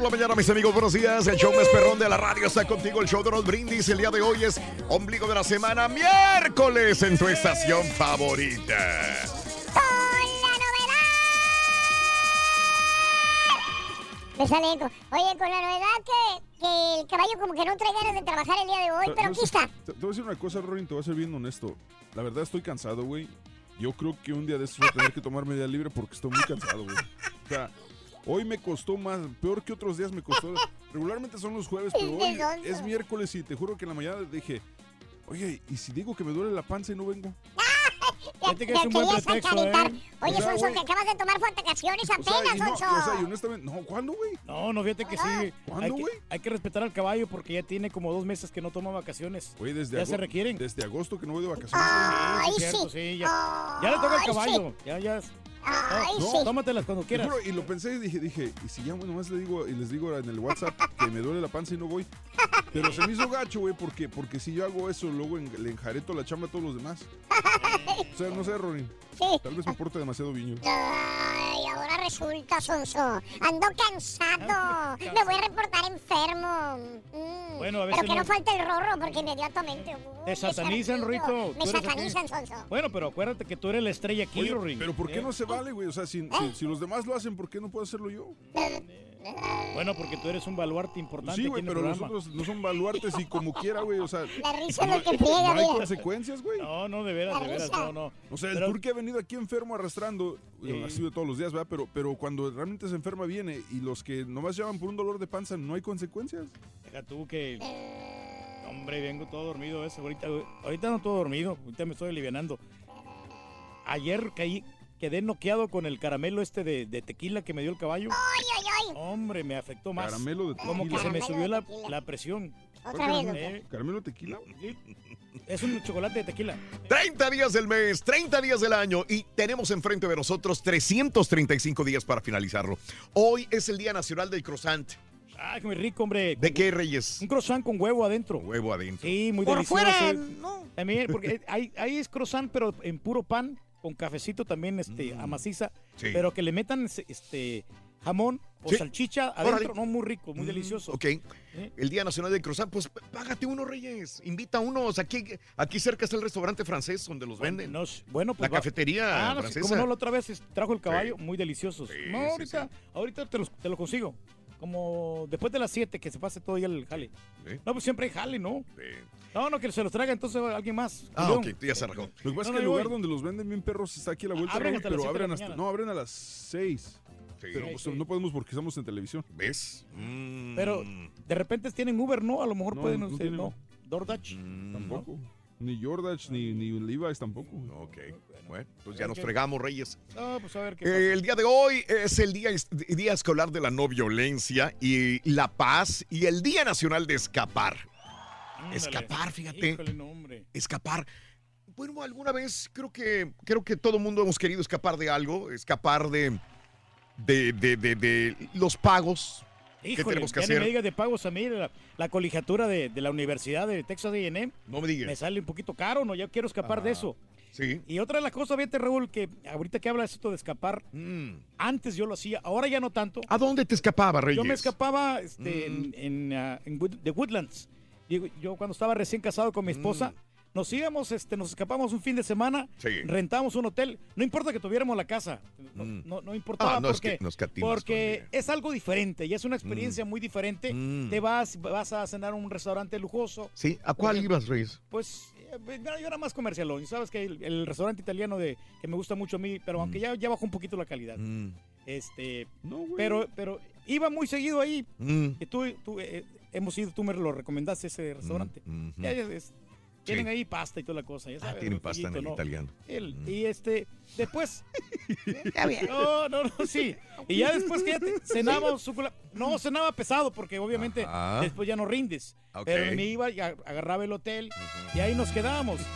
Por la mañana, mis amigos, buenos días. El show más perrón de la radio está contigo. El show de los brindis. El día de hoy es ombligo de la semana, miércoles, en tu estación favorita. Me sale eco. Oye, con la novedad que, que el caballo como que no trae ganas de trabajar el día de hoy, pero aquí está. Te, te voy a decir una cosa, Rorin, te voy a ser bien honesto. La verdad estoy cansado, güey. Yo creo que un día de estos voy a tener que tomar media libre porque estoy muy cansado, güey. O sea, hoy me costó más, peor que otros días me costó. Regularmente son los jueves, pero hoy es miércoles y te juro que en la mañana dije, oye, ¿y si digo que me duele la panza y no vengo? Ya, que es un buen pretexto. ¿eh? Oye, O sea, Sonso, que acabas de tomar vacaciones O sea, apenas, y no, Sonso. o sea, y honestamente, no, ¿cuándo, güey? No, no, fíjate que sí. ¿Cuándo, hay, que, güey? hay que respetar al caballo porque ya tiene como dos meses que no toma vacaciones. Oye, desde, Ya se requieren. desde agosto que no voy de vacaciones. Ay, Sí, sí. sí, ya, ya le toca al caballo. Ya, ya. Ay, No, sí. Tómatelas cuando quieras. y lo pensé y dije, dije, y si ya nomás le digo, y les digo en el WhatsApp que me duele la panza y no voy. Pero se me hizo gacho, güey, porque, porque si yo hago eso, luego en- le enjareto la chamba a todos los demás. O sea, no sé, Ronin. Sí. Tal vez me porte demasiado viño. Ay, ahora resulta, Sonso. Ando cansado. Me voy a reportar enfermo. Mm. Bueno, a veces Pero que no no- falte el rorro porque inmediatamente. uy, Te me satanizan. Rito. Me satanizan. Sonso. Bueno, pero acuérdate que tú eres la estrella aquí, Oye, Rorín. pero ¿por qué ¿Eh? no se vale, güey? O sea, si, si, si los demás lo hacen, ¿por qué no puedo hacerlo yo? Bueno, porque tú eres un baluarte importante Sí, güey, pero nosotros no son baluartes y como quiera, güey, o sea... La risa no, es lo que friega, no hay mira. consecuencias, güey. No, no, de veras, de veras, no, no. O sea, el Pero- tour que ha venido aquí enfermo arrastrando, eh, ha sido todos los días, ¿verdad? Pero, pero cuando realmente se enferma viene y los que nomás llevan por un dolor de panza, no hay consecuencias. Deja tú que... Hombre, vengo todo dormido eso. Ahorita, ahorita no todo dormido. Ahorita me estoy alivianando. Ayer caí, quedé noqueado con el caramelo este de, de tequila que me dio el caballo. Ay, ay, ay. Hombre, me afectó más. Caramelo de Como que tequila. se me subió la, tequila. la presión. Otra vez. Eh, ¿Caramelo tequila? Es un chocolate de tequila. 30 días del mes, 30 días del año y tenemos enfrente de nosotros 335 días para finalizarlo. Hoy es el Día Nacional del Croissant. Ay, muy rico, hombre. ¿De qué, Reyes? Un croissant con huevo adentro. Huevo adentro. Sí, muy Por delicioso. fuera, no. También, porque hay, hay es croissant, pero en puro pan, con cafecito también, este, Mm. amaciza. Sí. Pero que le metan este jamón o Sí. salchicha Órale. adentro. No, muy rico, muy Mm, delicioso. Ok. El Día Nacional del Croissant, pues págate uno, Reyes. Invita a unos. Aquí, aquí cerca está el restaurante francés donde los venden. No, bueno, pues La va- cafetería Ah, no, francesa. como no, la otra vez trajo el caballo, Sí. muy deliciosos. No, ahorita, ahorita te, los- te lo consigo. Como después de las 7 que se pase todo el jale. No, pues siempre hay jale, ¿no? No, no, que se los traiga entonces alguien más. Ah, ok, ya se arrancó. Lo que pasa No, es no, que el lugar voy. donde los venden bien perros está aquí a la vuelta, Abren Raúl, hasta las pero abren hasta... No, abren a las 6. Pero pues, no podemos porque estamos en televisión. ¿Ves? Mm. Pero de repente tienen Uber, ¿no? A lo mejor No, pueden, no no, tienen. no. DoorDash. Mm, Tampoco. Ni Jordach, ni, ni Levi's tampoco. Ok. Bueno, pues ya nos fregamos, Reyes. No, pues a ver qué Eh, pasa. el día de hoy es el día, día escolar de la no violencia y la paz y el Día Nacional de Escapar. Ándale. Escapar, fíjate. Híjole, no, hombre. Escapar. Bueno, alguna vez creo que creo que todo mundo hemos querido escapar de algo, escapar de de, de, de- de los pagos. ¿Qué Híjole, tenemos que ya ni me hacer? digas de pagos a mí, la, la colegiatura de, de la Universidad de Texas A&M No me me digas. sale un poquito caro, ¿no? Ya quiero escapar de eso. Sí. Y otra de las cosas, fíjate, Raúl, que ahorita que hablas esto de escapar, Mm. antes yo lo hacía, ahora ya no tanto. ¿A dónde te escapaba, Reyes? Yo me escapaba este, Mm. en, en, ah, en Wood- The Woodlands. Digo, yo cuando estaba recién casado con mi esposa, nos íbamos, este, nos escapamos un fin de semana, Mm. Sí. rentamos un hotel, no importa que tuviéramos la casa, no, Mm. no, no importaba Ah, no, es porque, que nos catimas porque es algo diferente y es una experiencia muy diferente. Mm. Te vas, vas a cenar a un restaurante lujoso, Sí, ¿a cuál Porque- ibas, Reyes? pues eh, yo era más comercialón, sabes que el, el restaurante italiano de que me gusta mucho a mí, pero Mm. aunque ya, ya bajó un poquito la calidad. Mm. Este, No, pero, pero iba muy seguido ahí. Mm. Tú, tú, eh, hemos ido, tú me lo recomendaste ese restaurante. Mm, ujú. Ya, ya es- tienen Sí. ahí pasta y toda la cosa. Ya Ah, sabes, tienen el pasta en el italiano. El- Mm. Y este, después. no, no, no, sí. Y ya después que ya te- cenaba, no cenaba pesado porque obviamente Ajá. después ya no rindes. Pero me iba y agarraba el hotel y ahí nos quedábamos.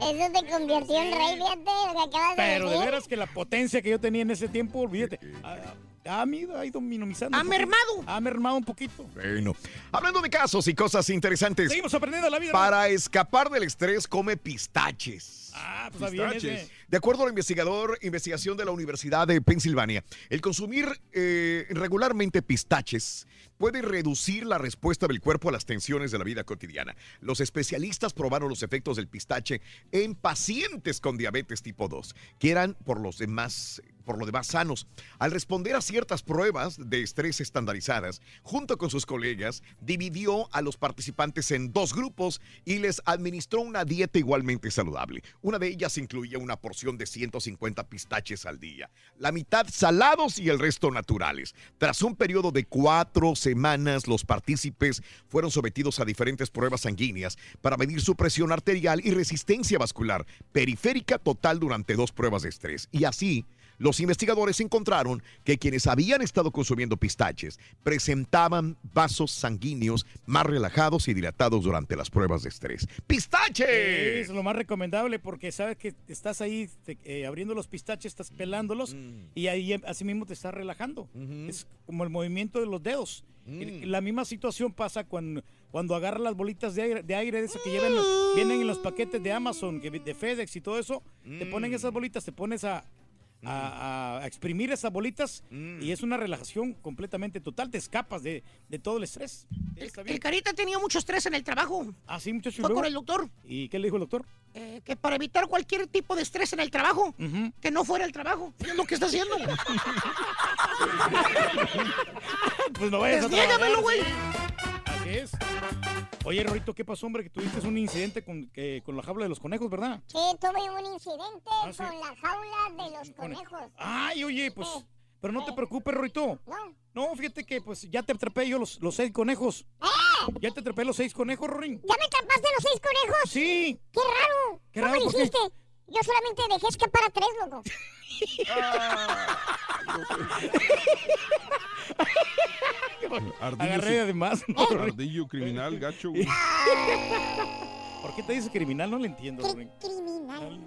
Eso te convirtió en rey, fíjate, lo que acabas de Pero de veras que la potencia que yo tenía en ese tiempo, olvídate. Ha, ha, ido- ha ido minimizando. Ha mermado. Ha mermado un poquito. Bueno, hablando de casos y cosas interesantes, Seguimos aprendiendo la vida. ¿no? para escapar del estrés come pistaches. Ah, pues está bien Pistaches. ese. De acuerdo al investigador, investigación de la Universidad de Pensilvania, el consumir eh, regularmente pistaches puede reducir la respuesta del cuerpo a las tensiones de la vida cotidiana. Los especialistas probaron los efectos del pistache en pacientes con diabetes tipo 2, que eran por los demás por lo demás sanos. Al responder a ciertas pruebas de estrés estandarizadas, junto con sus colegas, dividió a los participantes en dos grupos y les administró una dieta igualmente saludable. Una de ellas incluía una porción de 150 pistaches al día, la mitad salados y el resto naturales. Tras un periodo de cuatro semanas, los partícipes fueron sometidos a diferentes pruebas sanguíneas para medir su presión arterial y resistencia vascular periférica total durante dos pruebas de estrés. Y así, los investigadores encontraron que quienes habían estado consumiendo pistaches presentaban vasos sanguíneos más relajados y dilatados durante las pruebas de estrés. ¡Pistache! Es lo más recomendable porque sabes que estás ahí te- eh, abriendo los pistaches, estás pelándolos Mm. y ahí así mismo te estás relajando. Es como el movimiento de los dedos. Mm. La misma situación pasa cuando, cuando agarras las bolitas de aire, de aire de esas que llevan los- vienen en los paquetes de Amazon, de FedEx y todo eso. Te Mm. ponen esas bolitas, te pones a, a- a exprimir esas bolitas Mm. y es una relajación completamente total. Te escapas de, de todo el estrés. El bien. carita tenía mucho estrés en el trabajo. Así, muchachos. Fue con el doctor. ¿Y qué le dijo el doctor? eh, que para evitar cualquier tipo de estrés en el trabajo, que no fuera el trabajo. Es lo que está haciendo. Pues no vayas a Desniégamelo, trabajar, güey. Sí. Así es. Oye, Rorito, ¿qué pasó, hombre? Que tuviste un incidente con, con la jaula de los conejos, ¿verdad? Sí, tuve un incidente Ah, sí. con la jaula de los Con- conejos. Ay, oye, pues... Pero no te preocupes, Rorito. No. No, fíjate que pues ya te atrapé yo los, los seis conejos. ¡Eh! Ya te atrapé los seis conejos, Rorín. ¿Ya me atrapaste los seis conejos? Sí. ¡Qué raro! Qué ¿Cómo raro, lo ¿por qué? hiciste? Yo solamente dejé escapar a tres, loco. Agarré Ardillo, además. su- ardillo criminal, gacho, güey. ¿Por qué te dices criminal? No le entiendo, ¡Qué Rorín. criminal!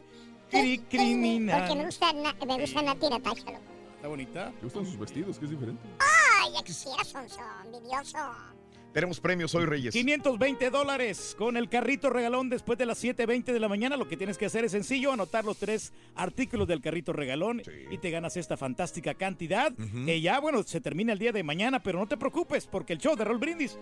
Cri- Porque me criminal. gusta, na- me gusta Nati Natacha, loco. Está bonita. ¿Te gustan sus vestidos? Que es diferente. Ay, ya quisiera, Sonso, envidioso. Tenemos premios hoy, Reyes. 520 dólares con el carrito regalón después de las 7.20 de la mañana. Lo que tienes que hacer es sencillo, anotar los tres artículos del carrito regalón y te ganas esta fantástica cantidad. Que ya, bueno, se termina el día de mañana, pero no te preocupes porque el show de Roll Brindis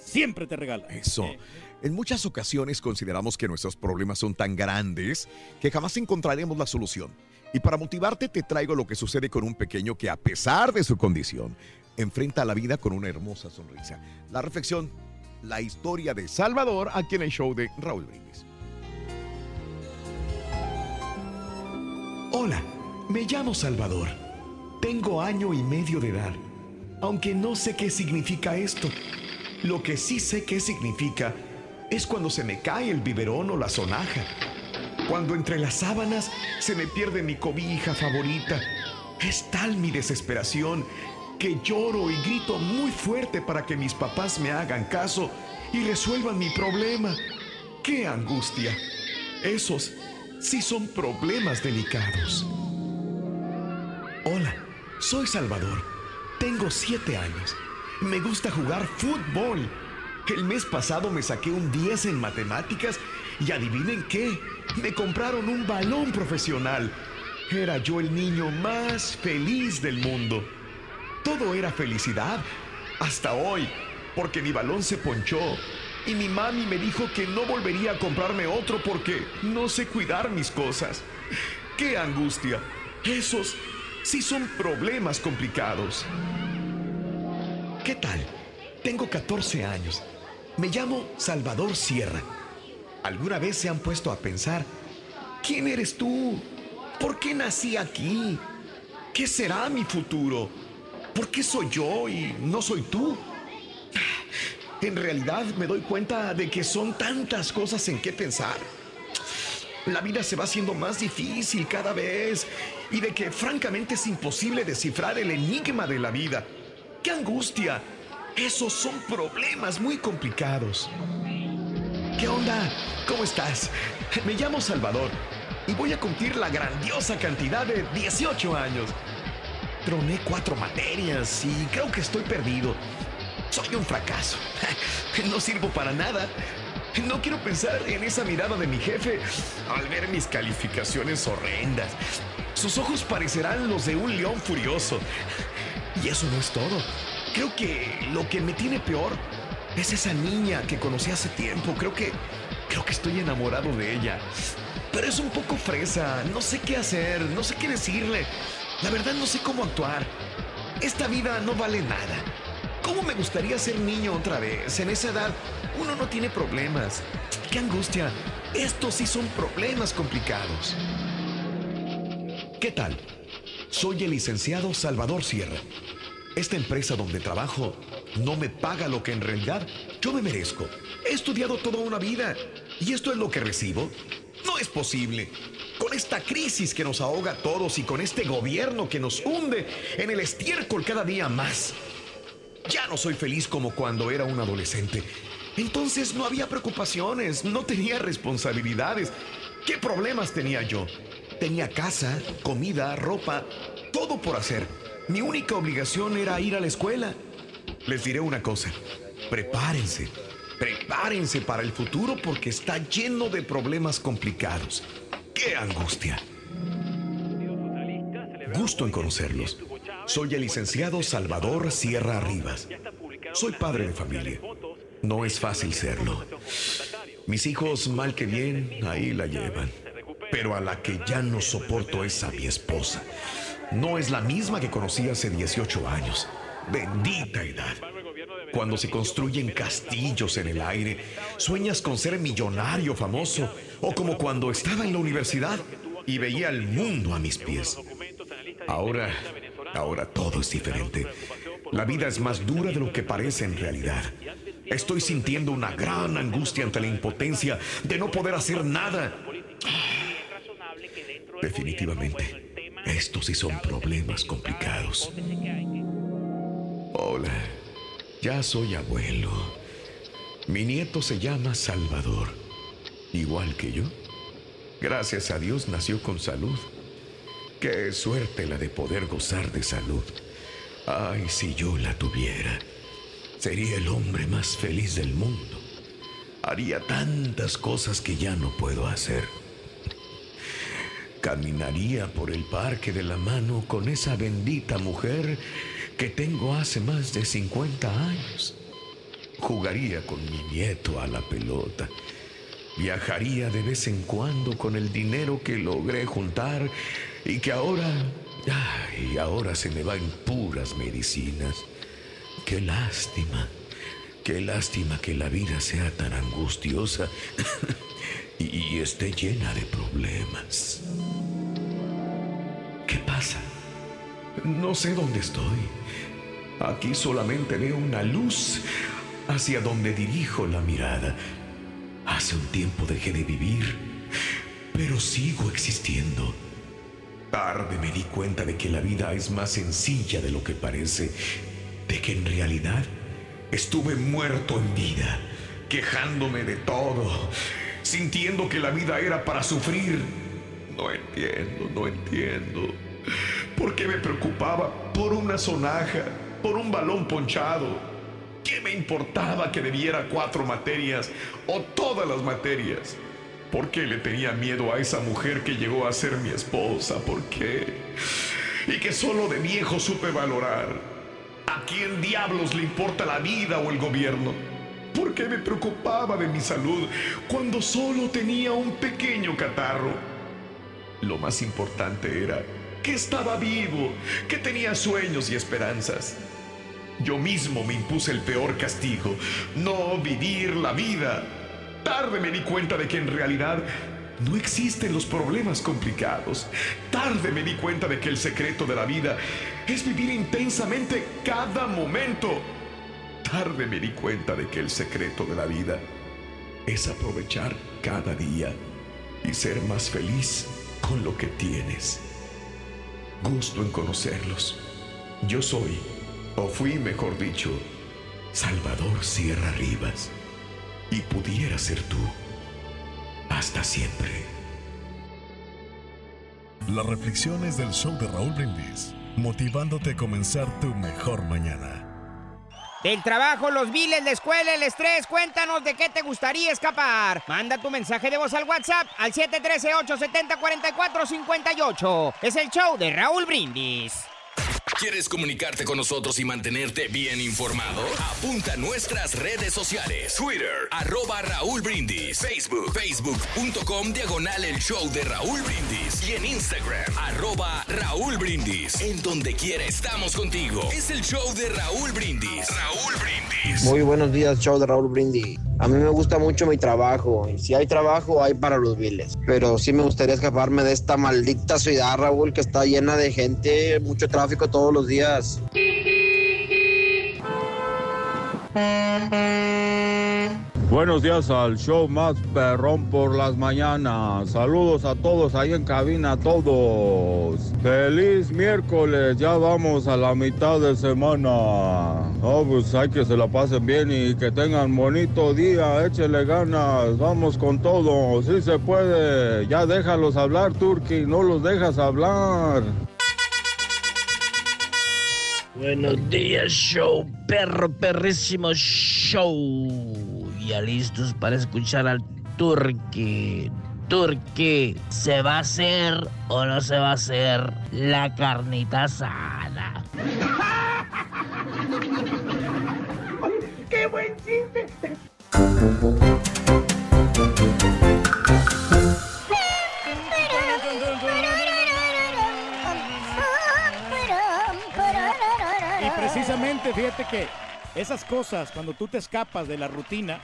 siempre te regala. Eso. Eh, En muchas ocasiones consideramos que nuestros problemas son tan grandes que jamás encontraremos la solución. Y para motivarte te traigo lo que sucede con un pequeño que a pesar de su condición, enfrenta la vida con una hermosa sonrisa. La reflexión, la historia de Salvador aquí en el show de Raúl Brindis. Hola, Me llamo Salvador. Tengo año y medio de edad. Aunque no sé qué significa esto. Lo que sí sé qué significa es cuando se me cae el biberón o la sonaja. Cuando entre las sábanas se me pierde mi cobija favorita. Es tal mi desesperación que lloro y grito muy fuerte para que mis papás me hagan caso y resuelvan mi problema. ¡Qué angustia! Esos sí son problemas delicados. Hola, soy Salvador. Tengo siete años. Me gusta jugar fútbol. El mes pasado me saqué un 10 en matemáticas y adivinen qué, me compraron un balón profesional. Era yo el niño más feliz del mundo. Todo era felicidad hasta hoy, porque mi balón se ponchó y mi mami me dijo que no volvería a comprarme otro porque no sé cuidar mis cosas. ¡Qué angustia! Esos sí son problemas complicados. ¿Qué tal? Tengo 14 años. Me llamo Salvador Sierra. ¿Alguna vez se han puesto a pensar, ¿quién eres tú? ¿Por qué nací aquí? ¿Qué será mi futuro? ¿Por qué soy yo y no soy tú? En realidad me doy cuenta de que son tantas cosas en qué pensar. La vida se va haciendo más difícil cada vez y de que francamente es imposible descifrar el enigma de la vida. ¡Qué angustia! Esos son problemas muy complicados. ¿Qué onda? ¿Cómo estás? Me llamo Salvador y voy a cumplir la grandiosa cantidad de 18 años. Troné cuatro materias y creo que estoy perdido. Soy un fracaso. No sirvo para nada. No quiero pensar en esa mirada de mi jefe al ver mis calificaciones horrendas. Sus ojos parecerán los de un león furioso. Y eso no es todo. Creo que lo que me tiene peor es esa niña que conocí hace tiempo. Creo que creo que estoy enamorado de ella. Pero es un poco fresa. No sé qué hacer, no sé qué decirle. La verdad no sé cómo actuar. Esta vida no vale nada. ¿Cómo me gustaría ser niño otra vez? En esa edad uno no tiene problemas. ¡Qué angustia! Estos sí son problemas complicados. ¿Qué tal? Soy el licenciado Salvador Sierra. Esta empresa donde trabajo no me paga lo que en realidad yo me merezco. He estudiado toda una vida y esto es lo que recibo. No es posible. Con esta crisis que nos ahoga a todos y con este gobierno que nos hunde en el estiércol cada día más. Ya no soy feliz como cuando era un adolescente. Entonces no había preocupaciones, no tenía responsabilidades. ¿Qué problemas tenía yo? Tenía casa, comida, ropa, todo por hacer. Mi única obligación era ir a la escuela. Les diré una cosa, prepárense, prepárense para el futuro porque está lleno de problemas complicados. ¡Qué angustia! Gusto en conocerlos. Soy el licenciado Salvador Sierra Rivas. Soy padre de familia. No es fácil serlo. Mis hijos, mal que bien, ahí la llevan. Pero a la que ya no soporto es a mi esposa. No es la misma que conocí hace 18 años. Bendita edad. Cuando se construyen castillos en el aire, sueñas con ser millonario famoso, o como cuando estaba en la universidad y veía el mundo a mis pies. Ahora, ahora todo es diferente. La vida es más dura de lo que parece en realidad. Estoy sintiendo una gran angustia ante la impotencia de no poder hacer nada. Definitivamente, estos sí son problemas complicados. Hola, ya soy abuelo. Mi nieto se llama Salvador, igual que yo. Gracias a Dios nació con salud. Qué suerte la de poder gozar de salud. Ay, si yo la tuviera, sería el hombre más feliz del mundo. Haría tantas cosas que ya no puedo hacer. Caminaría por el parque de la mano con esa bendita mujer que tengo hace más de 50 años. Jugaría con mi nieto a la pelota. Viajaría de vez en cuando con el dinero que logré juntar y que ahora, ay, ahora se me va en puras medicinas. Qué lástima, qué lástima que la vida sea tan angustiosa y, y esté llena de problemas. Qué No sé dónde estoy. Aquí solamente veo una luz hacia donde dirijo la mirada. Hace un tiempo dejé de vivir, pero sigo existiendo. Tarde me di cuenta de que la vida es más sencilla de lo que parece, de que en realidad estuve muerto en vida, quejándome de todo, sintiendo que la vida era para sufrir. No entiendo, no entiendo. ¿Por qué me preocupaba por una sonaja, por un balón ponchado? ¿Qué me importaba que debiera cuatro materias o todas las materias? ¿Por qué le tenía miedo a esa mujer que llegó a ser mi esposa? ¿Por qué? Y que solo de viejo supe valorar. ¿A quién diablos le importa la vida o el gobierno? ¿Por qué me preocupaba de mi salud cuando solo tenía un pequeño catarro? Lo más importante era que estaba vivo, que tenía sueños y esperanzas. Yo mismo me impuse el peor castigo, no vivir la vida. Tarde me di cuenta de que en realidad no existen los problemas complicados. Tarde me di cuenta de que el secreto de la vida es vivir intensamente cada momento. Tarde me di cuenta de que el secreto de la vida es aprovechar cada día y ser más feliz con lo que tienes. Gusto en conocerlos. Yo soy, o fui mejor dicho, Salvador Sierra Rivas. Y pudiera ser tú. Hasta siempre. Las reflexiones del show de Raúl Brindis, motivándote a comenzar tu mejor mañana. Del trabajo, los biles, la escuela, el estrés, cuéntanos de qué te gustaría escapar. Manda tu mensaje de voz al WhatsApp al 713-870-4458. Es el show de Raúl Brindis. ¿Quieres comunicarte con nosotros y mantenerte bien informado? Apunta a nuestras redes sociales. Twitter, arroba Raúl Brindis. Facebook, facebook.com, diagonal el show de Raúl Brindis. Y en Instagram, arroba Raúl Brindis. En donde quiera estamos contigo. Es el show de Raúl Brindis. Raúl Brindis. Muy buenos días, show de Raúl Brindis. A mí me gusta mucho mi trabajo. Y si hay trabajo, hay para los biles. Pero sí me gustaría escaparme de esta maldita ciudad, Raúl, que está llena de gente, mucho tráfico todos los días. Buenos días al show más perrón por las mañanas. Saludos a todos ahí en cabina, a todos. Feliz miércoles, ya vamos a la mitad de semana. Oh, pues hay que se la pasen bien y que tengan bonito día, échenle ganas, vamos con todo, sí se puede. Ya déjalos hablar, Turki, no los dejas hablar. Buenos días, show, perro, perrísimo show. Ya listos para escuchar al Turqui. Turqui, ¿se va a hacer o no se va a hacer la carnita asada? ¡Qué buen chiste! Precisamente, fíjate que esas cosas, cuando tú te escapas de la rutina,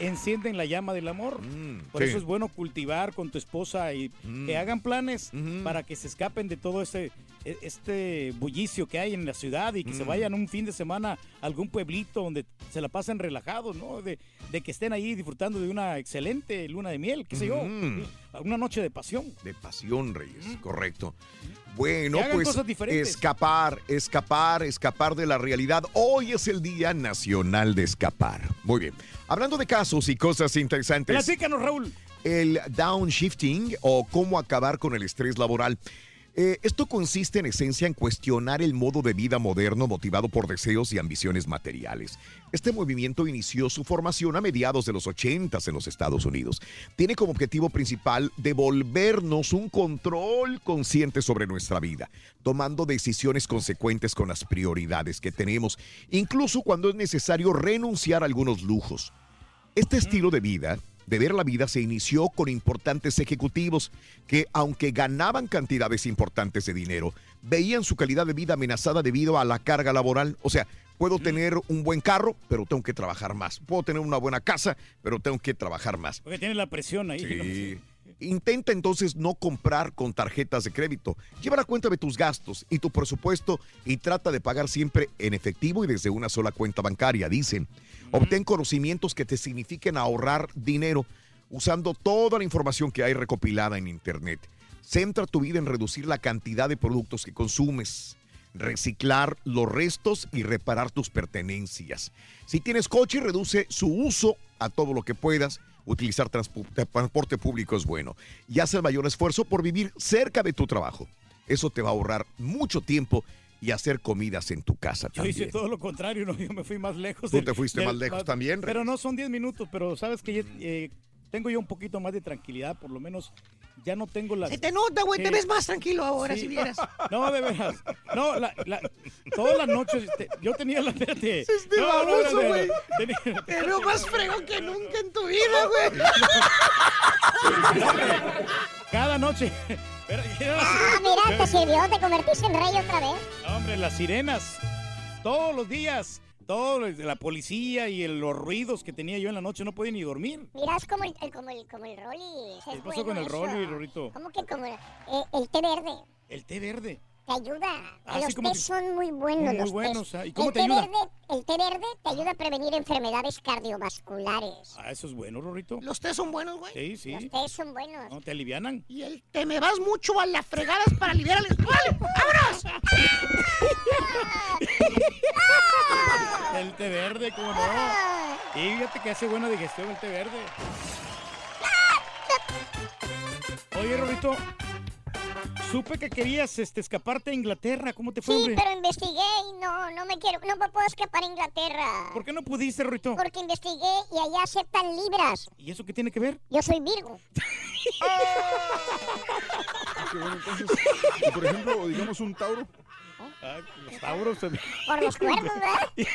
encienden la llama del amor. Por sí. eso es bueno cultivar con tu esposa y que hagan planes para que se escapen de todo este, este bullicio que hay en la ciudad y que se Mm. vayan un fin de semana a algún pueblito donde se la pasen relajados, ¿no? De, de que estén ahí disfrutando de una excelente luna de miel, qué sé yo. Una noche de pasión. De pasión, Reyes, correcto. Bueno, pues escapar, escapar, escapar de la realidad. Hoy es el Día Nacional de Escapar. Muy bien. Hablando de casos y cosas interesantes. Platícanos, Raúl. El downshifting o cómo acabar con el estrés laboral. Eh, esto consiste en esencia en cuestionar el modo de vida moderno motivado por deseos y ambiciones materiales. Este movimiento inició su formación a mediados de los 80 en los Estados Unidos. Tiene como objetivo principal devolvernos un control consciente sobre nuestra vida, tomando decisiones consecuentes con las prioridades que tenemos, incluso cuando es necesario renunciar a algunos lujos. Este estilo de vida, de ver la vida, se inició con importantes ejecutivos que, aunque ganaban cantidades importantes de dinero, veían su calidad de vida amenazada debido a la carga laboral. O sea, puedo tener un buen carro, pero tengo que trabajar más. Puedo tener una buena casa, pero tengo que trabajar más. Porque tiene la presión ahí. Sí. Intenta entonces no comprar con tarjetas de crédito. Lleva la cuenta de tus gastos y tu presupuesto y trata de pagar siempre en efectivo y desde una sola cuenta bancaria, dicen. Obtén conocimientos que te signifiquen ahorrar dinero usando toda la información que hay recopilada en Internet. Centra tu vida en reducir la cantidad de productos que consumes, reciclar los restos y reparar tus pertenencias. Si tienes coche, reduce su uso a todo lo que puedas. Utilizar transporte público es bueno. Y haz el mayor esfuerzo por vivir cerca de tu trabajo. Eso te va a ahorrar mucho tiempo y hacer comidas en tu casa Yo hice también. todo lo contrario, no, yo me fui más lejos. Tú del- te fuiste del- más lejos también. Pero no son 10 minutos, pero sabes que eh, tengo yo un poquito más de tranquilidad, por lo menos ya no tengo la... Se te nota, güey, te ves más tranquilo ahora, Sí. si vieras. No, de veras. No, la, la- todas las noches este, yo tenía la... Espérate. Este No, no, no, baboso, no, güey. tenía- Te veo más fregón que nunca en tu vida, güey. Cada noche. Pero- Ah, mira, te sirvió, te convertiste en rey otra vez. Hombre, las sirenas. Todos los días. Todo la policía y el- los ruidos que tenía yo en la noche no podía ni dormir. Mira, es como el, el- como el, como el Rolly. ¿Qué pasó con el Rolly, Rorito? ¿Cómo que como el, eh, el té verde? El té verde. Te ayuda. Ah, los tés que- son muy buenos. Muy los buenos, tés. ah, ¿y cómo el te té ayuda? Verde, el té verde te ayuda a prevenir enfermedades cardiovasculares. Ah, eso es bueno, Rorito. Los tés son buenos, güey. Sí, sí. Los tés son buenos. ¿No te alivianan? Y el te me vas mucho a las fregadas para aliviar al ¡Vale! ¡Vámonos! El té verde, ¿cómo no? Y fíjate que hace buena digestión el té verde. Oye, Rorito, supe que querías este, escaparte a Inglaterra. ¿Cómo te fue, Sí, hombre? pero investigué y no, no me quiero, no me puedo escapar a Inglaterra. ¿Por qué no pudiste, Rorito? Porque investigué y allá aceptan libras. ¿Y eso qué tiene que ver? Yo soy Virgo. Ah, qué bueno, entonces, y por ejemplo, digamos un Tauro. Ah, los tauros. se- Por los cuernos, ¿verdad?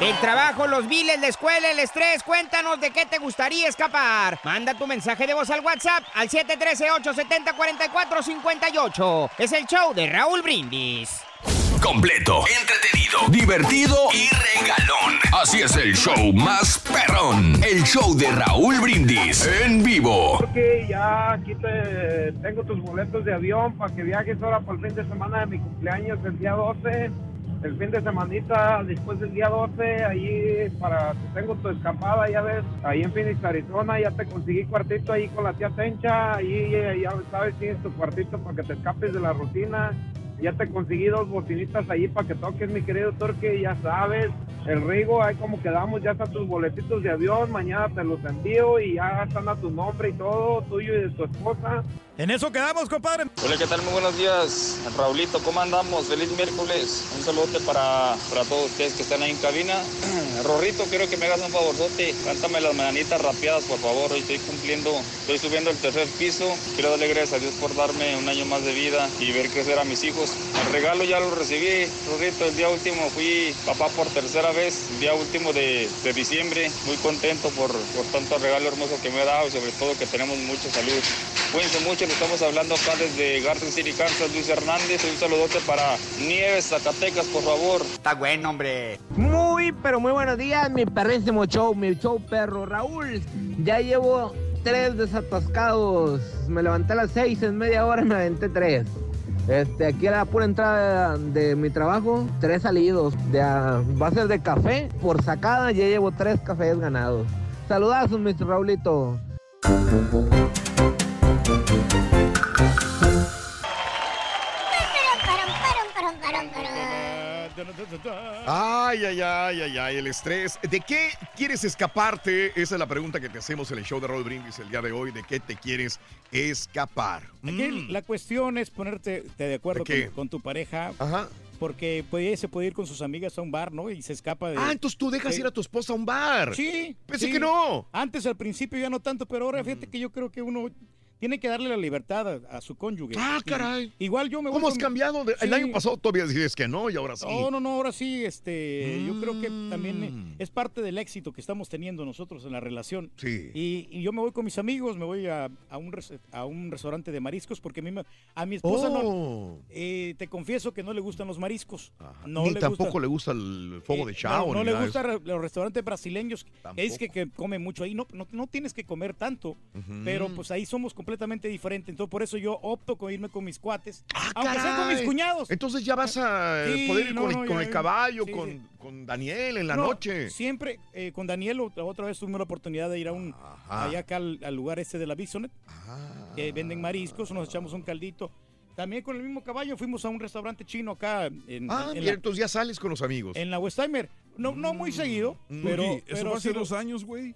El trabajo, los biles, la escuela, el estrés, cuéntanos de qué te gustaría escapar. Manda tu mensaje de voz al WhatsApp al 713-870-4458. Es el show de Raúl Brindis. Completo, entretenido, divertido y regalón. Así es el show más perrón. El show de Raúl Brindis en vivo. Porque ya aquí te tengo tus boletos de avión para que viajes ahora para el fin de semana de mi cumpleaños, el día 12. El fin de semanita después del día 12, ahí para tengo tu escapada, ya ves, ahí en Phoenix, Arizona, ya te conseguí cuartito ahí con la tía Tencha, ahí ya sabes, tienes tu cuartito para que te escapes de la rutina. Ya te conseguí dos bocinitas ahí para que toques, mi querido Torque, ya sabes. El Rigo, ahí como quedamos, ya están tus boletitos de avión, mañana te los envío y ya están a tu nombre y todo, tuyo y de tu esposa. En eso quedamos, compadre. Hola, ¿qué tal? Muy buenos días. Raulito, ¿cómo andamos? Feliz miércoles. Un saludote para, para todos ustedes que están ahí en cabina. Rorrito, quiero que me hagas un favorzote. Cántame las mañanitas rapeadas, por favor. Hoy estoy cumpliendo, estoy subiendo el tercer piso. Quiero darle gracias a Dios por darme un año más de vida y ver crecer a mis hijos. El regalo ya lo recibí, Rorrito. El día último fui papá por tercera vez, el día último de, de diciembre. Muy contento por, por tanto regalo hermoso que me ha dado y sobre todo que tenemos mucha salud. Cuídense mucho, estamos hablando acá desde Garden City, Kansas, Luis Hernández. Un saludote para Nieves, Zacatecas, por favor. Está bueno, hombre. Muy, pero muy buenos días, mi perrísimo show, mi show perro. Raúl, ya llevo tres desatascados. Me levanté a las seis, en media hora me aventé tres. Este, aquí a la pura entrada de mi trabajo, tres salidos. De a bases de café, por sacada ya llevo tres cafés ganados. Saludazos, Mr. Raulito. Ay, ay, ay, ay, ay, el estrés. ¿De qué quieres escaparte? Esa es la pregunta que te hacemos en el show de Roll Brindis el día de hoy. ¿De qué te quieres escapar? Aquí Mm. la cuestión es ponerte te de acuerdo ¿De con, con tu pareja. Ajá. Porque puede, se puede ir con sus amigas a un bar, ¿no? Y se escapa de. Ah, entonces tú dejas Sí. ir a tu esposa a un bar. Sí. Pensé sí. que no. Antes al principio ya no tanto, pero ahora fíjate que yo creo que uno tiene que darle la libertad a, a su cónyuge. Ah, caray. Igual yo me voy ¿Cómo has con- cambiado? De- El año pasado todavía dices que no y ahora sí. No, no, no, ahora sí, este, yo creo que Mm. también es parte del éxito que estamos teniendo nosotros en la relación. Sí. Y, y yo me voy con mis amigos, me voy a, a un, a un restaurante de mariscos porque a, mí me- a mi esposa no, Oh. eh, te confieso que no le gustan los mariscos. No Ni le tampoco gusta- le gusta el fuego de eh, chao. No, no le de gustan los restaurantes brasileños. Es que, que come mucho ahí. No, no, no tienes que comer tanto. Pero pues ahí somos completamente diferentes. Entonces por eso yo opto con irme con mis cuates. aunque sea con Ah, Caray. mis cuñados. Entonces ya vas a Sí, poder ir no, con, no, el, con ya- el caballo, sí, con, sí. con Daniel en la No, noche. Siempre eh, con Daniel, otra, otra vez tuvimos la oportunidad de ir a un, allá acá al, al lugar este de la Bisonet, que venden mariscos, nos echamos un caldito. También con el mismo caballo fuimos a un restaurante chino acá en, Ah, en mira, la, entonces ya sales con los amigos. en la Westheimer. No, no muy seguido, pero, Oye, eso pero fue hace sí lo- dos años, güey.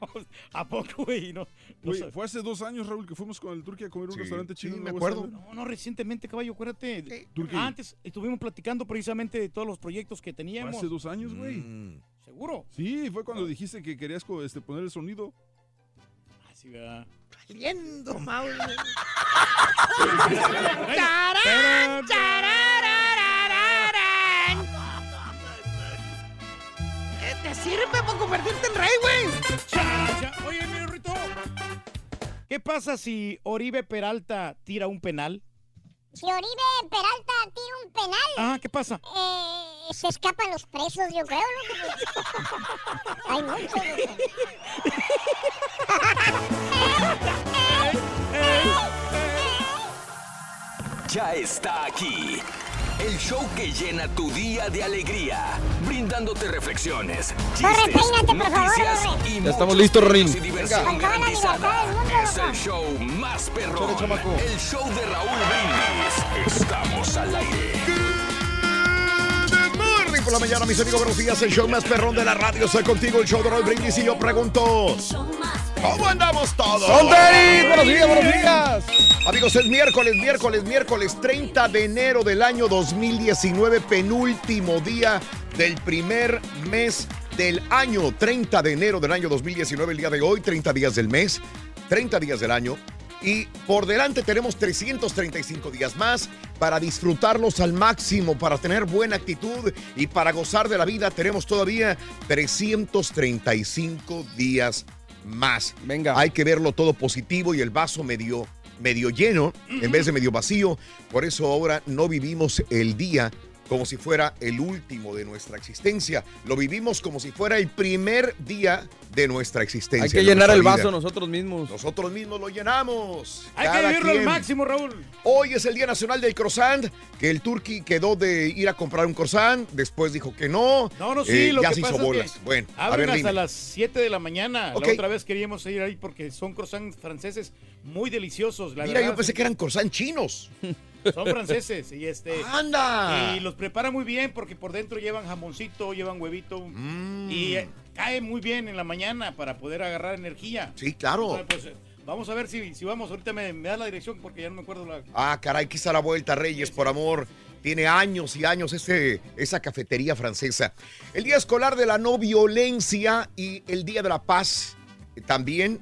¿A poco, güey? No, sé. fue hace dos años, Raúl, que fuimos con el Turquía a comer un Sí, restaurante chino. sí, me acuerdo. No, no, recientemente, caballo, acuérdate. Turquía. Antes estuvimos platicando precisamente de todos los proyectos que Fue teníamos. hace dos años, güey. Mm. ¿Seguro? Sí, fue cuando dijiste que querías este, poner el sonido. Así va. Saliendo, Mauro. Tarán, Eh, ¿Te sirve para convertirte en rey, güey? Oye, ¿qué pasa si Oribe Peralta tira un penal? Si Oribe Peralta tira un penal, Ah, ¿qué pasa? eh, se escapan los presos, yo creo. ¿no? Hay muchos. Ya está aquí. El show que llena tu día de alegría, brindándote reflexiones, Corre, chistes, peínate, por favor, noticias corre. y Ya estamos listos, Rin. y diversión Venga. Con toda la libertad garantizada. del mundo, Es el show más perrón. El show de Raúl Brindis. Estamos al aire. Morning por la mañana, mis amigos. Buenos días. El show más perrón de la radio. Estoy contigo, el show de Roy Brindis. Y yo pregunto: ¿Cómo andamos todos? ¡Son Teris! ¡Buenos días, buenos días! Amigos, es miércoles, miércoles, miércoles 30 de enero del año 2019, penúltimo día del primer mes del año. 30 de enero del año 2019, el día de hoy, 30 días del mes, 30 días del año. Y por delante tenemos 335 días más para disfrutarlos al máximo, para tener buena actitud y para gozar de la vida. Tenemos todavía 335 días más. Venga. Hay que verlo todo positivo y el vaso medio, medio lleno en vez de medio vacío. Por eso ahora no vivimos el día como si fuera el último de nuestra existencia. Lo vivimos como si fuera el primer día de nuestra existencia. Hay que llenar el vida. vaso nosotros mismos. Nosotros mismos lo llenamos. Hay que vivirlo al máximo, Raúl. Hoy es el Día Nacional del Croissant, que el turqui quedó de ir a comprar un croissant, después dijo que no. No, no, sí, eh, lo ya que se pasa hizo es bolas. que Bueno, a ver, hasta dime. las 7 de la mañana. La otra vez queríamos ir ahí porque son croissants franceses muy deliciosos. La Mira, verdad, yo pensé que eran croissant chinos. Son franceses y este ¡Anda! y los preparan muy bien porque por dentro llevan jamoncito, llevan huevito Mm. y eh, cae muy bien en la mañana para poder agarrar energía. Sí, claro. Entonces, pues, eh, vamos a ver si, si vamos. Ahorita me, me da la dirección porque ya no me acuerdo la. Ah, caray, quizá la vuelta, Reyes, por amor. Tiene años y años ese, esa cafetería francesa. El Día Escolar de la No Violencia y el Día de la Paz eh, también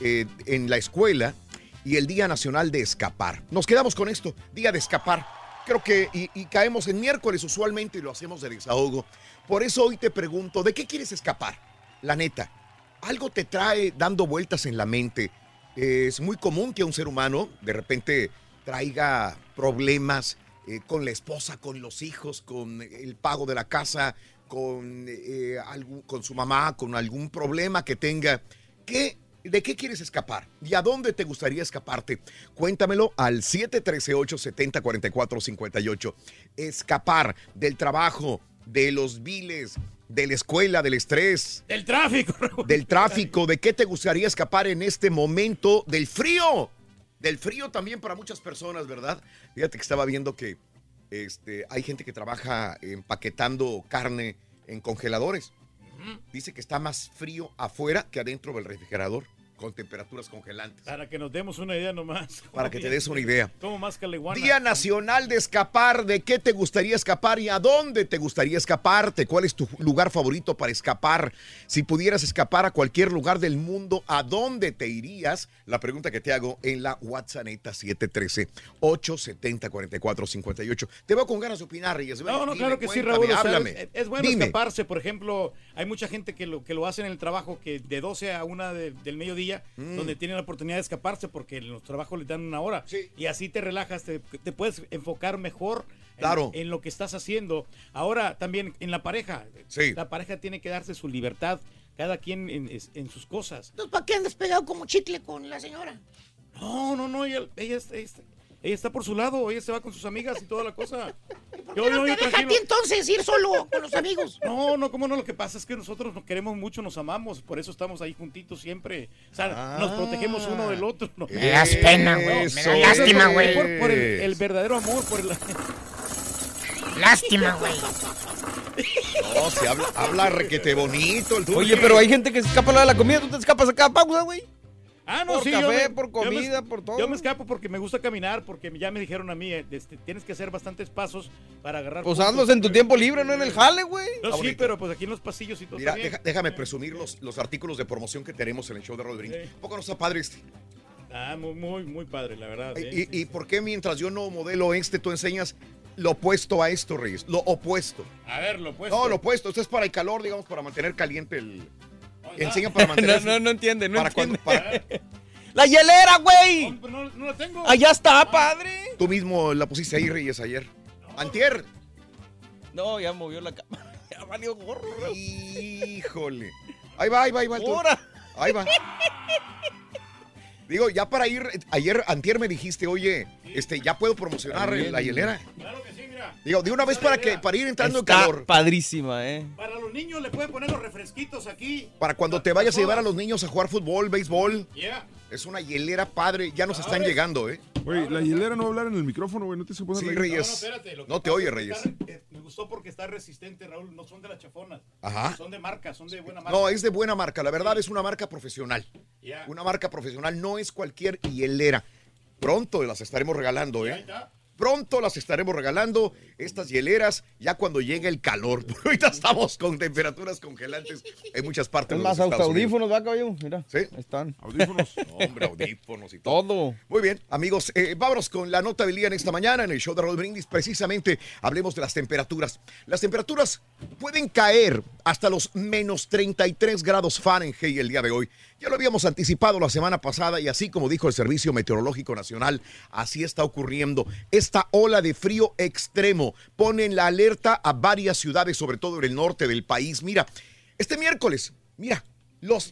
eh, en la escuela y el Día Nacional de Escapar. Nos quedamos con esto, Día de Escapar. Creo que y, caemos en miércoles usualmente y lo hacemos de desahogo. Por eso hoy te pregunto, ¿de qué quieres escapar? La neta, algo te trae dando vueltas en la mente. Es muy común que un ser humano de repente traiga problemas eh, con la esposa, con los hijos, con el pago de la casa, con, eh, con su mamá, con algún problema que tenga. ¿Qué, ¿De qué quieres escapar? ¿Y a dónde te gustaría escaparte? Cuéntamelo al 713-870-4458. Escapar del trabajo, de los viles, de la escuela, del estrés, Del tráfico, Raúl. del tráfico, ¿de qué te gustaría escapar en este momento del frío? Del frío también para muchas personas, ¿verdad? Fíjate que estaba viendo que este, hay gente que trabaja empaquetando carne en congeladores. Dice que está más frío afuera que adentro del refrigerador. Con temperaturas congelantes. Para que nos demos una idea nomás. Para que te des una idea. Como más caleguana. Día Nacional de Escapar. ¿De qué te gustaría escapar y a dónde te gustaría escaparte? ¿Cuál es tu lugar favorito para escapar? Si pudieras escapar a cualquier lugar del mundo, ¿a dónde te irías? La pregunta que te hago en la WhatsApp 713-870-4458. Te veo con ganas de opinar, Reyes. No, no, Dime, claro que sí, Raúl. o sea, háblame. es, es bueno Dime. escaparse. Por ejemplo, hay mucha gente que lo, que lo hace en el trabajo, que de 12 a 1 de- del mediodía, Mm. donde tienen la oportunidad de escaparse porque en los trabajos les dan una hora. Y así te relajas, te, te puedes enfocar mejor en- Claro. en, lo que estás haciendo. Ahora, también en la pareja. Sí. La pareja tiene que darse su libertad, cada quien en, sus cosas. Entonces, ¿para qué andas pegado como chicle con la señora? No, no, no, ella, ella, ella, ella está por su lado, ella se va con sus amigas y toda la cosa. ¿Por qué no te deja a ti entonces ir solo con los amigos? No, no, cómo no, lo que pasa es que nosotros nos queremos mucho, nos amamos, por eso estamos ahí juntitos siempre. O sea, nos protegemos uno del otro. ¿no? Me das pena, güey, me da lástima, güey. Por, por el, el verdadero amor, por el... Lástima, güey. No, se habla, habla requete bonito el Oye, pero hay gente que se escapa a la de la comida, tú te escapas a cada pausa, güey. Ah, no, Por sí, yo café, me- por me- comida, por todo. Yo me escapo porque me gusta caminar, porque ya me dijeron a mí, eh, este, tienes que hacer bastantes pasos para agarrar. Pues hazlos en tu tiempo libre, no en el jale, güey. No, sí, pero pues aquí en los pasillos y todo Mira, deja- déjame presumir los, los artículos de promoción que tenemos en el show de Brindis. ¿Un poco no está padre este? Ah, muy, muy, muy padre, la verdad. ¿Y, y por qué mientras yo no modelo este, tú enseñas lo opuesto a esto, Reyes? Lo opuesto. A ver, lo opuesto. No, lo opuesto. Esto es para el calor, digamos, para mantener caliente el... Enseña para mantener... No, no, no entiende, no para entiende. cuando- para- ¡La hielera, güey! No, no la tengo. Allá está, padre. Tú mismo la pusiste ahí, Reyes, ayer. Antier. No, ya movió la cama. Ya valió gorro. Híjole. Ahí va, ahí va, ahí va. el. Ahí va. Digo, ya para ir, ayer, antier me dijiste, oye, este, ya puedo promocionar la hielera. Claro que sí, mira. Digo, de una vez para que, para ir entrando en Está calor. padrísima, ¿eh? Para los niños le pueden poner los refresquitos aquí. Para cuando te vayas a llevar a los niños a jugar fútbol, béisbol. Yeah. Es una hielera padre, ya nos están llegando, ¿eh? Güey, la hielera no va a hablar en el micrófono, güey. No te se puede Sí, hablar. Reyes. No, no, espérate, lo que No te pasa oye, es que Reyes. está- eh, me gustó porque está resistente, Raúl. No son de las chafonas. Ajá. Son de marca, son de buena marca. No, es de buena marca, la verdad es una marca profesional. Ya. Una marca profesional, no es cualquier hielera. Pronto las estaremos regalando, ¿eh? Pronto las estaremos regalando, estas hieleras, ya cuando llegue el calor. Porque ahorita estamos con temperaturas congelantes en muchas partes Es de más, los Estados Unidos. audífonos, va, caballo. Mira. Sí. Ahí están. Audífonos. Hombre, audífonos y todo. Todo. Muy bien, amigos, eh, vámonos con la nota del día en esta mañana en el show de Raúl Brindis. Precisamente hablemos de las temperaturas. Las temperaturas pueden caer hasta los menos 33 grados Fahrenheit el día de hoy. Ya lo habíamos anticipado la semana pasada y así como dijo el Servicio Meteorológico Nacional, así está ocurriendo. Esta ola de frío extremo pone en la alerta a varias ciudades, sobre todo en el norte del país. Mira, este miércoles, mira,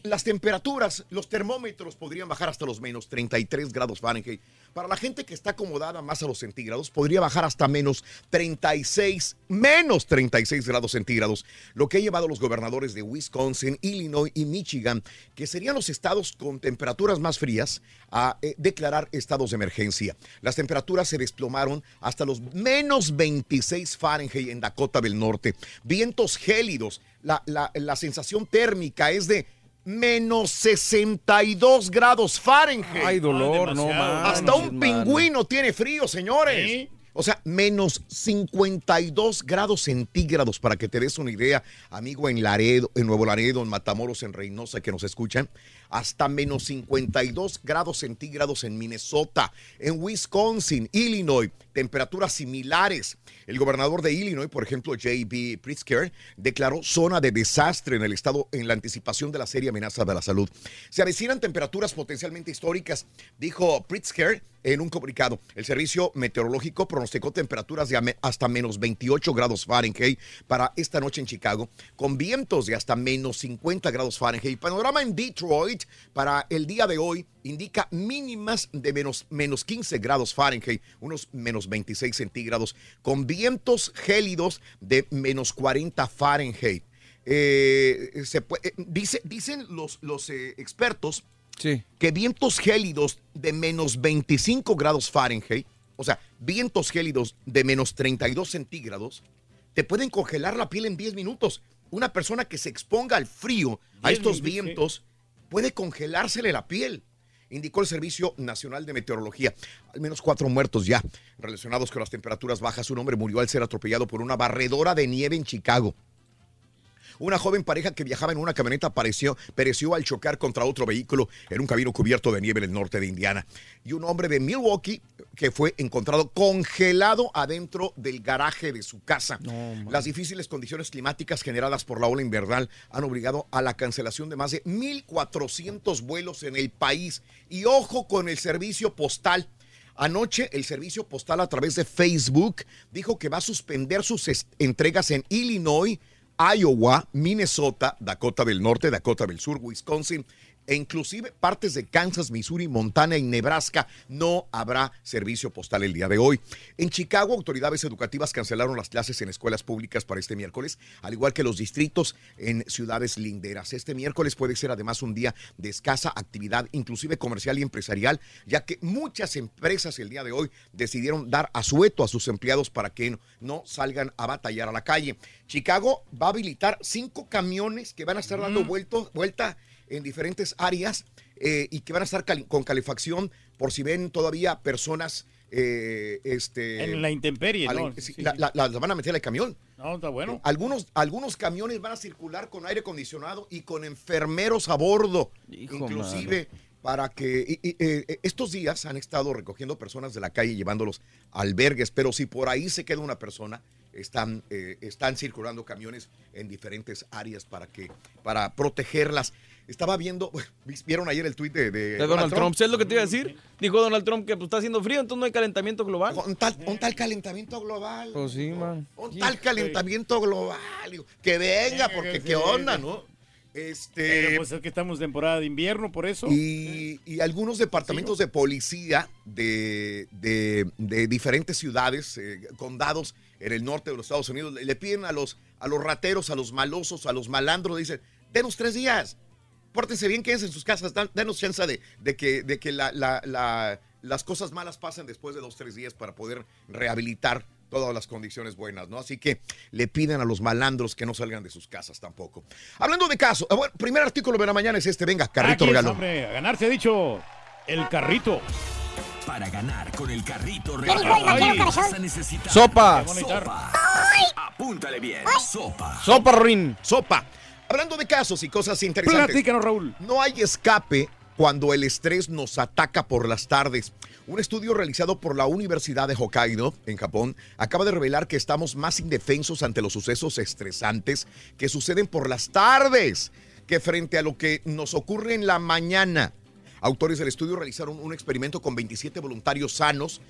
las temperaturas, los termómetros podrían bajar hasta los menos 33 grados Fahrenheit. Para la gente que está acomodada más a los centígrados, podría bajar hasta menos 36, menos 36 grados centígrados, lo que ha llevado a los gobernadores de Wisconsin, Illinois y Michigan, que serían los estados con temperaturas más frías, a eh, declarar estados de emergencia. Las temperaturas se desplomaron hasta los menos 26 Fahrenheit en Dakota del Norte. Vientos gélidos. La, la- la sensación térmica es de menos 62 grados Fahrenheit. Ay, dolor, no más. Hasta un pingüino tiene frío, señores. O sea, menos 52 grados centígrados, para que te des una idea, amigo en Laredo, en Nuevo Laredo, en Matamoros, en Reynosa, que nos escuchan. Hasta menos 52 grados centígrados en Minnesota, en Wisconsin, Illinois, temperaturas similares. El gobernador de Illinois, por ejemplo, J.B. Pritzker, declaró zona de desastre en el estado en la anticipación de la seria amenaza de la salud. Se avecinan temperaturas potencialmente históricas, dijo Pritzker en un comunicado. El servicio meteorológico pronosticó temperaturas de hasta menos 28 grados Fahrenheit para esta noche en Chicago, con vientos de hasta menos 50 grados Fahrenheit. Panorama en Detroit para el día de hoy indica mínimas de menos, menos 15 grados Fahrenheit, unos menos 26 centígrados, con vientos gélidos de menos 40 Fahrenheit. Eh, se puede- eh, dice, dicen los, los eh, expertos que vientos gélidos de menos 25 grados Fahrenheit, o sea, vientos gélidos de menos 32 centígrados, te pueden congelar la piel en 10 minutos. Una persona que se exponga al frío, a 10 estos vientos, puede congelársele la piel indicó el Servicio Nacional de Meteorología. Al menos cuatro muertos ya relacionados con las temperaturas bajas. Un hombre murió al ser atropellado por una barredora de nieve en Chicago. Una joven pareja que viajaba en una camioneta pereció, pereció al chocar contra otro vehículo en un camino cubierto de nieve en el norte de Indiana. Y un hombre de Milwaukee que fue encontrado congelado adentro del garaje de su casa. Las difíciles condiciones climáticas generadas por la ola invernal han obligado a la cancelación de más de 1.400 vuelos en el país. Y ojo con el servicio postal. Anoche el servicio postal a través de Facebook dijo que va a suspender sus entregas en Illinois, Iowa, Minnesota, Dakota del Norte, Dakota del Sur, Wisconsin e inclusive partes de Kansas, Missouri, Montana y Nebraska no habrá servicio postal el día de hoy. En Chicago, autoridades educativas cancelaron las clases en escuelas públicas para este miércoles, al igual que los distritos en ciudades linderas. Este miércoles puede ser además un día de escasa actividad, inclusive comercial y empresarial, ya que muchas empresas el día de hoy decidieron dar asueto a sus empleados para que no, salgan a batallar a la calle. Chicago va a habilitar cinco camiones que van a estar dando vuelto- vuelta en diferentes áreas eh, y que van a estar cali- con calefacción por si ven todavía personas eh, este, En la intemperie, la- ¿no? sí, Sí, la- sí. la- las van a meter al camión. No, está bueno. Algunos, algunos camiones van a circular con aire acondicionado y con enfermeros a bordo, inclusive para que y- y, eh, estos días han estado recogiendo personas de la calle y llevándolos a albergues, pero si por ahí se queda una persona, están, eh, están circulando camiones en diferentes áreas para que para protegerlas. Estaba viendo, vieron ayer el tuit de, de De Donald Trump, ¿sabes lo que te iba a decir? Dijo Donald Trump que pues, está haciendo frío, entonces no hay calentamiento global. Un tal, un tal calentamiento global. Pues sí, man. Un tal calentamiento global. digo, Que venga, porque qué onda, ¿no? Este. Pero pues es que estamos en temporada de invierno, por eso. Y, y algunos departamentos de policía de, de- de diferentes ciudades, eh, condados en el norte de los Estados Unidos, le, le piden a los, a los rateros, a los malosos, a los malandros, dicen, denos tres días, pórtense bien, quédense en sus casas, dan- denos chance de, de que, de que la- la- la- las cosas malas pasen después de dos, tres días para poder rehabilitar todas las condiciones buenas, ¿no? Así que le piden a los malandros que no salgan de sus casas tampoco. Hablando de caso, ah, bueno, primer artículo de la mañana es este, venga, carrito regalo. hombre, a ganar se ha dicho el carrito. Para ganar con el carrito ¿Qué dijo el vaquero regalo, vas a necesitar Sopa. Sopa. Apúntale bien. Sopa. Sopa, Rin. Sopa. Hablando de casos y cosas interesantes. Platícanos, Raúl. No hay escape cuando el estrés nos ataca por las tardes. Un estudio realizado por la Universidad de Hokkaido, en Japón, acaba de revelar que estamos más indefensos ante los sucesos estresantes que suceden por las tardes que frente a lo que nos ocurre en la mañana. Autores del estudio realizaron un experimento con 27 voluntarios sanos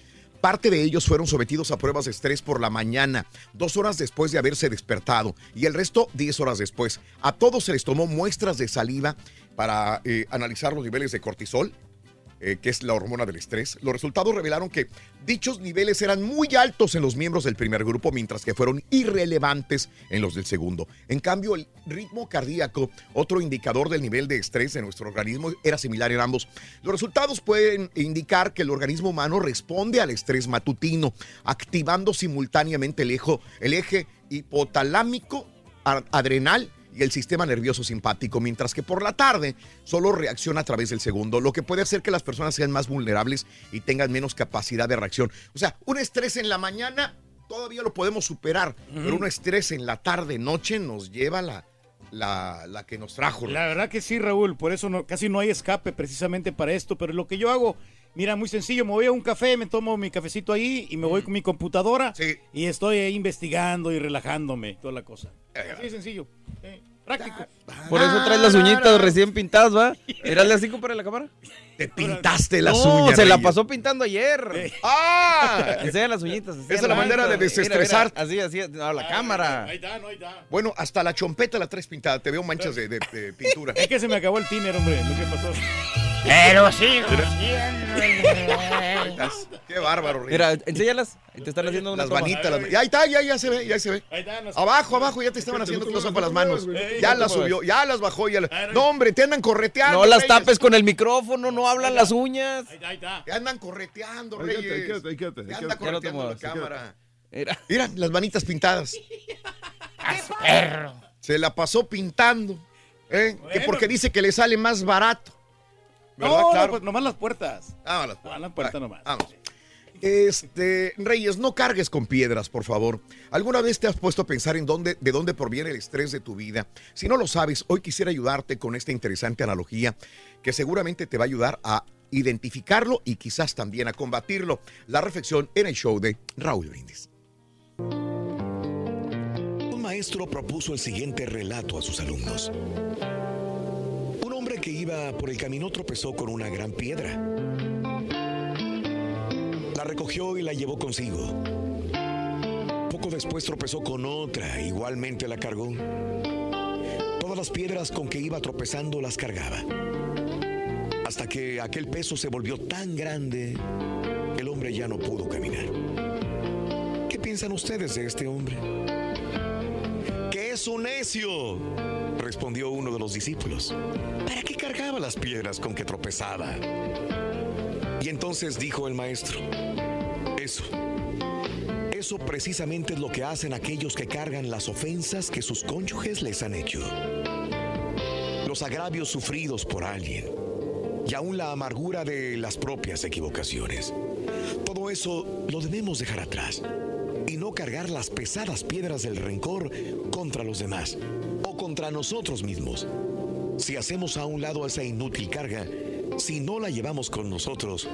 Parte de ellos fueron sometidos a pruebas de estrés por la mañana, dos horas después de haberse despertado, y el resto diez horas después. A todos se les tomó muestras de saliva para eh, analizar los niveles de cortisol, eh, que es la hormona del estrés. Los resultados revelaron que dichos niveles eran muy altos en los miembros del primer grupo, mientras que fueron irrelevantes en los del segundo. En cambio, el ritmo cardíaco, otro indicador del nivel de estrés de nuestro organismo, era similar en ambos. Los resultados pueden indicar que el organismo humano responde al estrés matutino, activando simultáneamente el, ejo- el eje hipotalámico, adrenal y el sistema nervioso simpático, mientras que por la tarde solo reacciona a través del segundo, lo que puede hacer que las personas sean más vulnerables y tengan menos capacidad de reacción. O sea, un estrés en la mañana todavía lo podemos superar, pero un estrés en la tarde, noche nos lleva la, la, la que nos trajo. La verdad que sí, Raúl, por eso no, casi no hay escape precisamente para esto, pero lo que yo hago, mira, muy sencillo, me voy a un café, me tomo mi cafecito ahí y me voy con mi computadora y estoy ahí investigando y relajándome, toda la cosa. Así de sencillo, eh, práctico. Por eso traes las uñitas recién pintadas, ¿va? Érale así, para la cámara. Te pintaste las no, uñas. se la Reyes. pasó pintando ayer. ¡Ah! Enseña las uñitas. Esa es la manera de desestresar. así, así, a la cámara. Ahí está, no, ahí está. Bueno, hasta la chompeta la traes pintada, te veo manchas de, de- de pintura. Es que se me acabó el tiner, hombre, lo que pasó. Pero estás. Qué bárbaro, Reyes. Mira, enséñalas. Te están haciendo una Las toma. manitas, las- ya ahí está, ya, ya se ve, ya se ve. Ahí está, las- Abajo, abajo, ya te estaban haciendo close up a las manos. Ya No las subió, ya las bajó, ya la- No, hombre, te andan correteando. No las tapes con el micrófono, no hablan las uñas. Ahí está. Te andan correteando, Ahí quédate, ahí Reyes. quédate, ahí quédate, ahí Te no correteando la cámara. Mira. Mira, las manitas pintadas. perro. Se la pasó pintando. ¿Eh? Que porque dice que le sale más barato. No, ¿Verdad? no, claro. pues nomás las puertas. Ah, las Ah, las puertas nomás. Vamos. Este, Reyes, no cargues con piedras, por favor. ¿Alguna vez te has puesto a pensar en dónde, de dónde proviene el estrés de tu vida? Si no lo sabes, hoy quisiera ayudarte con esta interesante analogía que seguramente te va a ayudar a identificarlo y quizás también a combatirlo. La reflexión en el show de Raúl Brindis. Un maestro propuso el siguiente relato a sus alumnos. Un hombre que iba por el camino tropezó con una gran piedra. La recogió y la llevó consigo. Poco después tropezó con otra, igualmente la cargó. Las piedras con que iba tropezando las cargaba. Hasta que aquel peso se volvió tan grande, el hombre ya no pudo caminar. ¿Qué piensan ustedes de este hombre? que es un necio, respondió uno de los discípulos. ¿Para qué cargaba las piedras con que tropezaba? Y entonces dijo el maestro, eso, eso precisamente es lo que hacen aquellos que cargan las ofensas que sus cónyuges les han hecho. Los agravios sufridos por alguien y aún la amargura de las propias equivocaciones. Todo eso lo debemos dejar atrás y no cargar las pesadas piedras del rencor contra los demás o contra nosotros mismos. Si hacemos a un lado esa inútil carga, si no la llevamos con nosotros,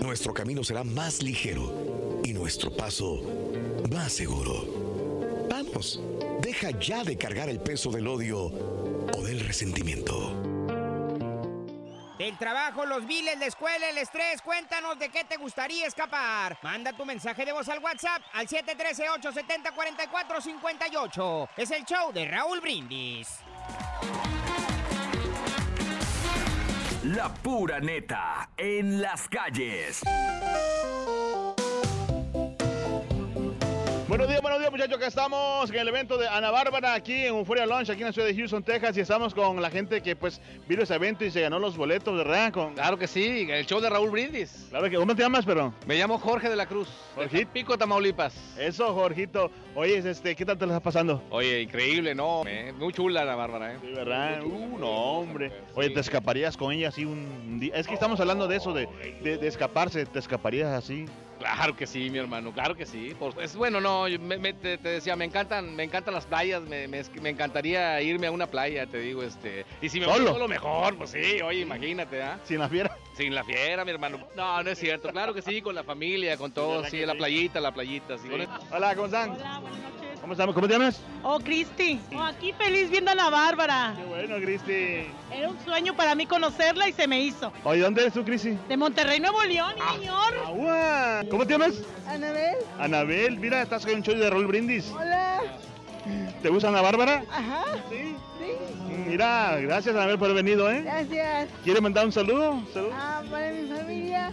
nuestro camino será más ligero y nuestro paso más seguro. Vamos, deja ya de cargar el peso del odio o del resentimiento. Del trabajo, los biles, la escuela, el estrés, cuéntanos de qué te gustaría escapar. Manda tu mensaje de voz al WhatsApp al 713-870-4458. Es el show de Raúl Brindis. La pura neta en las calles. Buenos días, buenos días muchachos, acá estamos en el evento de Ana Bárbara aquí en Euphoria Lounge, aquí en la ciudad de Houston, Texas y estamos con la gente que pues vino ese evento y se ganó los boletos, ¿verdad? Con... Claro que sí, el show de Raúl Brindis. Claro que, ¿cómo te llamas, pero? Me llamo Jorge de la Cruz, Jorgito. Pico, Tamaulipas. Eso, Jorgito. Oye, este, ¿qué tal te lo estás pasando? Oye, increíble, ¿no? Eh, Muy chula la Bárbara, ¿eh? Sí, ¿verdad? Uh, no, hombre. Oye, ¿te escaparías con ella así un día? Es que estamos hablando de eso, de, de- de escaparse, ¿te escaparías así? Claro que sí, mi hermano, claro que sí. Por- es bueno, no, yo me- me- te, te decía, me encantan, me encantan las playas, me, me- me encantaría irme a una playa, te digo, este. Y si me voy ¿Solo? solo mejor, pues sí, oye, imagínate, ¿ah? Sin la fiera. Sin la fiera, mi hermano. No, no es cierto. Claro que sí, con la familia, con todo, ¿verdad sí, la playita, la playita, sí. Hola, ¿cómo están? ¿Cómo estamos? ¿Cómo te llamas? Oh, Cristi. Oh, aquí feliz viendo a la Bárbara. Qué bueno, Cristi. Era un sueño para mí conocerla y se me hizo. Oye, ¿dónde eres tú, Cristi? De Monterrey, Nuevo León, señor. Agua. ¿Cómo te llamas? Anabel. Anabel, mira, estás en un show de Raúl Brindis. Hola. ¿Te gusta Ana Bárbara? Ajá. Sí. Mira, gracias Anabel por haber venido, ¿eh? Gracias. ¿Quiere mandar un saludo? ¿Saludo? Ah, para mi familia.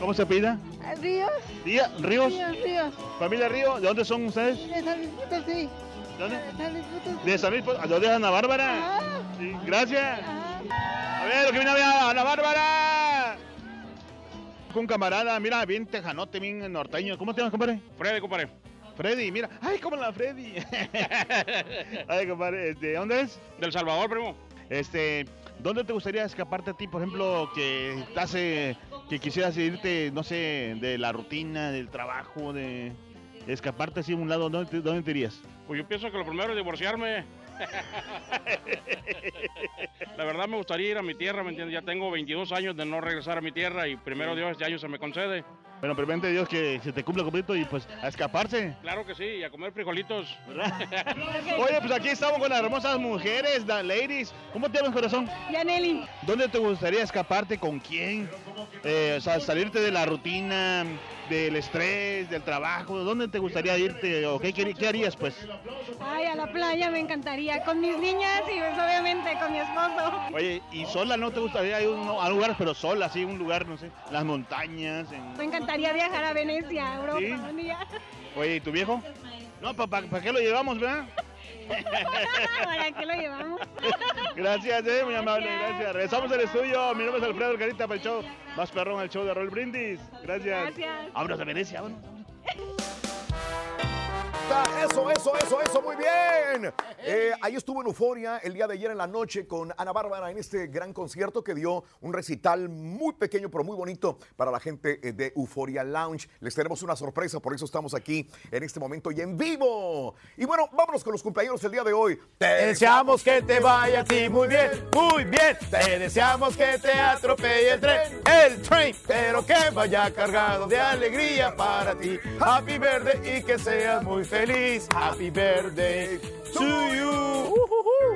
¿Cómo se pida? Ríos. Día, Ríos. Ríos, Ríos. Familia Río, ¿de dónde son ustedes? De San Luis Potosí. ¿Dónde? De San Luis Potosí. ¿a dónde es Ana Bárbara? Sí, gracias. A ver, lo que viene a ver, Ana Bárbara. Con camarada, mira, bien tejanote, bien norteño. ¿Cómo te llamas, compadre? Freddy, compadre. Freddy, mira. Ay, como la Freddy. Ay, compadre, ¿de dónde es? Del Salvador, primo. Este, ¿dónde te gustaría escaparte a ti, por ejemplo, que te hace, que quisieras irte, no sé, de la rutina, del trabajo, de escaparte así a un lado, ¿dónde te, dónde te irías? Pues yo pienso que lo primero es divorciarme. La verdad me gustaría ir a mi tierra, ¿me entiendes? Ya tengo 22 años de no regresar a mi tierra y primero Dios este año se me concede. Bueno, permite Dios que se te cumpla completo y pues a escaparse. Claro que sí, y a comer frijolitos. Oye, pues aquí estamos con las hermosas mujeres, las ladies. ¿Cómo te llamas, corazón? Yaneli. ¿Dónde te gustaría escaparte? ¿Con quién? Eh, o sea, salirte de la rutina, del estrés, del trabajo. ¿Dónde te gustaría irte? ¿O qué, qué- qué harías, pues? Ay, a la playa me encantaría. Con mis niñas y pues obviamente con mi esposo. Oye, ¿y sola no te gustaría ir a un, lugar, pero sola, así, un lugar, no sé, las montañas? en- Me encantaría viajar a Venecia, Europa. ¿Sí? un día. Oye, ¿y tu viejo? No, ¿para qué lo llevamos, verdad? ¿Para qué lo llevamos? Gracias, eh, muy amable, gracias. Regresamos al estudio. Mi nombre es Alfredo Carita para el show. Más perrón al show de Roll Brindis. Gracias. Gracias. Vámonos a Venecia, vámonos. Eso, eso, eso, eso. Muy bien. Eh, ahí estuvo en Euforia el día de ayer en la noche con Ana Bárbara en este gran concierto que dio un recital muy pequeño pero muy bonito para la gente eh, de Euforia Lounge. Les tenemos una sorpresa, por eso estamos aquí en este momento y en vivo. Y bueno, vámonos con los cumpleaños del día de hoy. Te deseamos que te vaya a ti muy bien, muy bien. Te deseamos que te atropelle el tren, el tren, pero que vaya cargado de alegría para ti. Happy birthday y que seas muy feliz. Happy birthday to you.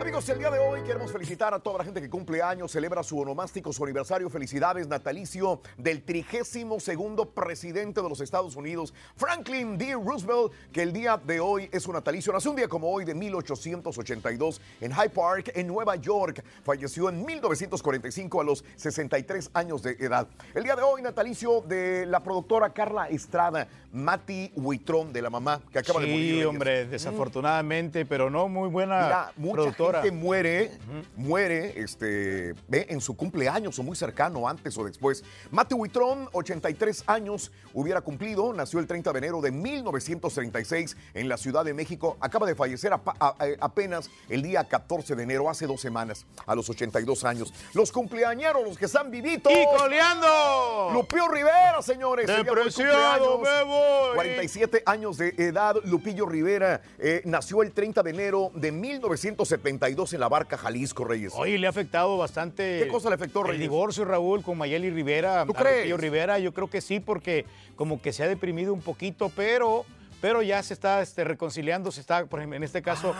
Amigos, el día de hoy queremos felicitar a toda la gente que cumple años, celebra su onomástico, su aniversario. Felicidades, natalicio del trigésimo segundo presidente de los Estados Unidos, Franklin D. Roosevelt, que el día de hoy es un natalicio. Nació un día como hoy de 1882 en Hyde Park, en Nueva York. Falleció en 1945 a los 63 años de edad. El día de hoy, natalicio de la productora Carla Estrada, Mati Huitrón, de la mamá, que acaba de morir. Sí, hombre, desafortunadamente, pero no muy buena Mira, mucha productora. gente muere, muere este, ve, en su cumpleaños o muy cercano, antes o después. Mate Huitrón, 83 años, hubiera cumplido, nació el 30 de enero de 1936 en la Ciudad de México. Acaba de fallecer a- a- apenas el día 14 de enero, hace dos semanas, a los 82 años. Los cumpleañeros, los que están vivitos. ¡Y coleando! Lupillo Rivera, señores. ¡Depreciado me voy! 47 años de edad, Lupillo Rivera eh, nació el 30 de enero de 1972 en la Barca, Jalisco, Reyes. Oye, le ha afectado bastante. ¿Qué cosa le afectó, El Reyes? divorcio, Raúl, con Mayeli Rivera. ¿Tú crees? Lupillo Rivera, yo creo que sí, porque como que se ha deprimido un poquito, pero. Pero ya se está este, reconciliando, se está, por ejemplo, en este caso,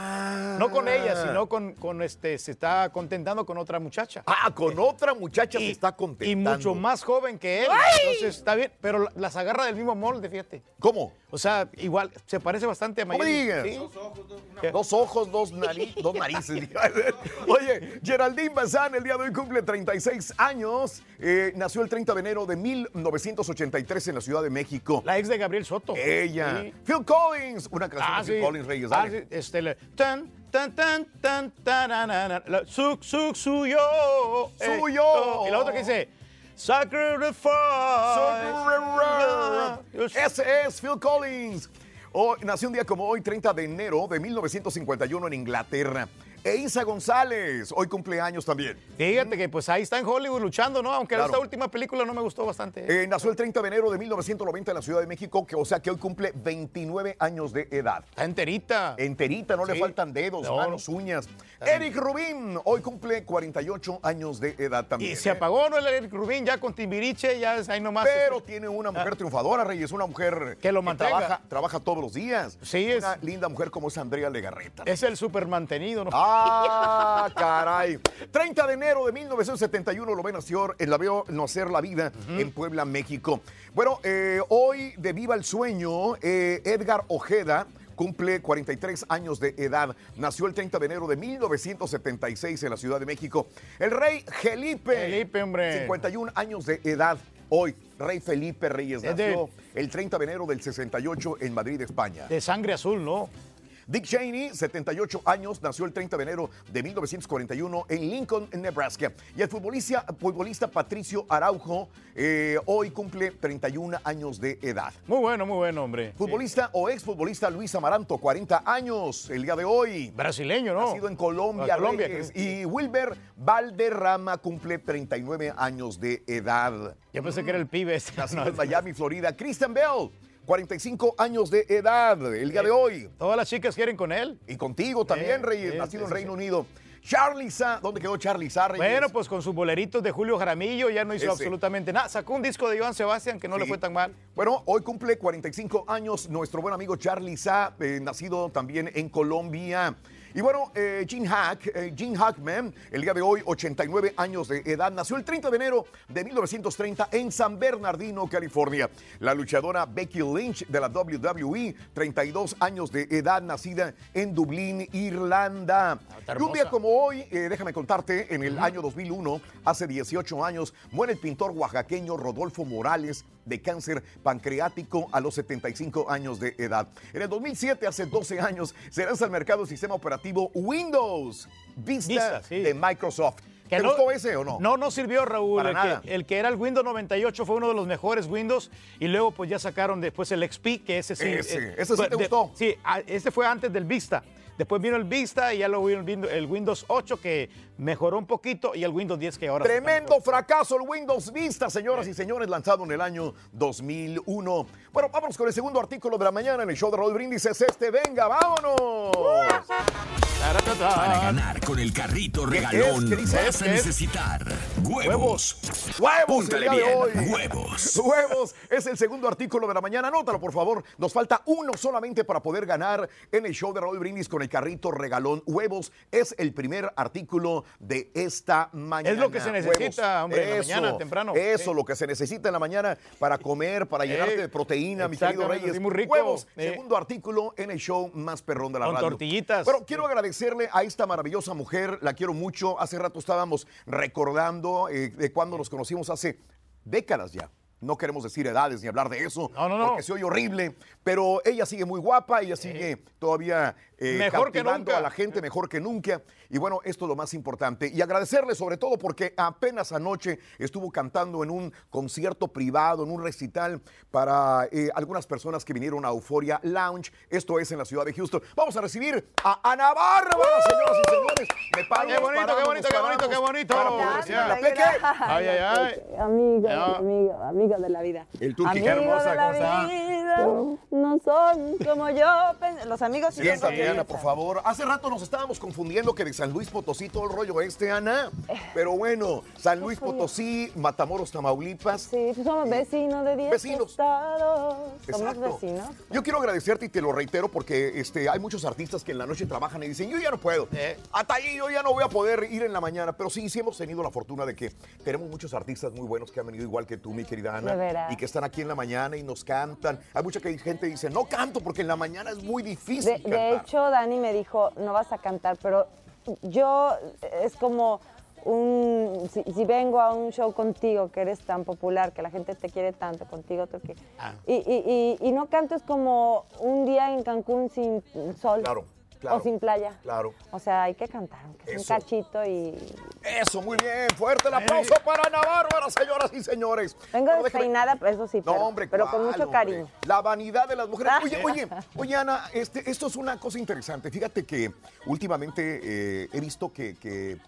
no con ella, sino con, con este, se está contentando con otra muchacha. Ah, con otra muchacha se está Y contentando. mucho más joven que él. ¡Ay! Entonces está bien, pero la- las agarra del mismo molde, fíjate. ¿Cómo? O sea, igual, se parece bastante a me Mayeli. digas. Sí. Dos ojos, dos, nari- dos narices. Oye, Geraldine Bazán el día de hoy cumple 36 años. Eh, nació el 30 de enero de 1983 en la Ciudad de México. La ex de Gabriel Soto. Ella. Sí. Phil Collins. Una canción Ah, de Phil sí. Collins, Reyes. Ah, sí, este, le- tan, tan, tan, tan, la- Suk, suk, suyo. eh, Suyo. oh, Y la otra que dice, Sacrifice. Ese es Phil Collins. Oh, nació un día como hoy, 30 de enero de 1951 en Inglaterra. E Isa González, hoy cumpleaños también. Fíjate que pues ahí está en Hollywood luchando, ¿no? Aunque Claro. esta última película no me gustó bastante. Eh, nació el 30 de enero de 1990 en la Ciudad de México, que, o sea que hoy cumple 29 años de edad. Está enterita. Enterita, no le faltan dedos, No. manos, uñas. Eric Rubín, hoy cumple 48 años de edad también. Y se ¿eh? apagó, ¿no? El Eric Rubín ya con Timbiriche, ya es ahí nomás. Pero este, tiene una mujer triunfadora, Reyes, una mujer Que lo mantenga. trabaja, trabaja todos los días. Sí, es- Una linda mujer como es Andrea Legarreta. Es el super mantenido, ¿no? Ah, caray. 30 de enero de 1971 lo ve nació, eh, la veo nacer la vida en Puebla, México. Bueno, eh, hoy de Viva el Sueño, eh, Edgar Ojeda cumple 43 años de edad. Nació el 30 de enero de 1976 en la Ciudad de México. El rey Felipe. Felipe, hombre. 51 años de edad. Hoy, rey Felipe Reyes nació el 30 de enero del 68 en Madrid, España. De sangre azul, ¿no? Dick Cheney, 78 años, nació el 30 de enero de 1941 en Lincoln, Nebraska. Y el futbolista, futbolista Patricio Araujo eh, hoy cumple 31 años de edad. Muy bueno, muy bueno, hombre. Futbolista o exfutbolista Luis Amaranto, 40 años el día de hoy. Brasileño, ¿no? Nacido en Colombia, Ah, Colombia, Reyes. Y Wilber Valderrama cumple 39 años de edad. Yo pensé que era el pibe este. Nacido No, en Miami, Florida. Christian Bell, 45 años de edad el día de hoy. Todas las chicas quieren con él. Y contigo también, Sí, Reyes, sí, nacido en Reino. Unido. Charlie Sa, ¿dónde quedó Charlie Sa, Reyes? Bueno, pues con sus boleritos de Julio Jaramillo ya no hizo Ese. absolutamente nada. Sacó un disco de Joan Sebastián que no le fue tan mal. Bueno, hoy cumple 45 años nuestro buen amigo Charlie Sa, eh, nacido también en Colombia. Y bueno, eh, Gene Hack, eh, Gene Hackman, el día de hoy, 89 años de edad, nació el 30 de enero de 1930 en San Bernardino, California. La luchadora Becky Lynch de la WWE, 32 años de edad, nacida en Dublín, Irlanda. y un día como hoy, eh, déjame contarte, en el año 2001, hace 18 años, muere el pintor oaxaqueño Rodolfo Morales de cáncer pancreático a los 75 años de edad. En el 2007, hace 12 años, se lanza al mercado el sistema operativo Windows Vista, Vista, sí. de Microsoft. ¿Te no- gustó ese o no? No, no sirvió, Raúl. Para el, nada. Que, el que era el Windows 98 fue uno de los mejores Windows y luego pues ya sacaron después el XP, que ese sí. Ese, eh, ese sí te de- gustó. Sí, a- ese fue antes del Vista. Después vino el Vista y ya luego vino el Windows 8 que mejoró un poquito y el Windows 10 que ahora... Tremendo fracaso el Windows Vista, señoras y señores, lanzado en el año 2001. Bueno, vámonos con el segundo artículo de la mañana en el show de Raúl Brindis. Es este, venga, vámonos. Para ganar con el carrito ¿Qué regalón es? ¿Qué dice? vas a necesitar huevos. Huevos el de bien, hoy. huevos. Huevos es el segundo artículo de la mañana. Anótalo, por favor. Nos falta uno solamente para poder ganar en el show de Raúl Brindis con el carrito regalón. Huevos es el primer artículo de esta mañana. Es lo que se necesita, Huevos. hombre, en la Eso, mañana, temprano. Eso, lo que se necesita en la mañana para comer, para llenarte de proteína, mi querido Reyes. sí, muy rico. Huevos, Eh. segundo artículo en el show más perrón de la Con radio. tortillitas. Bueno, quiero agradecerle a esta maravillosa mujer, la quiero mucho. Hace rato estábamos recordando eh, de cuando nos conocimos hace décadas ya. No queremos decir edades ni hablar de eso, No, no, no. porque se oye horrible, pero ella sigue muy guapa, ella sigue todavía eh, Mejor que nunca. a la gente mejor que nunca. Y bueno, esto es lo más importante. Y agradecerle sobre todo porque apenas anoche estuvo cantando en un concierto privado, en un recital para eh, algunas personas que vinieron a Euphoria Lounge. Esto es en la ciudad de Houston. Vamos a recibir a Ana Bárbara, señoras y señores. Me paro, Qué bonito, qué paramos, bonito, nos qué bonito, qué bonito. Para poder la Peque. Ay, ay, ay. Amiga, Ya. amiga, amiga de la vida. El Amigo qué hermosa, de no son como yo. Los amigos sí son Siéntate, como Ana, yo. por favor. Hace rato nos estábamos confundiendo que de San Luis Potosí todo el rollo este, Ana. Pero bueno, San Luis Potosí, Matamoros, Tamaulipas. Sí, pues somos vecinos de 10 Vecinos. estados. Somos Exacto. vecinos. Yo quiero agradecerte y te lo reitero porque este, hay muchos artistas que en la noche trabajan y dicen, yo ya no puedo. Hasta ahí yo ya no voy a poder ir en la mañana. Pero sí, sí hemos tenido la fortuna de que tenemos muchos artistas muy buenos que han venido igual que tú, mi querida Ana. De. Y que están aquí en la mañana y nos cantan. Hay mucha que- gente que dice, no canto porque en la mañana es muy difícil De, cantar. de hecho, Dani me dijo, no vas a cantar, pero yo es como un... Si, si vengo a un show contigo, que eres tan popular, que la gente te quiere tanto contigo, que- Ah. y, y, y, y no canto es como un día en Cancún sin sol. Claro, claro. O sin playa. Claro. O sea, hay que cantar, aunque sea un cachito y... Eso, muy bien. Fuerte el aplauso para Ana Bárbara, señoras y señores. Vengo déjame- despeinada, pues, eso sí, No, pero, hombre, pero con ¿cuál, mucho hombre? cariño. La vanidad de las mujeres. Ah. Oye, oye, oye, Ana, este, esto es una cosa interesante. Fíjate que últimamente eh, he visto que, que-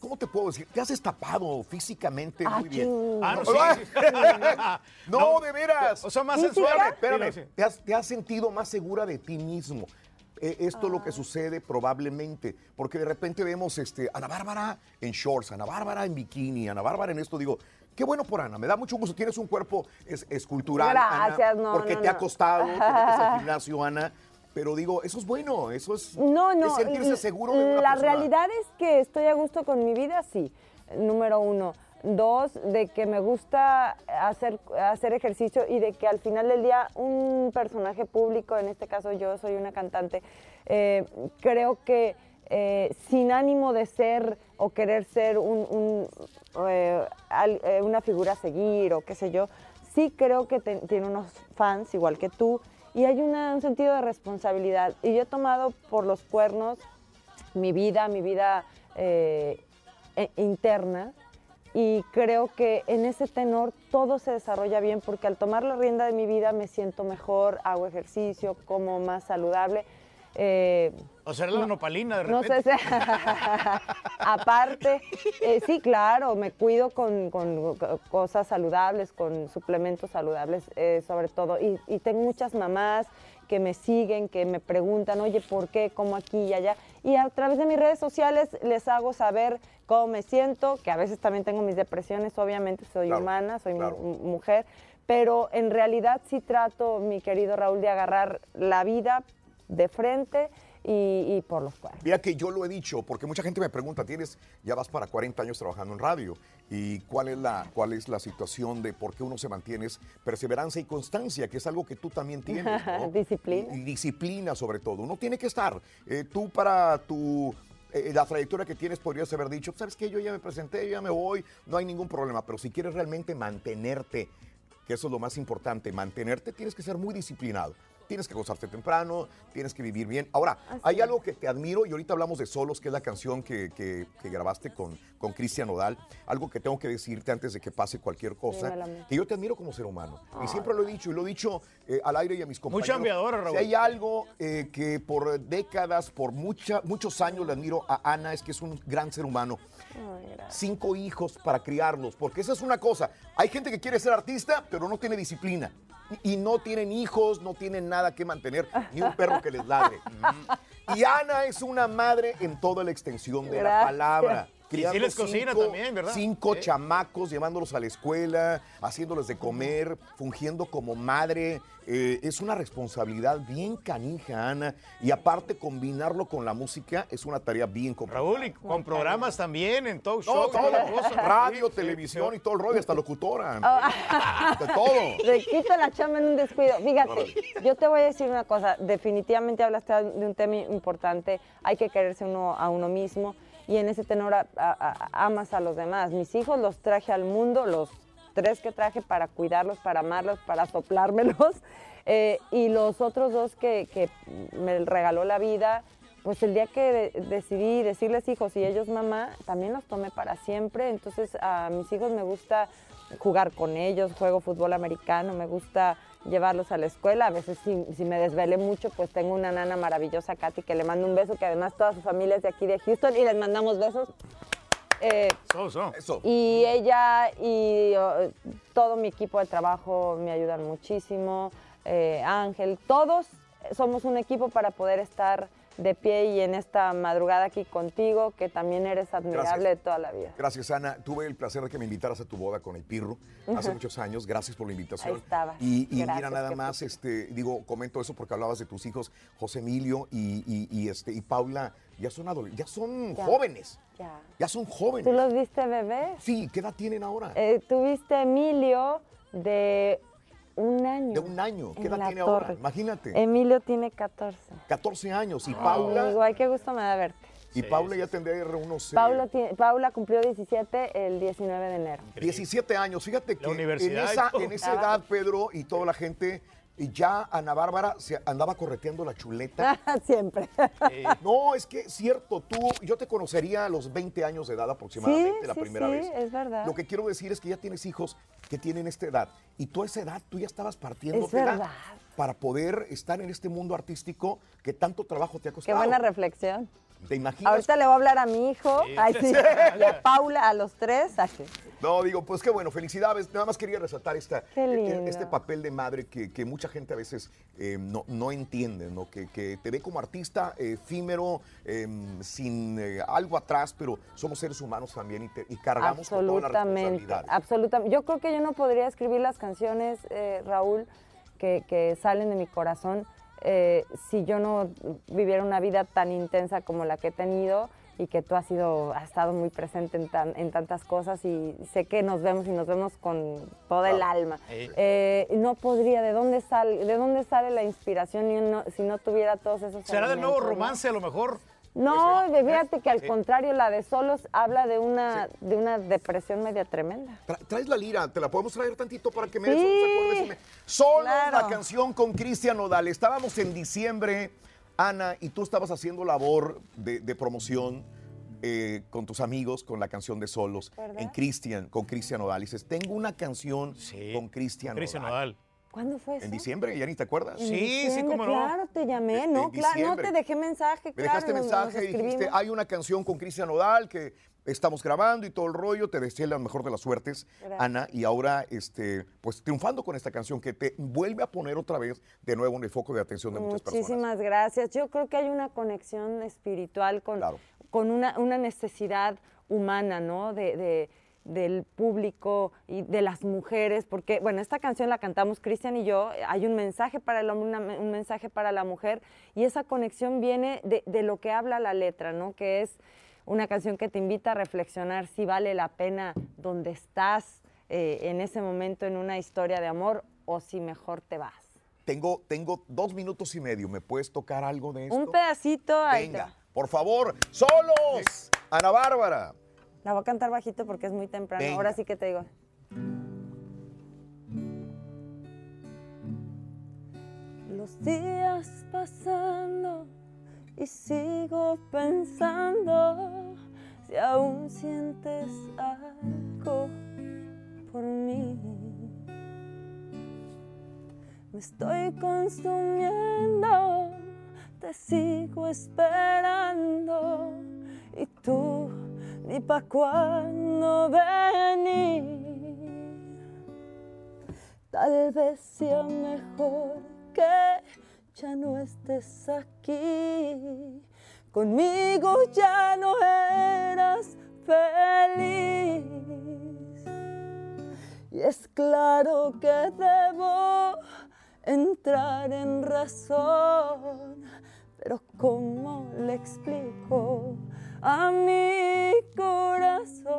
¿Cómo te puedo decir? Te has destapado físicamente Ah, muy bien. Ah, no, sí. no, No, de veras. o sea, más sensual. Espérame, Sí, sí. Te, has, te has sentido más segura de ti mismo. Eh, esto es lo Ah. que sucede probablemente, porque de repente vemos este, Ana Bárbara en shorts, Ana Bárbara en bikini, Ana Bárbara en esto, digo, qué bueno por Ana, me da mucho gusto, tienes un cuerpo es, escultural, Gracias, Ana, no, porque no, te ha costado, te metes al gimnasio, Ana, pero digo, eso es bueno, eso es, No, no. es sentirse seguro de una La persona. realidad es que estoy a gusto con mi vida, sí. Número uno. Dos, de que me gusta hacer, hacer ejercicio y de que al final del día un personaje público, en este caso yo soy una cantante, eh, creo que eh, sin ánimo de ser o querer ser un- eh, una figura a seguir o qué sé yo, sí creo que tiene unos fans igual que tú y hay un sentido de responsabilidad. Y yo he tomado por los cuernos mi vida, mi vida e- interna. Y creo que en ese tenor todo se desarrolla bien porque al tomar la rienda de mi vida me siento mejor, hago ejercicio, como más saludable. eh, O sea, era la nopalina de no repente. sé si... Aparte, eh, sí, claro, me cuido con, con co- cosas saludables, con suplementos saludables, eh, sobre todo. Y, y tengo muchas mamás que me siguen, que me preguntan, oye, ¿por qué? ¿Cómo aquí y allá? Y a través de mis redes sociales les hago saber cómo me siento, que a veces también tengo mis depresiones, obviamente soy Claro, humana, soy claro. mujer, pero en realidad sí trato, mi querido Raúl, de agarrar la vida de frente y, y por los cuernos. Mira que yo lo he dicho, porque mucha gente me pregunta, tienes, ya vas para 40 años trabajando en radio, y cuál es la, cuál es la situación de por qué uno se mantiene es perseverancia y constancia, que es algo que tú también tienes, ¿no? Disciplina. Y, y disciplina sobre todo. Uno tiene que estar. Eh, tú para tu eh, la trayectoria que tienes podrías haber dicho, sabes que yo ya me presenté, yo ya me voy, no hay ningún problema. Pero si quieres realmente mantenerte, que eso es lo más importante, mantenerte, tienes que ser muy disciplinado. Tienes que acostarte temprano, tienes que vivir bien. Ahora, hay algo que te admiro y ahorita hablamos de Solos, que es la canción que, que- que grabaste con, con Cristian Nodal. Algo que tengo que decirte antes de que pase cualquier cosa, Dímelo. que yo te admiro como ser humano. Y siempre lo he dicho, y lo he dicho eh, al aire y a mis compañeros. chambeadora, Raúl. Si hay algo eh, que por décadas, por mucha, muchos años le admiro a Ana, es que es un gran ser humano. Cinco hijos para criarlos, porque esa es una cosa. Hay gente que quiere ser artista, pero no tiene disciplina. Y no tienen hijos, no tienen nada que mantener, ni un perro que les ladre. Y Ana es una madre en toda la extensión de la palabra. Sí criando les cocina también, ¿verdad? Cinco chamacos, llevándolos a la escuela, haciéndoles de comer, fungiendo como madre. Eh, es una responsabilidad bien canija, Ana. Y aparte, combinarlo con la música es una tarea bien complicada. Raúl, y con programas también, en talk show. No, y toda la todo. cosa. Radio, Sí, televisión sí. y todo el rollo, hasta locutora. Ah. De todo. Le quita la chamba en un descuido. Fíjate, yo te voy a decir una cosa. Definitivamente hablaste de un tema importante. Hay que quererse uno a uno mismo. Y en ese tenor amas a los demás. Mis hijos los traje al mundo, los tres que traje para cuidarlos, para amarlos, para soplármelos. Eh, y los otros dos que, me regaló la vida, pues el día que de- decidí decirles hijos y ellos mamá, también los tomé para siempre. Entonces a mis hijos me gusta jugar con ellos, juego fútbol americano, me gusta llevarlos a la escuela. A veces si, si me desvelé mucho, pues tengo una nana maravillosa, Katy, que le mando un beso, que además toda su familia es de aquí de Houston y les mandamos besos. Eh, Eso. y ella y todo mi equipo de trabajo me ayudan muchísimo. eh, Ángel, todos somos un equipo para poder estar de pie y en esta madrugada aquí contigo, que también eres admirable Gracias. de toda la vida. Gracias, Ana. Tuve el placer de que me invitaras a tu boda con el Pirro hace muchos años. Gracias por la invitación. Ahí estabas. Y, y mira, nada más, este, digo, comento eso porque hablabas de tus hijos, José Emilio y, y- y, este, y Paula, ya son adolescentes, ya son Ya. jóvenes. Ya. Ya son jóvenes. ¿Tú los viste bebés? Sí, ¿qué edad tienen ahora? Eh, tuviste Emilio de un año. de un año. ¿Qué en edad la tiene ahora? torre. Imagínate. Emilio tiene 14. 14 años. Y Amigo, Paula, ay, qué gusto me da verte. y Paula ya tendría unos eh, Paula, tiene- Paula cumplió 17 el 19 de enero. 17 años. Fíjate que en esa, en esa edad, Pedro, y toda la gente, y ya Ana Bárbara se andaba correteando la chuleta. Siempre. No, es que es cierto, tú, yo te conocería a los 20 años de edad aproximadamente Sí, la sí, primera sí, vez. es verdad. Lo que quiero decir es que ya tienes hijos que tienen esta edad y tú a esa edad tú ya estabas partiendo Es verdad. para poder estar en este mundo artístico que tanto trabajo te ha Qué costado. buena reflexión. ¿Te imaginas? Ahorita le voy a hablar a mi hijo, Sí. ay, sí, y a Paula, a los tres. ay, sí. No, digo, pues qué bueno, felicidades. Nada más quería resaltar esta, Qué e- lindo. este papel de madre que, que mucha gente a veces eh, no, no entiende, ¿no? Que, que te ve como artista eh, efímero, em, sin eh, algo atrás, pero somos seres humanos también y, te- y cargamos con todas las Absolutamente, responsabilidades. absolutamente. Yo creo que yo no podría escribir las canciones, eh, Raúl, que, que salen de mi corazón eh, si yo no viviera una vida tan intensa como la que he tenido y que tú has sido, has estado muy presente en, tan- en tantas cosas y sé que nos vemos y nos vemos con todo el alma. Eh, no podría, ¿de dónde sale, de dónde sale la inspiración y no- si no tuviera todos esos ¿Será del nuevo romance a lo mejor? No, fíjate que al Sí. contrario, la de Solos habla de una, de una depresión media tremenda. Tra- traes la lira, te la podemos traer tantito para que me Sí, des unos acordes y me- Solo claro. la canción con Cristian Nodal. Estábamos en diciembre, Ana, y tú estabas haciendo labor de, de promoción eh, con tus amigos con la canción de Solos ¿Verdad? en Cristian, con Cristian Nodal. Y dices, tengo una canción con Cristian Cristian Nodal. Nodal. ¿Cuándo fue eso? En diciembre, ya ni te acuerdas. En diciembre, Claro, te llamé, En- ¿no? en Claro, no te dejé mensaje, Me dejaste mensaje y dijiste, hay una canción con Cristian Nodal que estamos grabando y todo el rollo. Te deseé la mejor de las suertes, Gracias. Ana. Y ahora, este, pues triunfando con esta canción que te vuelve a poner otra vez de nuevo en el foco de atención de muchas personas. Muchísimas gracias. Yo creo que hay una conexión espiritual con, con una, una necesidad humana, ¿no? De, de- del público y de las mujeres, porque, bueno, esta canción la cantamos Cristian y yo, hay un mensaje para el hombre, una- un mensaje para la mujer, y esa conexión viene de, de lo que habla la letra, ¿no? Que es una canción que te invita a reflexionar si vale la pena donde estás eh, en ese momento en una historia de amor o si mejor te vas. Tengo, tengo dos minutos y medio. ¿Me puedes tocar algo de esto? Un pedacito, ahí te Venga, por favor. ¡Solos! Ana Bárbara. La voy a cantar bajito porque es muy temprano. Venga. Ahora sí que te digo. los días pasando y sigo pensando si aún sientes algo por mí. Me estoy consumiendo, te sigo esperando y tú ni pa' cuándo venir. Tal vez sea mejor que ya no estés aquí. Conmigo ya no eras feliz. Y es claro que debo entrar en razón, pero ¿cómo le explico a mi corazón?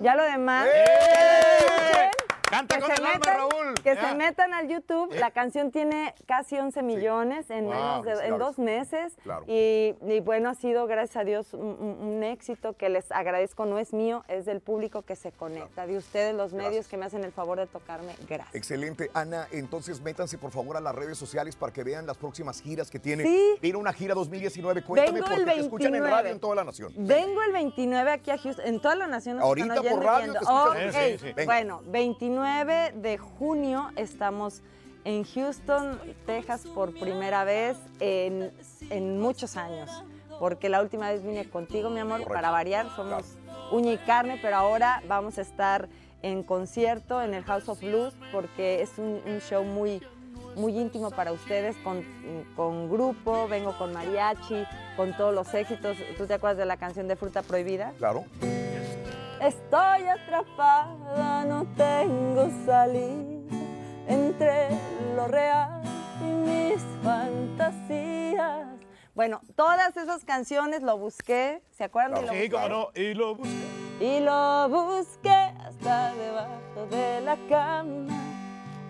Ya lo demás. ¡Eh! Canta que con se el alma, metan- Raúl. Que se metan al YouTube. Eh. La canción tiene casi 11 millones en, Wow, menos de- en dos meses. Claro. Y, y bueno, ha sido, gracias a Dios, un, éxito que les agradezco. No es mío, es del público que se conecta. De ustedes, los medios que me hacen el favor de tocarme. Gracias. Excelente, Ana. Entonces métanse por favor a las redes sociales para que vean las próximas giras que tiene. Sí. Viene una gira 2019. Cuéntame Vengo porque el te escuchan en 29. radio en toda la nación. Vengo el 29 aquí a Houston, en toda la nación. Ahorita por radio te escuchan. Sí, sí. Bueno, 29 de junio estamos en Houston, Texas por primera vez en, en muchos años. Porque la última vez vine contigo, mi amor, Correcto. para variar. Somos uña y carne, pero ahora vamos a estar en concierto en el House of Blues porque es un, un show muy, muy íntimo para ustedes, con, con grupo, vengo con mariachi, con todos los éxitos. ¿Tú te acuerdas de la canción de Fruta Prohibida? Claro. Estoy atrapada, no tengo salida entre lo real y mis fantasías. Bueno, todas esas canciones lo busqué, ¿se acuerdan? de lo Sí. Y lo busqué. Y lo busqué hasta debajo de la cama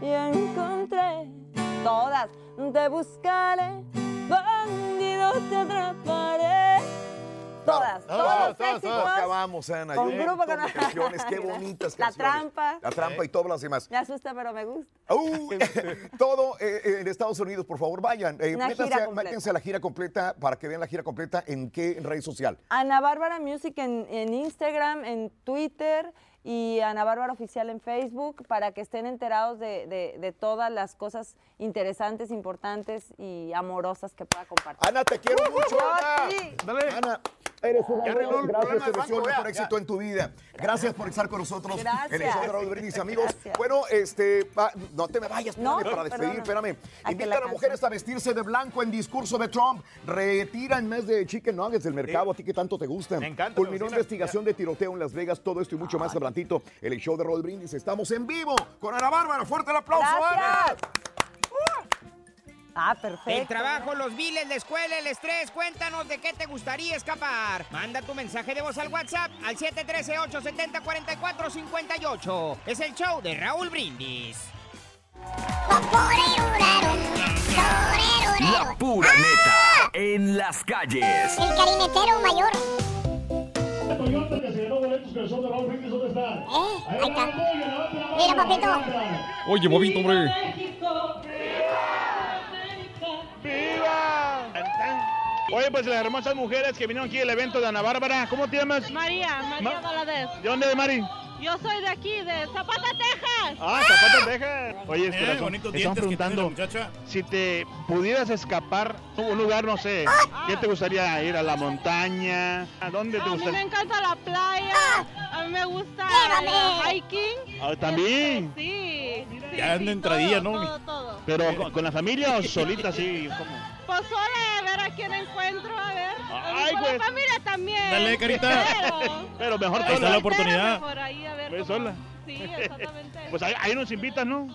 y encontré todas. Te buscaré, bandido, te atraparé. Todas, todos los éxitos. Acabamos, Ana. Con Yo un grupo, con- canciones, qué bonitas La canciones. trampa. La trampa y todas las demás. Me asusta, pero me gusta. Uh, todo eh, eh, en Estados Unidos, por favor, vayan. Eh, Una métanse, gira a- completa. métanse a la gira completa para que vean la gira completa en qué red social. Ana Bárbara Music en, en Instagram, en Twitter y Ana Bárbara Oficial en Facebook para que estén enterados de, de- de todas las cosas interesantes, importantes y amorosas que pueda compartir. Ana, te quiero mucho, Ana. sí. Ana, eres una Ya arregló el Gracias, problema del banco, ya, éxito en tu vida. Gracias por estar con nosotros Gracias. en el show de Raúl Brindis, amigos. Gracias. Bueno, este, va- no te me vayas, No, espérame, para despedir, espérame. Invitan la a canción. mujeres a vestirse de blanco en discurso de Trump. Retiran más de chicken nuggets del mercado, a ti que tanto te gustan. Me encanta, Culminó me investigación de tiroteo en Las Vegas, todo esto y mucho más adelantito en el show de Raúl Brindis. Estamos en vivo con Ana Bárbara. Fuerte el aplauso, Ana. Ah, perfecto. El trabajo, los biles, la escuela, el estrés. Cuéntanos de qué te gustaría escapar. Manda tu mensaje de voz al WhatsApp al 713-870-4458. Es el show de Raúl Brindis. La pura neta en las calles. El carinetero mayor. Eh, ahí está. Mira, papito. Oye, bobito, hombre. ¡Viva! Oye, pues las hermosas mujeres que vinieron aquí al evento de Ana Bárbara, ¿cómo te llamas? María, María Ma- Valadez. ¿De dónde, Mari? Yo soy de aquí, de Zapata, Texas. Ah, Zapata, Texas. Oye, Eh, corazón, la preguntando muchacha. si te pudieras escapar a un lugar, no sé, ¿qué te gustaría ir a la montaña? ¿A dónde te A mí me gustaría? encanta la playa. A mí me gusta el hiking. Ah, también. Sí. sí, Ya sí, entradilla, todo, ¿no? Todo, todo. Pero con, con la familia o solita así, ¿cómo? Pues a ver a quién encuentro, a ver. Ay, Con pues. la familia también. Dale, carita. Pero, Pero mejor ahí a ver Ve cómo- sola. Sí, exactamente. Pues ahí, ahí nos invitas, ¿no?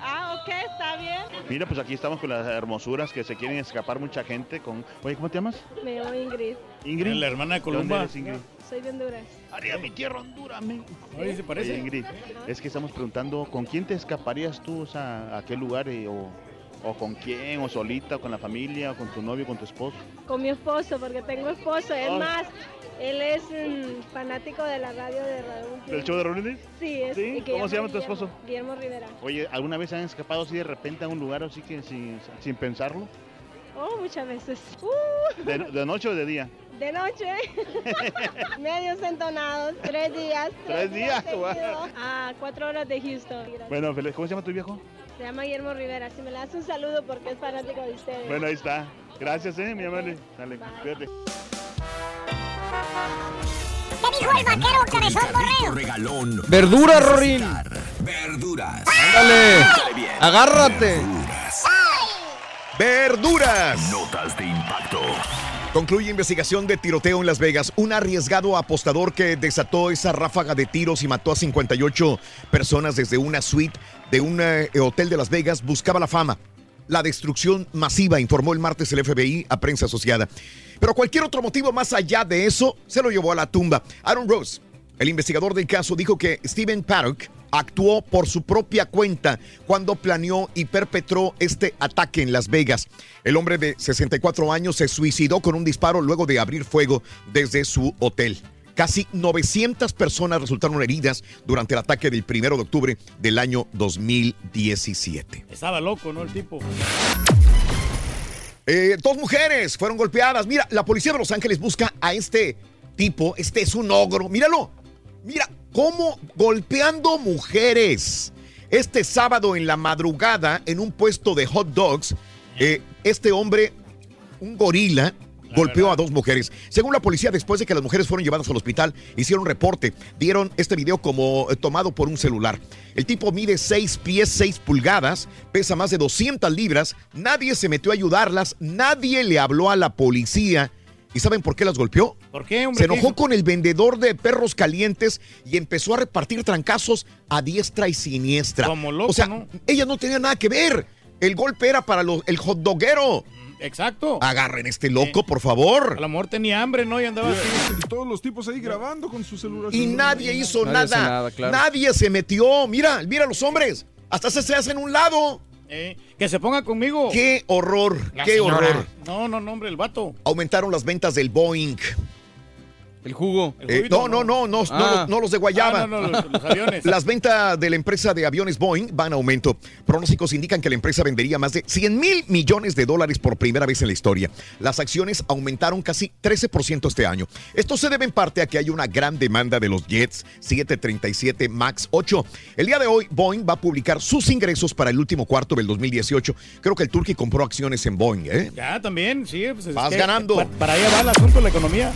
Ah, ok, está bien. Mira, pues aquí estamos con las hermosuras que se quieren escapar mucha gente con... Oye, ¿cómo te llamas? Me llamo Ingrid. Ingrid. La hermana de ¿De dónde Columba. eres, Ingrid? Soy de Honduras. Arriba mi tierra, Honduras, men. Oye, ¿se parece? Oye, Ingrid, es que estamos preguntando, ¿con quién te escaparías tú? O sea, ¿a qué lugar eh, o ¿O con quién? ¿O solita? ¿O con la familia? ¿O con tu novio? ¿Con tu esposo? Con mi esposo, porque tengo esposo. Es más, él es mm, fanático de la radio de Raúl. ¿Del show de Raúl? Sí, es. ¿Cómo se llama tu esposo? Guillermo Rivera. Oye, ¿alguna vez han escapado así de repente a un lugar así que sin, sin pensarlo? Oh, muchas veces. Uh, ¿De, de noche o de día? de noche. Medios entonados. Tres días. Tres días, seguidos, guau. A cuatro horas de Houston. Bueno, ¿cómo se llama tu viejo? Se llama Guillermo Rivera. Si me le das un saludo porque es fanático de ustedes. Bueno, ahí está. Gracias, eh, mi amable. Dale, cuídate. ¿Qué dijo el vaquero cabezón borreo? Regalón. Verdura, Rorín. Verduras. Ándale. Agárrate. Verduras. Notas de impacto. Concluye investigación de tiroteo en Las Vegas. Un arriesgado apostador que desató esa ráfaga de tiros y mató a 58 personas desde una suite de un eh, hotel de Las Vegas buscaba la fama. La destrucción masiva, informó el martes el FBI a prensa asociada. Pero cualquier otro motivo más allá de eso se lo llevó a la tumba. Aaron Rose, el investigador del caso, dijo que Steven Paddock actuó por su propia cuenta cuando planeó y perpetró este ataque en Las Vegas. El hombre de 64 años se suicidó con un disparo luego de abrir fuego desde su hotel. Casi 900 personas resultaron heridas durante el ataque del 1 de octubre del año 2017. Estaba loco, ¿no? El tipo. Eh, dos mujeres fueron golpeadas. Mira, la policía de Los Ángeles busca a este tipo. Este es un ogro. Míralo. Mira cómo golpeando mujeres. Este sábado en la madrugada, en un puesto de hot dogs, eh, este hombre, un gorila, golpeó a dos mujeres. Según la policía, después de que las mujeres fueron llevadas al hospital, hicieron reporte. Dieron este video como eh, tomado por un celular. El tipo mide 6 pies 6 pulgadas, pesa más de 200 libras. Nadie se metió a ayudarlas, nadie le habló a la policía. ¿Y saben por qué las golpeó? ¿Por qué, hombre? Se ¿Qué enojó con el vendedor de perros calientes y empezó a repartir trancazos a diestra y siniestra. Como loco, o sea, ¿no? ella no tenía nada que ver. El golpe era para los- el hot doguero. Exacto. Agarren este loco, por favor. A lo mejor tenía hambre, ¿no? Y andaba así. Y todos los tipos ahí grabando con su celular. Y nadie hizo Nadie nada. nada, claro. Nadie se metió. Mira, mira los hombres. Hasta se, se hacen un lado. Eh, que se ponga conmigo. Qué horror, La qué señora. horror. No, no, no, hombre, el vato. Aumentaron las ventas del Boeing. El jugo. Eh, no, no, no, no, no, Ah. los- no los de Guayaba. Ah, no, no, los- los aviones. Las ventas de la empresa de aviones Boeing van a aumento. Pronósticos indican que la empresa vendería más de 100 mil millones de dólares por primera vez en la historia. Las acciones aumentaron casi 13% este año. Esto se debe en parte a que hay una gran demanda de los jets 737 MAX 8. El día de hoy, Boeing va a publicar sus ingresos para el último cuarto del 2018. Creo que el Turqui compró acciones en Boeing, ¿eh? Ya, también, sí. Pues es Vas que ganando. pa- Para allá va el asunto de la economía.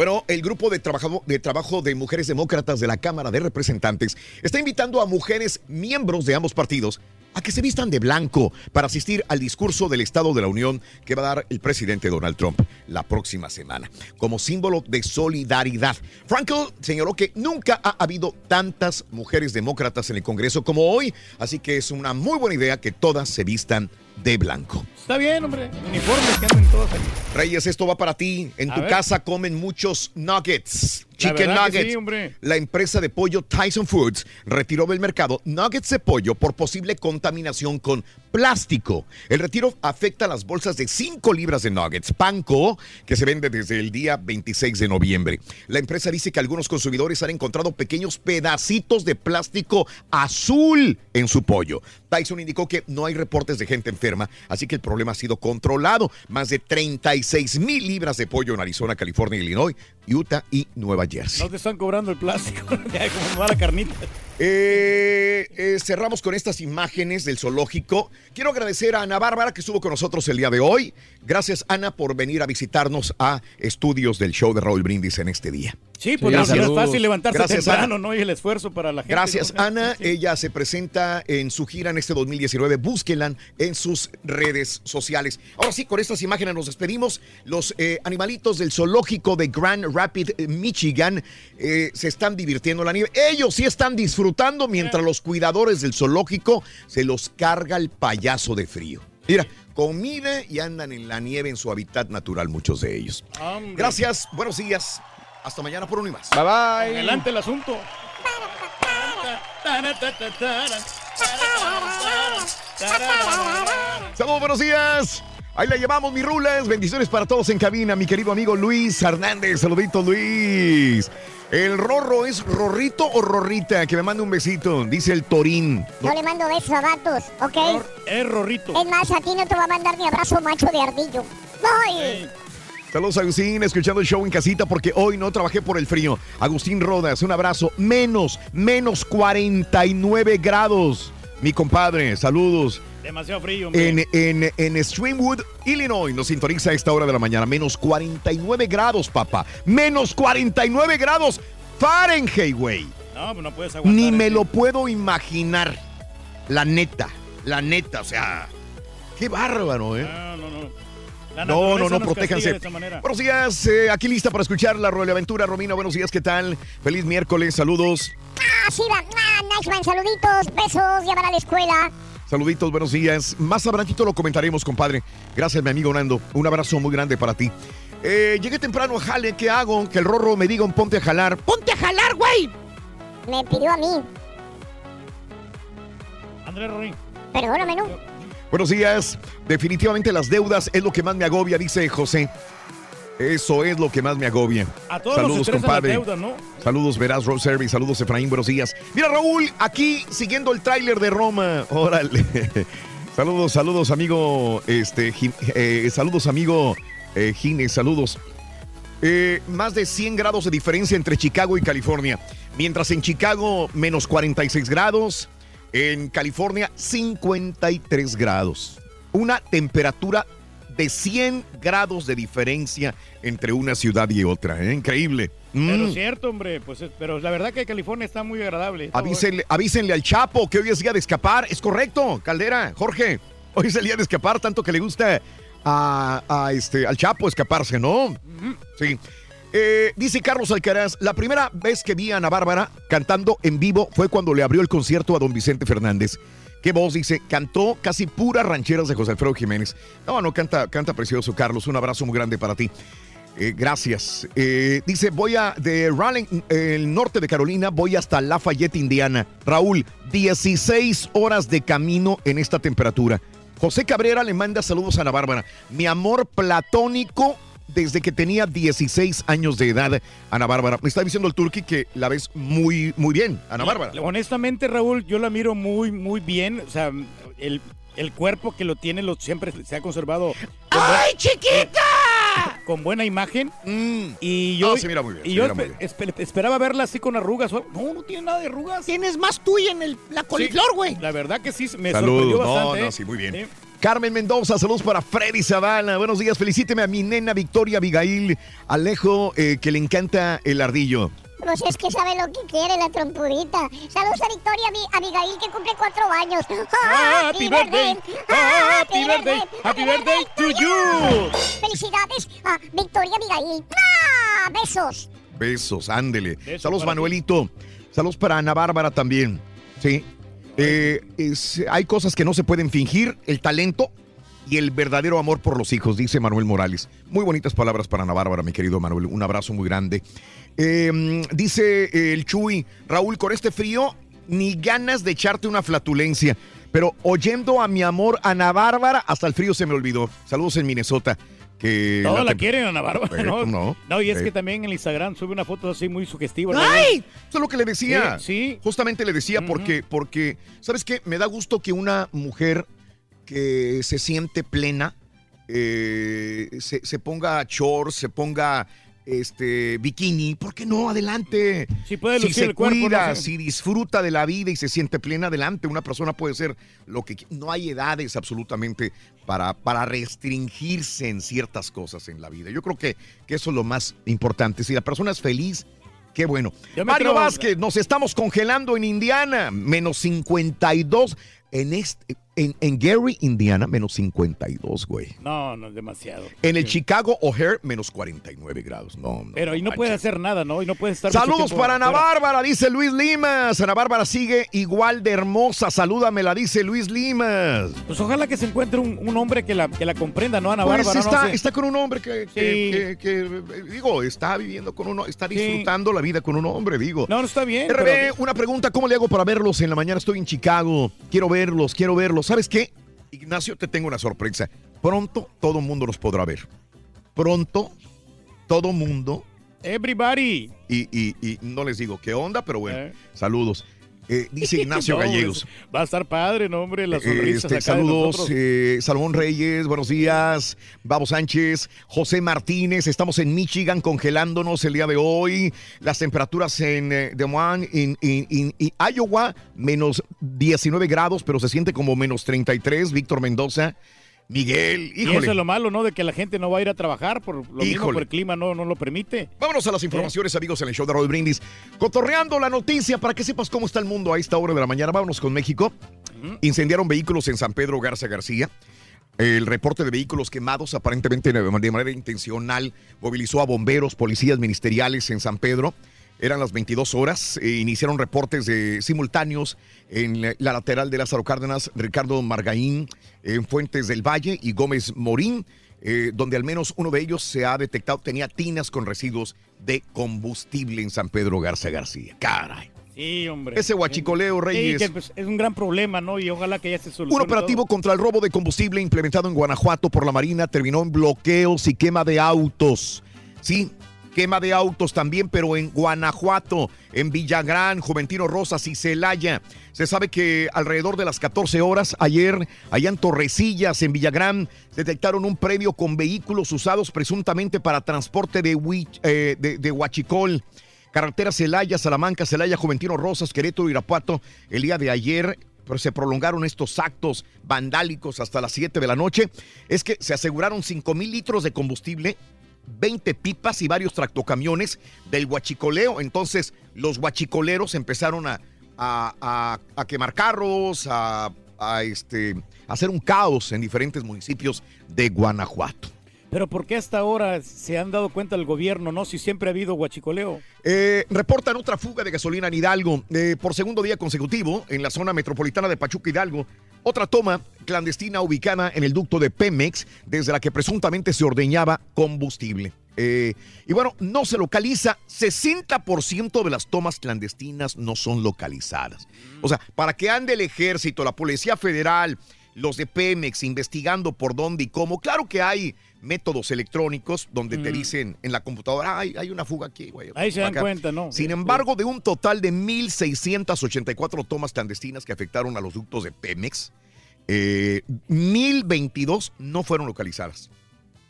Bueno, el grupo de trabajo, de trabajo de mujeres demócratas de la Cámara de Representantes está invitando a mujeres miembros de ambos partidos a que se vistan de blanco para asistir al discurso del Estado de la Unión que va a dar el presidente Donald Trump la próxima semana, como símbolo de solidaridad. Frankel señaló que nunca ha habido tantas mujeres demócratas en el Congreso como hoy, así que es una muy buena idea que todas se vistan de blanco. Está bien, hombre. Uniformes que andan todos ahí. Reyes, esto va para ti. En A tu ver. casa comen muchos nuggets, chicken nuggets. sí. La empresa de pollo Tyson Foods retiró del mercado nuggets de pollo por posible contaminación con plástico. El retiro afecta a las bolsas de 5 libras de nuggets, panko, que se vende desde el día 26 de noviembre. La empresa dice que algunos consumidores han encontrado pequeños pedacitos de plástico azul en su pollo. Tyson indicó que no hay reportes de gente enferma, así que el problema ha sido controlado. Más de 36 mil libras de pollo en Arizona, California, Illinois, Utah y Nueva Jersey. No te están cobrando el plástico. como va la carnita. Eh, eh, cerramos con estas imágenes del zoológico. Quiero agradecer a Ana Bárbara que estuvo con nosotros el día de hoy. Gracias, Ana, por venir a visitarnos a estudios del show de Raúl Brindis en este día. Sí, pues no, no es fácil levantarse Gracias, temprano, Ana. ¿no? Y el esfuerzo para la gente. Gracias, ¿no? Ana. Ella se presenta en su gira en este 2019. Búsquenla en sus redes sociales. Ahora sí, con estas imágenes nos despedimos. Los eh, animalitos del zoológico de Grand Rapids, eh, Michigan, eh, se están divirtiendo en la nieve. Ellos sí están disfrutando mientras los cuidadores del zoológico se los carga el payaso de frío. Mira, comida y andan en la nieve en su hábitat natural, muchos de ellos. Gracias, buenos días. Hasta mañana por un y más. Bye bye. Adelante el asunto. Saludos, buenos días. Ahí la llevamos, mi rulas. Bendiciones para todos en cabina, mi querido amigo Luis Hernández. Saludito, Luis. El Rorro es Rorrito o Rorrita, que me manda un besito, dice el Torín. Yo le mando besos a vatos, ¿ok? Es Rorrito. Es más, a ti no te va a mandar ni abrazo macho de ardillo. ¡Ay! Saludos, Agustín, escuchando el show en casita porque hoy no trabajé por el frío. Agustín Rodas, un abrazo. Menos, menos 49 grados. Mi compadre, saludos. Demasiado frío, hombre. En, en, en Streamwood, Illinois, nos sintoniza a esta hora de la mañana. Menos 49 grados, papá. Menos 49 grados Fahrenheit, güey. No, pues no puedes aguantar. Ni me este. lo puedo imaginar. La neta, la neta, o sea, qué bárbaro, ¿eh? No, no, no. La No, no, no, protéjanse. Buenos días, eh, aquí lista para escuchar la Aventura. Romina, buenos días, ¿qué tal? Feliz miércoles, saludos. Ah, sí, va. Ah, nice man, saluditos, besos, ya van a la escuela. Saluditos, buenos días. Más adelantito lo comentaremos, compadre. Gracias, mi amigo Nando. Un abrazo muy grande para ti. Eh, llegué temprano a jale, ¿qué hago? Que el rorro me diga un ponte a jalar. ¡Ponte a jalar, güey! Me pidió a mí. Andrés Rorín. Perdóname, ¿no? Buenos días. Definitivamente las deudas es lo que más me agobia, dice José. Eso es lo que más me agobia. A todos Saludos, compadre. las deudas, ¿no? Saludos, Verás Road Service. Saludos, Efraín. Buenos días. Mira, Raúl, aquí siguiendo el tráiler de Roma. Órale. saludos, saludos, amigo. Este, eh, saludos, amigo eh, Gines. Saludos. Eh, más de 100 grados de diferencia entre Chicago y California. Mientras en Chicago, menos 46 grados. En California, 53 grados. Una temperatura de 100 grados de diferencia entre una ciudad y otra. ¿eh? Increíble. Pero Mm. cierto, hombre, pues es- pero la verdad que California está muy agradable. Está Avísenle, avísenle al Chapo que hoy es día de escapar. Es correcto, Caldera, Jorge. Hoy es el día de escapar, tanto que le gusta a, a este, al Chapo escaparse, ¿no? Sí. Eh, dice Carlos Alcaraz, la primera vez que vi a Ana Bárbara cantando en vivo fue cuando le abrió el concierto a don Vicente Fernández. ¿Qué voz? Dice, cantó casi puras rancheras de José Alfredo Jiménez. No, no, canta, canta precioso, Carlos. Un abrazo muy grande para ti. Eh, gracias. Eh, dice, voy a de Raleigh, el norte de Carolina, voy hasta Lafayette, Indiana. Raúl, 16 horas de camino en esta temperatura. José Cabrera le manda saludos a Ana Bárbara. Mi amor platónico desde que tenía 16 años de edad, Ana Bárbara. Me está diciendo el turqui que la ves muy, muy bien, Ana Bárbara. Honestamente, Raúl, yo la miro muy, muy bien. O sea, el, el cuerpo que lo tiene lo, siempre se ha conservado. ¡Ay, chiquita! Con buena imagen. Y yo, No, se mira muy bien, y se yo mira muy esperaba verla así con arrugas. No, no tiene nada de arrugas. Tienes más tuya en el, la coliflor, güey. La verdad que sí, me sorprendió Saludos. No, bastante. no, ¿eh? sí, muy bien. Carmen Mendoza, saludos para Freddy Zavala. Buenos días, felicíteme a mi nena Victoria Abigail Alejo, eh, que le encanta el ardillo. Pues es que sabe lo que quiere la trompudita. Saludos a Victoria Abi- Abigail, que cumple cuatro años. Happy birthday, happy birthday, happy birthday to you. Felicidades a Victoria Abigail. ¡Ah! Besos. Besos, ándele. Besos Saludos, ti. Manuelito. Saludos para Ana Bárbara también. Sí. Eh, es- hay cosas que no se pueden fingir, el talento y el verdadero amor por los hijos, dice Manuel Morales. Muy bonitas palabras para Ana Bárbara, mi querido Manuel. Un abrazo muy grande. Eh, dice eh, el Chuy, Raúl, con este frío, ni ganas de echarte una flatulencia. Pero oyendo a mi amor Ana Bárbara, hasta el frío se me olvidó. Saludos en Minnesota. Que Todos la quieren, Ana Bárbara, Eh, ¿no? no, No, y es eh. que también en el Instagram sube una foto así muy sugestiva. ¿no? ¡Ay! Eso es lo que le decía. Sí, Justamente le decía porque, porque, ¿sabes qué? Me da gusto que una mujer que se siente plena eh, se, se ponga shorts, se ponga este bikini, ¿por qué no? Adelante. Si puede si lucir se el cuerpo, cuida, no sé. si disfruta de la vida y se siente plena, adelante. Una persona puede ser lo que no hay edades absolutamente para, para restringirse en ciertas cosas en la vida. Yo creo que, que eso es lo más importante. Si la persona es feliz, qué bueno. Mario Vázquez, nos estamos congelando en Indiana, menos 52. En, este, en, en Gary, Indiana, menos 52, güey. No, no es demasiado. En el Chicago O'Hare, menos 49 grados. No, no. Pero ahí no puede hacer nada, ¿no? Y no puede estar. Saludos para Ana. Bárbara, dice Luis Limas. Ana Bárbara sigue igual de hermosa. Salúdamela, dice Luis Limas. Pues ojalá que se encuentre un, un hombre que la, que la comprenda, ¿no, Ana Pues Bárbara? está, no sé. está con un hombre que, que- Sí. que- que, digo, está viviendo con uno, está disfrutando la vida con un hombre, digo. No, no está bien. RB, pero- una pregunta, ¿cómo le hago para verlos en la mañana? Estoy en Chicago, quiero verlos, quiero verlos. ¿Sabes qué? Ignacio, te tengo una sorpresa. Pronto todo mundo nos podrá ver. Pronto todo mundo. Everybody. Y, y- y no les digo qué onda, pero bueno, Eh. saludos. Eh, dice Ignacio No, Gallegos. Va a estar padre, no, hombre, las sonrisas Este, de saludos, eh, Salomón Reyes, buenos días. Babo Sánchez, José Martínez, estamos en Michigan congelándonos el día de hoy. Las temperaturas en eh, Des Moines, en, en- en- en Iowa, menos 19 grados, pero se siente como menos 33. Víctor Mendoza, Miguel, Y eso híjole. es lo malo, ¿no? De que la gente no va a ir a trabajar por lo mismo, Híjole. por el clima no, no lo permite. Vámonos a las informaciones, amigos, en el show de Raúl Brindis. Cotorreando la noticia para que sepas cómo está el mundo a esta hora de la mañana. Vámonos con México. Incendiaron vehículos en San Pedro Garza García. El reporte de vehículos quemados, aparentemente de manera intencional, movilizó a bomberos, policías ministeriales en San Pedro. Eran las 22 horas. e iniciaron reportes de simultáneos en la la lateral de Lázaro Cárdenas, Ricardo Margaín, en Fuentes del Valle y Gómez Morín, eh, donde al menos uno de ellos se ha detectado, tenía tinas con residuos de combustible en San Pedro Garza García. Caray. Sí, hombre. Ese huachicoleo, Reyes. Sí, que, pues, es un gran problema, ¿no? Y ojalá que ya se solucione Un operativo todo. contra el robo de combustible implementado en Guanajuato por la Marina terminó en bloqueos y quema de autos. Sí, quema de autos también, pero en Guanajuato, en Villagrán, Juventino Rosas y Celaya. Se sabe que alrededor de las 14 horas ayer, allá en Torrecillas, en Villagrán, detectaron un predio con vehículos usados presuntamente para transporte eh, de huachicol. Carretera Celaya, Salamanca, Celaya, Juventino Rosas, Querétaro, Irapuato. El día de ayer pero se prolongaron estos actos vandálicos hasta las 7 de la noche. Es que se aseguraron 5 mil litros de combustible, 20 pipas y varios tractocamiones del huachicoleo. Entonces los huachicoleros empezaron a, a- quemar carros, a, este, a hacer un caos en diferentes municipios de Guanajuato. Pero ¿por qué hasta ahora se han dado cuenta el gobierno, no? Si siempre ha habido huachicoleo. Eh, reportan otra fuga de gasolina en Hidalgo eh, por segundo día consecutivo en la zona metropolitana de Pachuca Hidalgo. Otra toma clandestina ubicada en el ducto de Pemex, desde la que presuntamente se ordeñaba combustible. Eh, y bueno, no se localiza. 60% de las tomas clandestinas no son localizadas. O sea, para que ande el ejército, la Policía Federal, los de Pemex investigando por dónde y cómo. Claro que hay métodos electrónicos donde te Mm. dicen en la computadora, "Ay, hay una fuga aquí, güey. Ahí se dan acá". cuenta, ¿no? Sin embargo, de un total de 1.684 tomas clandestinas que afectaron a los ductos de Pemex, eh, 1.022 no fueron localizadas.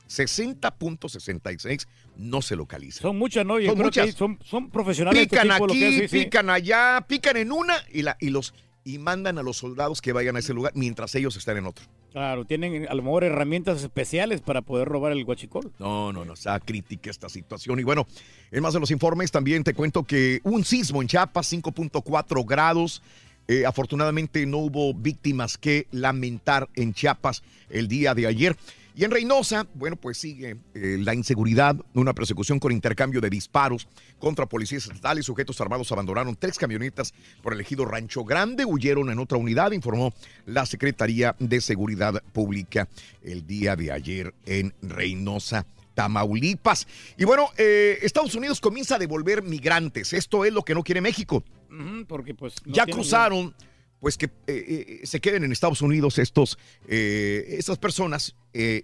60.66 no se localizan. Son muchas, ¿no? Yo Son creo que muchas. ahí son, son profesionales. este Pican tipo, que aquí, hace, sí. pican allá, pican en una y, la, y, los, y mandan a los soldados que vayan a ese lugar mientras ellos están en otro. Claro, tienen a lo mejor herramientas especiales para poder robar el huachicol. No, no, no, está crítica esta situación. Y bueno, en más de los informes también te cuento que un sismo en Chiapas, 5.4 grados. Eh, afortunadamente no hubo víctimas que lamentar en Chiapas el día de ayer. Y en Reynosa, bueno, pues sigue eh, la inseguridad, una persecución con intercambio de disparos contra policías estatales. Sujetos armados abandonaron tres camionetas por el ejido Rancho Grande, huyeron en otra unidad, informó la Secretaría de Seguridad Pública el día de ayer en Reynosa. Tamaulipas. Y bueno, eh, Estados Unidos comienza a devolver migrantes. Esto es lo que no quiere México. Porque pues... no ya cruzaron, pues que eh, eh, se queden en Estados Unidos estos, eh, estas personas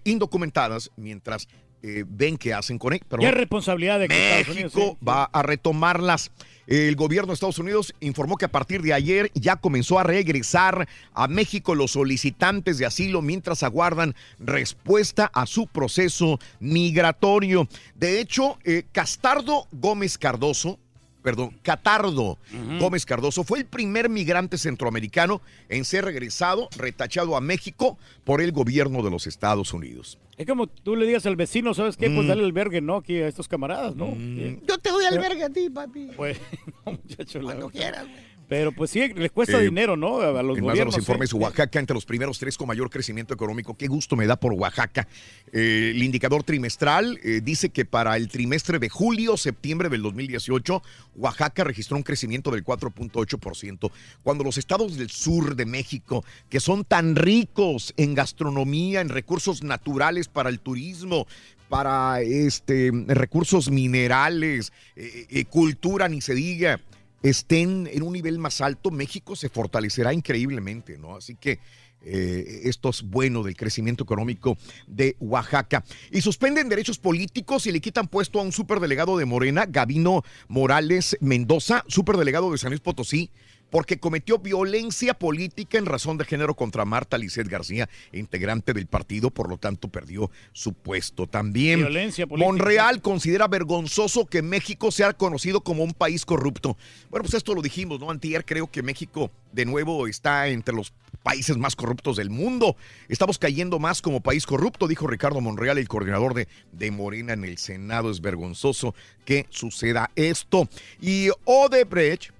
indocumentadas mientras ven qué hacen con Ya es responsabilidad de que Unidos, México sí. va a retomarlas. El gobierno de Estados Unidos informó que a partir de ayer ya comenzó a regresar a México los solicitantes de asilo mientras aguardan respuesta a su proceso migratorio. De hecho, Castardo Gómez Cardoso, perdón, Catardo Gómez Cardoso fue el primer migrante centroamericano en ser regresado, retachado a México por el gobierno de los Estados Unidos. Es como tú le digas al vecino, ¿sabes qué? Pues Mm. dale albergue, ¿no? Aquí a estos camaradas, ¿no? Sí. Yo te doy albergue a ti, papi. Pues, no, muchacho. la- Cuando quieras, güey. Pero pues sí, les cuesta Eh, dinero, ¿no? A, los en más de gobiernos. los informes, sí. Oaxaca entre los primeros tres con mayor crecimiento económico. Qué gusto me da por Oaxaca. Eh, el indicador trimestral eh, dice que para el trimestre de julio-septiembre del 2018, Oaxaca registró un crecimiento del 4.8%. Cuando los estados del sur de México, que son tan ricos en gastronomía, en recursos naturales para el turismo, para este recursos minerales, eh, eh, cultura, ni se diga, estén en un nivel más alto, México se fortalecerá increíblemente, ¿no? Así que eh, esto es bueno del crecimiento económico de Oaxaca. Y suspenden derechos políticos y le quitan puesto a un superdelegado de Morena, Gabino Morales Mendoza, superdelegado de San Luis Potosí, porque cometió violencia política en razón de género contra Marta Lisset García, integrante del partido, por lo tanto perdió su puesto también. Violencia política. Monreal considera vergonzoso que México sea conocido como un país corrupto. Bueno, pues esto lo dijimos, ¿no? Antier creo que México de nuevo está entre los países más corruptos del mundo. Estamos cayendo más como país corrupto, dijo Ricardo Monreal, el coordinador de, de Morena en el Senado. Es vergonzoso que suceda esto. Y Odebrecht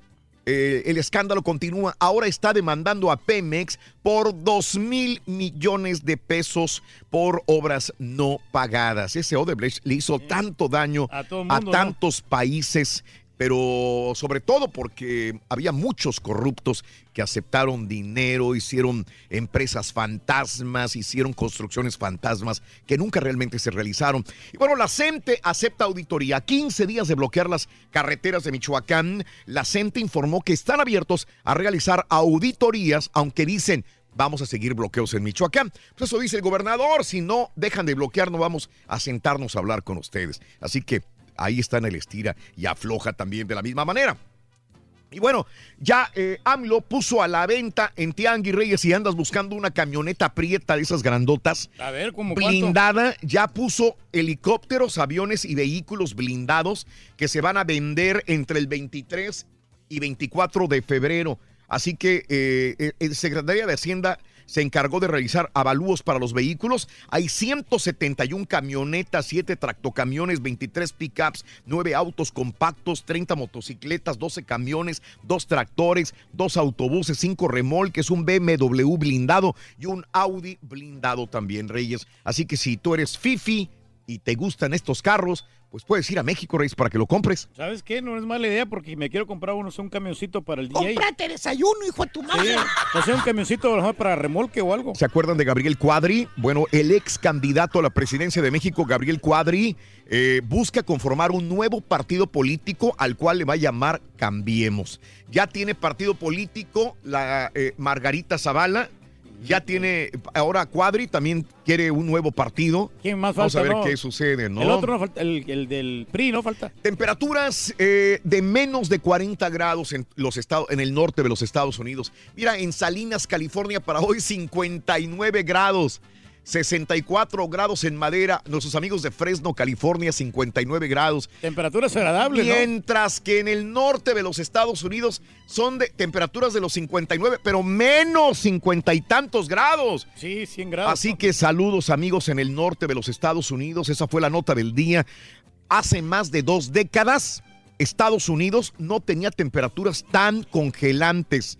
eh, el escándalo continúa. Ahora está demandando a Pemex por 2 mil millones de pesos por obras no pagadas. Ese Odebrecht le hizo tanto daño A tantos países, pero sobre todo porque había muchos corruptos que aceptaron dinero, hicieron empresas fantasmas, hicieron construcciones fantasmas que nunca realmente se realizaron. Y bueno, la CENTE acepta auditoría. 15 días de bloquear las carreteras de Michoacán. La CENTE informó que están abiertos a realizar auditorías, aunque dicen vamos a seguir bloqueos en Michoacán. Pues eso dice el gobernador, si no dejan de bloquear no vamos a sentarnos a hablar con ustedes. Así que ahí está en el estira y afloja también de la misma manera. Y bueno, ya eh, AMLO puso a la venta en Tianguis Reyes y andas buscando una camioneta prieta de esas grandotas. A ver, ¿cómo cuánto? blindada, ya puso helicópteros, aviones y vehículos blindados que se van a vender entre el 23 y 24 de febrero. Así que eh, el Secretaría de Hacienda se encargó de realizar avalúos para los vehículos. Hay 171 camionetas, 7 tractocamiones, 23 pickups, 9 autos compactos, 30 motocicletas, 12 camiones, 2 tractores, 2 autobuses, 5 remolques, un BMW blindado y un Audi blindado también, Reyes. Así que si tú eres Fifi y te gustan estos carros, pues puedes ir a México, Reyes, para que lo compres. ¿Sabes qué? No es mala idea porque me quiero comprar uno, un camioncito para el DJ. Cómprate desayuno, hijo de tu Sí, madre. o sea, un camioncito mejor para remolque o algo. ¿Se acuerdan de Gabriel Cuadri? Bueno, el ex candidato a la presidencia de México, Gabriel Cuadri, eh, busca conformar un nuevo partido político al cual le va a llamar Cambiemos. Ya tiene partido político la eh, Margarita Zavala. Ya tiene, ahora Cuadri también quiere un nuevo partido. ¿Quién más Vamos falta? a ver no? qué sucede, ¿no? El otro no falta, el, el del PRI no falta. Temperaturas eh, de menos de 40 grados en, los estados, en el norte de los Estados Unidos. Mira, en Salinas, California, para hoy 59 grados. 64 grados en Madera. Nuestros amigos de Fresno, California, 59 grados. Temperaturas agradables, ¿no? Mientras que en el norte de los Estados Unidos son de temperaturas de los 59, pero menos 50 y tantos grados. Sí, 100 grados. Así que saludos amigos en el norte de los Estados Unidos. Esa fue la nota del día. Hace más de dos décadas, Estados Unidos no tenía temperaturas tan congelantes.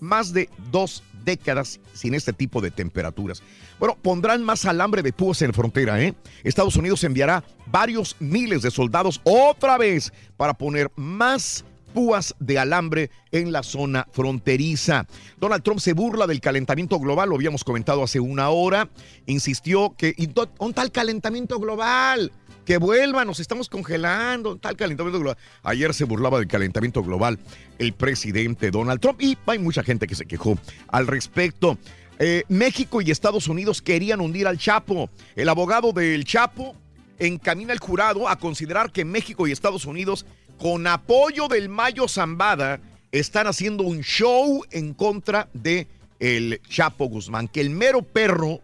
Más de dos décadas sin este tipo de temperaturas. Bueno, pondrán más alambre de púas en la frontera, ¿eh? Estados Unidos enviará varios miles de soldados otra vez para poner más púas de alambre en la zona fronteriza. Donald Trump se burla del calentamiento global, lo habíamos comentado hace una hora. Insistió que, ¿y dó- ¿dónde está el calentamiento global? Que vuelva, nos estamos congelando, ¿dónde está el calentamiento global. Ayer se burlaba del calentamiento global el presidente Donald Trump y hay mucha gente que se quejó al respecto. Eh, México y Estados Unidos querían hundir al Chapo. El abogado del Chapo encamina al jurado a considerar que México y Estados Unidos, con apoyo del Mayo Zambada, están haciendo un show en contra de el Chapo Guzmán, que el mero perro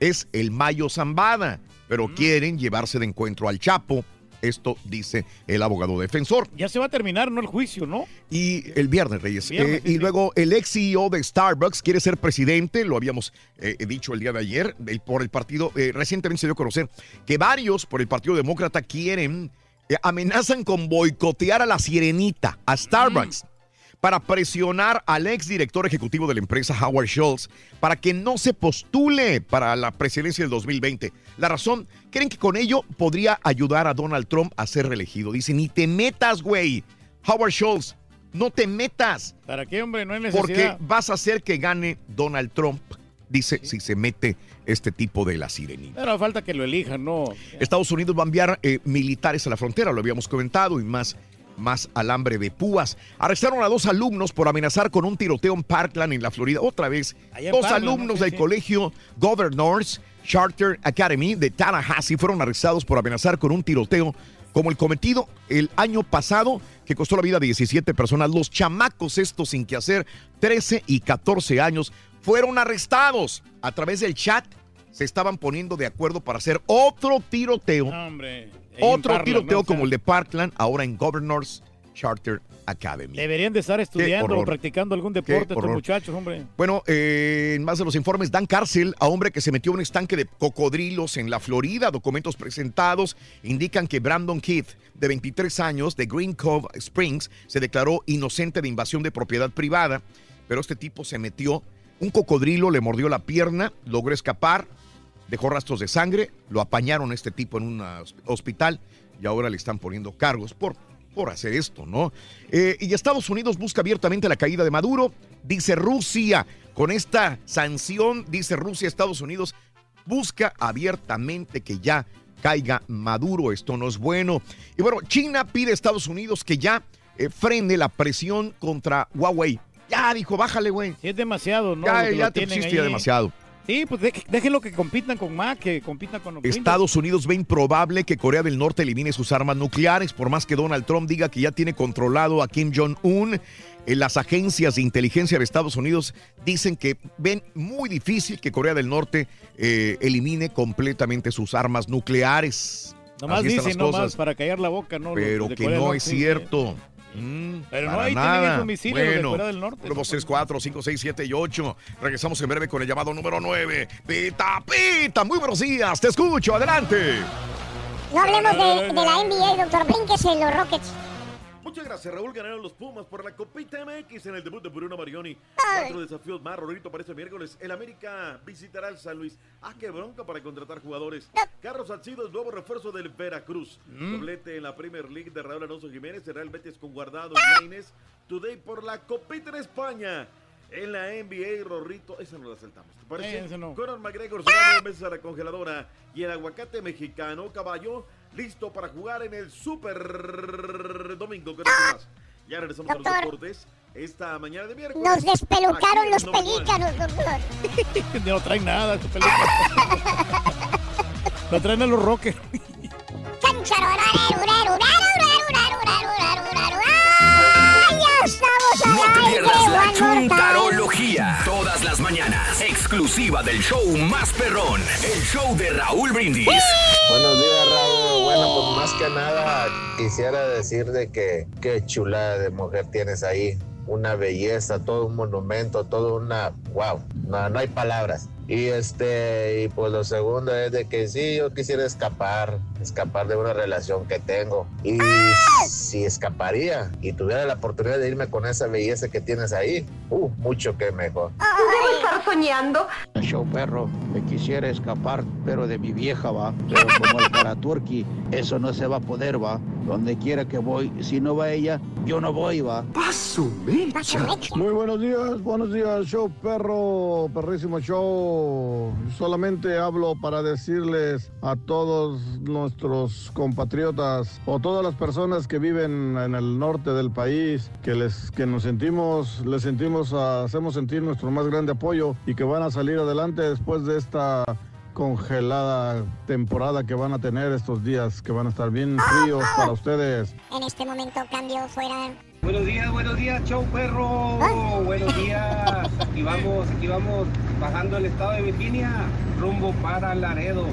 es el Mayo Zambada, pero quieren llevarse de encuentro al Chapo. Esto dice el abogado defensor. Ya se va a terminar, ¿no? El juicio, ¿no? Y el viernes, Reyes. Viernes, Eh, sí, y sí. luego el ex CEO de Starbucks quiere ser presidente, lo habíamos eh, dicho el día de ayer, el- por el partido, eh, recientemente se dio a conocer que varios por el Partido Demócrata quieren, eh, amenazan con boicotear a la sirenita, a Starbucks. Mm. Para presionar al ex director ejecutivo de la empresa, Howard Schultz, para que no se postule para la presidencia del 2020. La razón, creen que con ello podría ayudar a Donald Trump a ser reelegido. Dicen, ni te metas, güey. Howard Schultz, no te metas. ¿Para qué, hombre? No hay Porque necesidad. vas a hacer que gane Donald Trump, dice, si se mete este tipo de la sirenita. Pero falta que lo elijan, ¿no? Estados Unidos va a enviar eh, militares a la frontera, lo habíamos comentado, y más más alambre de púas. Arrestaron a dos alumnos por amenazar con un tiroteo en Parkland, en la Florida. Otra vez, Allá dos alumnos del sí. colegio Governors Charter Academy de Tallahassee fueron arrestados por amenazar con un tiroteo como el cometido el año pasado que costó la vida de 17 personas. Los chamacos estos sin que hacer, 13 y 14 años, fueron arrestados a través del chat. Se estaban poniendo de acuerdo para hacer otro tiroteo. Hombre. Otro Parkland, tiroteo ¿no? O sea, como el de Parkland, ahora en Governors Charter Academy. Deberían de estar estudiando o practicando algún deporte estos muchachos, hombre. Bueno, eh, en más de los informes, dan cárcel a hombre que se metió en un estanque de cocodrilos en la Florida. Documentos presentados indican que Brandon Keith, de 23 años, de Green Cove Springs, se declaró inocente de invasión de propiedad privada, pero este tipo se metió, un cocodrilo le mordió la pierna, logró escapar, dejó rastros de sangre, lo apañaron a este tipo en un hospital y ahora le están poniendo cargos por, por hacer esto, ¿no? Eh, y Estados Unidos busca abiertamente la caída de Maduro, dice Rusia. Con esta sanción, dice Rusia, Estados Unidos busca abiertamente que ya caiga Maduro. Esto no es bueno. Y bueno, China pide a Estados Unidos que ya eh, frene la presión contra Huawei. Ya, dijo, bájale, güey. Sí, es demasiado, ¿no? Ya, ya te pusiste demasiado. Sí, pues de- déjenlo que compitan con Mac, que compitan con los. Estados Unidos ve improbable que Corea del Norte elimine sus armas nucleares, por más que Donald Trump diga que ya tiene controlado a Kim Jong-un. eh, Las agencias de inteligencia de Estados Unidos dicen que ven muy difícil que Corea del Norte eh, elimine completamente sus armas nucleares. Nomás dicen, nomás para callar la boca, ¿no? Pero que no es cierto. Mm, Pero no, ahí tienen nada. misiles los de bueno, Corea del Norte. 1, 2, 3, 4, 5, 6, 7 y 8. Regresamos en breve con el llamado número 9. Pita, pita, muy buenos días. Te escucho, adelante. No hablemos de, de la NBA, doctor. Brínquese los Rockets. Muchas gracias, Raúl. Ganaron los Pumas por la Copita MX en el debut de Bruno Marioni. Cuatro desafíos más, Rorito, para este miércoles. El América visitará al San Luis. Ah, qué bronca para contratar jugadores. Carlos Salcido es nuevo refuerzo del Veracruz. Mm. Doblete en la Premier League de Raúl Alonso Jiménez. Será el Betis con Guardado y Lainez. Today por la Copita en España. En la NBA, Rorrito, esa no la saltamos. ¿Te parece? Eh, no. Conor McGregor se va nueve meses a la congeladora. Y el aguacate mexicano, caballo, listo para jugar en el Super Domingo. ¿Qué más? Ya regresamos a Doctor. los deportes esta mañana de miércoles. Nos despelucaron los pelícanos, doctor. no traen nada, esta película. Lo traen a los Rockets. ¡Ay, ya estamos No te pierdas la chuntarología. Todas las mañanas. Exclusiva del show más perrón. El show de Raúl Brindis. Buenos días, Raúl. Bueno, pues más que nada quisiera decir de que qué chulada de mujer tienes ahí. Una belleza, todo un monumento, todo una... ¡Wow! No, no hay palabras. Y este, y pues lo segundo es de que sí, yo quisiera escapar, escapar de una relación que tengo. Y si escaparía y tuviera la oportunidad de irme con esa belleza que tienes ahí, uh, mucho que mejor. Debo estar soñando. Show perro, me quisiera escapar, pero de mi vieja va. Pero como el para Turkey, eso no se va a poder, va. Donde quiera que voy, si no va ella, yo no voy, va. Paso Muy buenos días, buenos días, show perro, perrísimo show. Solamente hablo para decirles a todos nuestros compatriotas o todas las personas que viven en el norte del país que les que nos sentimos, les sentimos, hacemos sentir nuestro más grande apoyo y que van a salir adelante después de esta congelada temporada que van a tener estos días que van a estar bien fríos para ustedes. En este momento cambio fuera. Buenos días, buenos días, show perro. Buenos días. Aquí vamos, aquí vamos bajando el estado de Virginia, rumbo para Laredo.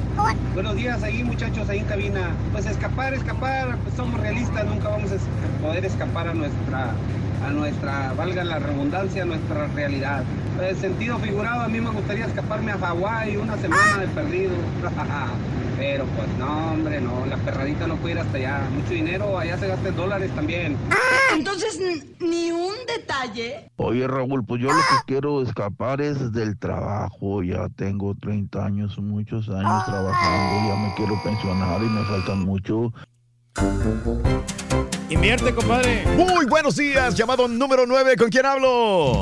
Buenos días ahí muchachos, ahí en cabina. Pues escapar, escapar, pues somos realistas, nunca vamos a poder escapar a nuestra, a nuestra, valga la redundancia, a nuestra realidad. En sentido figurado, a mí me gustaría escaparme a Hawái una semana de perdido. Pero pues no, hombre, no, la perradita no puede ir hasta allá. Mucho dinero, allá se gasta en dólares también. Entonces, ni un detalle. Oye, Raúl, pues yo lo que quiero escapar es del trabajo. Ya tengo 30 años, muchos años trabajando. Ya me quiero pensionar y me faltan mucho. Invierte, compadre. Muy buenos días, llamado número 9. ¿Con quién hablo?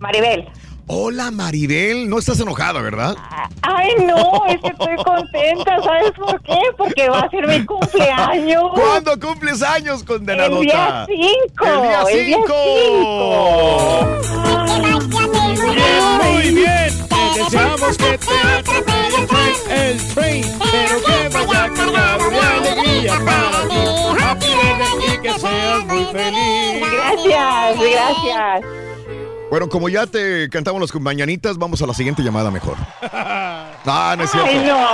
Maribel. Hola Maribel, no estás enojada, ¿verdad? Ay, no, es que estoy contenta. ¿Sabes por qué? Porque va a ser mi cumpleaños. ¿Cuándo cumples años, condenadota? El día 5. El día El día 5. Muy bien. Deseamos que te atropelle el tren, el train, pero que vaya cargado de alegría para ti. Happy birthday y que seas muy feliz. Gracias, gracias. Bueno, como ya te cantamos las mañanitas, vamos a la siguiente llamada mejor. Ah, no es cierto. Ay, no.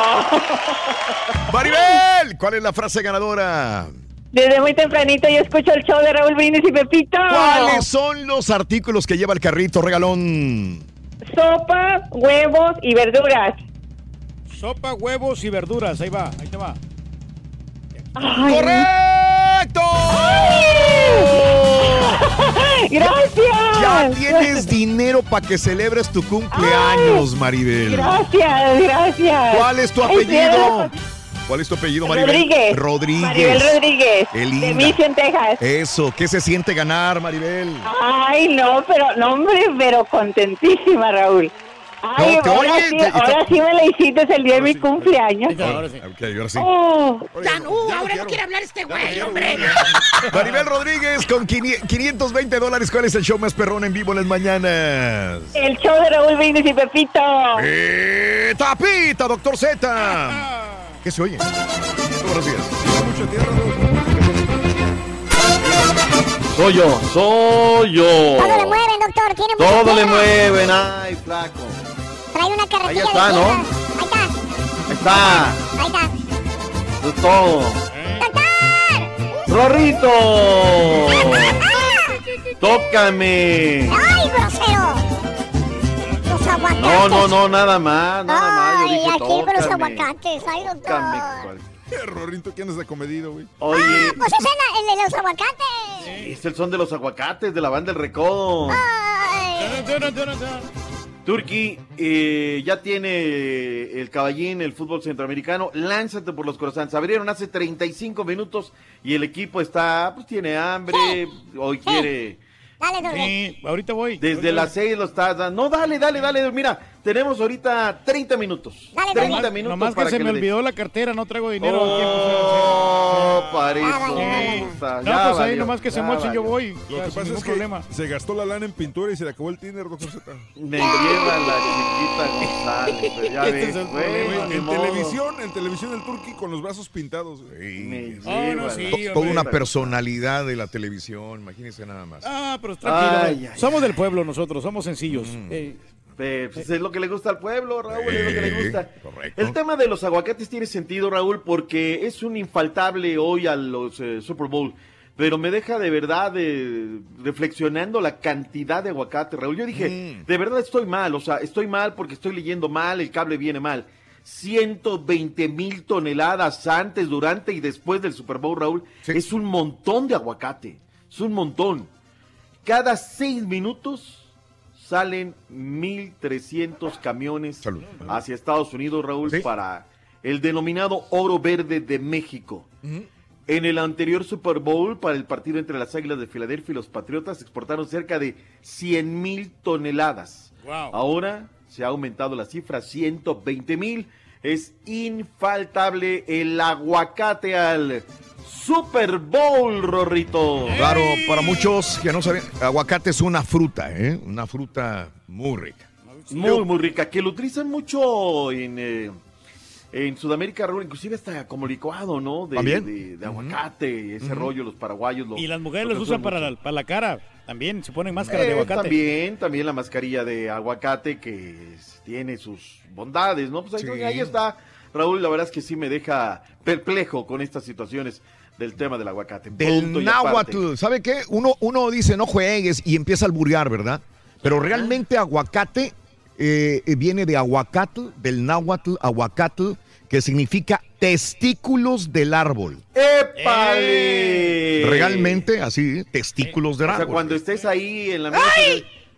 Maribel, ¿cuál es la frase ganadora? Desde muy tempranito yo escucho el show de Raúl Brindis y Pepito. ¿Cuáles son los artículos que lleva el carrito regalón? Sopa, huevos y verduras. Sopa, huevos y verduras. Ahí va, ahí te va. ¡Correcto! Gracias. Ya tienes dinero para que celebres tu cumpleaños, Maribel. Gracias, gracias. ¿Cuál es tu Ay, apellido? ¿Cuál es tu apellido, Maribel? Rodríguez. Rodríguez. Maribel Rodríguez. Qué De. Mission, Texas. Eso, ¿qué se siente ganar, Maribel? Ay, no, pero, no, hombre, pero contentísima, Raúl. Ay, No, ahora, oye, sí, te- ahora sí me la hiciste el día de mi cumpleaños. Ok, ahora sí. Oh. Ya no, ahora no quiere hablar este güey, hombre. Maribel Rodríguez con 500 520 dólares. ¿Cuál es el show más perrón en vivo en las mañanas? El show de Raúl Brindis y Pepito. Eh, tapita, doctor Z. ¿Qué se oye? Buenos días. Soy yo, soy yo. Todo le mueven, doctor. Tiene mucha Todo le mueven, ay, flaco. Trae una carretilla Ahí está, de ¿no? Ahí está. Ahí está, Ahí está. eso es todo. ¡Rorrito! ¡Tócame! ¡Ay, grosero! Los aguacates. No, no, no, nada más, nada más. Yo Ay, dije, aquí con los aguacates. Ay, doctor. Rorrito, ¿quién es de comedido, güey? Oye, Ah, pues es el, el de los aguacates. es el son de los aguacates de la banda El Recodo. Turki, eh, ya tiene el caballín, el fútbol centroamericano. Lánzate por los croissants. Abrieron hace 35 minutos y el equipo está, pues tiene hambre. Hoy quiere. Dale, doctor. Sí, ahorita voy. Desde las 6 lo estás dando. No, dale, dale, dale. Mira, tenemos ahorita 30 minutos. Dale, 30 Nomás, minutos nomás que para se me olvidó la cartera, no traigo dinero. Oh, Sí. eso. No, Ya pues ahí valió, nomás que se mochen, yo voy. Lo Ya, que pasa es que problema. se gastó la lana en pintura y se le acabó el tiner, doctor Z. Me lleva la chiquita González. pero Ya Este ves, es güey, En modo. televisión, en televisión el turqui con los brazos pintados. güey. Ah, no, sí, To- Toda hombre. una personalidad de la televisión, imagínense nada más. Ah, pero tranquilo. Ay, güey. ay, somos del pueblo nosotros, somos sencillos. Mm. Eh, Eh, pues es lo que le gusta al pueblo, Raúl, es lo que le gusta. correcto. El tema de los aguacates tiene sentido, Raúl, porque es un infaltable hoy a los eh, Super Bowl. Pero me deja de verdad eh, reflexionando la cantidad de aguacate, Raúl. Yo dije, Mm. de verdad estoy mal, o sea, estoy mal porque estoy leyendo mal, el cable viene mal. 120 mil toneladas antes, durante y después del Super Bowl, Raúl. Es un montón de aguacate. Es un montón. Cada seis minutos salen 1.300 camiones hacia Estados Unidos, Raúl, para el denominado oro verde de México. En el anterior Super Bowl, para el partido entre las Águilas de Filadelfia y los Patriotas, exportaron cerca de 100 mil toneladas. Wow. Ahora se ha aumentado la cifra a 120 mil. Es infaltable el aguacate al Super Bowl, Rorrito. Claro, para muchos que no saben, aguacate es una fruta, ¿eh? Una fruta muy rica. Muy, muy rica, que lo utilizan mucho en, eh, en Sudamérica, Raúl, inclusive hasta como licuado, ¿no? De, ¿También? de, de aguacate, ese rollo, los paraguayos. Lo, y las mujeres lo los usan para la, para la cara. También se ponen máscara Eh, de aguacate. También, también la mascarilla de aguacate que es- tiene sus bondades, ¿no? Pues ahí, Sí. ahí está, Raúl, la verdad es que sí me deja perplejo con estas situaciones del tema del aguacate. Del náhuatl, ¿sabe qué? Uno, uno dice no juegues y empieza a alburear, ¿verdad? Pero realmente aguacate eh, eh, viene de aguacatl, del náhuatl, aguacatl, que significa testículos del árbol. ¡Épale! Realmente así, ¿eh? testículos del O sea, árbol. cuando estés ahí en la mesa,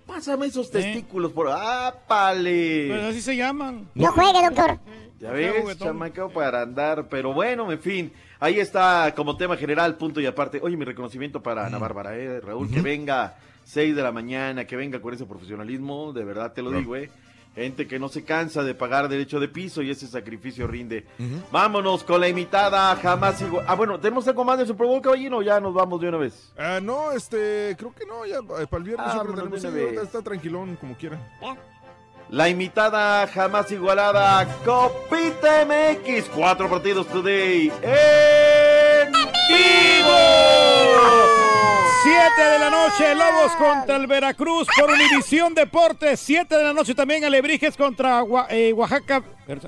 pásame esos testículos por... ¡Ápale! Pues así se llaman. No juegue, doctor. Ya ves, chamaco para andar, pero bueno, en fin, ahí está como tema general, punto y aparte. Oye, mi reconocimiento para Ana Bárbara, eh, Raúl, que venga 6 de la mañana, que venga con ese profesionalismo, de verdad te lo digo, eh. Gente que no se cansa de pagar derecho de piso y ese sacrificio rinde. Vámonos con la imitada jamás igual. Ah, bueno, ¿tenemos algo más de Super Bowl, caballino? o Ya nos vamos de una vez. Ah, no, este, creo que no, ya eh, para el viernes Ah, siempre vámonos tenemos. de una vez. está tranquilón, como quiera. La imitada jamás igualada Copita MX. Cuatro partidos today en vivo. 7 de la noche, Lobos contra el Veracruz por Univisión Deportes. 7 de la noche también Alebrijes contra eh, Oaxaca.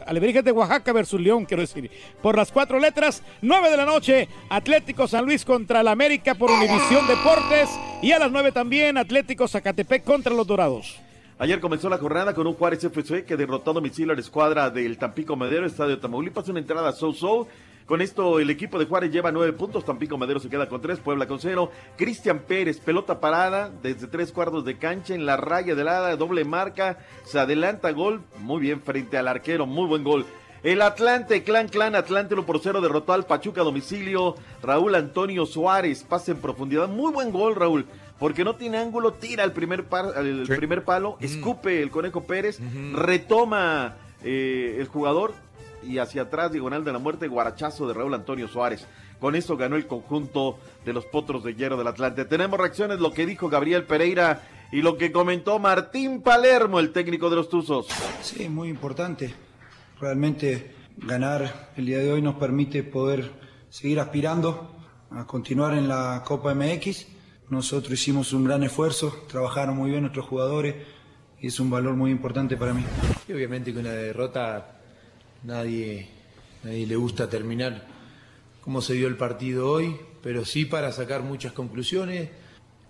Alebrijes de Oaxaca versus León, quiero decir. Por las cuatro letras. 9 de la noche, Atlético San Luis contra el América por Univisión Deportes. Y a las 9 también, Atlético Zacatepec contra los Dorados. Ayer comenzó la jornada con un Juárez FC que derrotó a domicilio a la escuadra del Tampico Madero, Estadio Tamaulipas, una entrada so-so. Con esto el equipo de Juárez lleva nueve puntos, Tampico Madero se queda con tres, Puebla con cero. Cristian Pérez, pelota parada desde tres cuartos de cancha en la raya de la doble marca, se adelanta gol, muy bien frente al arquero, muy buen gol. El Atlante, Clan Clan, Atlante 1 por 0 derrotó al Pachuca a domicilio. Raúl Antonio Suárez, pase en profundidad. Muy buen gol, Raúl. Porque no tiene ángulo, tira el primer, par- el primer palo, escupe el Conejo Pérez, retoma eh, el jugador y hacia atrás, diagonal de la muerte, guarachazo de Raúl Antonio Suárez. Con eso ganó el conjunto de los potros de hierro del Atlante. Tenemos reacciones, lo que dijo Gabriel Pereira y lo que comentó Martín Palermo, el técnico de los Tuzos. Sí, muy importante. Realmente ganar el día de hoy nos permite poder seguir aspirando a continuar en la Copa MX. Nosotros hicimos un gran esfuerzo, trabajaron muy bien nuestros jugadores y es un valor muy importante para mí. Y obviamente que una derrota nadie, nadie le gusta terminar como se dio el partido hoy, pero sí para sacar muchas conclusiones.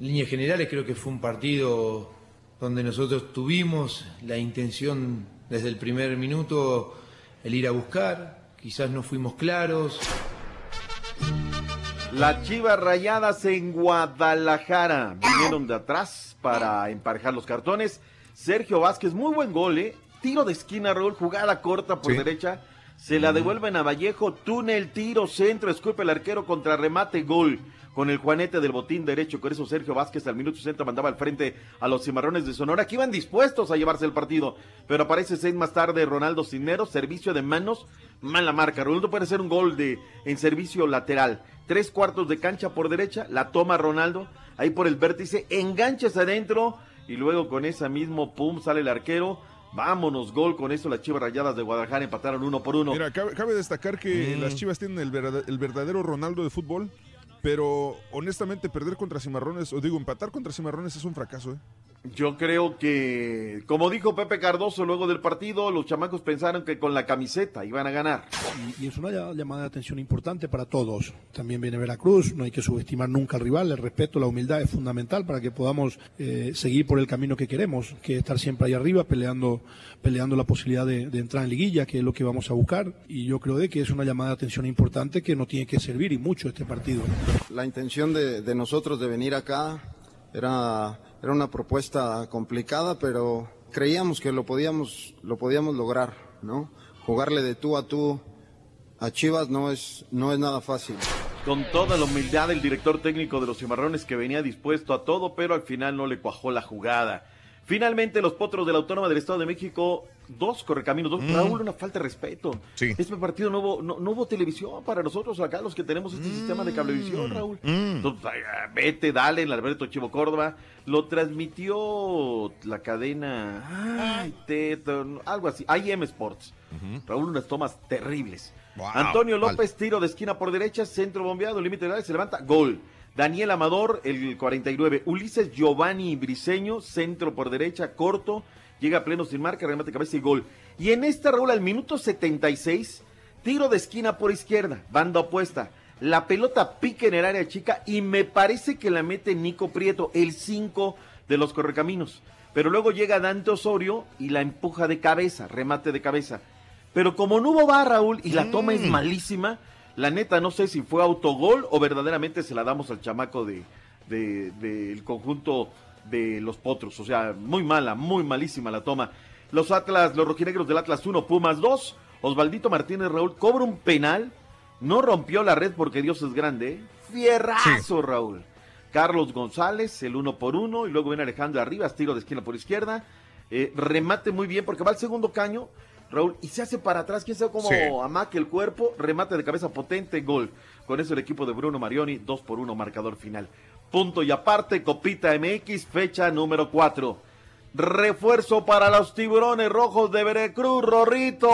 En líneas generales creo que fue un partido donde nosotros tuvimos la intención desde el primer minuto el ir a buscar, quizás no fuimos claros. Las Chivas Rayadas en Guadalajara vinieron de atrás para emparejar los cartones. Sergio Vázquez, muy buen gol, ¿eh? Tiro de esquina, Raúl, jugada corta por Sí. derecha. Se la devuelven a Vallejo, túnel, tiro, centro, escupe el arquero contra remate, gol. Con el juanete del botín derecho, con eso Sergio Vázquez al minuto 60 mandaba al frente a los cimarrones de Sonora, que iban dispuestos a llevarse el partido. Pero aparece seis más tarde Ronaldo Cisneros, servicio de manos, mala marca. Ronaldo puede hacer un gol de en servicio lateral. Tres cuartos de cancha por derecha, la toma Ronaldo, ahí por el vértice, enganchas adentro y luego con esa mismo pum sale el arquero. Vámonos, gol con eso las Chivas Rayadas de Guadalajara empataron uno por uno. Mira, cabe, cabe destacar que Mm. las Chivas tienen el, verdad- el verdadero Ronaldo de fútbol, pero honestamente perder contra Cimarrones, o digo, empatar contra Cimarrones es un fracaso, ¿eh? Yo creo que, como dijo Pepe Cardoso luego del partido, los chamacos pensaron que con la camiseta iban a ganar. Y, y es una ll- llamada de atención importante para todos. También viene Veracruz, no hay que subestimar nunca al rival, el respeto, la humildad es fundamental para que podamos eh, seguir por el camino que queremos, que es estar siempre ahí arriba peleando, peleando la posibilidad de, de entrar en liguilla, que es lo que vamos a buscar. Y yo creo de que es una llamada de atención importante que nos tiene que servir y mucho este partido. La intención de, de nosotros de venir acá era, era una propuesta complicada, pero creíamos que lo podíamos, lo podíamos lograr, ¿no? Jugarle de tú a tú a Chivas no es, no es nada fácil. Con toda la humildad del director técnico de los Cimarrones que venía dispuesto a todo, pero al final no le cuajó la jugada. Finalmente, los potros de la Autónoma del Estado de México, dos correcaminos, dos. Mm. Raúl, una falta de respeto. Sí. Este partido no hubo, no, no hubo televisión para nosotros acá, los que tenemos este sistema de cablevisión, Raúl. Mm. Entonces, ah, vete, dale, el Alberto Chivo Córdoba. Lo transmitió la cadena, ay, Teto, algo así, IM Sports. Raúl, unas tomas terribles. Wow, Antonio. López, tiro de esquina por derecha, centro bombeado, límite de área, se levanta, gol. Daniel Amador, el 49. Ulises Giovanni Briseño, centro por derecha, corto, llega a pleno sin marca, remate cabeza y gol. Y en esta Raúl, al minuto 76, tiro de esquina por izquierda, banda opuesta. La pelota pica en el área chica y me parece que la mete Nico Prieto, el 5 de los correcaminos. Pero luego llega Dante Osorio y la empuja de cabeza, remate de cabeza. Pero como no hubo bar, Raúl, y la toma es Mm. malísima, la neta no sé si fue autogol o verdaderamente se la damos al chamaco de de- del conjunto de los potros. O sea, muy mala, muy malísima la toma. Los Atlas, los rojinegros del Atlas 1, Pumas 2. Osvaldito Martínez Raúl cobra un penal. No rompió la red porque Dios es grande. ¿eh? Fierrazo, Raúl. Carlos González, el uno por uno, y luego viene Alejandro Arribas, tiro de esquina por izquierda. Eh, remate muy bien porque va al segundo caño, Raúl, y se hace para atrás, quién sabe cómo Sí. amaque el cuerpo, remate de cabeza potente, gol. Con eso el equipo de Bruno Marioni, 2 por 1, marcador final. Punto y aparte, Copita MX, fecha número 4. Refuerzo para los tiburones rojos de Veracruz, Rorrito.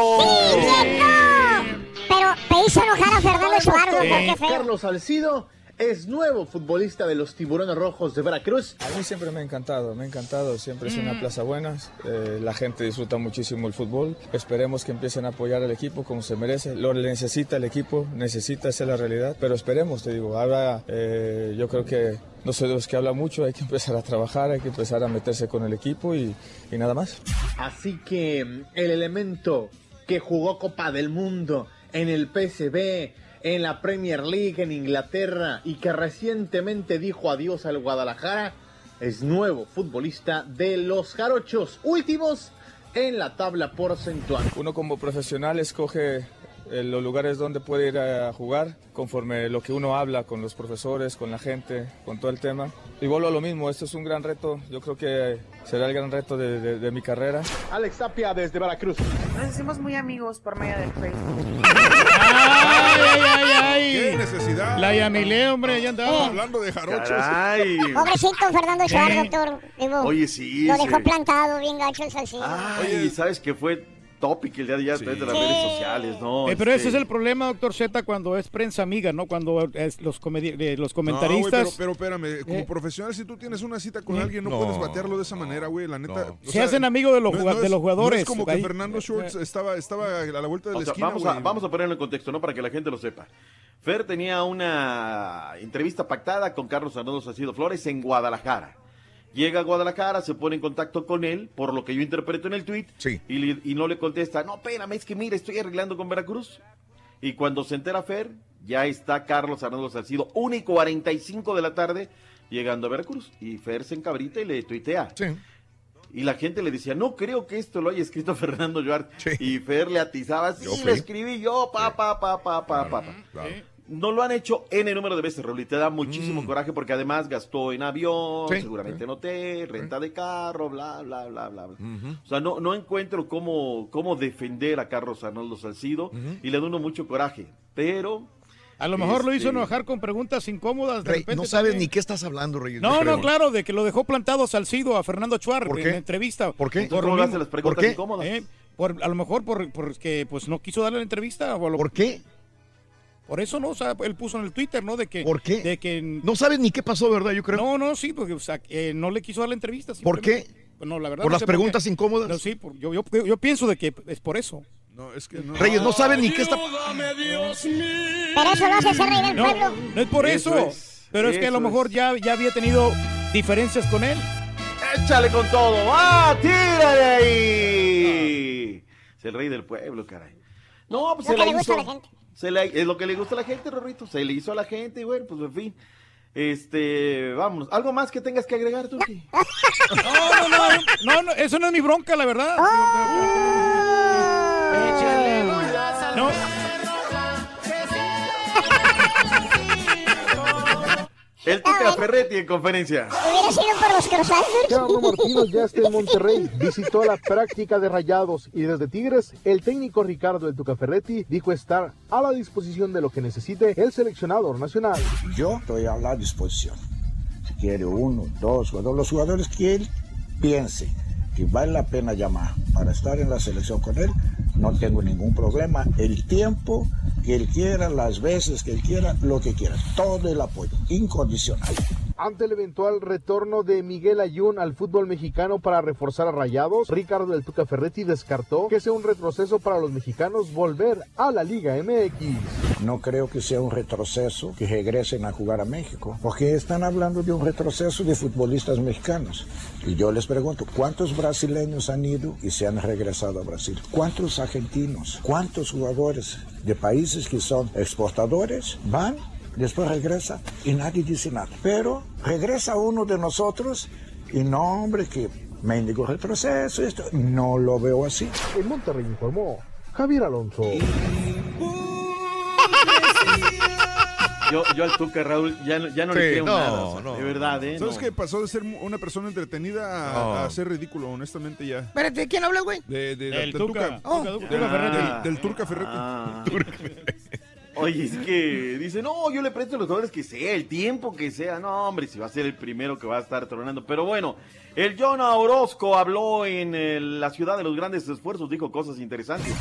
Pero me hizo enojar a Fernando Suárez. Carlos Salcido es nuevo futbolista de los Tiburones Rojos de Veracruz. A mí siempre me ha encantado, me ha encantado, siempre es una plaza buena, eh, la gente disfruta muchísimo el fútbol, esperemos que empiecen a apoyar al equipo como se merece, lo necesita el equipo, necesita esa es la realidad, pero esperemos, te digo, ahora eh, yo creo que no soy de los que habla mucho, hay que empezar a trabajar, hay que empezar a meterse con el equipo y, y nada más. Así que mm, el elemento que jugó Copa del Mundo en el PSV, en la Premier League en Inglaterra y que recientemente dijo adiós al Guadalajara, es nuevo futbolista de los Jarochos, últimos en la tabla porcentual. Uno como profesional escoge eh, los lugares donde puede ir a jugar conforme lo que uno habla con los profesores, con la gente, con todo el tema. Y vuelvo a lo mismo, esto es un gran reto, yo creo que será el gran reto de, de- de mi carrera. Alex Tapia desde Veracruz. Nos hicimos muy amigos por medio del Facebook. ¡Ay, ay, ay! ¿Qué necesidad? La Yamilé, hombre, ya andaba. Hablando de jarochos. Caray. Pobrecito Fernando Sí. doctor. Digo, Oye, sí, Lo sí. dejó plantado bien gacho el salsito. Ay, ¿sabes que fue topic el día de a través de las Sí. redes sociales, no? Eh, pero Este, ese es el problema, doctor Z, cuando es prensa amiga, ¿no? Cuando es los, comedi- eh, los No, comentaristas pero, pero espérame, como Eh. profesional, si tú tienes una cita con Eh. alguien, no, No. puedes batearlo de esa manera, güey. La neta. o Se sea, hacen amigos de los no no de los jugadores. No es como que Ahí- Fernando Schwartz estaba, estaba a la vuelta de la O sea, esquina, vamos, a, vamos a ponerlo en contexto, ¿no? Para que la gente lo sepa. Fer tenía una entrevista pactada con Carlos Arnaldo Salcido Flores en Guadalajara. Llega a Guadalajara, se pone en contacto con él, por lo que yo interpreto en el tweet, y, le- y no le contesta, no, espérame, es que mira, estoy arreglando con Veracruz. Y cuando se entera Fer, ya está Carlos Arnaldo Salcido, 1 y 45 de la tarde, llegando a Veracruz. Y Fer se encabrita y le tuitea. Y la gente le decía, no creo que esto lo haya escrito Fernando Joart. Y Fer le atizaba, sí, lo escribí yo, pa, pa, pa, pa, pa, pa. pa". No lo han hecho N número de veces, Raúl, y te da muchísimo coraje porque además gastó en avión, Sí. seguramente en hotel, renta de carro, bla, bla, bla, bla. bla. O sea, no, no encuentro cómo, cómo defender a Carlos Arnoldo Salcido y le da uno mucho coraje, pero... a lo mejor lo hizo este, enojar con preguntas incómodas. De Rey, repente no sabes también. ni qué estás hablando, Rey. No, no, claro, de que lo dejó plantado Salcido a Fernando Chuar ¿Por en la entrevista. ¿Por qué? Por ¿Cómo lo le mismo. hace las preguntas ¿Por qué? incómodas? Eh, por- a lo mejor por, porque pues no quiso darle la entrevista. O a lo- ¿Por qué? Por eso no, o sea, él puso en el Twitter, ¿no? De que, ¿Por qué? De que No sabes ni qué pasó, ¿verdad? Yo creo. no, no, sí, porque o sea, eh, no le quiso dar la entrevista. ¿Por qué? Pues no, la verdad. ¿Por no las preguntas incómodas? No, sí, por- yo, yo, yo pienso de que es por eso. No, es que no. Reyes, no sabes ni qué está. Pero eso lo hace ser rey del No, pueblo. no es por eso. Eso es, pero es que a lo mejor es. ya, ya había tenido diferencias con él. ¡Échale con todo! ¡Ah, tírale ahí! Es el rey del pueblo, caray. No, pues Lo se que la le gusta hizo. a la gente. Se le- es lo que le gusta a la gente, Rorrito. Se le hizo a la gente y bueno, pues en fin. Este, vámonos. ¿Algo más que tengas que agregar, Turki? No, no, no, no, no, eso no es mi bronca, la verdad. No, El Tuca Ferretti en conferencia. Hubiera sido por los croissants. Gerardo Martino ya está en Monterrey, visitó la práctica de rayados y desde Tigres, el técnico Ricardo El Tuca Ferretti dijo estar a la disposición de lo que necesite el seleccionador nacional. Yo estoy a la disposición. Si quiere uno, dos jugadores, los jugadores que él piense que vale la pena llamar para estar en la selección con él, no tengo ningún problema. El tiempo que él quiera, las veces que él quiera, lo que quiera. Todo el apoyo, incondicional. Ante el eventual retorno de Miguel Ayun al fútbol mexicano para reforzar a Rayados, Ricardo El Tuca Ferretti descartó que sea un retroceso para los mexicanos volver a la Liga MX. No creo que sea un retroceso que regresen a jugar a México, porque están hablando de un retroceso de futbolistas mexicanos. Y yo les pregunto, ¿cuántos brasileños han ido y se han regresado a Brasil? ¿Cuántos argentinos? ¿Cuántos jugadores de países que son exportadores van? Después regresa y nadie dice nada. Pero regresa uno de nosotros y no, hombre, que mendigo retroceso, esto. No lo veo así. En Monterrey informó Javier Alonso. Yo, yo al Tuca, Raúl, ya, no- ya no Sí, le creo no, nada. o sea, no. De verdad, ¿eh? ¿Sabes No. qué? Pasó de ser una persona entretenida a, No. a ser ridículo, honestamente ya. Espérate, ¿quién habla, güey? De, de- Del del Tuca. Tuca. Tuca, De- Tuca del- Ferretti. del- del Turca Ferretti. Ah. Oye, es que dice, no, yo le presto los jugadores que sea, el tiempo que sea. No, hombre, si va a ser el primero que va a estar tronando. Pero bueno, el John Orozco habló en eh, la ciudad de los grandes esfuerzos, dijo cosas interesantes.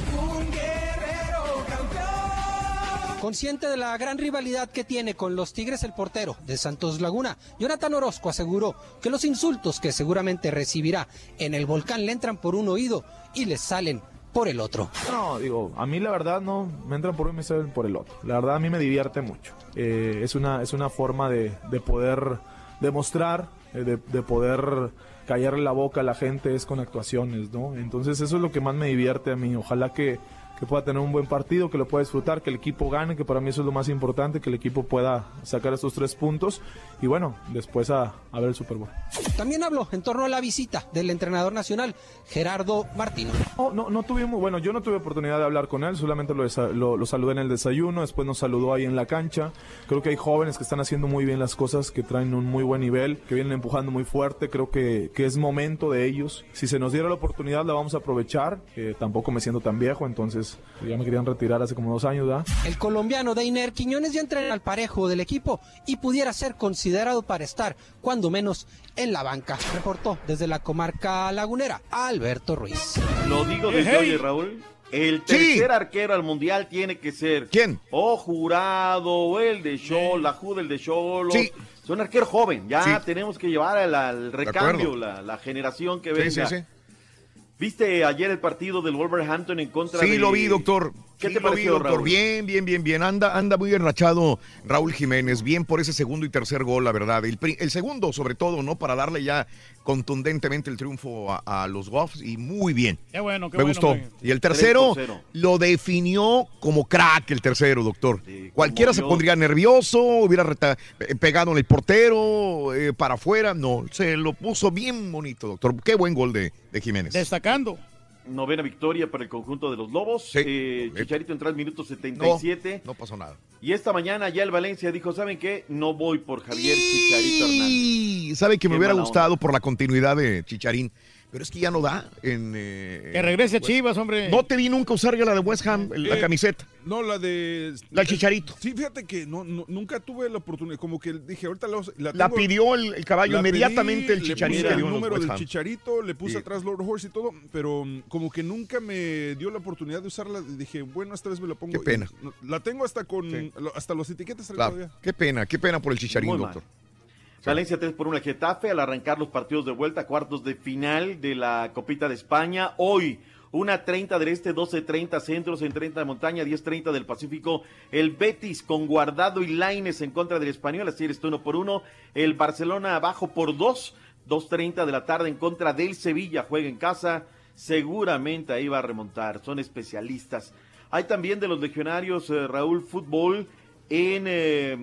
Consciente de la gran rivalidad que tiene con los Tigres el portero de Santos Laguna, Jonathan Orozco aseguró que los insultos que seguramente recibirá en el volcán le entran por un oído y le salen por el otro. No, digo, a mí la verdad no me entran por uno y me salen por el otro. La verdad a mí me divierte mucho. Eh, es, una, es una forma de, de poder demostrar, eh, de, de poder callarle la boca a la gente es con actuaciones, ¿no? Entonces eso es lo que más me divierte a mí. Ojalá que, que pueda tener un buen partido, que lo pueda disfrutar, que el equipo gane, que para mí eso es lo más importante, que el equipo pueda sacar estos tres puntos y bueno, después a, a ver el Super Bowl. También habló en torno a la visita del entrenador nacional Gerardo Martino. No, no, no tuvimos, bueno, yo no tuve oportunidad de hablar con él, solamente lo, lo, lo saludé en el desayuno, después nos saludó ahí en la cancha. Creo que hay jóvenes que están haciendo muy bien las cosas, que traen un muy buen nivel, que vienen empujando muy fuerte. Creo que, que es momento de ellos. Si se nos diera la oportunidad, la vamos a aprovechar. Eh, tampoco me siento tan viejo, entonces ya me querían retirar hace como dos años, ¿verdad? El colombiano Deiner Quiñones ya entrena al parejo del equipo y pudiera ser considerado para estar, cuando menos, en la banca. Reportó desde la comarca lagunera Alberto Ruiz. Lo digo desde hoy, Raúl. El tercer arquero al mundial tiene que ser. ¿Quién? O jurado, o el de Chol, la Ju del de Cholo. Sí. Es un arquero joven. Ya Sí. tenemos que llevar al, al recambio, la, la generación que Sí, venga. sí, sí. ¿Viste ayer el partido del Wolverhampton en contra de. Sí, lo vi, doctor. ¿Qué Sí, te vi, pareció, doctor? Raúl? Bien, bien, bien, bien. Anda, anda muy enrachado Raúl Jiménez. Bien por ese segundo y tercer gol, la verdad. El, segundo, sobre todo, ¿no? Para darle ya contundentemente el triunfo a, a los Goffs y muy bien. Qué bueno, qué Me bueno, gustó. Y el tercero lo definió como crack el tercero, doctor. Cualquiera se pondría nervioso, hubiera reta- eh, pegado en el portero, eh, para afuera. No, se lo puso bien bonito, doctor. Qué buen gol de, de Jiménez. Destacando. Novena victoria para el conjunto de los Lobos. Eh, Chicharito entra al minuto No, 77. no pasó nada. Y esta mañana ya el Valencia dijo, ¿saben qué? No voy por Javier Chicharito Hernández. Y sabe que me hubiera gustado por la continuidad de Chicharín. Pero es que ya no da en... eh, Que regrese a Chivas, hombre. No te vi nunca usar ya la de West Ham, la Eh, camiseta. No, la de. La del Chicharito. Sí, fíjate que no, no- nunca tuve la oportunidad. Como que dije, ahorita la, la, La pidió el- el caballo, la inmediatamente el le Chicharito puse dio el número del. Chicharito, le puse Sí. atrás Lord Horse y todo, pero mm, como que nunca me dio la oportunidad de usarla. Dije, bueno, esta vez me la pongo. Qué pena. Y La tengo hasta con hasta los etiquetas Claro. Qué pena, qué pena por el Chicharín, Muy mal. Valencia 3 por 1 al Getafe al arrancar los partidos de vuelta, cuartos de final de la Copita de España. Hoy, 1.30 del Este, 12.30 Centro, 6.30 de Montaña, 10.30 del Pacífico. El Betis con Guardado y Laines en contra del Español, así eres tú uno por uno. El Barcelona abajo por 2, 2.30 de la tarde en contra del Sevilla, juega en casa. Seguramente ahí va a remontar, son especialistas. Hay también de los legionarios, eh, Raúl, fútbol en eh,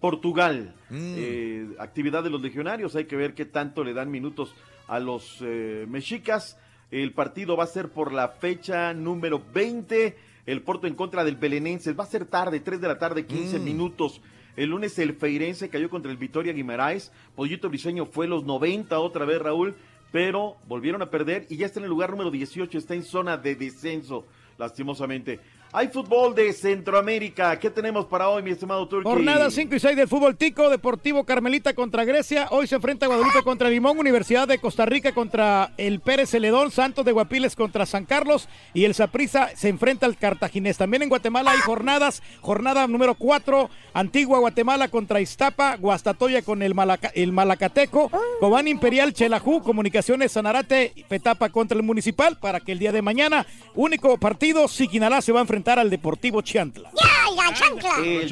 Portugal. Eh, actividad de los legionarios, hay que ver qué tanto le dan minutos a los eh, mexicas. El partido va a ser por la fecha número 20. El Porto en contra del Belenenses. Va a ser tarde, 3 de la tarde, 15 Mm. minutos. El lunes el Feirense cayó contra el Vitoria Guimaraes. Pollito Briseño fue los 90 otra vez, Raúl. Pero volvieron a perder y ya está en el lugar número 18. Está en zona de descenso, lastimosamente. Hay fútbol de Centroamérica. ¿Qué tenemos para hoy, mi estimado Turki? Jornada 5 y 6 del fútbol tico, Deportivo Carmelita contra Grecia, hoy se enfrenta Guadalupe contra Limón, Universidad de Costa Rica contra el Pérez Celedón, Santos de Guapiles contra San Carlos y el Saprissa se enfrenta al Cartaginés. También en Guatemala hay jornadas, jornada número 4, Antigua Guatemala contra Iztapa, Guastatoya con el, Malaca- el Malacateco, Cobán Imperial, Chelajú, Comunicaciones Sanarate, Petapa contra el Municipal para que el día de mañana, único partido, Siquinalá se va a enfrentar al Deportivo Chiantla. ¡Ay, la chancla! El.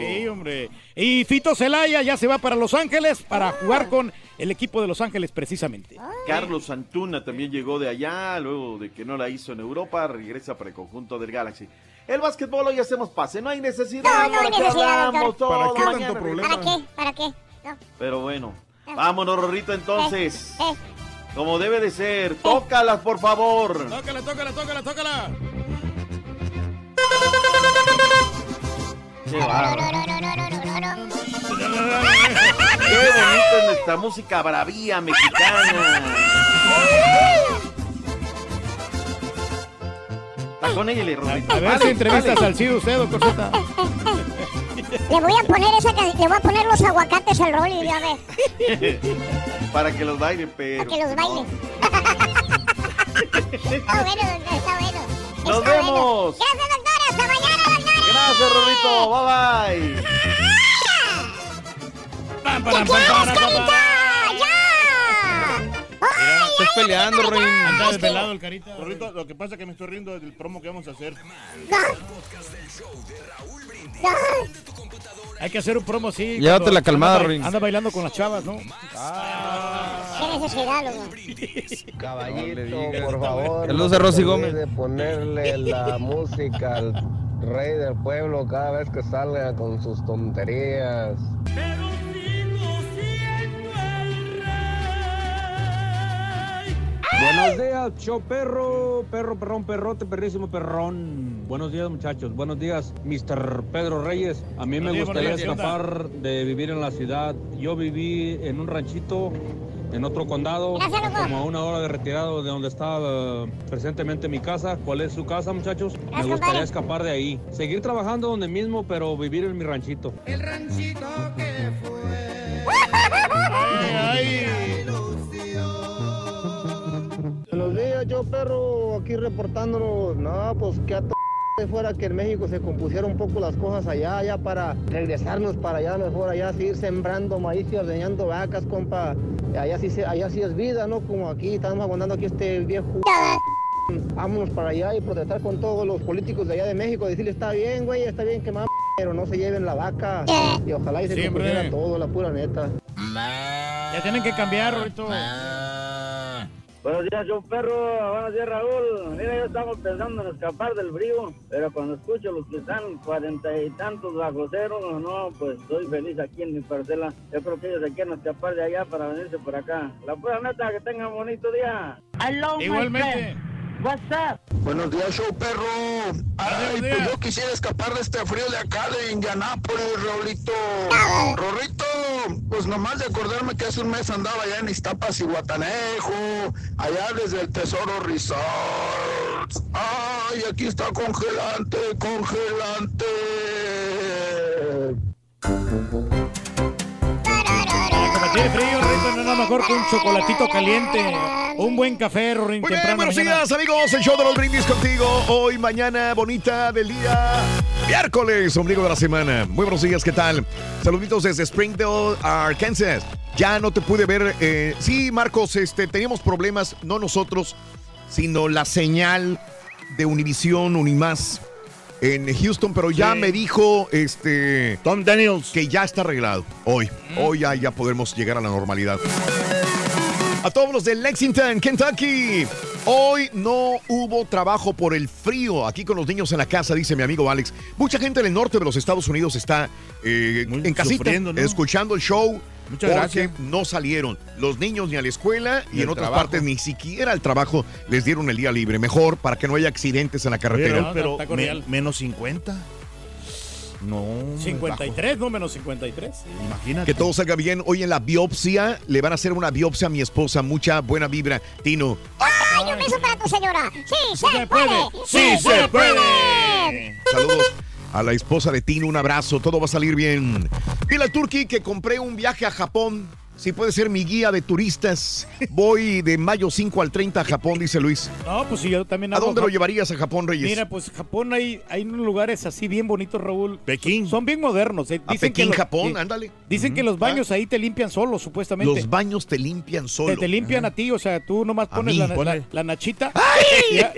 Sí, hombre. Y Fito Celaya ya se va para Los Ángeles para jugar con el equipo de Los Ángeles precisamente. Carlos Antuna también llegó de allá, luego de que no la hizo en Europa, regresa para el conjunto del Galaxy. El básquetbol hoy hacemos pase, no hay necesidad. No, no ¿para hay qué necesidad, doctor. todo ¿Para qué mañana? tanto problema? ¿Para qué? ¿Para qué? No. Pero bueno, vámonos, Rorrito, entonces. Eh, Como debe de ser, tócalas, por favor. Tócala, tócala, tócala, tócala. Qué bonita es nuestra música bravía mexicana. Con ella, Rorrito. A ver si entrevistas al CID usted, don Corseta. Le voy a poner esa le voy a poner los aguacates al rol y ya ve, Para que los bailen, pero. para que los bailen. está bueno, doctor, está bueno. ¡Nos Está vemos! bueno. Gracias, doctor. Hasta mañana, doctor. Gracias, Rorrito. Bye bye. Pam, ¿Qué quieres, carita? ¡Ya! Estás peleando, Roy. Anda desvelado el carita. Rorrito, lo que pasa es que me estoy riendo del promo que vamos a hacer. Hay que hacer un promo así. Llévate la calmada, Roy. Anda bailando con las chavas, ¿no? Necesidad, loco. Caballito, por favor. Saludos a Rosy Gómez. olvide ponerle la música al rey del pueblo cada vez que salga con sus tonterías. Buenos días, show perro, perro, perrón, perrote, perrísimo, perrón. Buenos días, muchachos. Buenos días, Mr. Pedro Reyes. A mí me gustaría escapar de vivir en la ciudad. Yo viví en un ranchito en otro condado, Gracias, como a una hora de retirado de donde está eh, presentemente mi casa. ¿Cuál es su casa, muchachos? Me gustaría escapar de ahí. Seguir trabajando donde mismo, pero vivir en mi ranchito. El ranchito que fue. Buenos días, yo perro, aquí reportándonos. No, pues que a de fuera que en México se compusieron un poco las cosas allá, ya para regresarnos para allá, mejor allá seguir sembrando maíz y ordeñando vacas, compa. Allá sí, se- allá sí es vida, ¿no? Como aquí, estamos aguantando aquí este viejo. Vámonos para allá y protestar con todos los políticos de allá de México, decirle está bien, güey, está bien que mames, pero no se lleven la vaca. Y ojalá y se Siempre. compusiera todo, la pura neta. Ya tienen que cambiar, Rorito. Buenos días, yo perro. Buenos días, Raúl. Mira, ya estamos pensando en escapar del frío, pero cuando escucho los que están cuarenta y tantos bajo cero, no, pues estoy feliz aquí en mi parcela. Yo creo que ellos se quieren escapar de allá para venirse por acá. La pura neta, que tengan bonito día. Igualmente. What's up? Buenos días, show perro. Ay, pues yo quisiera escapar de este frío de acá de Indianápolis, Raulito. Rorrito, pues nomás de acordarme que hace un mes andaba allá en Iztapas y Guatanejo, allá desde el Tesoro Resort. Ay, aquí está congelante, congelante. Como tiene frío, Rorito, no es nada mejor que un chocolatito caliente. Un buen café, Rorín, Muy bien, buenos mañana. días, amigos. El show de los brindis contigo. Hoy, mañana, bonita del día. Miércoles, ombligo de la semana. Muy buenos días, ¿qué tal? Saluditos desde Springdale, Arkansas. Ya no te pude ver. eh, sí, Marcos, este, teníamos problemas, no nosotros, sino la señal de Univisión, Unimás en Houston, pero ya Sí. me dijo este Tom Daniels que ya está arreglado. Hoy, hoy ya, ya podremos llegar a la normalidad. A todos los de Lexington, Kentucky. Hoy no hubo trabajo por el frío. Aquí con los niños en la casa, dice mi amigo Alex. Mucha gente del norte de los Estados Unidos está eh, en casita, escuchando el show. Muchas porque gracias. no salieron los niños ni a la escuela y en otras trabajo. partes ni siquiera al trabajo les dieron el día libre. Mejor para que no haya accidentes en la carretera. Pero está me- menos 50. No. 53, no menos 53. Imagínate. Que todo salga bien. Hoy en la biopsia le van a hacer una biopsia a mi esposa. Mucha buena vibra. Tino. ¡Ay, un beso para tu señora! ¡Sí, se, puede! ¡Sí se puede! Saludos a la esposa de Tino. Un abrazo. Todo va a salir bien. Al Turki que compré un viaje a Japón. Si puede ser mi guía de turistas. Voy de mayo 5 al 30 a Japón, dice Luis. No, pues sí, yo también ¿A dónde lo llevarías a Japón, Reyes? Mira, pues Japón hay, hay unos lugares así bien bonitos, Raúl. Pekín. Son bien modernos. eh. A que Pekín, los- Japón, sí. ándale. Dicen que los baños ahí te limpian solos, supuestamente. Los baños te limpian solo. Te, te limpian a ti, o sea, tú nomás pones mí. la, la- nachita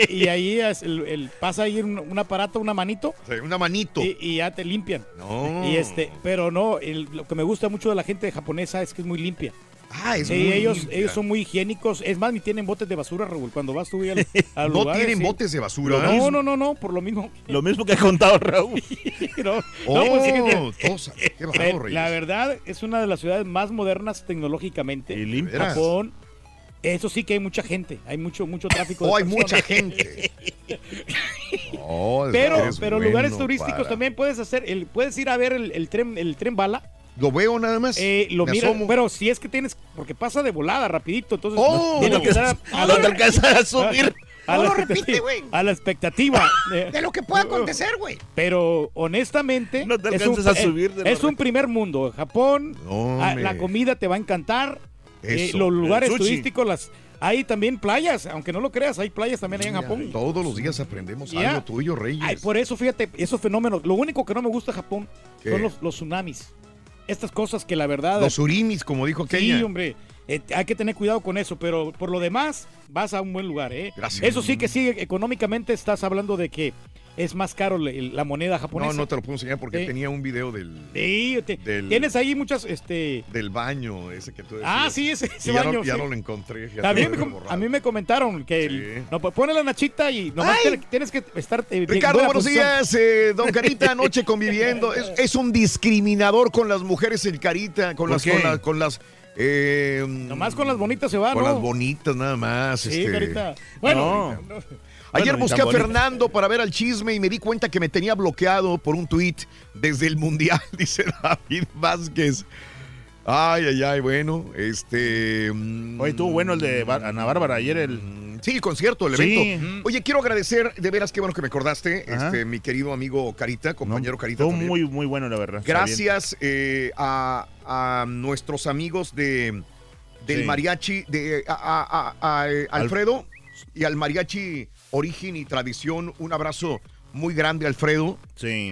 y, y ahí es el, el- pasa ahí un, un aparato, una manito. una manito. Y, y ya te limpian. No. Y este, pero no, el- lo que me gusta mucho de la gente japonesa es que es muy limpia. Ah, es sí, muy ellos, limpia. ellos son muy higiénicos. Es más, ni tienen botes de basura, Raúl. Cuando vas tú al, al ¿No lugar, tienen sí. botes de basura? No, no, no, no, por lo mismo. Lo mismo que ha contado Raúl. no, Oh, no, pues, todos- qué Reyes. La verdad, es una de las ciudades más modernas tecnológicamente. Y limpias. Japón. Eso sí que hay mucha gente, hay mucho mucho tráfico. Oh, hay personas. mucha gente. No, pero pero bueno lugares turísticos para- también puedes hacer, el, puedes ir a ver el, el tren el tren bala. Lo veo nada más. Eh, lo mira, asomo. pero si es que tienes, porque pasa de volada rapidito, entonces Oh, tienes no que no te alcanzas a subir. A No lo repite, güey. A la expectativa. De lo que pueda acontecer, güey. Pero honestamente, No te es, un, alcanzas a subir de es un primer mundo. Japón, la comida te va a encantar. eh, los lugares turísticos, las hay también playas, aunque no lo creas, hay playas también allá en Japón. Todos los días aprendemos Ya. algo tuyo, Reyes. Ay, por eso, fíjate, esos fenómenos. Lo único que no me gusta de Japón ¿Qué? son los, los tsunamis. Estas cosas que la verdad. Los urimis, como dijo Sí, Kenia. hombre. eh, hay que tener cuidado con eso, pero por lo demás, vas a un buen lugar, ¿eh? Gracias. Eso sí que sí, económicamente estás hablando de que es más caro la, la moneda japonesa. No, no te lo puedo enseñar porque Sí. tenía un video del, Sí, te- del- tienes ahí muchas, este... del baño, ese que tú decías. Ah, sí, ese, ese Y ya baño. No, ya no lo encontré. A mí, me, había com- borrado. a mí me comentaron que el- no, pues pone la nachita y nomás Ay. tienes que estar eh, Ricardo, buenos días. eh, don Carita, anoche conviviendo. Es, es un discriminador con las mujeres, el Carita. Con ¿Por las, con las, con las, eh, Nomás con las bonitas se va, Con ¿no? las bonitas nada más. Sí, este. Carita. Bueno, no. Ayer Bueno, busqué a. Fernando para ver al chisme y me di cuenta que me tenía bloqueado por un tuit desde el Mundial, dice David Vázquez. Ay, ay, ay, bueno, este... Oye, estuvo bueno el de Bar- Ana Bárbara ayer, el... Sí, el concierto, el Sí. evento. Oye, quiero agradecer, de veras, qué bueno que me acordaste, Ajá. este, mi querido amigo Carita, compañero Carita. Estuvo muy, muy bueno, la verdad. Gracias eh, a, a nuestros amigos de del Sí. mariachi, de a, a- a- a, eh, Alfredo y al mariachi Origen y Tradición. Un abrazo muy grande, Alfredo,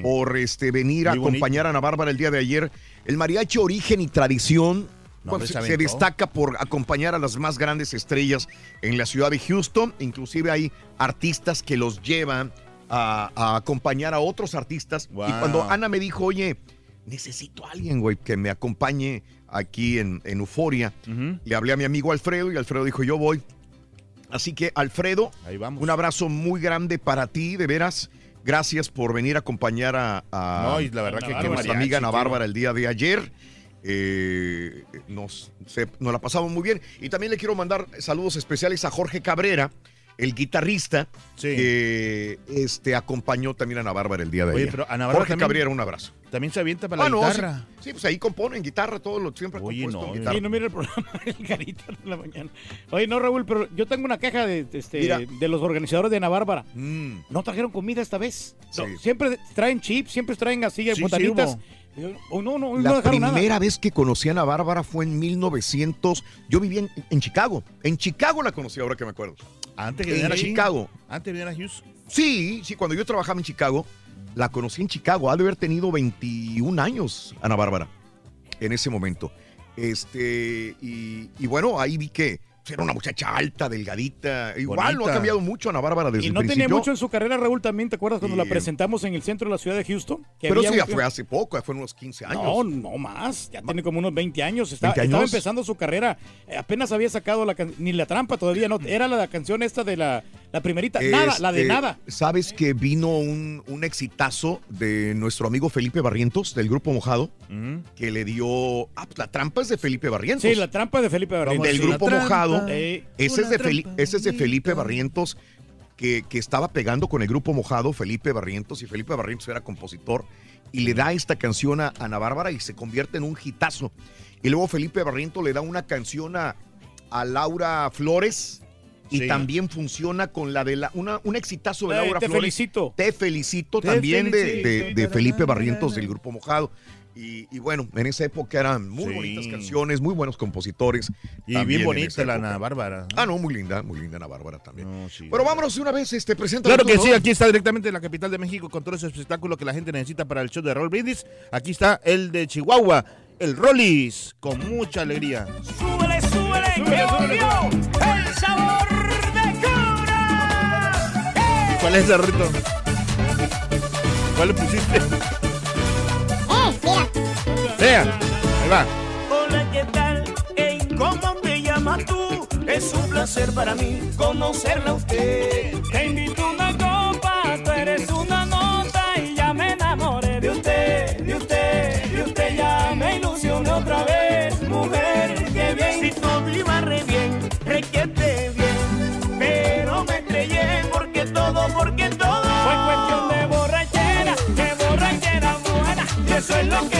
por este venir a bonito. acompañar a Ana Bárbara el día de ayer. El mariachi Origen y Tradición. No, hombre, se, destaca por acompañar a las más grandes estrellas en la ciudad de Houston. Inclusive hay artistas que los llevan a, a acompañar a otros artistas. Y cuando Ana me dijo, oye, necesito a alguien, güey, que me acompañe aquí en, en Euforia. Le hablé a mi amigo Alfredo y Alfredo dijo, yo voy. Así que, Alfredo, un abrazo muy grande para ti, de veras. Gracias por venir a acompañar a, a- No, y la verdad a que qué nuestra amiga Ana Bárbara el día de ayer. Eh, nos, se- nos la pasamos muy bien. Y también le quiero mandar saludos especiales a Jorge Cabrera, el guitarrista, que este, acompañó también a Ana Bárbara el día de Oye, ayer. pero Ana Bárbara Jorge también- Cabrera, un abrazo. También se avienta para Ah, la no, guitarra. Sí, sí, pues ahí componen guitarra, todo lo siempre ha Oye, compuesto no, en guitarra. Sí, no mira el programa el Carita de la mañana. Oye, no, Raúl, pero yo tengo una queja de, este, Mira. de los organizadores de Ana Bárbara. Mm. No trajeron comida esta vez. No, siempre traen chips, siempre traen así, Sí, sí botanitas. hubo. o no, no, no La nada. primera vez que conocí a Ana Bárbara fue en 1900. Yo vivía en, en Chicago. En Chicago la conocí, ahora que me acuerdo. Antes que viniera aquí. Chicago. Antes de venir a Houston. Sí, sí, cuando yo trabajaba en Chicago, la conocí en Chicago. Ha de haber tenido 21 años, Ana Bárbara, en ese momento. Este, y, y bueno, ahí vi que era una muchacha alta, delgadita. Igual no ha cambiado mucho Ana Bárbara desde Y el no tenía principio. mucho en su carrera, Raúl, también. ¿Te acuerdas cuando Y, la presentamos en el centro de la ciudad de Houston? Que Pero había eso ya un- fue hace poco, ya fueron unos 15 años. No, no más. Ya tiene como unos 20 años. Está- 20 Estaba años. empezando su carrera. Eh, apenas había sacado la can- ni la trampa todavía. No, era la canción esta de la, la primerita. Nada, la de Este, nada. ¿Sabes que vino un, un exitazo de nuestro amigo Felipe Barrientos, del Grupo Mojado, que le dio... Ah, pues la trampa es de Felipe Barrientos. Sí, la trampa de Felipe Barrientos. Del Sí. Grupo La Eh, ese, es de ese es de Felipe Barrientos, que, que estaba pegando con el Grupo Mojado, Felipe Barrientos, y Felipe Barrientos era compositor, y le da esta canción a Ana Bárbara y se convierte en un hitazo. Y luego Felipe Barrientos le da una canción a, a Laura Flores, y Sí. también funciona con la de la, una, un exitazo de de Laura Te Flores. felicito. Te felicito Te también de- felicito. de, de Felipe Barrientos del Grupo Mojado. Y, y bueno, en esa época eran muy Sí. bonitas canciones, muy buenos compositores. Y bien en bonita la. Ana Bárbara. Ah, no, muy linda, muy linda Ana Bárbara también. Pero vámonos de una vez, este, presenta. Claro que sí, aquí está directamente en la capital de México con todo ese espectáculo que la gente necesita para el show de Roll Brindis. Aquí está el de Chihuahua, el Rollis, con mucha alegría. Súbele, súbele, que volvió el sabor de cura. ¿Cuál es el rito? ¿Cuál le pusiste? Vean, ahí va. Hola, ¿qué tal? Hey, ¿Cómo te llamas tú? Es un placer para mí conocerla a usted. Te invito una copa, tú eres una nota y ya me enamoré de usted, de usted, de usted ya me ilusioné otra vez, mujer, qué bien. Si todo iba re bien, requete bien, pero me estrellé porque todo, porque todo. Fue cuestión de borrachera, de borrachera buena, y eso es lo que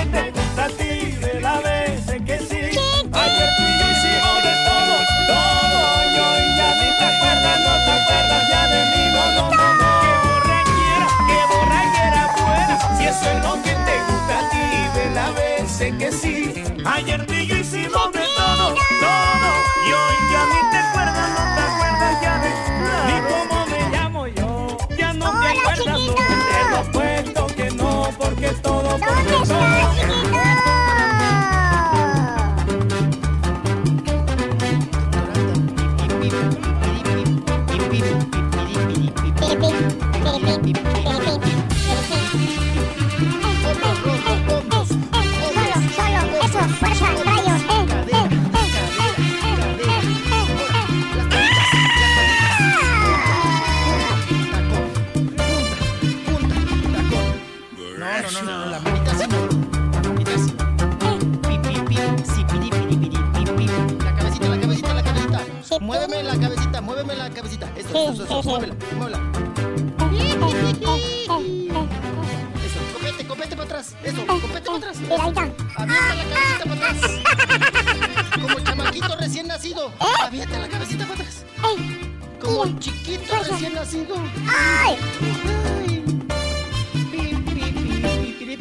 Eso, eso, muévela, muévela. Eso, copete, copete para atrás. Eso, copete para atrás. Mira, ahí está. Avienta la cabecita para atrás. Como chamaquito recién nacido. Avienta la cabecita para atrás. Como chiquito recién nacido. ¡Ay!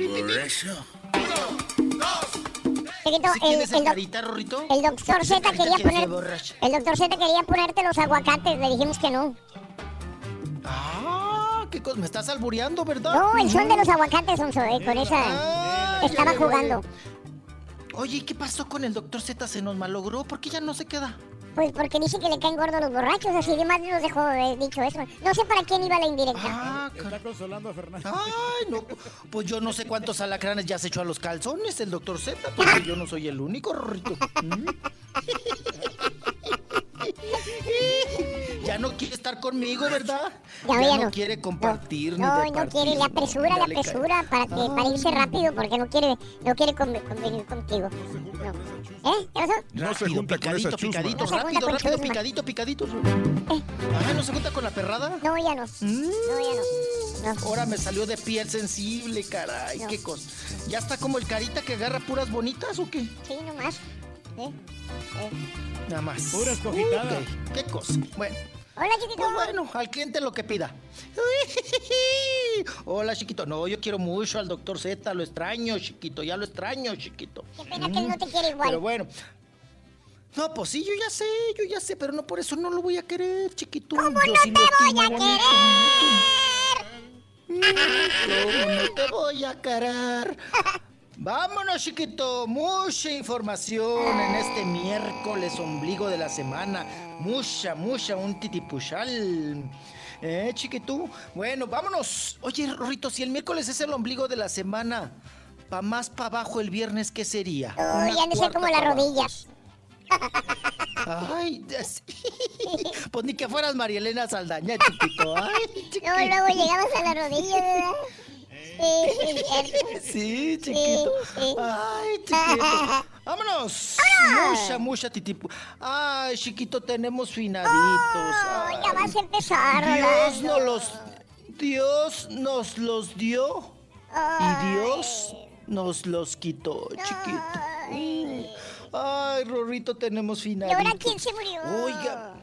Por eso. Chiquito, ¿Sí el, el, el carita, el doctor Z quería poner. El doctor Z quería ponerte los aguacates, le dijimos que no. Me estás albureando, ¿verdad? No, el son de los aguacates, Sonso, eh, con esa. Estaba jugando. Oye, ¿y qué pasó con el doctor Z? ¿Se nos malogró? ¿Por qué ya no se queda? Pues porque dice que le caen gordos los borrachos, así de más nos dejó eh, dicho eso. No sé para quién iba la indirecta. Ah, Está consolando a Fernando. Ay, no. Pues yo no sé cuántos alacranes ya se echó a los calzones el doctor Z, porque yo no soy el único, Rorrito. Mm. Ya no quiere estar conmigo, ¿verdad? Ya, ya ya no, no. quiere compartir ni No, no quiere, le apresura, le apresura para, que, para irse rápido porque no quiere, no quiere conve- convenir contigo. No. ¿Eh? ¿Qué pasó? No se junta con picadito, esa chusma. picadito, No rápido, con rápido, chusma. picadito, picadito. Ay, ¿no se junta con la perrada? No, ya no. No, ya no. No. Ahora me salió de piel sensible, caray, qué cosa. ¿Ya está como el carita que agarra puras bonitas o qué? Sí, nomás. ¿Eh? ¿Eh? Nada más. Puras cojitadas. Ok, Qué cosa. Bueno. Hola, chiquito. Pues bueno, al cliente lo que pida. Hola, chiquito. No, yo quiero mucho al doctor Z, lo extraño, chiquito, ya lo extraño, chiquito. Qué pena que él no te quiere igual. Pero bueno. No, pues sí, yo ya sé, yo ya sé, pero no por eso no lo voy a querer, chiquito. ¿Cómo no te voy a querer? ¿Cómo no te voy a querer? Vámonos, chiquito. Mucha información en este miércoles ombligo de la semana. Mucha, mucha, un titipuchal. ¿Eh, chiquito? Bueno, vámonos. Oye, Rorrito, si el miércoles es el ombligo de la semana, pa' más pa' abajo el viernes, ¿qué sería? Uy, han de ser como las rodillas. Ay, sí. pues ni que fueras Marielena Saldaña, chiquito. Ay, No, luego llegabas a la rodilla, ¿verdad? Sí, chiquito. Ay, chiquito. Vámonos. Mucha, mucha titipu. Ay, chiquito, tenemos finaditos. Ay, ya vas a empezar, Dios nos los Dios nos los dio y Dios nos los quitó, chiquito. Ay, Rorrito, tenemos ¿Y finaditos. ahora quién se murió? Oiga,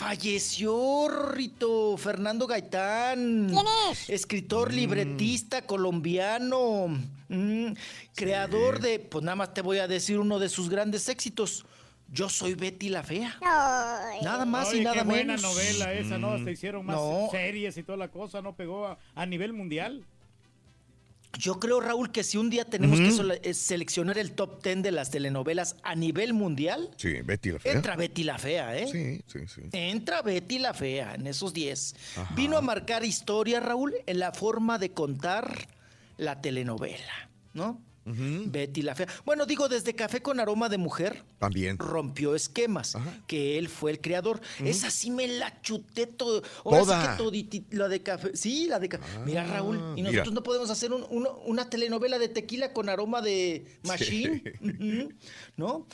falleció Rorrito Fernando Gaitán. ¿Quién es? Escritor, libretista colombiano. mm, creador de, pues nada más te voy a decir uno de sus grandes éxitos. Yo soy Betty la Fea. Ay. Nada más Oye, y nada qué buena menos. novela esa, ¿no? Hasta hicieron más No. series y toda la cosa, ¿no? Pegó a, a nivel mundial. Yo creo, Raúl, que si un día tenemos que eh, seleccionar el top 10 de las telenovelas a nivel mundial, Sí, Betty la fea. entra Betty la Fea, ¿eh? Sí, sí, sí. Entra Betty la Fea en esos 10. Ajá. Vino a marcar historia, Raúl, en la forma de contar la telenovela, ¿no? Betty la Fea. Bueno, digo, desde Café con Aroma de Mujer También. rompió esquemas, que él fue el creador. Esa sí me la chuté todo. Ahora Toda. sí que la de café. Sí, la de café. mira, Raúl, y nosotros mira. no podemos hacer un- una telenovela de tequila con aroma de machine, Ujú, ¿no?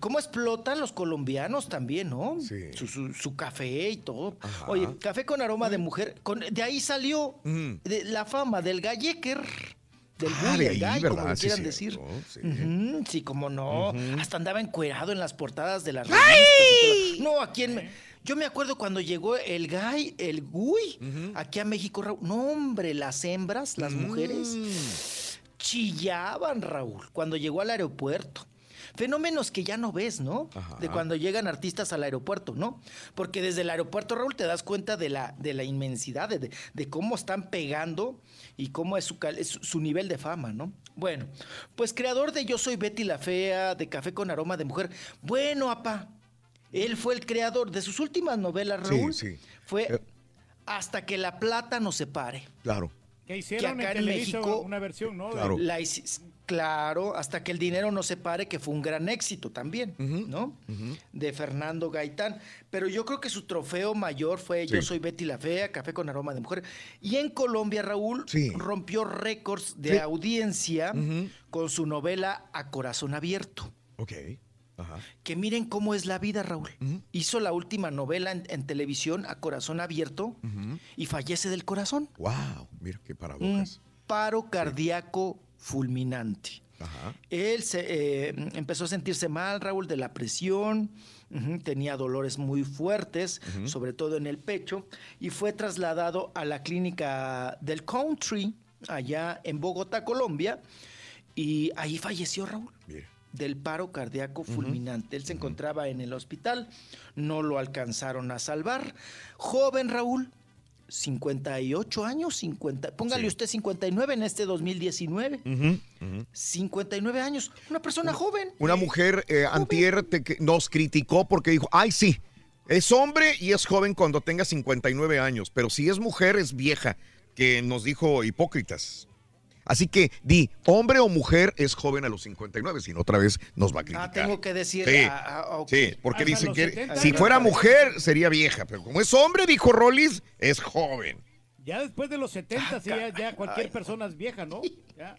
¿Cómo explotan los colombianos también, no? Su, su- su café y todo. Oye, café con aroma de mujer. con- de ahí salió de la fama del gallequer. Del Ah, bully, de el ahí, gallo, como lo Sí, quieran decir. sí. Como no. Hasta andaba encuerado en las portadas de las revistas. y. No, aquí en... Me- Yo me acuerdo cuando llegó el gay, el gui, aquí a México. Raúl. No, hombre, las hembras, las mujeres. chillaban, Raúl, cuando llegó al aeropuerto. Fenómenos que ya no ves, ¿no? Ajá. De cuando llegan artistas al aeropuerto, ¿no? Porque desde el aeropuerto, Raúl, te das cuenta de la, de la inmensidad, de, de cómo están pegando y cómo es su, su nivel de fama, ¿no? Bueno, pues creador de Yo Soy Betty la Fea, de Café con Aroma de Mujer. Bueno, apá, él fue el creador de sus últimas novelas, Sí, Raúl. sí. Fue Eh. Hasta que la plata nos separe. Claro. Que hicieron que acá en México- una versión, ¿no? Claro. La claro, hasta que el dinero no se pare, que fue un gran éxito también, ¿no? De Fernando Gaitán. Pero yo creo que su trofeo mayor fue Yo soy Betty la Fea, Café con Aroma de Mujer. Y en Colombia, Raúl, Sí. rompió récords de Sí. audiencia con su novela A Corazón Abierto. Ok. Ajá. Que miren cómo es la vida, Raúl. Hizo la última novela en, en televisión, A Corazón Abierto, y fallece del corazón. Wow, mira qué Un paradojas. paro cardíaco fulminante. Ajá. Él se, eh, empezó a sentirse mal, Raúl, de la presión, tenía dolores muy fuertes, sobre todo en el pecho, y fue trasladado a la clínica del Country, allá en Bogotá, Colombia, y ahí falleció Raúl. Mira. Del paro cardíaco fulminante. Él se encontraba en el hospital, no lo alcanzaron a salvar. Joven Raúl, 58 años, 50, póngale Sí. usted 59 en este 2019. Ujú, ujú. 59 años, una persona joven. Una mujer eh, antier te- que nos criticó porque dijo, ay sí, es hombre y es joven cuando tenga 59 años, pero si es mujer es vieja, que nos dijo hipócritas. Así que di, hombre o mujer es joven a los 59, si no otra vez nos va a criticar. Ah, tengo que decir. Sí, ah, ah, sí, porque Hasta dicen que 70 si fuera mujer sería vieja, pero como es hombre, dijo Rollis, es joven. Ya después de los 70, sí, ya, ya cualquier persona es vieja, ¿no? Ya.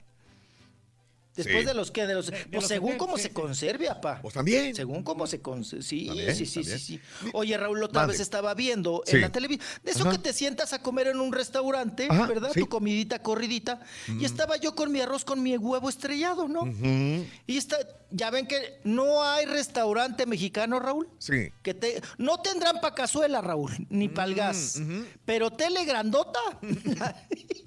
Después Sí. de los que, de los, pues los según 70, cómo sí, se sí. conserve, apá. Pues también. Según cómo se conserve. Sí, También, sí, sí, sí, también. sí. Oye, Raúl, otra vez estaba viendo Sí. en la televisión. De eso Ajá. que te sientas a comer en un restaurante, Ajá, ¿verdad? sí. Tu comidita corridita. Y estaba yo con mi arroz con mi huevo estrellado, ¿no? Y está, ya ven que no hay restaurante mexicano, Raúl. Sí. Que te, no tendrán pa' cazuela, Raúl, ni pa'l gas. Pero tele grandota.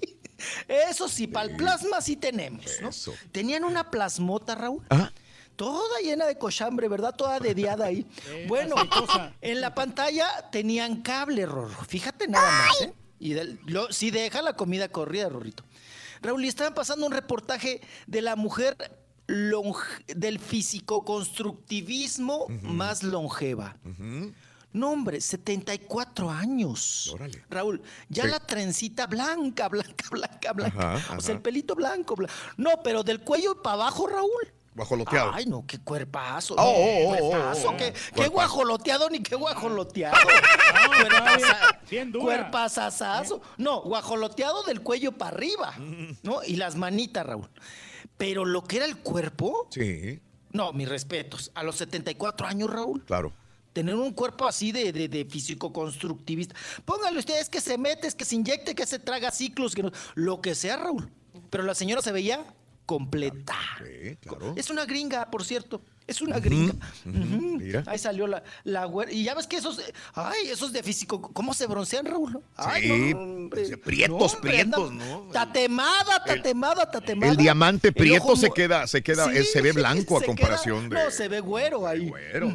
Eso sí, pa'l plasma sí tenemos, ¿no? Eso. Tenían una plasmota, Raúl. Ah. Toda llena de cochambre, ¿verdad? Toda dediada ahí. bueno, en la pantalla tenían cable, Rorro. Fíjate nada más, ¿eh? Y del- lo- sí deja la comida corrida, Rorrito. Raúl, y estaban pasando un reportaje de la mujer longe- del físico-constructivismo más longeva. No, hombre, 74 años. Órale. Raúl, ya Sí. la trencita blanca, blanca, blanca, blanca. Ajá, O sea, el pelito blanco, blanco. No, pero del cuello para abajo, Raúl. Guajoloteado. Ay, no, qué cuerpazo. Oh, no, oh, oh, cuerpazo, oh, oh. qué, qué Cuerpazo. guajoloteado ni qué guajoloteado. Dura. Cuerpazazazo. No, guajoloteado del cuello para arriba. ¿No? Y las manitas, Raúl. Pero lo que era el cuerpo, Sí, no, mis respetos. A los 74 años, Raúl, claro. Tener un cuerpo así de, de, de físico-constructivista. Póngale ustedes que se mete, es que se inyecte, que se traga ciclos, que no- lo que sea, Raúl. Pero la señora se veía completa. Sí, claro. Es una gringa, por cierto. Es una gringa. mira. Ahí salió la, la güera. Y ya ves que esos, ay, esos de físico, ¿cómo se broncean, Raúl? Ay, Sí, no, pues, prietos, No, prietos, ¿no? Tatemada, tatemada, tatemada. El diamante prieto se queda, se queda, Sí, se ve blanco a comparación queda- de. No, se ve güero ahí. güero.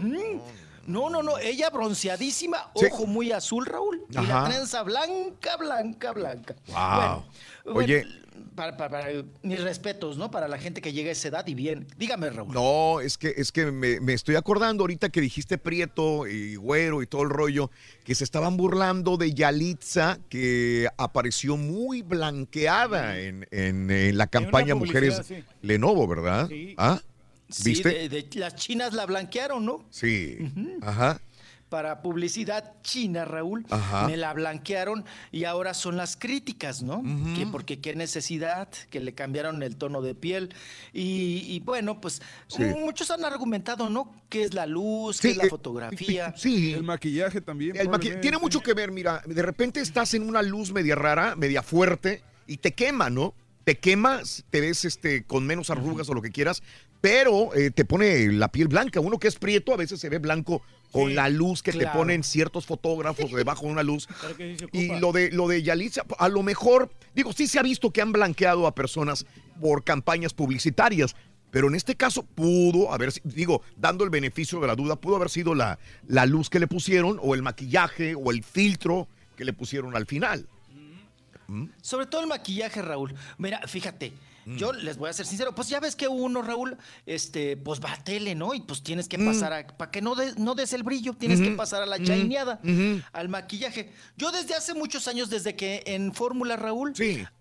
No, no, no, ella bronceadísima, Sí. ojo muy azul, Raúl. Y la trenza blanca, blanca, blanca. Wow. Bueno, Oye. bueno, para, para- para- mis respetos, ¿no? Para la gente que llega a esa edad y bien. Dígame, Raúl. No, es que, es que me, me estoy acordando ahorita que dijiste Prieto y Güero y todo el rollo, que se estaban burlando de Yalitza, que apareció muy blanqueada en, en, la campaña Mujeres sí. Lenovo, ¿verdad? Sí. ¿Ah? Sí, ¿Viste? de- de- las chinas la blanquearon, ¿no? Sí. Ajá. Para publicidad china, Raúl, Ajá. me la blanquearon y ahora son las críticas, ¿no? Que porque qué necesidad, que le cambiaron el tono de piel y, y bueno, pues Sí. muchos han argumentado, ¿no? ¿Qué es la luz? Sí, ¿Qué es la eh, fotografía? Sí. El maquillaje también. El maqui- tiene mucho que ver, mira, de repente estás en una luz media rara, media fuerte, y te quema, ¿no? Te quemas, te ves este, con menos arrugas o lo que quieras, pero eh, te pone la piel blanca. Uno que es prieto a veces se ve blanco con Sí, la luz que te ponen ciertos fotógrafos debajo de una luz. Sí Y lo de, lo de Yalitza, a lo mejor, digo, sí se ha visto que han blanqueado a personas por campañas publicitarias, pero en este caso pudo haber, digo, dando el beneficio de la duda, pudo haber sido la, la luz que le pusieron, o el maquillaje, o el filtro que le pusieron al final. Sobre todo el maquillaje, Raúl. Mira, fíjate. Yo les voy a ser sincero, pues ya ves que uno, Raúl, este, pues va a tele, ¿no? Y pues tienes que pasar a, para que no, des- no des el brillo, tienes que pasar a la chaineada, al maquillaje. Yo desde hace muchos años, desde que en Fórmula, Raúl,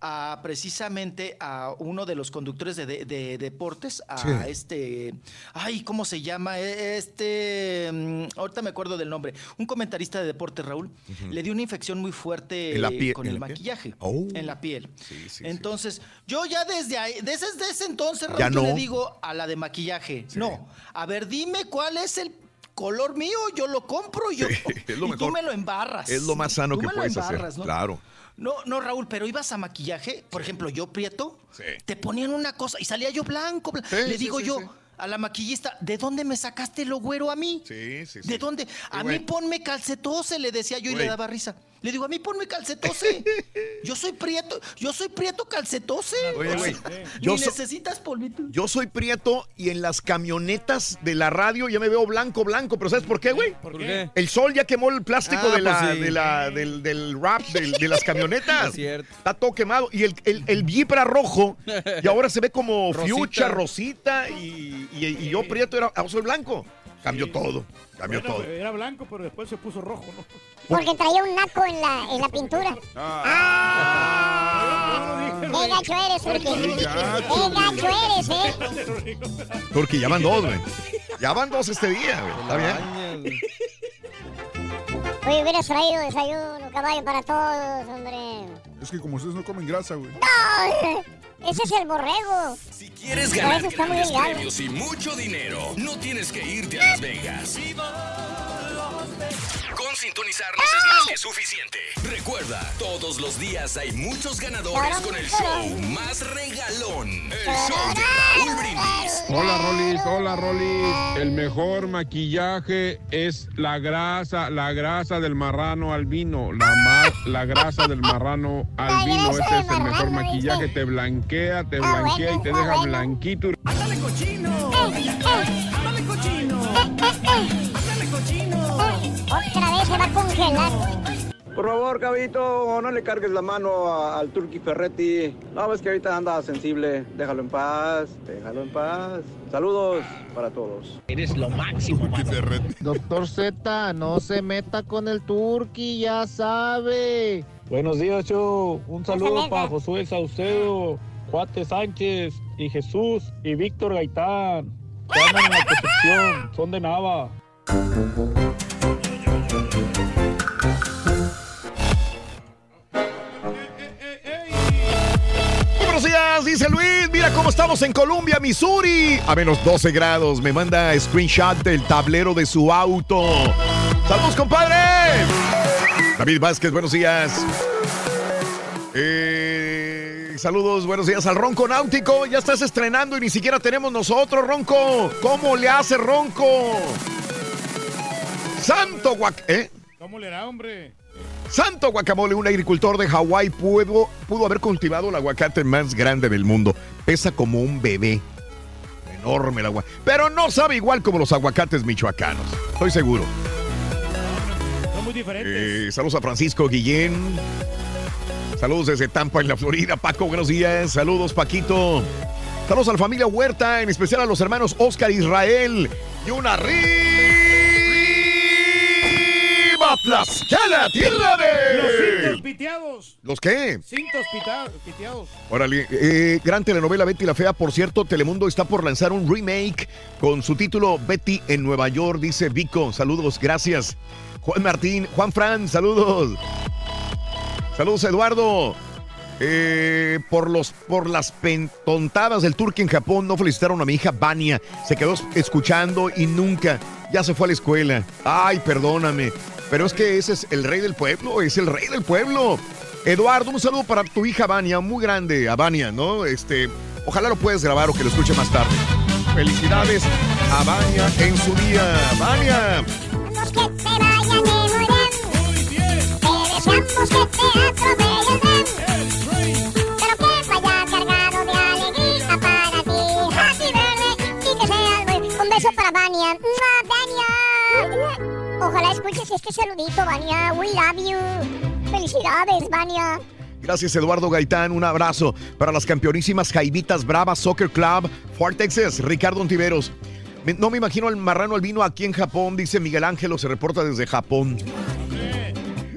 a precisamente a uno de los conductores de, de- de deportes, a Sí. este, ay, ¿cómo se llama? E- Este, mm, ahorita me acuerdo del nombre, un comentarista de deportes, Raúl, le dio una infección muy fuerte ¿En la piel- con el maquillaje, Oh. en la piel. Sí. Entonces, yo ya desde ahí, desde, desde ese entonces, Raúl, Ya yo no. le digo a la de maquillaje, no, a ver, dime cuál es el color mío, yo lo compro yo, es lo y tú me lo embarras. Es lo más sano Tú que me lo puedes hacer. ¿no? Claro. No, no, Raúl, pero ibas a maquillaje, por ejemplo, yo prieto, te ponían una cosa y salía yo blanco. Le digo yo a la maquillista, ¿de dónde me sacaste lo güero a mí? Sí, sí, sí. ¿De dónde? A mí ponme calcetose, le decía yo y le daba risa. Le digo, a mí ponme calcetose. Yo soy prieto, yo soy prieto calcetose. Oye, güey, yo Ni so- necesitas polvito. Yo soy prieto y en las camionetas de la radio ya me veo blanco, blanco. ¿Pero sabes por qué, güey? ¿Por qué? El sol ya quemó el plástico Ah, de la, pues sí. de la- del, del rap, de las camionetas. Es cierto. Está todo quemado. Y el, el, el era rojo y ahora se ve como Rosita. fucha, rosita. Y, y- y yo prieto, era, ahora soy blanco. Cambió todo, cambió Bueno, todo. Era blanco, pero después se puso rojo, ¿no? Porque traía un naco en la, en la pintura. ¡Qué gacho eres, Turki! ¡Qué gacho eres, eh! Porque ya van dos, güey. Ya van dos este día, güey. Está bien. Oye, hubieras traído desayuno, caballo, para todos, hombre. Es que como ustedes no comen grasa, güey. ¡No! Ese es el borrego. Si quieres ganar eso está muy premios y mucho dinero, no tienes que irte a Las Vegas. Con sintonizarnos es más que suficiente. Recuerda, todos los días hay muchos ganadores con el show más regalón. El show de Raúl Brindis. Hola Rolis, hola Rolis. El mejor maquillaje es la grasa, la grasa del marrano albino. La más, la grasa del marrano albino. Ese es el mejor maquillaje. Te blanquea, te blanquea y te deja blanquito. ¡Ándale cochino! ¡Ándale cochino! ¡Ándale cochino! Otra vez se va a congelar. Por favor, caballito, no le cargues la mano a- al Turqui Ferretti. No, ves que ahorita anda sensible. Déjalo en paz, déjalo en paz. Saludos para todos. Eres lo máximo, Doctor Z, no se meta con el Turqui, ya sabe. Buenos días, yo. Un saludo para Josué Saucedo, Juate Sánchez y Jesús y Víctor Gaitán. Andan en la Concepción, son de Nava. Buenos días, dice Luis. Mira cómo estamos en Columbia, Missouri. A menos 12 grados. Me manda screenshot del tablero de su auto. ¡Saludos, compadre! David Vázquez, buenos días. Eh, saludos, buenos días al Ronco Náutico. Ya estás estrenando y ni siquiera tenemos nosotros, Ronco. ¿Cómo le hace Ronco? Santo guac... ¿eh? ¿Cómo le hará, hombre? Santo Guacamole, un agricultor de Hawái pudo, pudo haber cultivado el aguacate más grande del mundo. Pesa como un bebé. Enorme el agua. Pero no sabe igual como los aguacates michoacanos. Estoy seguro. Son muy diferentes. Eh, saludos a Francisco Guillén. Saludos desde Tampa, en la Florida. Paco, buenos días. Saludos, Paquito. Saludos a la familia Huerta, en especial a los hermanos Oscar Israel. Y una arriba Tlaxcala, tierra de... Los cintos piteados. ¿Los qué? Cintos pita- piteados. Órale, eh, gran telenovela Betty la Fea. Por cierto, Telemundo está por lanzar un remake con su título Betty en Nueva York, dice Vico. Saludos, gracias. Juan Martín, Juan Fran, saludos. Saludos, Eduardo. Eh, por, los, por las pentontadas del turque en Japón, no felicitaron a mi hija Vania. Se quedó escuchando y nunca, ya se fue a la escuela. Ay, perdóname. Pero es que ese es el rey del pueblo, es el rey del pueblo. Eduardo, un saludo para tu hija Vania, muy grande, a Vania, ¿no? Este, ojalá lo puedas grabar o que lo escuche más tarde. Felicidades a Vania en su día. Vania. Que te vaya Ojalá escuches este saludito, Vania. We love you. Felicidades, Vania. Gracias, Eduardo Gaitán. Un abrazo para las campeonísimas Jaivitas Bravas Soccer Club, Fort Texas, Ricardo Ontiveros. No me imagino el marrano albino aquí en Japón, dice Miguel Ángelo, se reporta desde Japón.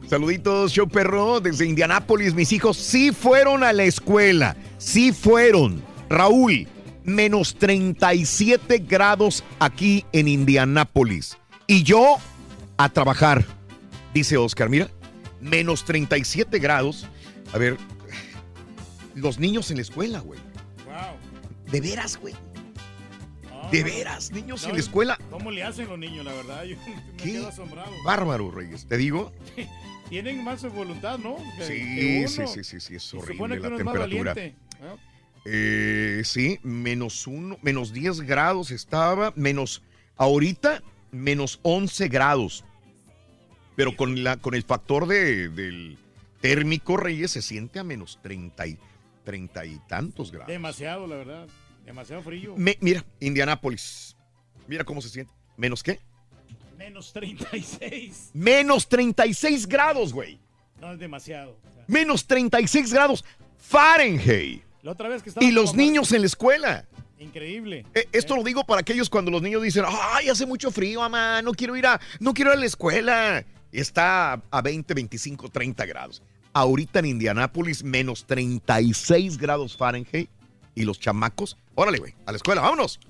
Saluditos, show perro, desde Indianápolis. Mis hijos sí fueron a la escuela, sí fueron. Raúl, menos 37 grados aquí en Indianápolis. Y yo a trabajar, dice Oscar. Mira, menos 37 grados. A ver, los niños en la escuela, güey. De veras, güey. De veras, niños en la escuela. ¿Cómo le hacen los niños, la verdad? Yo me ¿Qué? quedo asombrado. Bárbaro, Reyes. Te digo. Tienen más voluntad, ¿no? Que- Sí, que sí, uno. sí, sí, sí, es horrible la temperatura. Eh, sí, menos uno, menos 10 grados estaba, menos, ahorita, menos 11 grados. Pero con, la, con el factor de, del térmico, Reyes, se siente a menos 30 y, 30 y tantos grados. Demasiado, la verdad. Demasiado frío. Me- mira, Indianápolis. Mira cómo se siente. ¿Menos qué? Menos 36. Menos 36 grados, güey. No es demasiado. O sea, Menos 36 grados Fahrenheit. La otra vez que estaba Y los niños en la escuela. Increíble. Eh, Esto lo digo para aquellos cuando los niños dicen, ay, hace mucho frío, mamá, no quiero ir a, no quiero ir a la escuela. Está a 20, 25, 30 grados. Ahorita en Indianápolis, menos 36 grados Fahrenheit. Y los chamacos, órale, güey, a la escuela, vámonos.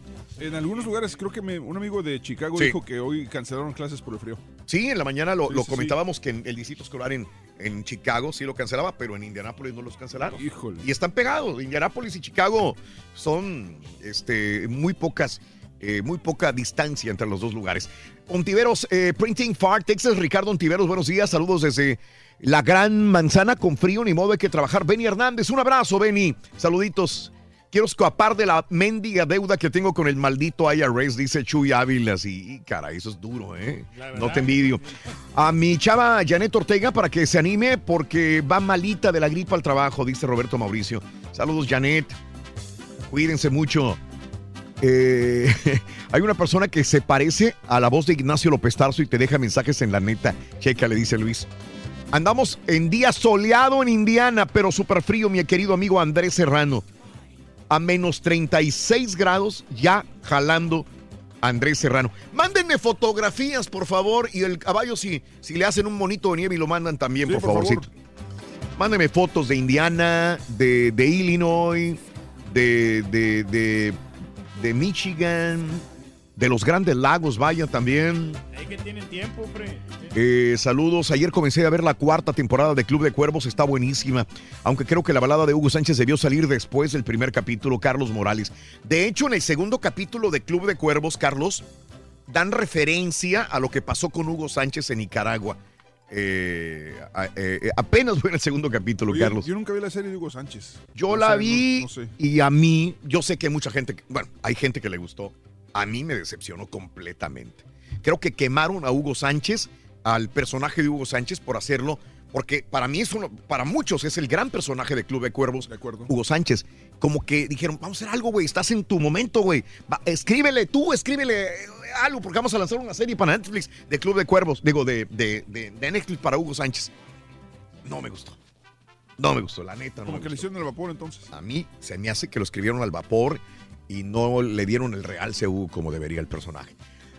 En algunos lugares, creo que me- un amigo de Chicago Sí. dijo que hoy cancelaron clases por el frío. Sí, en la mañana lo, Sí, lo sí, comentábamos que en el distrito escolar en, en Chicago sí lo cancelaba, pero en Indianápolis no los cancelaron. Y están pegados. Indianápolis y Chicago son este, muy pocas, eh, muy poca distancia entre los dos lugares. Ontiveros, eh, Printing Far, Texas, Ricardo Ontiveros, buenos días, saludos desde la Gran Manzana con frío, ni modo hay que trabajar. Benny Hernández, un abrazo, Benny. Saluditos. Quiero escapar de la mendiga deuda que tengo con el maldito IRS, dice Chuy Ávila. Sí, y caray, eso es duro, ¿eh? No te envidio. A mi chava Janet Ortega para que se anime porque va malita de la gripa al trabajo, dice Roberto Mauricio. Saludos, Janet. Cuídense mucho. Eh, hay una persona que se parece a la voz de Ignacio López Tarso y te deja mensajes en la neta. Checa, le dice Luis. Andamos en día soleado en Indiana, pero súper frío, mi querido amigo Andrés Serrano. A menos 36 grados, ya jalando Andrés Serrano. Mándenme fotografías, por favor, y el caballo, si, si le hacen un monito de nieve y lo mandan también, Sí, por, por favor. favorcito. Mándenme fotos de Indiana, de, de Illinois, de, de, de, de Michigan, de los grandes lagos, vaya también. Ahí que tienen tiempo, hombre. Eh, saludos. Ayer comencé a ver la cuarta temporada de Club de Cuervos. Está buenísima. Aunque creo que la balada de Hugo Sánchez debió salir después del primer capítulo, Carlos Morales. De hecho, en el segundo capítulo de Club de Cuervos, Carlos, dan referencia a lo que pasó con Hugo Sánchez en Nicaragua. Eh, eh, apenas fue en el segundo capítulo, Oye, Carlos. Yo nunca vi la serie de Hugo Sánchez. Yo No la sé, vi no sé. y a mí, yo sé que hay mucha gente, bueno, hay gente que le gustó. A mí me decepcionó completamente. Creo que quemaron a Hugo Sánchez, al personaje de Hugo Sánchez por hacerlo, porque para mí es uno, para muchos es el gran personaje de Club de Cuervos, Hugo Sánchez. Como que dijeron, vamos a hacer algo, güey, estás en tu momento, güey. Escríbele tú, escríbele eh, algo, porque vamos a lanzar una serie para Netflix de Club de Cuervos, digo, de, de, de- de Netflix para Hugo Sánchez. No me gustó. No me gustó, la neta. No Como que le hicieron el vapor entonces. A mí se me hace que lo escribieron al vapor y no le dieron el real CU como debería el personaje.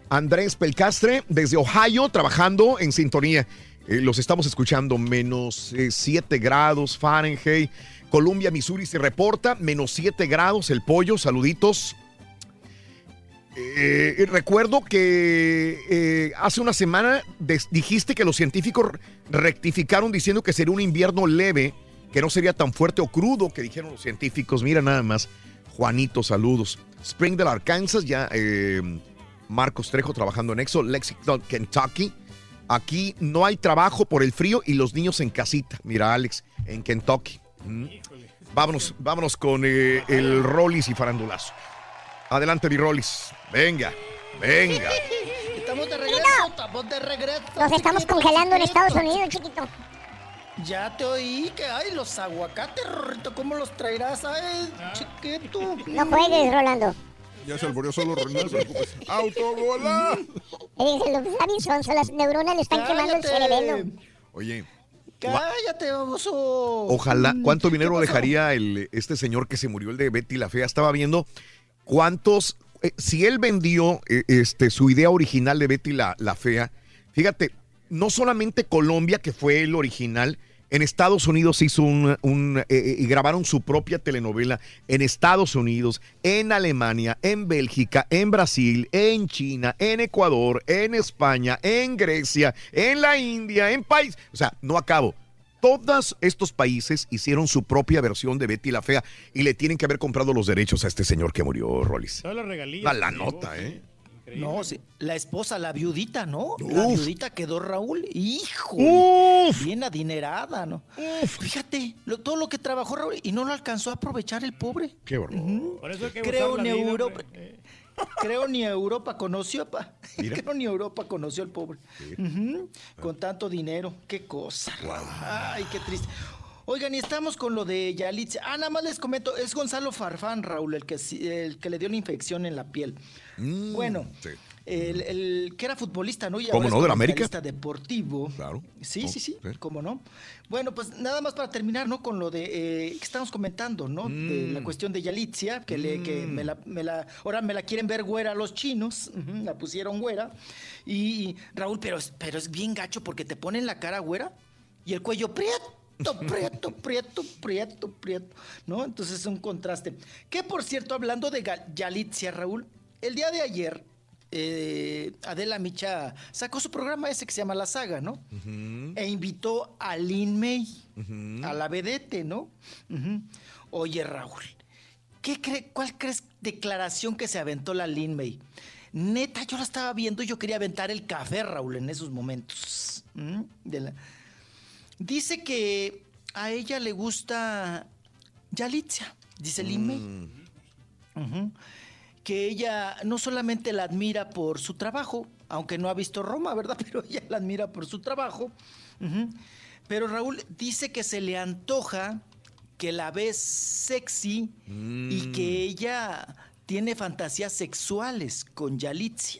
Andrés Pelcastre, desde Ohio, trabajando en sintonía. Eh, los estamos escuchando, menos 7 grados Fahrenheit. Columbia, Missouri se reporta, menos 7 grados. El pollo, saluditos. Eh, recuerdo que eh, hace una semana dijiste que los científicos rectificaron diciendo que sería un invierno leve, que no sería tan fuerte o crudo que dijeron los científicos. Mira nada más. Juanito, saludos. Springdale, Arkansas, ya eh, Marcos Trejo trabajando en Exo, Lexington, Kentucky. Aquí no hay trabajo por el frío y los niños en casita. Mira, Alex, en Kentucky. Mm. Vámonos, vámonos con eh, el Rollis y Farandulazo. Adelante, mi Rollis. Venga, venga. Estamos de regreso, estamos de regreso. Nos estamos congelando en. Estados Unidos, chiquito. Ya te oí que hay los aguacates, Rorrito, ¿cómo los traerás? Ay, chiquito. No juegues, Rolando. Ya se alborió solo preocupes. ¡Autobola! El David Sonso, las neuronas le están quemando el cerebelo. Oye, Cállate, baboso. ojalá, ¿cuánto dinero dejaría el, este señor que se murió, el de Betty la Fea? Estaba viendo cuántos, eh, si él vendió eh, este, su idea original de Betty la, la Fea, fíjate, no solamente Colombia, que fue el original, en Estados Unidos hizo un, un, eh, eh, y grabaron su propia telenovela en Estados Unidos, en Alemania, en Bélgica, en Brasil, en China, en Ecuador, en España, en Grecia, en la India, en país, o sea, no acabo. Todos estos países hicieron su propia versión de Betty la Fea y le tienen que haber comprado los derechos a este señor que murió, Rollis. Regalías. Da la que nota, llevó, ¿eh? No, sí. La esposa, la viudita, ¿no? La Uf. viudita quedó Raúl. Hijo. Bien adinerada, ¿no? Fíjate, lo- todo lo que trabajó Raúl y no lo alcanzó a aprovechar el pobre. Qué horror. Por eso hay que Creo ni vida, Europa. hombre. Creo ni Europa conoció, pa. Creo ni Europa conoció al pobre. Ujú, Con tanto dinero. Qué cosa. Ay, qué triste. Oigan, y estamos con lo de Yalitza. Ah, nada más les comento, es Gonzalo Farfán, Raúl, el que, el que le dio una infección en la piel. bueno, Mm, sí. el, el que era futbolista, ¿no? Y ¿Cómo no? ¿De la América? deportivo. Claro. Sí, Oh, sí, sí, sí. cómo no. Bueno, pues nada más para terminar, ¿no? Con lo de eh, que estamos comentando, ¿no? De la Mm. cuestión de Yalitzia, que, le, que me, la, me la- ahora me la quieren ver güera los chinos, la pusieron güera. Y Raúl, pero, pero es bien gacho porque te ponen la cara güera y el cuello prieto. Prieto, prieto, prieto, prieto, ¿no? Entonces es un contraste. Que por cierto, hablando de Yalitzia, Raúl, el día de ayer, eh, Adela Micha sacó su programa ese que se llama La Saga, ¿no? E invitó a Lin May, a la vedette, ¿no? Oye, Raúl, ¿qué cree, ¿cuál crees declaración que se aventó la Lin May? Neta, yo la estaba viendo y yo quería aventar el café, Raúl, en esos momentos. De la- Dice que a ella le gusta Yalitza, dice May. Ujú. Que ella no solamente la admira por su trabajo, aunque no ha visto Roma, ¿verdad? Pero ella la admira por su trabajo. Pero Raúl dice que se le antoja, que la ve sexy y que ella tiene fantasías sexuales con Yalitza.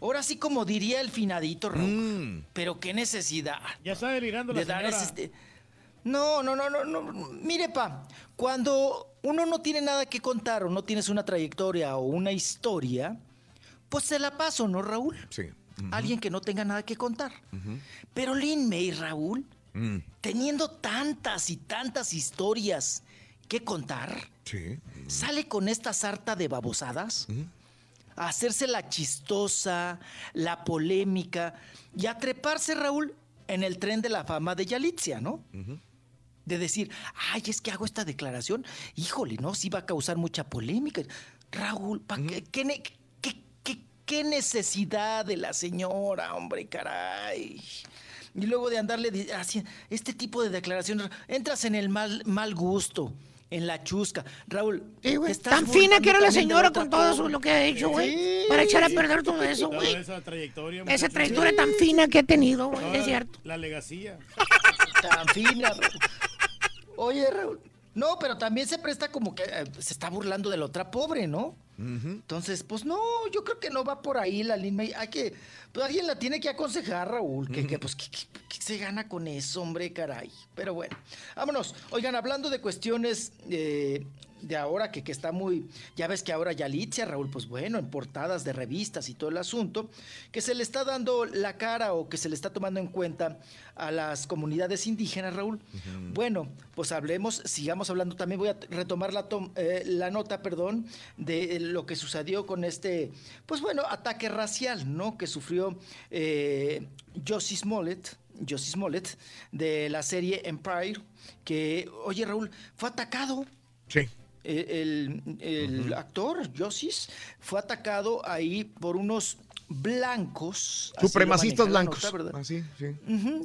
Ahora sí, como diría el finadito Raúl, pero qué necesidad Ya está delirando la de dar señora. ese... este- No, no, no, no, no. Mire, pa, cuando uno no tiene nada que contar o no tienes una trayectoria o una historia, pues se la paso, ¿no, Raúl? Sí. Alguien que no tenga nada que contar. Pero Lin May, Raúl, Mm, teniendo tantas y tantas historias que contar, Sí. sale con esta sarta de babosadas a hacerse la chistosa, la polémica y a treparse, Raúl, en el tren de la fama de Yalitzia, ¿no? De decir, ay, es que hago esta declaración, híjole, no, sí va a causar mucha polémica. Raúl, ¿pa qué, qué qué- qué- qué necesidad de la señora, hombre, caray? Y luego de andarle haciendo este tipo de declaraciones, entras en el mal, mal gusto, en la chusca. Raúl, Tan fina que era la señora con todo eso, lo que ha hecho, güey. Sí, para echar a perder todo eso, güey. esa trayectoria. Esa muchacho. trayectoria tan fina que ha tenido, güey, es cierto. La legacía. Tan fina, Raúl. Oye, Raúl. No, pero también se presta como que eh, se está burlando de la otra pobre, ¿no? Entonces, pues no, yo creo que no va por ahí la Lin May. Hay que, pues alguien la tiene que aconsejar, Raúl, que, que, pues, ¿qué, se gana con eso, hombre, caray? Pero bueno, vámonos. Oigan, hablando de cuestiones eh, de ahora, que, que está muy, ya ves que ahora Yalitza, Raúl, pues bueno, en portadas de revistas y todo el asunto, que se le está dando la cara o que se le está tomando en cuenta a las comunidades indígenas, Raúl. Bueno, pues hablemos, sigamos hablando. También voy a retomar la, tom- eh, la nota, perdón, de lo que sucedió con este, pues bueno, ataque racial, ¿no? Que sufrió eh, Josie Smollett. Josie Smollett, de la serie Empire, que, oye Raúl, fue atacado Sí. eh, el, el actor Josis fue atacado ahí por unos blancos. lo Supremacistas blancos. nota. Así, sí.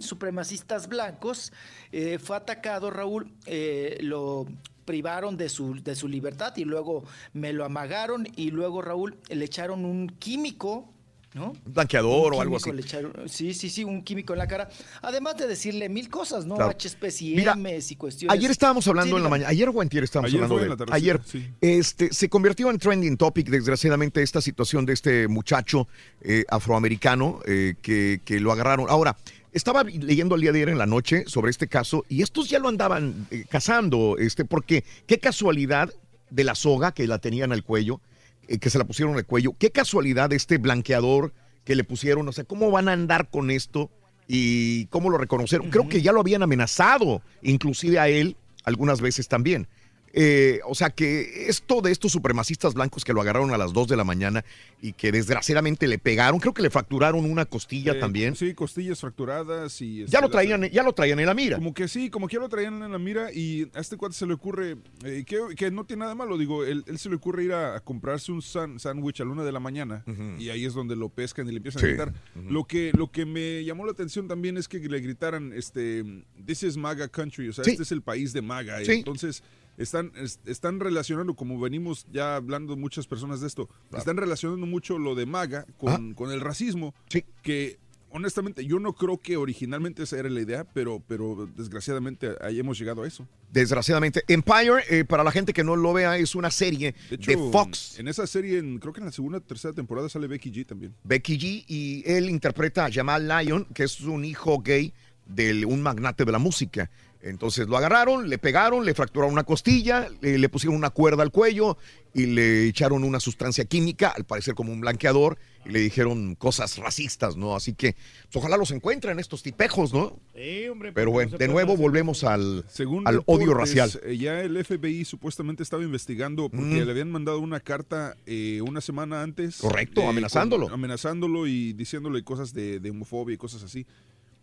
Supremacistas blancos. eh, fue atacado, Raúl, eh, lo privaron de su, de su libertad y luego me lo amagaron y luego Raúl le echaron un químico, ¿no? Un blanqueador Un o algo así. le echaron- sí, sí, sí, un químico en la cara. Además de decirle mil cosas, ¿no? Claro. HSPs y Mira, Ms y cuestiones. Ayer estábamos hablando Sí, en la mañana, ayer o antier estábamos Ayer hablando fue de la ayer. sí. Este se convirtió en trending topic desgraciadamente esta situación de este muchacho eh, afroamericano eh, que, que lo agarraron. Ahora, estaba leyendo el día de ayer en la noche sobre este caso y estos ya lo andaban eh, cazando, este, porque qué casualidad de la soga que la tenían al cuello, eh, que se la pusieron al cuello, qué casualidad de este blanqueador que le pusieron, o sea, ¿cómo van a andar con esto? y cómo lo reconocieron. Creo que ya lo habían amenazado, inclusive a él, algunas veces también. Eh, o sea que esto de estos supremacistas blancos que lo agarraron a las 2 de la mañana y que desgraciadamente le pegaron, creo que le fracturaron una costilla Eh, también. Sí, costillas fracturadas y... este, Ya lo traían, ya lo traían en la mira. Como que sí, como que ya lo traían en la mira y a este cuate se le ocurre, eh, que, que no tiene nada malo, digo, él, él se le ocurre ir a, a comprarse un sándwich a la una de la mañana y ahí es donde lo pescan y le empiezan Sí. a gritar. lo, que, lo que me llamó la atención también es que le gritaran, este, this is MAGA country, o sea, Sí. este es el país de MAGA. Sí. Entonces... Están, es- están relacionando, como venimos ya hablando muchas personas de esto, están relacionando mucho lo de MAGA con, con el racismo, que honestamente yo no creo que originalmente esa era la idea, pero, pero desgraciadamente ahí hemos llegado a eso. Desgraciadamente. Empire, eh, para la gente que no lo vea, es una serie De de, hecho, Fox. En esa serie, en- creo que en la segunda o tercera temporada sale Becky G también. Becky G y él interpreta a Jamal Lyon, que es un hijo gay de un magnate de la música. Entonces lo agarraron, le pegaron, le fracturaron una costilla, le, le pusieron una cuerda al cuello y le echaron una sustancia química, al parecer como un blanqueador, y le dijeron cosas racistas, ¿no? Así que pues, ojalá los encuentren estos tipejos, ¿no? Sí, hombre. Pero porque bueno, de nuevo hacer volvemos al, Según al odio racial. eh, Ya el FBI supuestamente estaba investigando porque Mm. le habían mandado una carta eh, una semana antes. Correcto, eh, amenazándolo. con- amenazándolo y diciéndole cosas de, de homofobia y cosas así.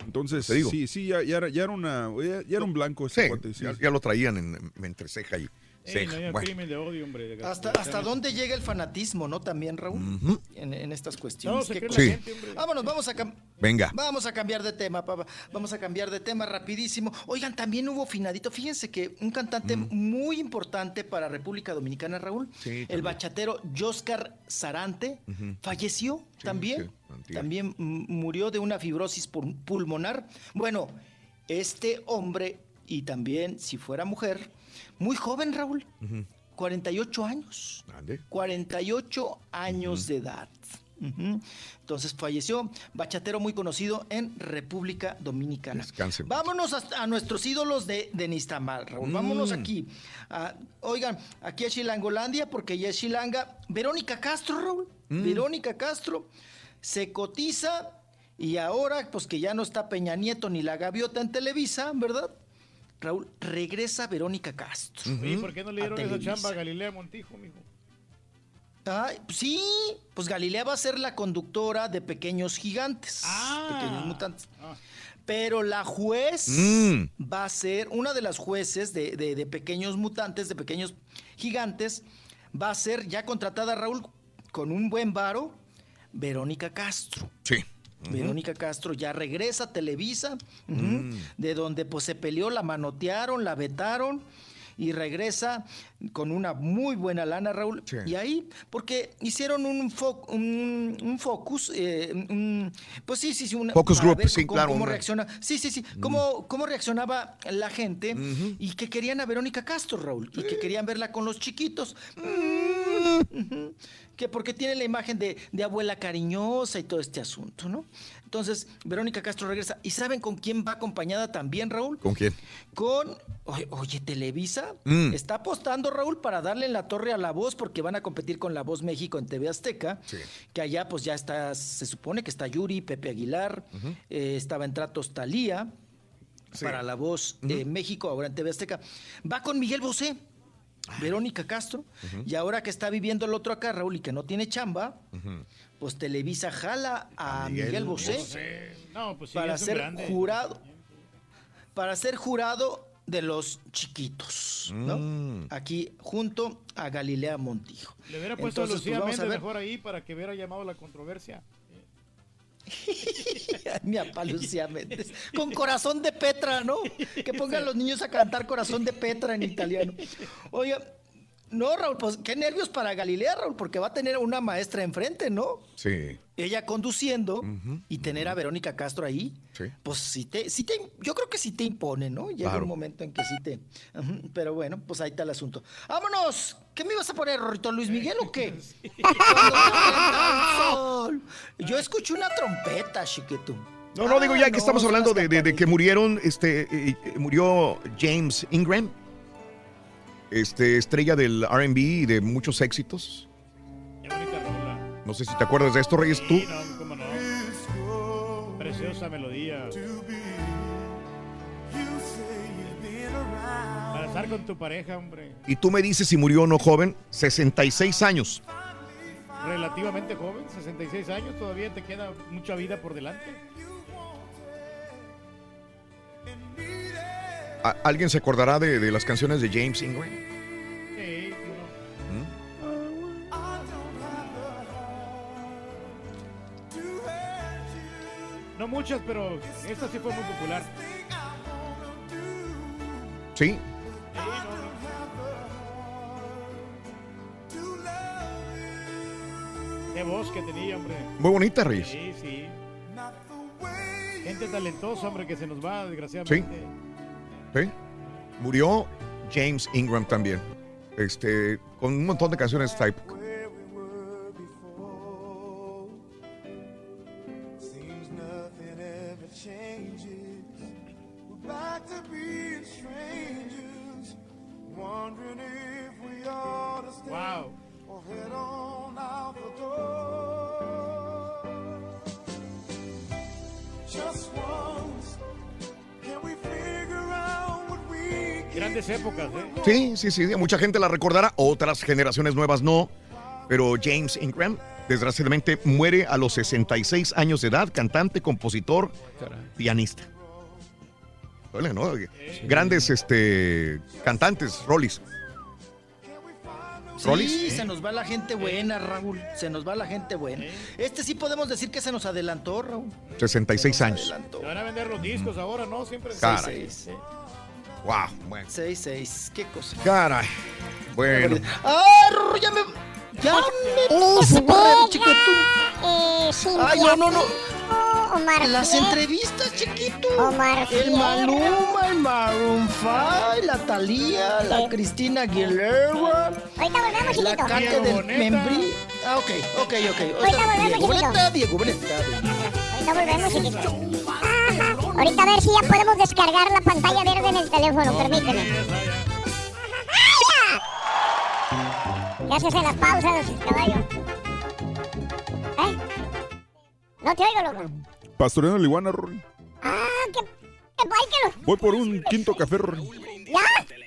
Entonces, digo. sí, sí, ya, ya era, ya era una, ya, ya era un blanco ese Sí, cuate, sí. ya, lo traían en, en- entre ceja y Ey, no hay un Bueno. crimen de odio, hombre. ¿Hasta, ¿Hasta dónde llega el fanatismo, no? También, Raúl, en, en estas cuestiones. No, Qué. Sí. gente, Vámonos, vamos a, Venga. vamos a cambiar de tema, papá. Vamos a cambiar de tema rapidísimo. Oigan, también hubo finadito. Fíjense que un cantante muy importante para República Dominicana, Raúl, Sí, el bachatero Joscar Sarante, falleció también. sí, también murió de una fibrosis pul- pulmonar. Bueno, este hombre, y también si fuera mujer, muy joven, Raúl, 48 años. Ande. 48 años de edad. Entonces falleció, bachatero muy conocido en República Dominicana. Descanse. Vámonos hasta- a, nuestros ídolos de, de Nistamal, Raúl. Vámonos Mm. aquí. Ah, oigan, aquí a Chilangolandia, porque ya es Chilanga. Verónica Castro, Raúl. Mm. Verónica Castro se cotiza y ahora, pues que ya no está Peña Nieto ni la gaviota en Televisa, ¿verdad? Raúl, regresa Verónica Castro. ¿Y por qué no le dieron esa chamba a Galilea Montijo, mijo? Ay, sí, pues Galilea va a ser la conductora de Pequeños Gigantes, Pequeños Mutantes. Pero la juez Mm. va a ser, una de las jueces de, de- de Pequeños Mutantes, de Pequeños Gigantes, va a ser ya contratada, Raúl, con un buen varo, Verónica Castro. Sí. Verónica Castro ya regresa a Televisa, Mm. de donde pues se peleó, la manotearon, la vetaron y regresa con una muy buena lana, Raúl. Y ahí, porque hicieron un, fo- un, un focus, eh, un- pues sí, sí, sí. una- Focus group, ver sí, cómo, claro, Cómo reacciona, sí, sí, sí. Cómo, cómo reaccionaba la gente y que querían a Verónica Castro, Raúl, y que querían verla con los chiquitos. Ujú. Que porque tiene la imagen de, de abuela cariñosa y todo este asunto, ¿no? Entonces, Verónica Castro regresa. ¿Y saben con quién va acompañada también, Raúl? ¿Con quién? Con, oye, oye, Televisa Mm. está apostando, Raúl, para darle en la torre a La Voz, porque van a competir con La Voz México en TV Azteca, que allá pues ya está, se supone que está Yuri, Pepe Aguilar, eh, estaba en tratos Talía, para La Voz eh, México, ahora en TV Azteca. Va con Miguel Bosé, Verónica Castro, y ahora que está viviendo el otro acá, Raúl, y que no tiene chamba, pues Televisa jala a, Miguel Miguel, Bosé, Bosé. No, pues sí, para ser grande. jurado, para ser jurado de los chiquitos, ¿no? Mm. Aquí junto a Galilea Montijo. Le hubiera puesto Entonces, a Lucía pues, a mejor ahí para que hubiera llamado la controversia. Mi Lucía Méndez. Con corazón de Petra, ¿no? Que pongan los niños a cantar corazón de Petra en italiano. Oiga, no, Raúl, pues qué nervios para Galilea, Raúl, porque va a tener una maestra enfrente, ¿no? Sí. Ella conduciendo y tener a Verónica Castro ahí, Sí. pues sí te, sí te, yo creo que sí te impone, ¿no? Llega Claro. un momento en que sí te. Pero bueno, pues ahí está el asunto. ¡Vámonos! ¿Qué me ibas a poner, Rorrito Luis Miguel o qué? Sol. Yo escuché una trompeta, chiquito. No, no, digo ya Ah, que estamos son hablando las de, de- de que murieron, este, eh, eh, murió James Ingram, este, estrella del R&B y de muchos éxitos. No sé si te acuerdas de esto, Reyes, tú. Sí, no, cómo no. Preciosa melodía. Para estar con tu pareja, hombre. Y tú me dices si murió o no joven, 66 años. Relativamente joven, 66 años, todavía te queda mucha vida por delante. ¿A- ¿Alguien se acordará de, de las canciones de James Ingram? No muchas, pero esta sí fue muy popular. Sí. Qué voz que tenía, hombre. Muy bonita, Reyes. Sí, sí. Gente talentosa, hombre, que se nos va, Sí. desgraciadamente. Sí. Murió James Ingram también. Este, con un montón de canciones de Sí, sí, sí. Mucha gente la recordará, otras generaciones nuevas no. Pero James Ingram, desgraciadamente, muere a los 66 años de edad, cantante, compositor, pianista. Duele, ¿no? Grandes este, cantantes, Rollis. Sí, ¿Rollis? se nos va la gente buena, Raúl. Se nos va la gente buena. Este sí podemos decir que se nos adelantó, Raúl. 66 años. Se van a vender los discos ahora, ¿no? Siempre. Caray. Sí, sí. Wow, bueno. 6-6, qué cosa. Caray. Bueno. ¡Ah, ya me. Ya me pasé por el chiquito. Eh, Ay, no, no, no. Omar Las entrevistas, chiquito. Omar El. Maluma, el Maroon 5, la Talía, la Cristina Aguilera. Ahorita volvemos, La chiquito. Cate del Membrí. Ah, ok, ok, ok. Ahorita volvemos, Diego chiquito. Diego. Ahorita volvemos, chiquito. Ahorita a ver si ya podemos descargar la pantalla verde en el teléfono, permíteme. Se hacen las pausas, caballo. ¿Eh? No te oigo, loco. Pastoreando la iguana, Rory. Ah, que... que que lo... Voy por un quinto café, Rory. ¿Ya?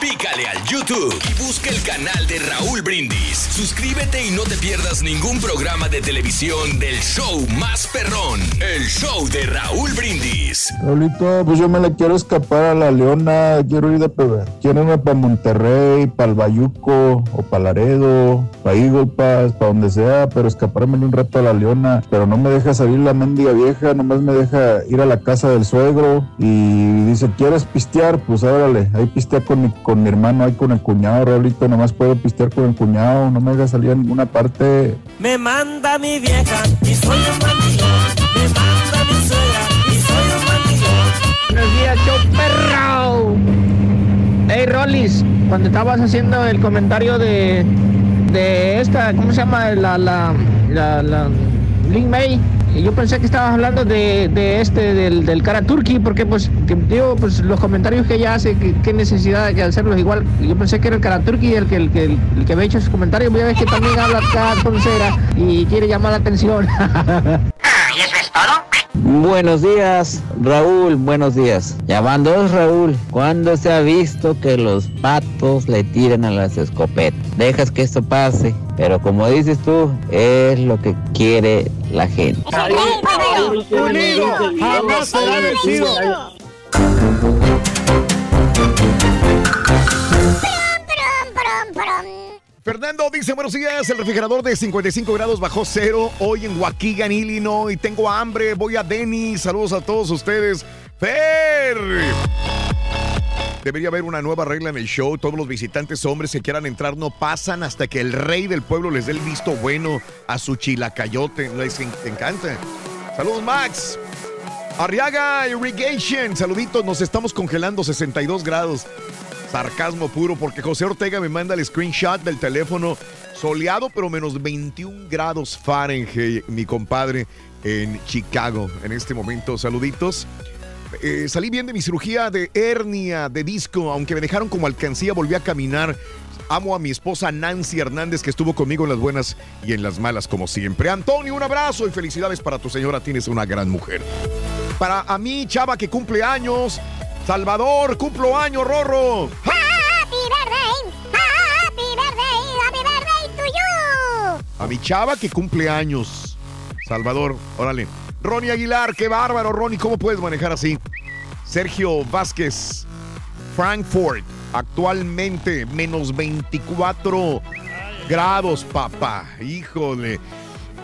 Pícale al YouTube y busca el canal de Raúl Brindis. Suscríbete y no te pierdas ningún programa de televisión del show más perrón, el show de Raúl Brindis. Raulito, pues yo me la quiero escapar a la Leona, quiero ir de peber. Quiero irme para Monterrey, para el Bayuco, o para Laredo, para Eagle Pass, para donde sea, pero escaparme un rato a la Leona. Pero no me deja salir la mendiga vieja, nomás me deja ir a la casa del suegro y dice, ¿quieres pistear? Pues órale, ahí pistea con mi, con mi hermano, ahí con el cuñado, Raulito, nomás puedo pistear con el cuñado, no me deja salir a ninguna parte. Me manda mi vieja y soy un mandilón. Me manda mi suegra y soy un mandilón. Buenos días, show perro. Hey, Rollis, cuando estabas haciendo el comentario de, de esta, ¿cómo se llama? La, la, la, la Lin May. Y yo pensé que estabas hablando de, de este, del, del cara turkey, porque pues, que, digo, pues los comentarios que ella hace, que- qué necesidad de hacerlos igual. Y Yo pensé que era el cara turkey el que, el, que, el, que había hecho esos comentarios. Ya ves que también habla acá con cera y quiere llamar la atención. Buenos días, Raúl, buenos días. Llamando Raúl, ¿cuándo se ha visto que los patos le tiran a las escopetas? Dejas que esto pase, pero como dices tú, es lo que quiere la gente. Unido, jamás será vencido. Fernando dice, buenos días, el refrigerador de 55 grados bajó cero hoy en Waukegan, Illinois. Tengo hambre, voy a Denny. Saludos a todos ustedes. Fer. Debería haber una nueva regla en el show. Todos los visitantes hombres que quieran entrar no pasan hasta que el rey del pueblo les dé el visto bueno a su chilacayote. Les en- encanta. Saludos, Max. Arriaga Irrigation. Saluditos, nos estamos congelando 62 grados. Sarcasmo puro porque José Ortega me manda el screenshot del teléfono soleado pero menos 21 grados Fahrenheit, mi compadre en Chicago en este momento. Saluditos. Eh, salí bien de mi cirugía de hernia de disco, aunque me dejaron como alcancía, volví a caminar. Amo a mi esposa Nancy Hernández que estuvo conmigo en las buenas y en las malas como siempre. Antonio, un abrazo y felicidades para tu señora, tienes una gran mujer. Para a mí, chava que cumple años. Salvador, cumplo año, Rorro. Happy birthday, happy birthday, happy birthday to you. A mi chava que cumple años. Salvador, órale. Ronnie Aguilar, qué bárbaro, Ronnie, ¿cómo puedes manejar así? Sergio Vázquez, Frankfurt, actualmente menos 24 grados, papá. Híjole.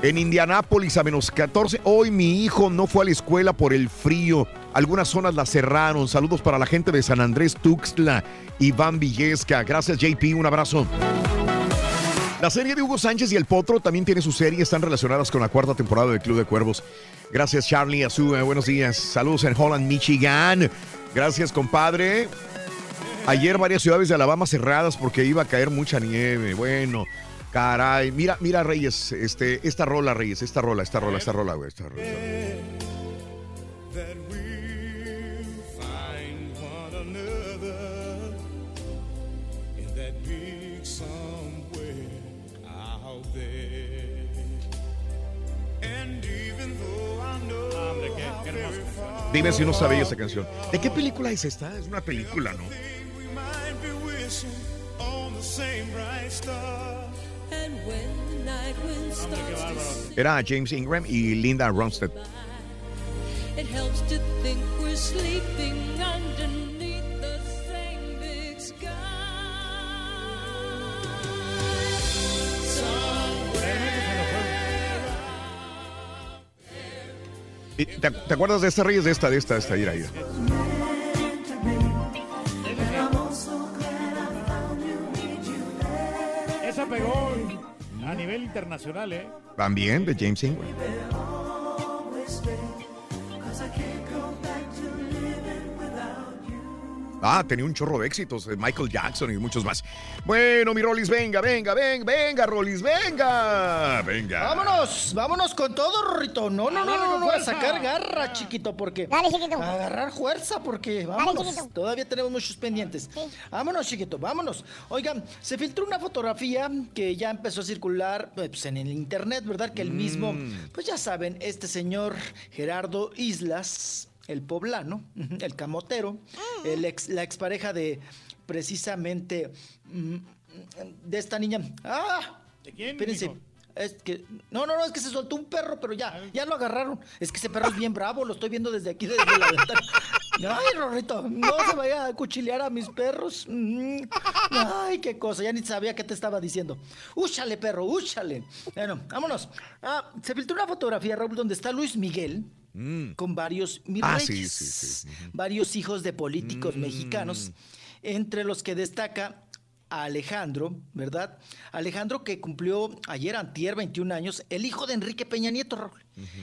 En Indianápolis a menos 14. Hoy mi hijo no fue a la escuela por el frío. Algunas zonas la cerraron. Saludos para la gente de San Andrés Tuxtla, Iván Villesca. Gracias, JP. Un abrazo. La serie de Hugo Sánchez y El Potro también tiene su serie, están relacionadas con la cuarta temporada del Club de Cuervos. Gracias, Charlie Azúa, buenos días. Saludos en Holland, Michigan. Gracias, compadre. Ayer varias ciudades de Alabama cerradas porque iba a caer mucha nieve. Bueno, caray. Mira, mira, Reyes, este, esta rola, Reyes, esta rola, esta rola, esta rola, güey, esta rola. that we'll Dime si no sabía esa canción. ¿De qué película es esta? Es una película, ¿no? Era James Ingram y Linda Ronstadt. ¿Te, te acuerdas de esta, Reyes? De esta, de esta, de esta. Mira, mira. Esa pegó a nivel internacional, ¿eh? También de James Ingram. Ah, tenía un chorro de éxitos de Michael Jackson y muchos más. Bueno, mi Rolis, venga, venga, venga, venga, Rolis, venga. Venga. Vámonos, vámonos con todo, Rorrito. No, no, no, no, no, a sacar garra, chiquito, porque. Dale, chiquito. A agarrar fuerza, porque Dale, vámonos. chiquito. Todavía tenemos muchos pendientes. Vámonos, chiquito, vámonos. Oigan, se filtró una fotografía que ya empezó a circular pues, en el internet, ¿verdad? Que el mismo, pues ya saben, este señor Gerardo Islas, el poblano, el camotero, el ex, la expareja de precisamente mm, de esta niña. ¡Ah! ¿De quién, Espérense. Es que, no, no, no, es que se soltó un perro, pero ya, ya lo agarraron. Es que ese perro es bien bravo, lo estoy viendo desde aquí, desde la ventana. Ay, Rorrito, no se vaya a cuchilear a mis perros. Mm. Ay, qué cosa, ya ni sabía qué te estaba diciendo. Úchale, perro, úchale. Bueno, vámonos. Ah, se filtró una fotografía, Raúl, donde está Luis Miguel con varios mis Ah, sí, reyes, sí, sí, varios hijos de políticos mexicanos, entre los que destaca a Alejandro, ¿verdad? Alejandro que cumplió ayer antier 21 años, el hijo de Enrique Peña Nieto, Raúl,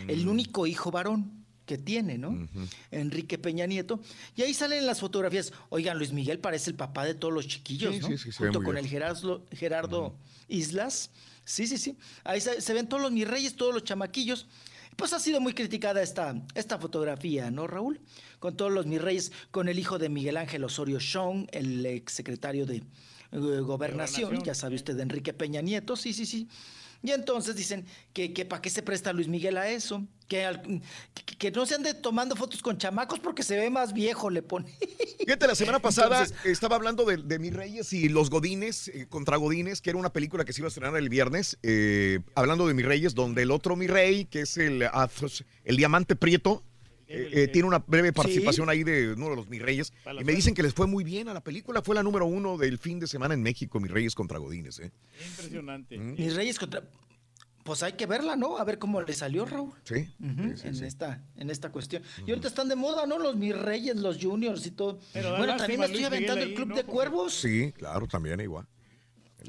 el único hijo varón que tiene, ¿no? Enrique Peña Nieto. Y ahí salen las fotografías. Oigan, Luis Miguel parece el papá de todos los chiquillos, Sí, ¿no? sí, sí, Junto con bien. el Gerardo, Gerardo Islas. Sí, sí, sí. Ahí se, se ven todos los mis reyes, todos los chamaquillos. Pues ha sido muy criticada esta, esta fotografía, ¿no, Raúl? Con todos los mis reyes, con el hijo de Miguel Ángel Osorio Chong, el exsecretario de Gobernación, Gobernación, ya sabe usted, de Enrique Peña Nieto, sí, sí, sí. Y entonces dicen que, que para qué se presta Luis Miguel a eso, que, al- que, que no se ande tomando fotos con chamacos porque se ve más viejo, le pone. Fíjate, la semana pasada Entonces- estaba hablando de, de Mis Reyes y Los Godines eh, contra Godines, que era una película que se iba a estrenar el viernes, eh, hablando de Mis Reyes, donde el otro Mi Rey, que es el, el diamante prieto, eh, eh, tiene una breve participación ahí de uno de los Mis Reyes. Y me dicen que les fue muy bien a la película. Fue la número uno del fin de semana en México, Mis Reyes contra Godines. ¿eh? Impresionante. Mis Reyes contra. Pues hay que verla, ¿no? A ver cómo le salió, Raúl. Sí. En, Esta, en esta cuestión. Y ahorita están de moda, ¿no? Los mis reyes, los juniors y todo. Pero bueno, lástima, también me estoy Luis aventando ahí, el Club ¿no? de Cuervos. Sí, claro, también igual.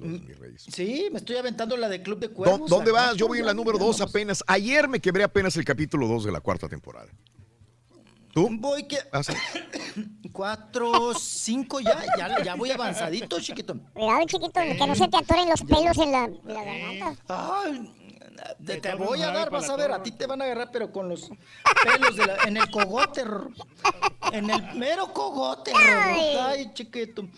Los Mis Reyes. Sí, me estoy aventando la de Club de ¿Dó- Cuervos. ¿Dónde vas? Yo voy en la número dos apenas. Ayer me quebré apenas el capítulo 2 de la cuarta temporada. ¿Tú? Voy que. Ah. Cuatro, cinco ya, ya, ya voy avanzadito, chiquito. Cuidado, chiquito, que no se te atoren los pelos en la, en la garganta. Ay, te, voy a dar, vas a ver, a ti te van a agarrar, pero con los pelos de la, en el cogote, en el mero cogote, ay, chiquito.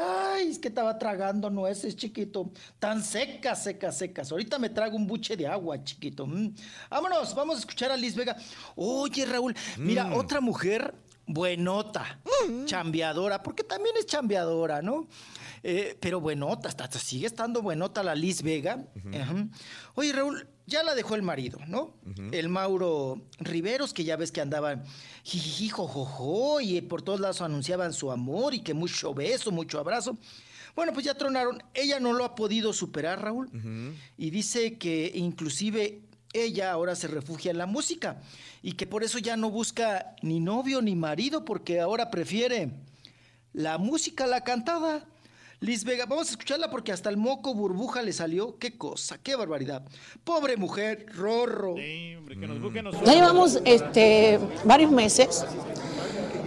Ay, es que estaba tragando nueces, chiquito. Tan secas, secas, secas. Ahorita me trago un buche de agua, chiquito. Mm. Vámonos, vamos a escuchar a Liz Vega. Oye, Raúl, mira, Mm. otra mujer buenota, chambeadora, porque también es chambeadora, ¿no? Eh, pero buenota, hasta, hasta sigue estando buenota la Liz Vega. Ajá. Oye, Raúl, ya la dejó el marido, ¿no? El Mauro Riveros, que ya ves que andaban jijiji, jojojo, y por todos lados anunciaban su amor y que mucho beso, mucho abrazo. Bueno, pues ya tronaron. Ella no lo ha podido superar, Raúl. Y dice que inclusive ella ahora se refugia en la música y que por eso ya no busca ni novio ni marido porque ahora prefiere la música a la cantada. Liz Vega, vamos a escucharla porque hasta el moco burbuja le salió. Qué cosa, qué barbaridad. Pobre mujer, rorro. Ya llevamos este, varios meses.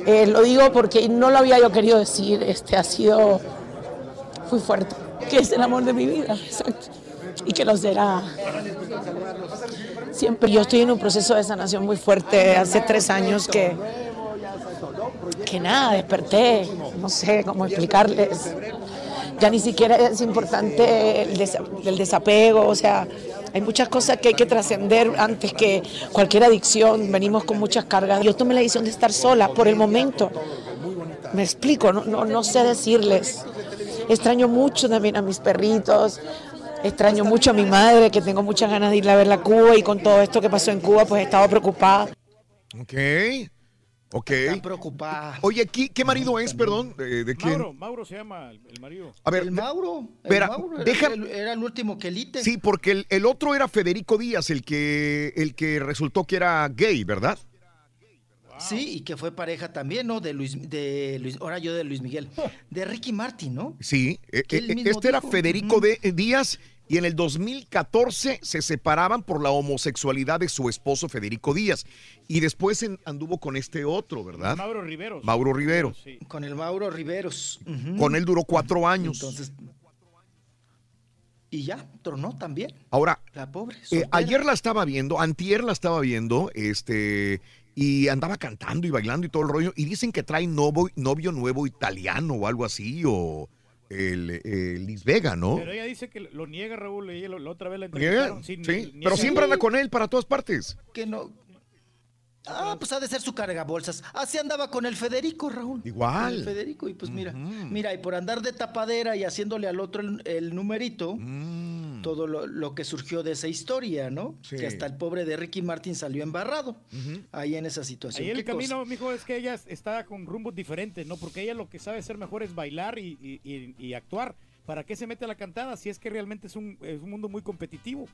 Eh, lo digo porque no lo había yo querido decir. Este ha sido muy fuerte. Que es el amor de mi vida, exacto. Y que lo será siempre. Yo estoy en un proceso de sanación muy fuerte. Hace tres años que que nada, desperté. No sé cómo explicarles. Ya ni siquiera es importante el, desa- el desapego. O sea, hay muchas cosas que hay que trascender antes que cualquier adicción. Venimos con muchas cargas. Yo tomé la decisión de estar sola por el momento. Me explico, no, no, no sé decirles. Extraño mucho también a mis perritos. Extraño mucho a mi madre, que tengo muchas ganas de irla a ver a Cuba y con todo esto que pasó en Cuba, pues he estado preocupada. Ok. Preocupada. Oye, ¿qué, qué marido es, perdón? ¿De, de quién? Mauro, Mauro se llama el, el marido. A ver, el Mauro. el Mauro era, deja- el, era el último que elite. Sí, porque el, el otro era Federico Díaz, el que, el que resultó que era gay, ¿verdad? Sí, y que fue pareja también, ¿no? De Luis, de Luis, ahora yo de Luis Miguel, de Ricky Martin, ¿no? Sí, eh, eh, este era. Federico de, eh, Díaz y en el 2014 se separaban por la homosexualidad de su esposo Federico Díaz y después en- anduvo con este otro, ¿verdad? Mauro Riveros. Mauro Rivero. Con el Mauro Riveros. Con él duró cuatro años. Entonces, y ya, tronó también. Ahora, La pobre. Eh, ayer la estaba viendo, antier la estaba viendo, este, y andaba cantando y bailando y todo el rollo, y dicen que trae novio, novio nuevo italiano o algo así, o el, el Liz Vega, ¿no? Pero ella dice que lo niega, Raúl. Ella lo- la otra vez la ¿Niega? entrevistaron. Sí, Sí, ni- ni- pero siempre anda con él para todas partes. Que no. Ah, pues ha de ser su cargabolsas. Así andaba con el Federico, Raúl. Igual. Con el Federico, y pues mira, mira, y por andar de tapadera y haciéndole al otro el, el numerito, todo lo, lo que surgió de esa historia, ¿no? Sí. Que hasta el pobre de Ricky Martin salió embarrado ahí en esa situación. Ahí el camino, mijo, es que ella está con rumbos diferentes, ¿no? Porque ella lo que sabe hacer mejor es bailar y, y- y- y actuar. ¿Para qué se mete a la cantada si es que realmente es un, es un mundo muy competitivo?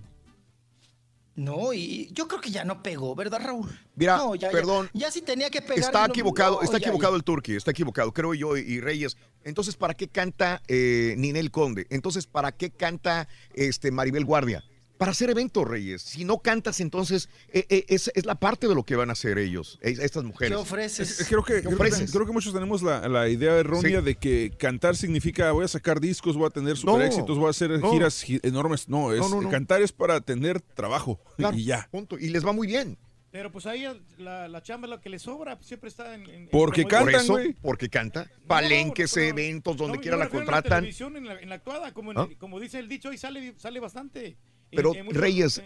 No, y yo creo que ya no pegó, ¿verdad, Raúl? Mira, No, ya- perdón. Ya, sí tenía que pegar. Está equivocado, no, está ya- equivocado el Turqui, está equivocado, creo yo, y Reyes. Entonces, ¿para qué canta eh, Ninel Conde? Entonces, ¿para qué canta este Maribel Guardia? Para hacer eventos, Reyes. Si no cantas, entonces eh, eh, es, es la parte de lo que van a hacer ellos, es- estas mujeres. Es- es- creo, que, creo, que, ofreces? creo que muchos tenemos la, la idea errónea Sí. de que cantar significa voy a sacar discos, voy a tener super éxitos, voy a hacer no. giras gi- enormes. No, es, No, no, no. cantar es para tener trabajo Claro, y ya. punto. Y les va muy bien. Pero pues ahí la, la chamba es lo que le sobra, siempre está en... en- en Porque promover- Por eso, porque canta. Palenques, eventos, donde No, quiera la contratan. televisión, en la, en la actuada, como, en- ¿Ah? como dice el dicho, hoy sale, sale bastante. Pero muchos- Reyes,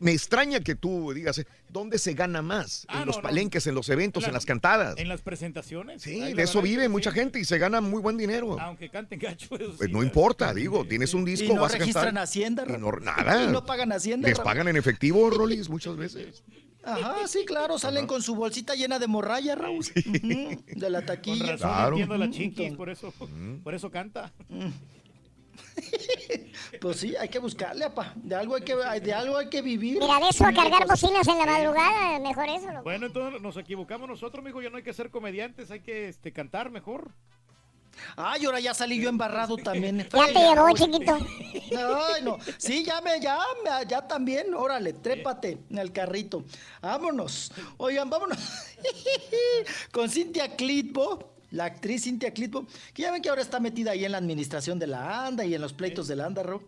me extraña que tú digas, eh, ¿dónde se gana más? Ah, en los no, no. palenques, en los eventos, En en, la- las cantadas. En las presentaciones. Sí, Ahí de eso vive mucha sí. gente y se gana muy buen dinero. Aunque canten gacho. eso Pues sí, no importa, digo, tienes un disco, Y no vas a registran cantar. Hacienda, Y no- nada. Y no pagan Hacienda, Les pagan en efectivo, Rolis, muchas veces. Ajá, sí, claro, salen con su bolsita llena de morralla, Raúl. De la Con taquilla. razón Claro. entiendo la chiquis, por eso, por eso canta. Pues sí, hay que buscarle, apa. De algo hay que, de algo hay que vivir. Mira, de eso a cargar bocinas en la madrugada, mejor eso. loco. Bueno, entonces nos equivocamos nosotros, mijo, ya no hay que ser comediantes, hay que este, cantar mejor. Ay, ahora ya salí yo embarrado también. Ya te llevó, chiquito. Ay, no. Sí, ya me, ya, ya también. Órale, trépate en el carrito. Vámonos. Oigan, vámonos. Con Cintia Clitbo, la actriz Cintia Clitbo, que ya ven que ahora está metida ahí en la administración de la ANDA y en los pleitos de la ANDA, Raúl.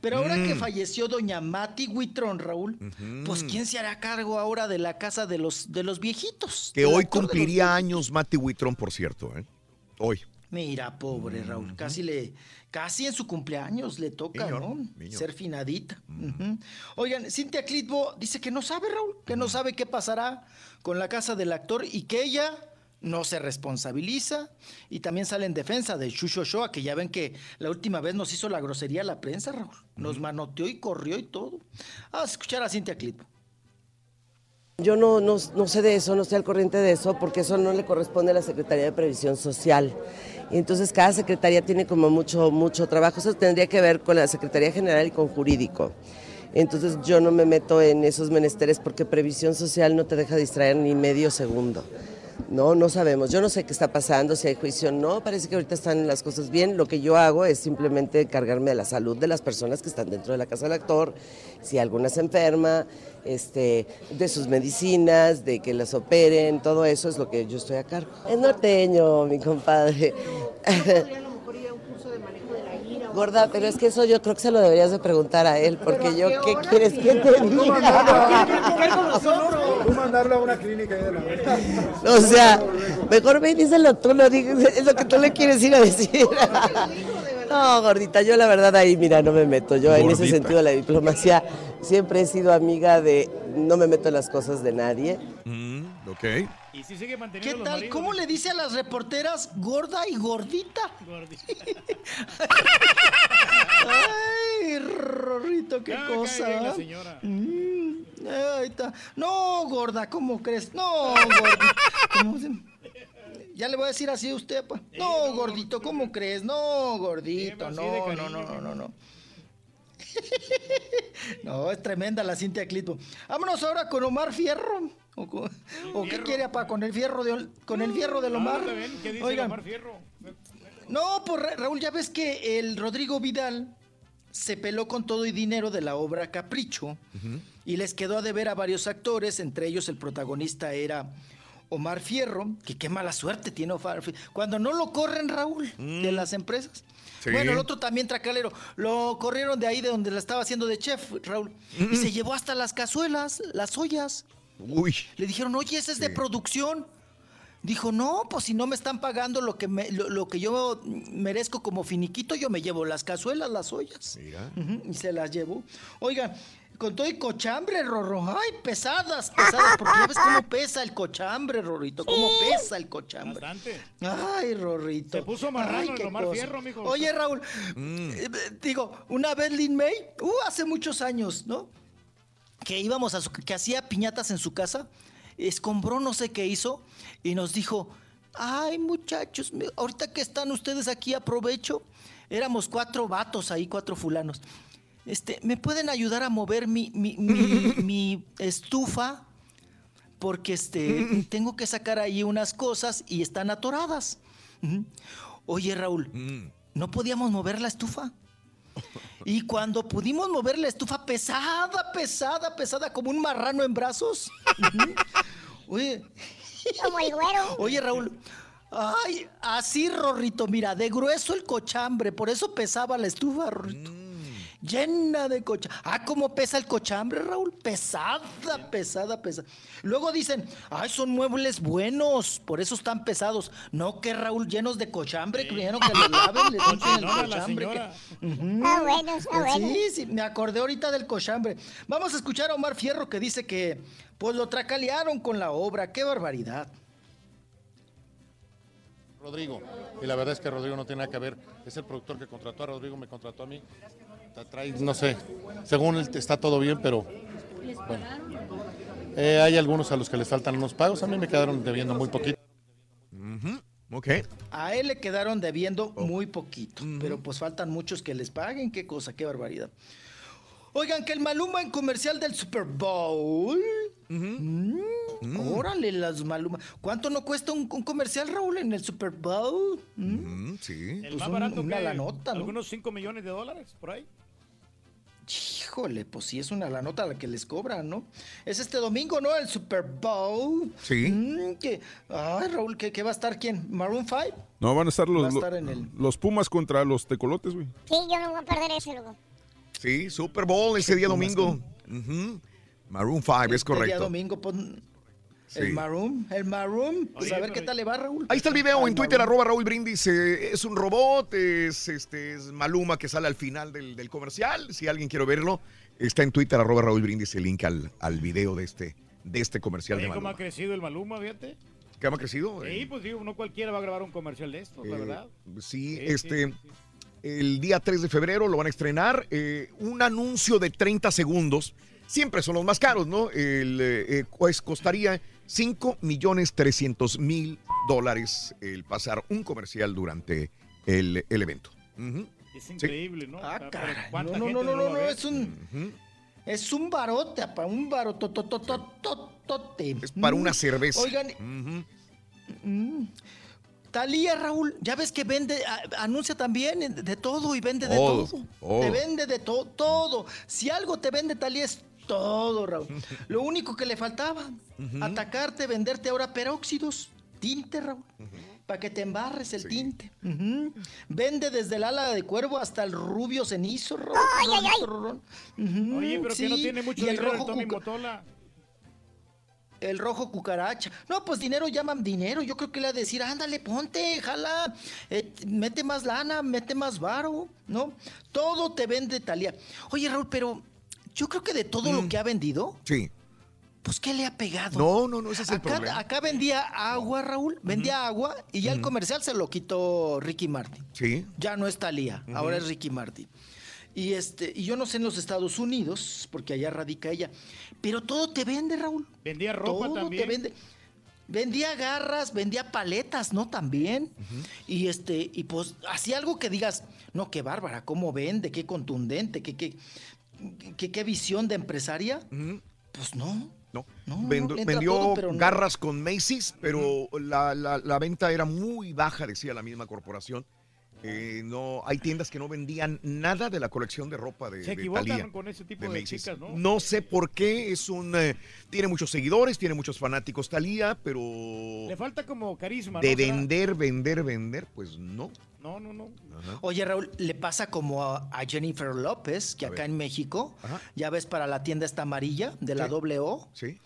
Pero ahora que Mm. falleció doña Mati Huitrón, Raúl, pues ¿quién se hará cargo ahora de la casa de los, de los viejitos? Que hoy los cumpliría años Matty Whitron, por cierto. ¿eh? Hoy. Mira, pobre Raúl, casi le, casi en su cumpleaños le toca, ¿no? Ser finadita. Oigan, Cintia Clitbo dice que no sabe, Raúl, que no sabe qué pasará con la casa del actor y que ella no se responsabiliza y también sale en defensa de Chucho Ochoa, que ya ven que la última vez nos hizo la grosería a la prensa, Raúl. Nos manoteó y corrió y todo. Vamos a escuchar a Cintia Clitbo. Yo no, no, no sé de eso, no estoy al corriente de eso, porque eso no le corresponde a la Secretaría de Previsión Social. Y entonces cada secretaría tiene como mucho, mucho trabajo. Eso tendría que ver con la Secretaría General y con Jurídico. Entonces yo no me meto en esos menesteres porque Previsión Social no te deja distraer ni medio segundo. No, no sabemos. Yo no sé qué está pasando, si hay juicio o no. Parece que ahorita están las cosas bien. Lo que yo hago es simplemente encargarme de la salud de las personas que están dentro de la casa del actor. Si alguna se enferma, este, de sus medicinas, de que las operen, todo eso es lo que yo estoy a cargo. Es norteño, mi compadre. Gorda, pero es que eso yo creo que se lo deberías de preguntar a él, porque yo, ¿qué quieres que te diga? Tú mandarlo a una clínica ahí de la verdad. O sea, mejor ve y díselo tú, no digas- es lo que tú le quieres ir a decir. No, gordita, yo la verdad ahí, mira, no me meto. Yo en ese sentido la diplomacia siempre he sido amiga de no me meto en las cosas de nadie. Mm, ok. Y si sigue ¿Qué los tal? ¿Cómo le dice a las reporteras gorda y gordita? Ay, Rorrito, qué cosa. la señora. Mm, ahí está. No, gorda, ¿cómo crees? No, gordito. ¿Cómo se- Ya le voy a decir así a usted, pa. No, gordito, ¿cómo crees? No, gordito, no, no, no, no, no, no. No, es tremenda la Cintia Clitbo. Vámonos ahora con Omar Fierro. ¿O, con- o qué quiere, apa? ¿Con el fierro de, con el fierro del Omar? Ah, ¿Qué dice Oigan, Omar Fierro? no, pues Ra- Raúl, ya ves que el Rodrigo Vidal se peló con todo y dinero de la obra Capricho y les quedó a deber a varios actores, entre ellos el protagonista era Omar Fierro, que qué mala suerte tiene Omar Fierro. Cuando no lo corren, Raúl, de las empresas. Sí. Bueno, el otro también tracalero, lo corrieron de ahí de donde la estaba haciendo de chef, Raúl, y se llevó hasta las cazuelas, las ollas. Uy. Le dijeron, oye, ese es de producción. Dijo, no, pues si no me están pagando lo que, me- lo, lo que yo merezco como finiquito, yo me llevo las cazuelas, las ollas. Y se las llevó. Oigan, con todo y cochambre, Rorro. Ay, pesadas, pesadas, porque ya ves cómo pesa el cochambre, Rorrito, cómo pesa el cochambre. Bastante. Ay, Rorrito. Se puso marrano Ay, Omar cosa. Fierro, mijo. Oye, Raúl, eh, digo, una vez Lin May, uh, hace muchos años, ¿no? Que íbamos a su, que hacía piñatas en su casa, escombró no sé qué hizo y nos dijo, ay muchachos, ahorita que están ustedes aquí aprovecho, éramos cuatro vatos ahí, cuatro fulanos. Este, ¿me pueden ayudar a mover mi, mi, mi- mi estufa? Porque este, tengo que sacar ahí unas cosas y están atoradas. Oye, Raúl, ¿no podíamos mover la estufa? Y cuando pudimos mover la estufa pesada, pesada, pesada, como un marrano en brazos. Oye. Como el güero. Oye, Raúl. Ay, así, Rorrito, mira, de grueso el cochambre, por eso pesaba la estufa, Rorrito. Llena de cochambre. Ah, cómo pesa el cochambre, Raúl. Pesada, pesada, pesada. Luego dicen, ay, son muebles buenos, por eso están pesados. No, que Raúl, llenos de cochambre, creyendo que le laven, le limpien el cochambre. Ah, bueno, está bueno. Sí, sí, me acordé ahorita del cochambre. Vamos a escuchar a Omar Fierro que dice que pues lo tracalearon con la obra. ¡Qué barbaridad! Rodrigo. Y la verdad es que Rodrigo no tiene nada que ver. Es el productor que contrató a Rodrigo, me contrató a mí. Trae, no sé, según él está todo bien, pero bueno. Eh, hay algunos a los que les faltan unos pagos. A mí me quedaron debiendo muy poquito. Ok. A él le quedaron debiendo Oh. muy poquito, pero pues faltan muchos que les paguen. Qué cosa, qué barbaridad. Oigan, que el Maluma en comercial del Super Bowl. Mm, Órale, las Maluma. ¿Cuánto no cuesta un, un comercial, Raúl, en el Super Bowl? Mm, sí. El Pues más un- barato una que la nota, ¿no? algunos 5 millones de dólares por ahí. Híjole, pues sí es una la nota la que les cobran, ¿no? Es este domingo, ¿no? El Super Bowl. Sí. Mm, que, ay, Raúl, ¿qué, qué va a estar quién? ¿Maroon 5? No, van a estar los, Va a estar en el- los Pumas contra los tecolotes, güey. Sí, yo no voy a perder ese luego. Sí, Super Bowl ese día domingo. Maroon 5, es El día correcto. domingo, pues, Sí. el Maroon, el Maroon. Pues a ver qué tal le va, Raúl. Ahí está el video en Twitter, Maroon. arroba Raúl Brindis. eh, es un robot, es, este, es Maluma que sale al final del, del comercial. Si alguien quiere verlo, está en Twitter, arroba Raúl Brindis, el link al, al video de este, de este comercial de Oye, ¿Cómo ha Maluma. crecido el Maluma, fíjate? ¿Qué ha crecido? Sí, pues digo, no cualquiera va a grabar un comercial de esto, la Eh, verdad. Sí, Sí, este, el día 3 de febrero lo van a estrenar. eh, un anuncio de 30 segundos. Siempre son los más caros, ¿no? El, eh, eh, pues costaría 5 millones 300 mil dólares el pasar un comercial durante el, el evento. Es increíble, ¿no? Ah, caray. ¿cuánta No, no, no, no, no, es un, es un barote, un barototototote. Es para una cerveza. Oigan, mm, Talía, Raúl, ya ves que vende, a- anuncia también de, todo y vende de todo. Te vende de to- todo. Si algo te vende Talía es todo, Raúl. Lo único que le faltaba, atacarte, venderte ahora peróxidos, tinte, Raúl. Para que te embarres el tinte. Vende desde el ala de cuervo hasta el rubio cenizo, Raúl. Ay, ay, ay. Oye, pero que no sí. tiene mucho Y el dinero el rojo Motola. el rojo cucaracha. No, pues dinero llaman dinero. Yo creo que le va a decir, ándale, ponte, jala, eh, mete más lana, mete más varo, ¿no? Todo te vende Talía. Oye, Raúl, pero yo creo que de todo lo que ha vendido, Sí. pues ¿qué le ha pegado? No, no, no, ese es el acá, problema. acá vendía agua, Raúl, vendía agua y ya el comercial se lo quitó Ricky Martin. Sí. Ya no es Talía, ahora es Ricky Martin. Y este, y yo no sé en los Estados Unidos, porque allá radica ella, pero todo te vende, Raúl. Vendía ropa Todo también. te vende. Vendía garras, vendía paletas, ¿no? También. Y este, y pues hacía algo que digas, no, qué bárbara, cómo vende, qué contundente, qué, qué, qué, qué visión de empresaria. Pues no. No. No, Vendo- no, le entra vendió todo, pero no. garras con Macy's, pero la, la- la venta era muy baja, decía la misma corporación. Eh, no, hay tiendas que no vendían nada de la colección de ropa de, Se de equivocan Thalía, con ese tipo de chicas, ¿no? No sé por qué, es un eh, tiene muchos seguidores, tiene muchos fanáticos Talía, pero Le falta como carisma, de vender, vender, vender, pues no. No, no, no. Oye, Raúl, le pasa como a, a Jennifer López, que acá en México, ya ves para la tienda esta amarilla de la Sí. doble O. Sí.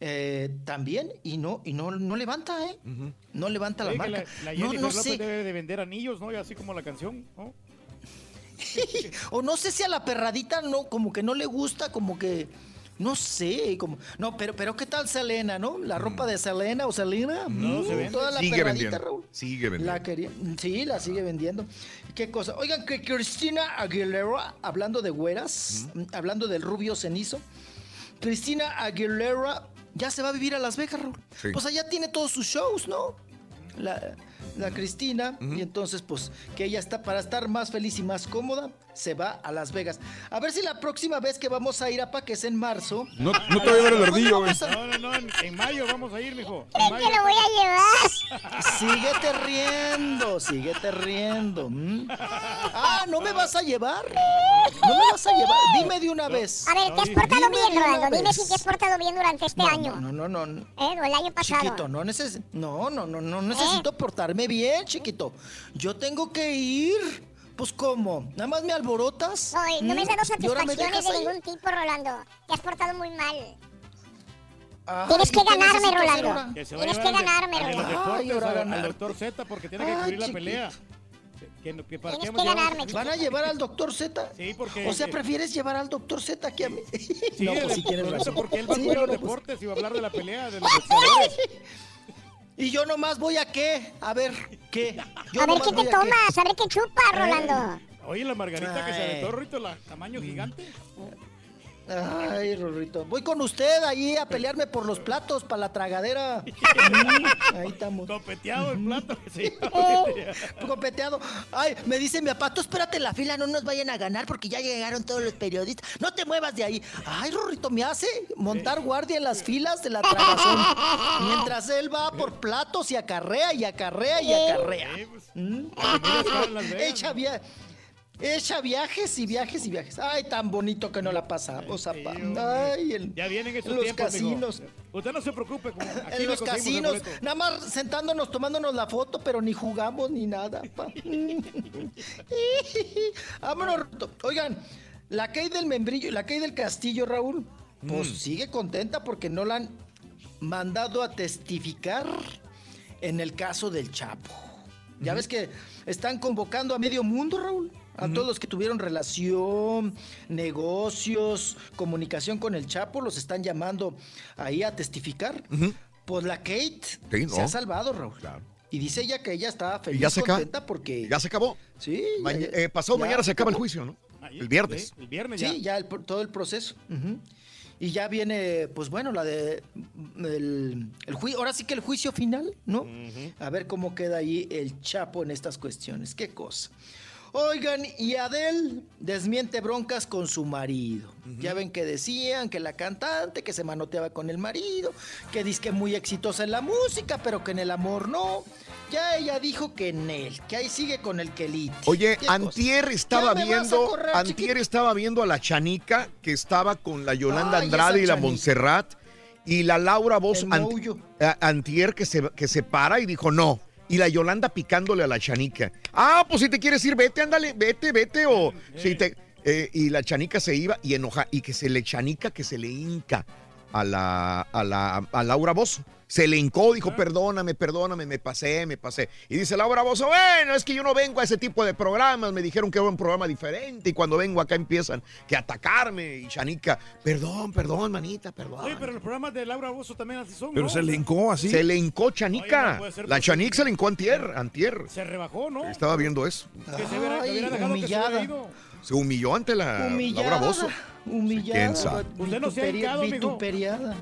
Eh, también, y no, y no, no levanta, ¿eh? No levanta la Oye, marca. La, la no, Jennifer no López sé. debe de vender anillos, ¿no? Y así como la canción, ¿no? o no sé si a la perradita no, como que no le gusta, como que. No sé, como. No, pero, pero ¿qué tal Selena, no? La ropa de Selena o Selena. No, mm, se. Toda la Sigue vendiendo. Raúl. Sigue vendiendo. La quería, sí, la sigue vendiendo. ¿Qué cosa? Oigan, que Cristina Aguilera, hablando de güeras, hablando del rubio cenizo, Cristina Aguilera ya se va a vivir a Las Vegas, Raúl. Sí. Pues allá tiene todos sus shows, ¿no? La, la Cristina, y entonces, pues, que ella está para estar más feliz y más cómoda, se va a Las Vegas. A ver si la próxima vez que vamos a ir a Pa, que es en marzo. No, no te va a llevar el ardillo, güey. No, no, no, en, mayo vamos a ir, mijo. ¿Creen que lo voy a llevar? Síguete riendo, síguete riendo. Ah, ¿no me vas a llevar? ¿No me vas a llevar? Dime de una vez. A ver, ¿te has portado bien, Rolando? Dime si te has portado bien durante este No, año. No, no, no, no. ¿Eh? O el año pasado. Chiquito, no, neces no, no, no, no necesito portarme bien, chiquito. Yo tengo que ir. Pues, ¿cómo? ¿Nada más me alborotas? Oye, no me ¿Mm? has dado ¿Y ahora me satisfacciones de ningún tipo, Rolando. Te has portado muy mal. Ay, Tienes ¿y que ganarme, Rolando. Que Tienes que llevar al de- ganarme, Rolando. Ay, ahora al- doctor Z, porque tiene que Ay, cubrir la pelea. Que, que para Tienes qué que ganarme, ¿Van a llevar al doctor Z? Sí, porque... O sea, ¿prefieres llevar al doctor Z que a mí? Sí, no, pues por eso, razón. Porque él va a cubrir no, los pues- deportes y va a hablar de la pelea, de los boxeadores. Y yo nomás voy a qué? A ver, ¿qué? Yo A ver qué te tomas, a ver qué chupa, Rolando. Oye, la margarita que se Ay. aventó, Rito, la tamaño gigante. Ay, Rorrito. Voy con usted ahí a pelearme por los platos para la tragadera. Ahí estamos. Copeteado el plato. Sí. Oh, copeteado. Ay, me dice mi papá, tú espérate en la fila, no nos vayan a ganar porque ya llegaron todos los periodistas. No te muevas de ahí. Ay, Rorrito, me hace montar guardia en las filas de la tragazón. Mientras él va por platos y acarrea y acarrea y acarrea. Mm. Echa via- Echa viajes y viajes y viajes. Ay, tan bonito que no la pasamos, apa. Ay, Ya vienen esos en los tiempos, casinos. Usted no se preocupe. aquí En los casinos, nada más sentándonos, tomándonos la foto, pero ni jugamos ni nada. pa. Vámonos. Oigan, la Kay del membrillo, la Kay del castillo, Raúl, pues Mm. sigue contenta porque no la han mandado a testificar en el caso del Chapo. Ya ves que están convocando a medio mundo, Raúl. A todos los que tuvieron relación, negocios, comunicación con el Chapo, los están llamando ahí a testificar. Pues la Kate Sí, se ha salvado, Raúl. Y dice ella que ella estaba feliz, ya se acaba? contenta porque... Ya se acabó. Sí. Ya- eh, pasado ya mañana se acaba el juicio, ¿no? El viernes. El viernes Sí, ya el todo el proceso. Y ya viene, pues bueno, la de el, el juicio, ahora sí que el juicio final, ¿no? A ver cómo queda ahí el Chapo en estas cuestiones. Qué cosa. Oigan, y Adele desmiente broncas con su marido. Ya ven que decían que la cantante, que se manoteaba con el marido, que dice que muy exitosa en la música, pero que en el amor no. Ya ella dijo que en él, que ahí sigue con el quelite. Oye, cosa. Antier estaba viendo, correr, Antier estaba viendo a la Chanica que estaba con la Yolanda Ay, Andrade y la Chanica. Montserrat y la Laura Voz Antier que se, que se para y dijo no. Y la Yolanda picándole a la Chanica. Ah, pues si te quieres ir, vete, ándale, vete, vete. O eh, y la Chanica se iba y enoja. Y que se le Chanica, que se le hinca a la, a la a Laura Bozo. Se le hincó, dijo, perdóname, perdóname, me pasé, me pasé. Y dice Laura Bozo, bueno, es que yo no vengo a ese tipo de programas, me dijeron que era un programa diferente y cuando vengo acá empiezan que a atacarme. Y Chanica, perdón, perdón, manita, perdón. Oye, pero los programas de Laura Bozo también así son. Pero ¿no? se le hincó así. Se le hincó Chanica. Oye, no la. Chanica se le hincó antier, antier. Se rebajó, ¿no? Estaba viendo eso. Que se hubiera, que Ay, hubiera dejado que se hubiera humillada. ido. Se humilló ante la Humillada, Laura Bozo. humillada, ¿Quién sabe? Usted no se ha hincado, vituperiada.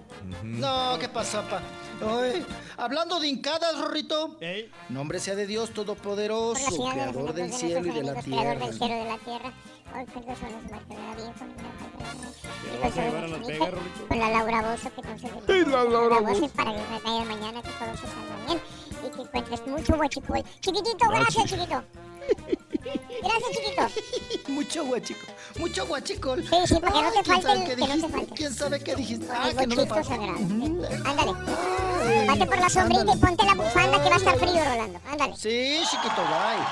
No, ¿qué pasó, pa? Ay, hablando de hincadas, Rorrito. Nombre sea de Dios Todopoderoso, la ciudad Creador del cielo y de la amigos, Creador tierra. del cielo y de la tierra. Hoy son los muertos de la vieja. ¿Te vas a llevar a Las Vegas, Rorrito? Con la Laura Bozo que entonces Sí, la Laura Bozzo. para que vaya mañana que todo se salga bien y que encuentres mucho guachicol. Chiquitito, gracias, chiquito. Gracias, chiquito. Mucho guachico, mucho guachicol. Sí, sí, para que no te Ay, ¿quién falte sabe el- qué que no te dijiste? falte. ¿Quién sabe qué dijiste? Ah, que no me falte. Ándale. Vete por la sombrita y ponte la bufanda que va a estar frío, Rolando. Ándale. Sí, chiquito, bye.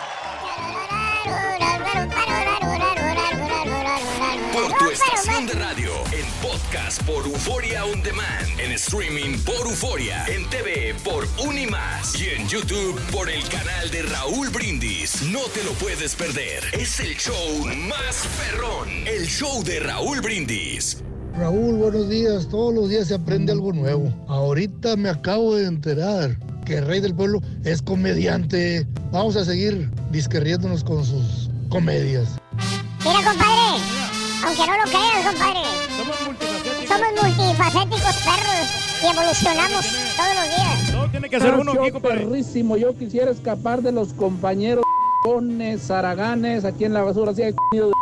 Por tu estación de radio, en podcast por Euforia On Demand, en streaming por Euforia, en TV por Unimas y en YouTube por el canal de Raúl Brindis. No te lo puedes perder. Es el show más perrón, el show de Raúl Brindis. Raúl, buenos días. Todos los días se aprende algo nuevo. Ahorita me acabo de enterar que el Rey del Pueblo es comediante. Vamos a seguir disquerriéndonos con sus comedias. Mira, compadre. Aunque no lo creas, compadre. Somos multifacéticos perros y evolucionamos todos los días. No, tiene que hacer uno aquí, compadre. perrísimo. Yo quisiera escapar de los compañeros cones, zaraganes, aquí en la basura. Así hay de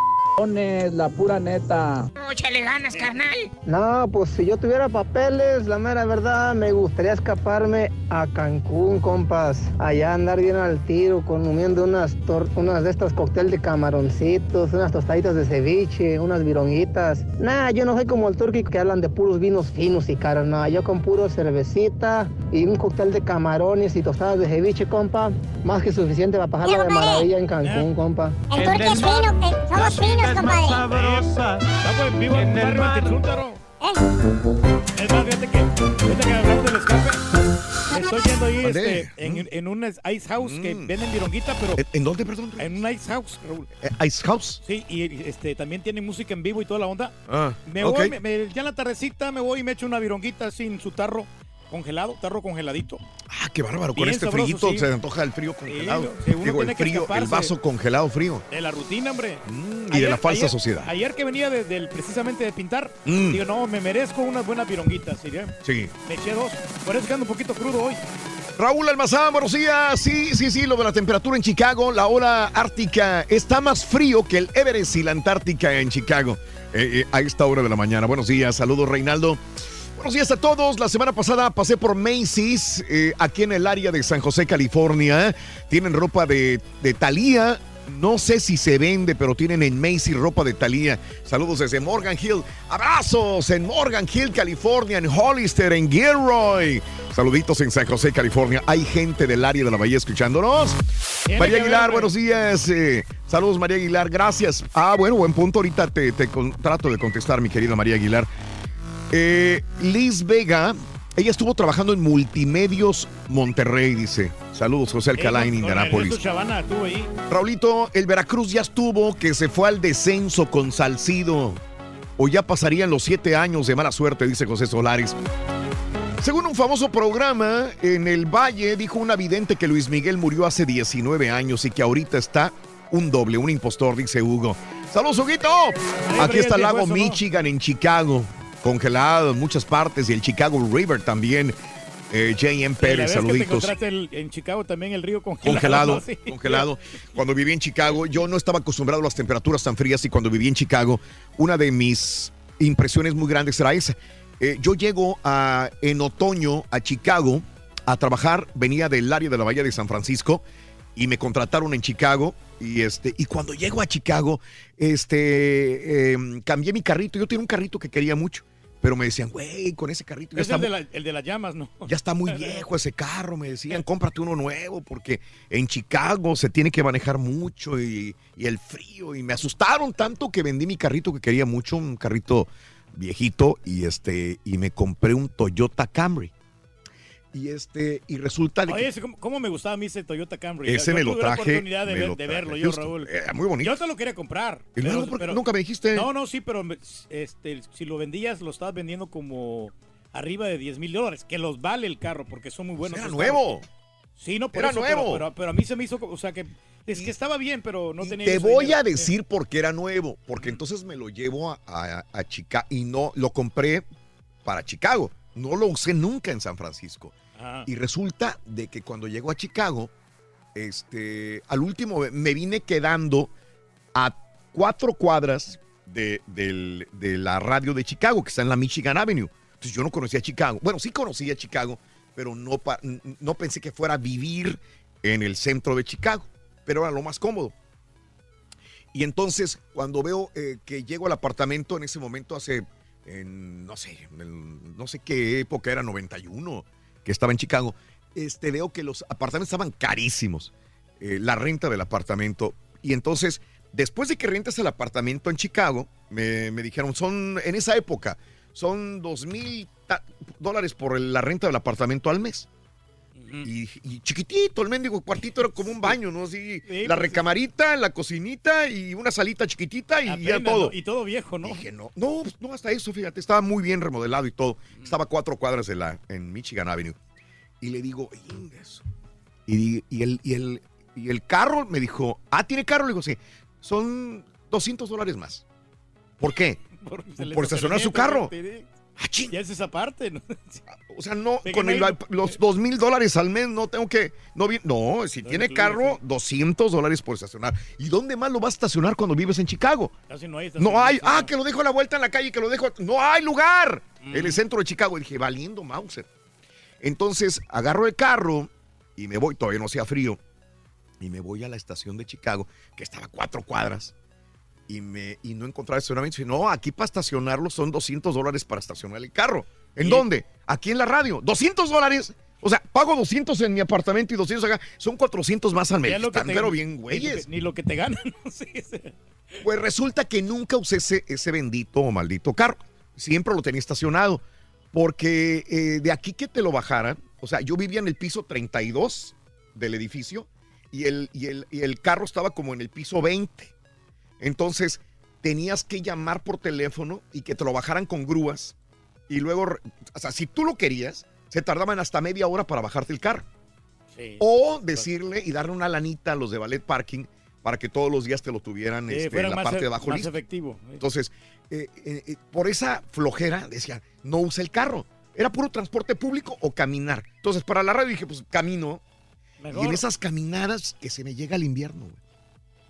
la pura neta. Échale ganas, carnal. No, pues si yo tuviera papeles, la mera verdad, me gustaría escaparme a Cancún, compas. Allá andar bien al tiro, comiendo unas, unas de estas cócteles de camaroncitos, unas tostaditas de ceviche, unas vironguitas. Nah, yo no soy como el turqui que hablan de puros vinos finos y caros. No, yo con puro cervecita y un cóctel de camarones y tostadas de ceviche, compa. Más que suficiente para pasarla de maravilla en Cancún, compa. El turqui es fino, eh, somos finos, compadre. Estamos en vivo en un barrio antizúntaro. Es más, fíjate que, fíjate que hablamos del escape. Estoy yendo ahí este, en, en un ice house que venden vironguita, pero... ¿En, dónde, perdón? En un ice house, Raúl. Eh, Ice House. Sí, y este, también tienen música en vivo y toda la onda. Ah, Me voy, me- me- ya en la tardecita me voy y me echo una vironguita sin su tarro. Congelado, tarro congeladito. Ah, qué bárbaro. Con este frillito sí. se antoja el frío congelado. Sí, uno Digo, el frío, el vaso congelado frío. De la rutina, hombre. y de la falsa sociedad. Ayer que venía de- precisamente de pintar, Mm. digo, no, me merezco unas buenas vironguitas. ¿sí? Sí. Me eché dos. Por eso que ando un poquito crudo hoy. Raúl Almazán, buenos días. Sí, sí, sí, lo de la temperatura en Chicago, la ola ártica está más frío que el Everest y la Antártica en Chicago eh, eh, a esta hora de la mañana. Buenos días, saludos Reinaldo. Buenos días a todos. La semana pasada pasé por Macy's, eh, aquí en el área de San José, California. Tienen ropa de, de Thalía. No sé si se vende, pero tienen en Macy's ropa de Thalía. Saludos desde Morgan Hill. Abrazos en Morgan Hill, California, en Hollister, en Gilroy. Saluditos en San José, California. Hay gente del área de la bahía escuchándonos. Tiene María Aguilar, verme. buenos días. eh, saludos, María Aguilar. Gracias. Ah, bueno, buen punto. Ahorita te, te con- trato de contestar, mi querida María Aguilar. Eh, Liz Vega, ella estuvo trabajando en Multimedios Monterrey, dice. Saludos, José Alcalá, en Eh, Indianápolis. Chavana, ahí. Raulito, el Veracruz ya estuvo, que se fue al descenso con Salcido. O ya pasarían los siete años de mala suerte, dice José Solares. Según un famoso programa, en el Valle dijo un vidente que Luis Miguel murió hace 19 años y que ahorita está un doble, un impostor, dice Hugo. ¡Saludos, Huguito! Aquí está el lago. Michigan en Chicago, congelado en muchas partes, y el Chicago River también. Eh, J.M. Pérez, vez que te saluditos el- en Chicago también el río congelado. congelado, ¿no? Sí. congelado. Cuando viví en Chicago, yo no estaba acostumbrado a las temperaturas tan frías y cuando viví en Chicago, una de mis impresiones muy grandes era esa. Eh, yo llego a, en otoño a Chicago a trabajar, venía del área de la Bahía de San Francisco y me contrataron en Chicago y este y cuando llego a Chicago, este em, cambié mi carrito. Yo tenía un carrito que quería mucho, pero me decían, güey, con ese carrito ya Es está el de, mu- la- el de las llamas, ¿no? ya está muy viejo ese carro, me decían, cómprate uno nuevo porque en Chicago se tiene que manejar mucho y, y el frío. Y me asustaron tanto que vendí mi carrito que quería mucho, un carrito viejito, y este, y me compré un Toyota Camry. Y este, y resulta Oye, que ese, ¿cómo, cómo me gustaba a mí ese Toyota Camry? Ese Yo me lo tuve la traje, oportunidad de, me ver- lo de traje verlo yo. Raúl. Era muy bonito. Yo te lo quería comprar. ¿Y pero- nunca me dijiste? No, no, sí, pero este, si lo vendías, lo estabas vendiendo como arriba de 10 mil dólares, que los vale el carro, porque son muy buenos. era nuevo. carros. Sí, no, por Era eso, nuevo. Pero, a mí se me hizo, o sea, que es que estaba bien, pero no tenía... Te voy dinero. a decir por qué era nuevo, porque entonces me lo llevo a, a, a Chicago y no lo compré para Chicago. No lo usé nunca en San Francisco. Y resulta de que cuando llego a Chicago, este, al último me vine quedando a cuatro cuadras de, de la radio de Chicago, que está en la Michigan Avenue. Entonces yo no conocía Chicago. Bueno, sí conocía Chicago, pero no, no pensé que fuera a vivir en el centro de Chicago, pero era lo más cómodo. Y entonces, cuando veo eh, que llego al apartamento, en ese momento hace, no sé, no sé qué época era, 91, que estaba en Chicago, este, veo que los apartamentos estaban carísimos, eh, la renta del apartamento. Y entonces, después de que rentas el apartamento en Chicago, me, me dijeron, son, en esa época, son dos mil dólares por la renta del apartamento al mes. Y, y chiquitito, el mendigo cuartito era como un baño, ¿no? Así, la pues, recamarita, la cocinita y una salita chiquitita y ya todo. Y todo viejo, ¿no? Dije, no, no, pues, no, hasta eso, fíjate, estaba muy bien remodelado y todo. Estaba a cuatro cuadras de la, en Michigan Avenue. Y le digo, "Ingues". y, y, el, y, el, y el carro me dijo, ah, ¿tiene carro? Le digo, sí, son 200 dólares más. ¿Por qué? Por estacionar su carro. Ah, Ya es esa parte, ¿no? O sea, no, con el- los dos mil dólares al mes no tengo que, no, no si tiene incluye, carro, 200 dólares por estacionar. ¿Y dónde más lo vas a estacionar cuando vives en Chicago? Casi no hay No hay, ah, que lo dejo a la vuelta en la calle, que lo dejo, no hay lugar en el centro de Chicago. Y dije, valiendo Mauser. Entonces agarro el carro y me voy, todavía no hacía frío, y me voy a la estación de Chicago, que estaba a cuatro cuadras, y, me, y no encontraba estacionamiento. No, aquí para estacionarlo son 200 dólares para estacionar el carro. ¿En ¿Y? dónde? Aquí en la radio. ¿200 dólares? O sea, pago 200 en mi apartamento y 200 acá. Son 400 más al mes. Pero bien, güeyes. Ni lo que te ganan. Pues resulta que nunca usé ese, ese bendito o maldito carro. Siempre lo tenía estacionado. Porque eh, de aquí que te lo bajaran, o sea, yo vivía en el piso 32 del edificio y el, y el, y el carro estaba como en el piso 20. Entonces tenías que llamar por teléfono y que te lo bajaran con grúas. Y luego, o sea, si tú lo querías, se tardaban hasta media hora para bajarte el carro. Sí. O decirle y darle una lanita a los de ballet parking para que todos los días te lo tuvieran Sí, este, en la parte de e- abajo más listo. efectivo. Entonces, eh, eh, eh, por esa flojera, decía, no usa el carro. Era puro transporte público o caminar. Entonces, para la radio dije, pues camino. Mejor. Y en esas caminadas que se me llega el invierno, güey.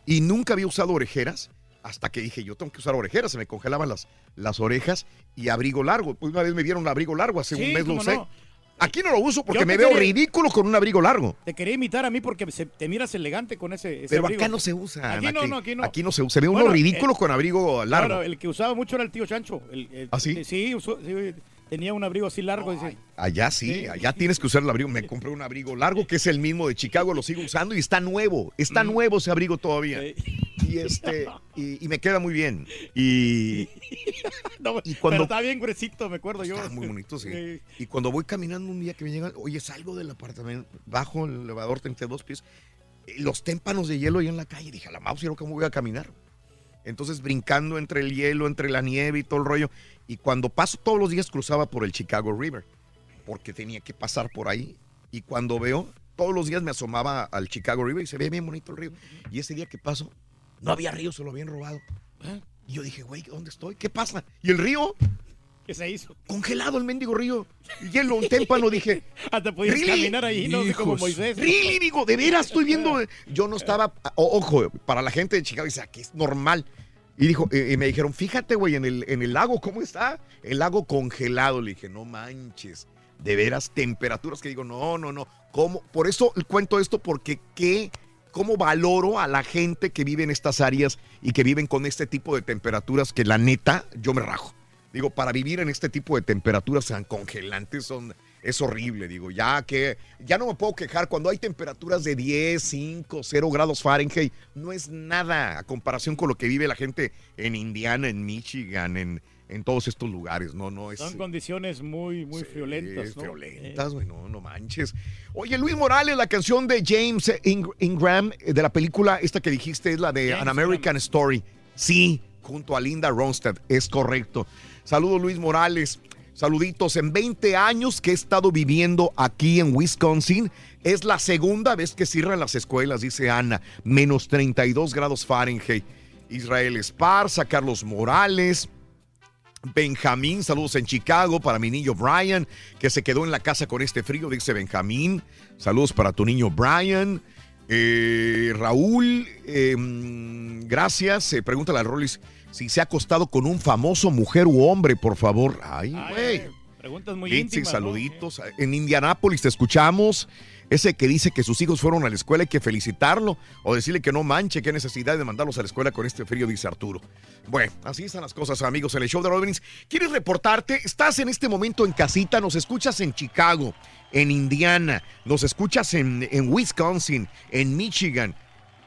Y nunca había usado orejeras hasta que dije, yo tengo que usar orejeras. Se me congelaban las, las orejas y abrigo largo. Pues una vez me dieron abrigo largo, hace Sí, un mes lo usé. no. Aquí no lo uso porque me veo quería- ridículo con un abrigo largo. Te quería imitar a mí porque se- te miras elegante con ese, ese Pero abrigo. acá no se usa. Aquí no, no, aquí no. Aquí no se usa. Se ve uno Bueno, ridículo eh, con abrigo largo. Claro, el que usaba mucho era el tío Chancho. El- el- ¿Ah, sí? Sí, usó- sí, tenía un abrigo así largo. dice, Allá sí, Sí. allá tienes que usar el abrigo. Me compré un abrigo largo que es el mismo de Chicago, lo sigo usando y está nuevo. Está nuevo ese abrigo todavía. Y este y, y me queda muy bien. Y, No, y cuando Pero estaba bien gruesito, me acuerdo yo. Está muy bonito, sí. Sí. Y cuando voy caminando un día que me llega, oye, salgo del apartamento, bajo el elevador, tenté dos pies, y los témpanos de hielo ahí en la calle. Dije, a la mouse, ¿y ahora cómo voy a caminar? Entonces, brincando entre el hielo, entre la nieve y todo el rollo. Y cuando paso todos los días, cruzaba por el Chicago River, porque tenía que pasar por ahí. Y cuando veo, todos los días me asomaba al Chicago River y se ve bien bonito el río. Y ese día que paso, no había río, se lo habían robado. Y yo dije, güey, ¿dónde estoy? ¿Qué pasa? ¿Y el río? ¿Qué se hizo? Congelado el mendigo río. Hielo, un témpano, dije. Hasta podías "Really? caminar ahí, ¿no? Como. Moisés. Really, digo, de veras estoy viendo. eh, Yo no estaba. o- ojo, para la gente de Chicago, dice, aquí es normal. Y dijo, eh, y me dijeron, fíjate, güey, en el, en el lago, ¿cómo está? El lago congelado. Le dije, no manches. De veras, temperaturas que digo, no, no, no. ¿Cómo? Por eso cuento esto, porque qué. ¿Cómo valoro a la gente que vive en estas áreas y que viven con este tipo de temperaturas que la neta, yo me rajo? Digo, para vivir en este tipo de temperaturas tan congelantes son, es horrible, digo, ya que ya no me puedo quejar cuando hay temperaturas de 10, 5, 0 grados Fahrenheit, no es nada a comparación con lo que vive la gente en Indiana, en Michigan, en, en todos estos lugares, no, no es Son condiciones muy, muy violentas, ¿no? violentas, güey, no, no manches. Oye, Luis Morales, la canción de James Ing- Ingram eh, de la película esta que dijiste es la de An American Story. Sí, junto a Linda Ronstadt, es correcto. Saludos Luis Morales. Saluditos, en 20 años que he estado viviendo aquí en Wisconsin, es la segunda vez que cierran las escuelas, dice Ana, menos 32 grados Fahrenheit. Israel Esparza, Carlos Morales, Benjamín, saludos en Chicago para mi niño Brian, que se quedó en la casa con este frío, dice Benjamín. Saludos para tu niño Brian. Eh, Raúl, mm, gracias. Eh, pregúntale a Rolis si se ha acostado con un famoso mujer u hombre, por favor. Ay, güey. Preguntas muy Lindsay, íntimas, ¿no? saluditos. En Indianápolis te escuchamos. Ese que dice que sus hijos fueron a la escuela hay que felicitarlo o decirle que no manche, qué necesidad de mandarlos a la escuela con este frío, dice Arturo. Bueno, así están las cosas, amigos, en el show de Rollins. ¿Quieres reportarte? Estás en este momento en casita, nos escuchas en Chicago, en Indiana, nos escuchas en, en Wisconsin, en Michigan,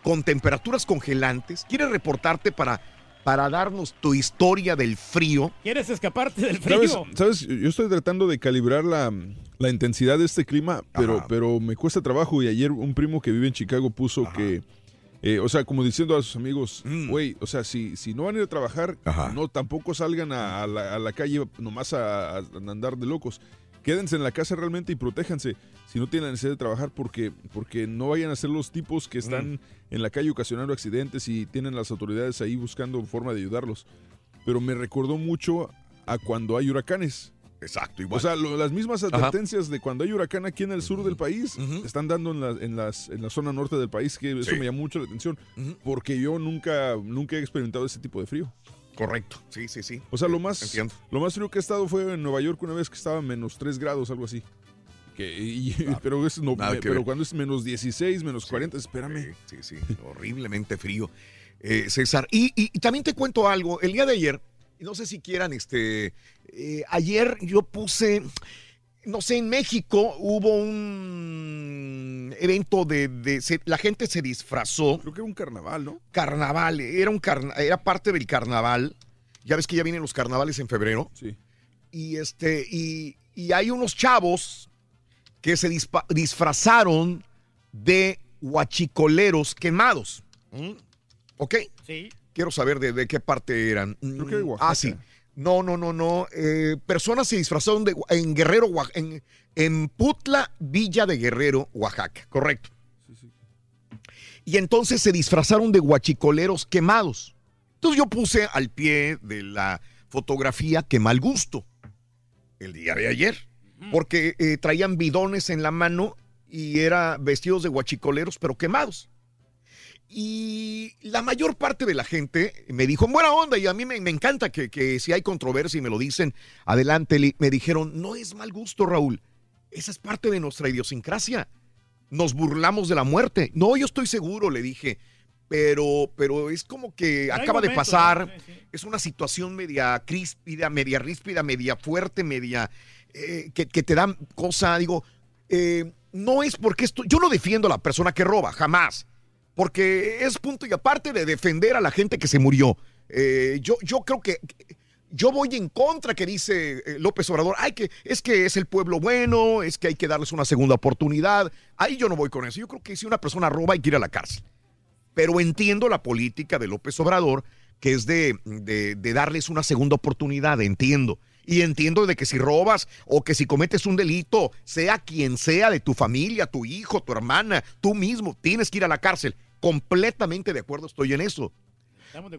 con temperaturas congelantes. ¿Quieres reportarte para, para darnos tu historia del frío? ¿Quieres escaparte del ¿Sabes, frío? ¿Sabes? Yo estoy tratando de calibrar la, la intensidad de este clima, pero, pero me cuesta trabajo. Y ayer un primo que vive en Chicago puso que, eh, o sea, como diciendo a sus amigos, Mm. güey, o sea, si, si no van a ir a trabajar, no tampoco salgan a, a la, a la calle nomás a, a andar de locos. Quédense en la casa realmente y protéjanse si no tienen la necesidad de trabajar porque, porque no vayan a ser los tipos que están Mm. en la calle ocasionando accidentes y tienen las autoridades ahí buscando forma de ayudarlos. Pero me recordó mucho a cuando hay huracanes. Exacto, igual. O sea, lo- las mismas Ajá. advertencias de cuando hay huracán aquí en el sur del país están dando en la, en, las, en la zona norte del país, que eso Sí. me llamó mucho la atención, porque yo nunca, nunca he experimentado ese tipo de frío. Correcto, sí, sí, sí. O sea, lo más, Entiendo. lo más frío que he estado fue en Nueva York una vez que estaba a menos 3 grados, algo así. Que, y- pero, es no- nada me- que pero ver. cuando es menos 16, menos 40, espérame. Sí, sí, horriblemente frío, eh, César. Y, y- y también te cuento algo, el día de ayer, no sé si quieran, este, eh, ayer yo puse, no sé, en México hubo un evento de, de- se- la gente se disfrazó. Creo que era un carnaval, ¿no? Carnaval, era, un carna- era parte del carnaval. Ya ves que ya vienen los carnavales en febrero. Sí. Y, este, y, y hay unos chavos que se dispa- disfrazaron de huachicoleros quemados. ¿Mm? ¿Ok? Sí. Quiero saber de, de qué parte eran. Creo que de Oaxaca. Ah, sí. No, no, no, no. eh, personas se disfrazaron de, en Guerrero, en, en Putla, Villa de Guerrero, Oaxaca. Correcto. Y entonces se disfrazaron de guachicoleros quemados. Entonces yo puse al pie de la fotografía que mal gusto el día de ayer. Porque eh, traían bidones en la mano y era vestidos de guachicoleros, pero quemados. Y la mayor parte de la gente me dijo, en buena onda, y a mí me, me encanta que, que si hay controversia y me lo dicen, adelante, Li". me dijeron, no es mal gusto, Raúl, esa es parte de nuestra idiosincrasia. Nos burlamos de la muerte. No, yo estoy seguro, le dije, pero, pero es como que acaba de pasar, es una situación media críspida, media ríspida, media fuerte, media, eh, que, que te da cosa, digo, eh, no es porque esto, yo no defiendo a la persona que roba, jamás, porque es punto y aparte de defender a la gente que se murió. Eh, yo, yo creo que yo voy en contra que dice eh, López Obrador, ay, que es que es el pueblo bueno, es que hay que darles una segunda oportunidad. Ahí yo no voy con eso. Yo creo que si una persona roba hay que ir a la cárcel. Pero entiendo la política de López Obrador, que es de, de- de darles una segunda oportunidad, entiendo. Y entiendo de que si robas o que si cometes un delito, sea quien sea de tu familia, tu hijo, tu hermana, tú mismo, tienes que ir a la cárcel. Completamente de acuerdo estoy en eso.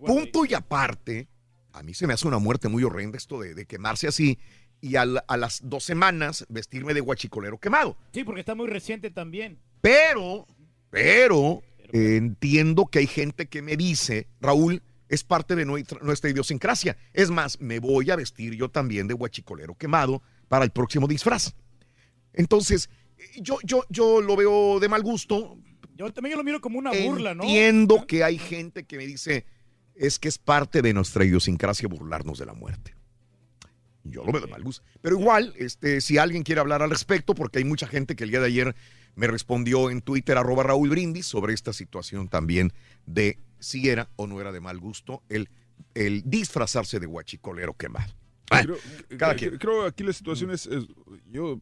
Punto y aparte, a mí se me hace una muerte muy horrenda esto de, de quemarse así y a, la- a las dos semanas vestirme de guachicolero quemado. Sí, porque está muy reciente también. Pero, pero, eh, entiendo que hay gente que me dice, Raúl, es parte de nuestra, nuestra idiosincrasia. Es más, me voy a vestir yo también de guachicolero quemado para el próximo disfraz. Entonces, yo, yo, yo lo veo de mal gusto. Yo también lo miro como una burla, ¿no? Entiendo que hay gente que me dice, es que es parte de nuestra idiosincrasia burlarnos de la muerte. Yo lo veo de mal gusto. Pero igual, este, si alguien quiere hablar al respecto, porque hay mucha gente que el día de ayer me respondió en Twitter, arroba Raúl Brindis, sobre esta situación también de si era o no era de mal gusto el, el disfrazarse de guachicolero quemado. Ah, Creo, cada creo- quien. creo aquí la situación es, es- yo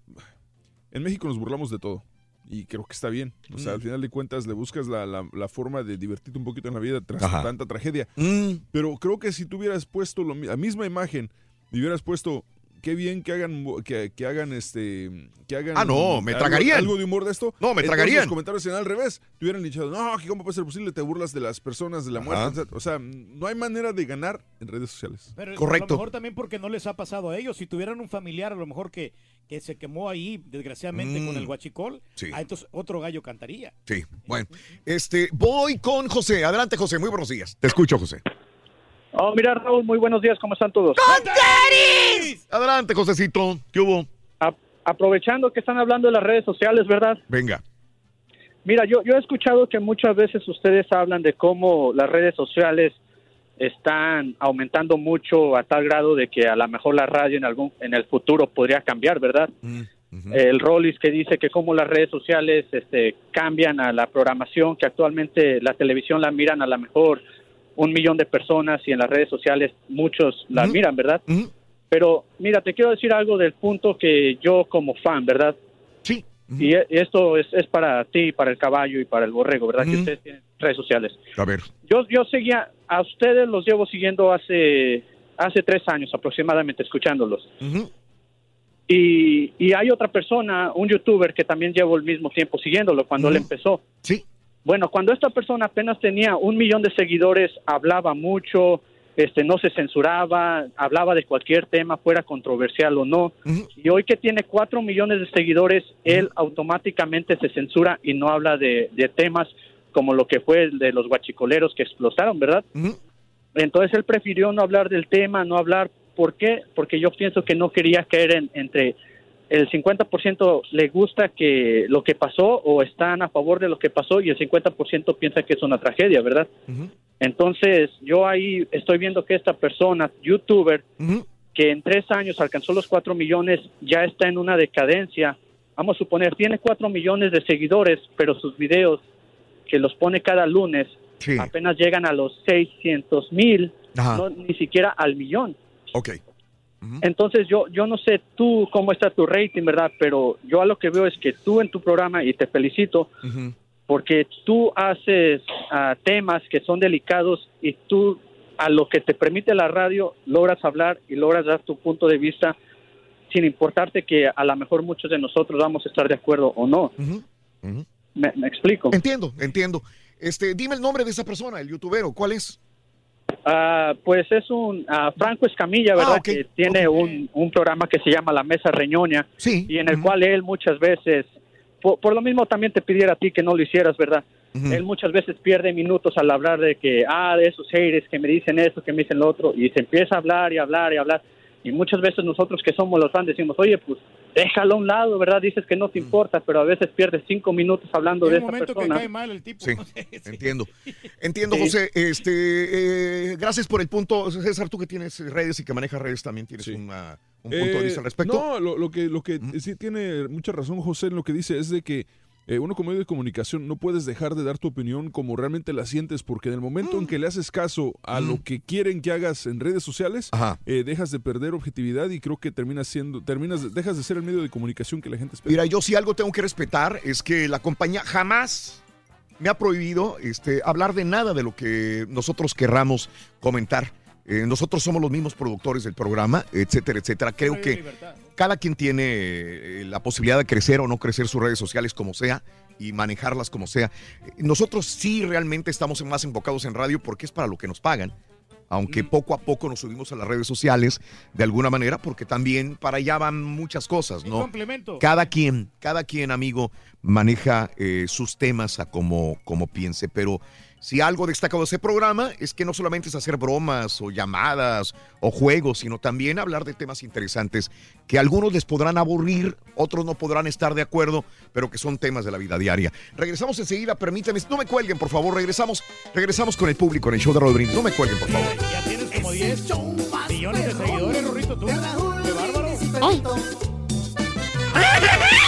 en México nos burlamos de todo y creo que está bien. O sea, Mm. al final de cuentas le buscas la, la- la forma de divertirte un poquito en la vida tras Ajá. tanta tragedia. Mm. Pero creo que si tú hubieras puesto lo la misma imagen y hubieras puesto qué bien que hagan que, que hagan este que hagan Ah, no, me algo- tragarían. algo de humor de esto No, me entonces tragarían. los comentarios serían al revés te hubieran dicho no cómo puede ser posible te burlas de las personas de la muerte o sea no hay manera de ganar en redes sociales Pero A lo mejor también porque no les ha pasado a ellos. Si tuvieran un familiar, a lo mejor que, que se quemó ahí, desgraciadamente, Mm. con el guachicol, Sí. ah, entonces otro gallo cantaría. Sí, bueno. Este, voy con José. Adelante, José. Muy buenos días. Te escucho, José. Oh, mira, Raúl, muy buenos días, ¿cómo están todos? Adelante, Josecito. ¿Qué hubo? aprovechando que están hablando de las redes sociales, ¿verdad? Venga. Mira, yo, yo he escuchado que muchas veces ustedes hablan de cómo las redes sociales están aumentando mucho a tal grado de que a lo mejor la radio en algún en el futuro podría cambiar, ¿verdad? El Rollis que dice que cómo las redes sociales este, cambian a la programación, que actualmente la televisión la miran a lo mejor un millón de personas y en las redes sociales muchos la miran, ¿verdad? Pero mira, te quiero decir algo del punto que yo como fan, ¿verdad? Sí. Y e- esto es, es para ti, para el caballo y para el borrego, ¿verdad? Que ustedes tienen redes sociales. A ver. Yo, yo seguía, a ustedes los llevo siguiendo hace, hace tres años aproximadamente, escuchándolos. Y, y hay otra persona, un youtuber que también llevo el mismo tiempo siguiéndolo cuando él empezó. Sí. Bueno, cuando esta persona apenas tenía un millón de seguidores, hablaba mucho, este, no se censuraba, hablaba de cualquier tema, fuera controversial o no. Y hoy que tiene cuatro millones de seguidores, él automáticamente se censura y no habla de, de temas como lo que fue el de los guachicoleros que explotaron, ¿verdad? Entonces él prefirió no hablar del tema, no hablar. ¿Por qué? Porque yo pienso que no quería caer en, entre el 50% le gusta que lo que pasó o están a favor de lo que pasó y el 50% piensa que es una tragedia, ¿verdad? Entonces yo ahí estoy viendo que esta persona, youtuber, que en tres años alcanzó los cuatro millones, ya está en una decadencia. Vamos a suponer, tiene cuatro millones de seguidores, pero sus videos que los pone cada lunes apenas llegan a los 600 mil, no, ni siquiera al millón. Entonces yo yo no sé tú cómo está tu rating, ¿verdad? Pero yo a lo que veo es que tú en tu programa, y te felicito, porque tú haces ah, temas que son delicados y tú a lo que te permite la radio, logras hablar y logras dar tu punto de vista sin importarte que a lo mejor muchos de nosotros vamos a estar de acuerdo o no. Me, me explico. Entiendo, entiendo. Este, dime el nombre de esa persona, el youtubero, ¿cuál es? Ah, pues es un ah, Franco Escamilla, ¿verdad? Ah, Que tiene un, un programa que se llama La Mesa Reñoña. Y en el cual él muchas veces, por, por lo mismo también te pidiera a ti que no lo hicieras, ¿verdad? Él muchas veces pierde minutos al hablar de que, ah, de esos haters que me dicen esto, que me dicen lo otro, y se empieza a hablar y hablar y hablar. Y muchas veces nosotros que somos los fans decimos, oye, pues déjalo a un lado, ¿verdad? Dices que no te importa, pero a veces pierdes cinco minutos hablando de esa momento que persona. cae mal el tipo. Sí, entiendo. Entiendo, Sí. José. Este, eh, gracias por el punto. César, tú que tienes redes y que manejas redes, también tienes una- un punto de Eh, vista al respecto. No, lo, lo que, lo que sí tiene mucha razón José en lo que dice es de que eh, uno como medio de comunicación no puedes dejar de dar tu opinión como realmente la sientes porque en el momento en que le haces caso a lo que quieren que hagas en redes sociales, eh, dejas de perder objetividad y creo que terminas siendo, terminas, dejas de ser el medio de comunicación que la gente espera. Mira, yo sí algo tengo que respetar es que la compañía jamás me ha prohibido este, hablar de nada de lo que nosotros querramos comentar. Eh, nosotros somos los mismos productores del programa, etcétera, etcétera. Creo que cada quien tiene eh, la posibilidad de crecer o no crecer sus redes sociales como sea y manejarlas como sea. Nosotros sí realmente estamos más enfocados en radio porque es para lo que nos pagan. Aunque poco a poco nos subimos a las redes sociales de alguna manera, porque también para allá van muchas cosas, ¿no? complemento. Cada quien, cada quien, amigo, maneja eh, sus temas a como, como piense. Pero si algo destacado de ese programa es que no solamente es hacer bromas o llamadas o juegos, sino también hablar de temas interesantes que a algunos les podrán aburrir, otros no podrán estar de acuerdo, pero que son temas de la vida diaria. Regresamos enseguida, permítanme, no me cuelguen, por favor, regresamos, regresamos con el público en el show de Brindis. No me cuelguen, por favor. Ya tienes como 10 millones de seguidores, Rorrito, tú. Qué bárbaro. Y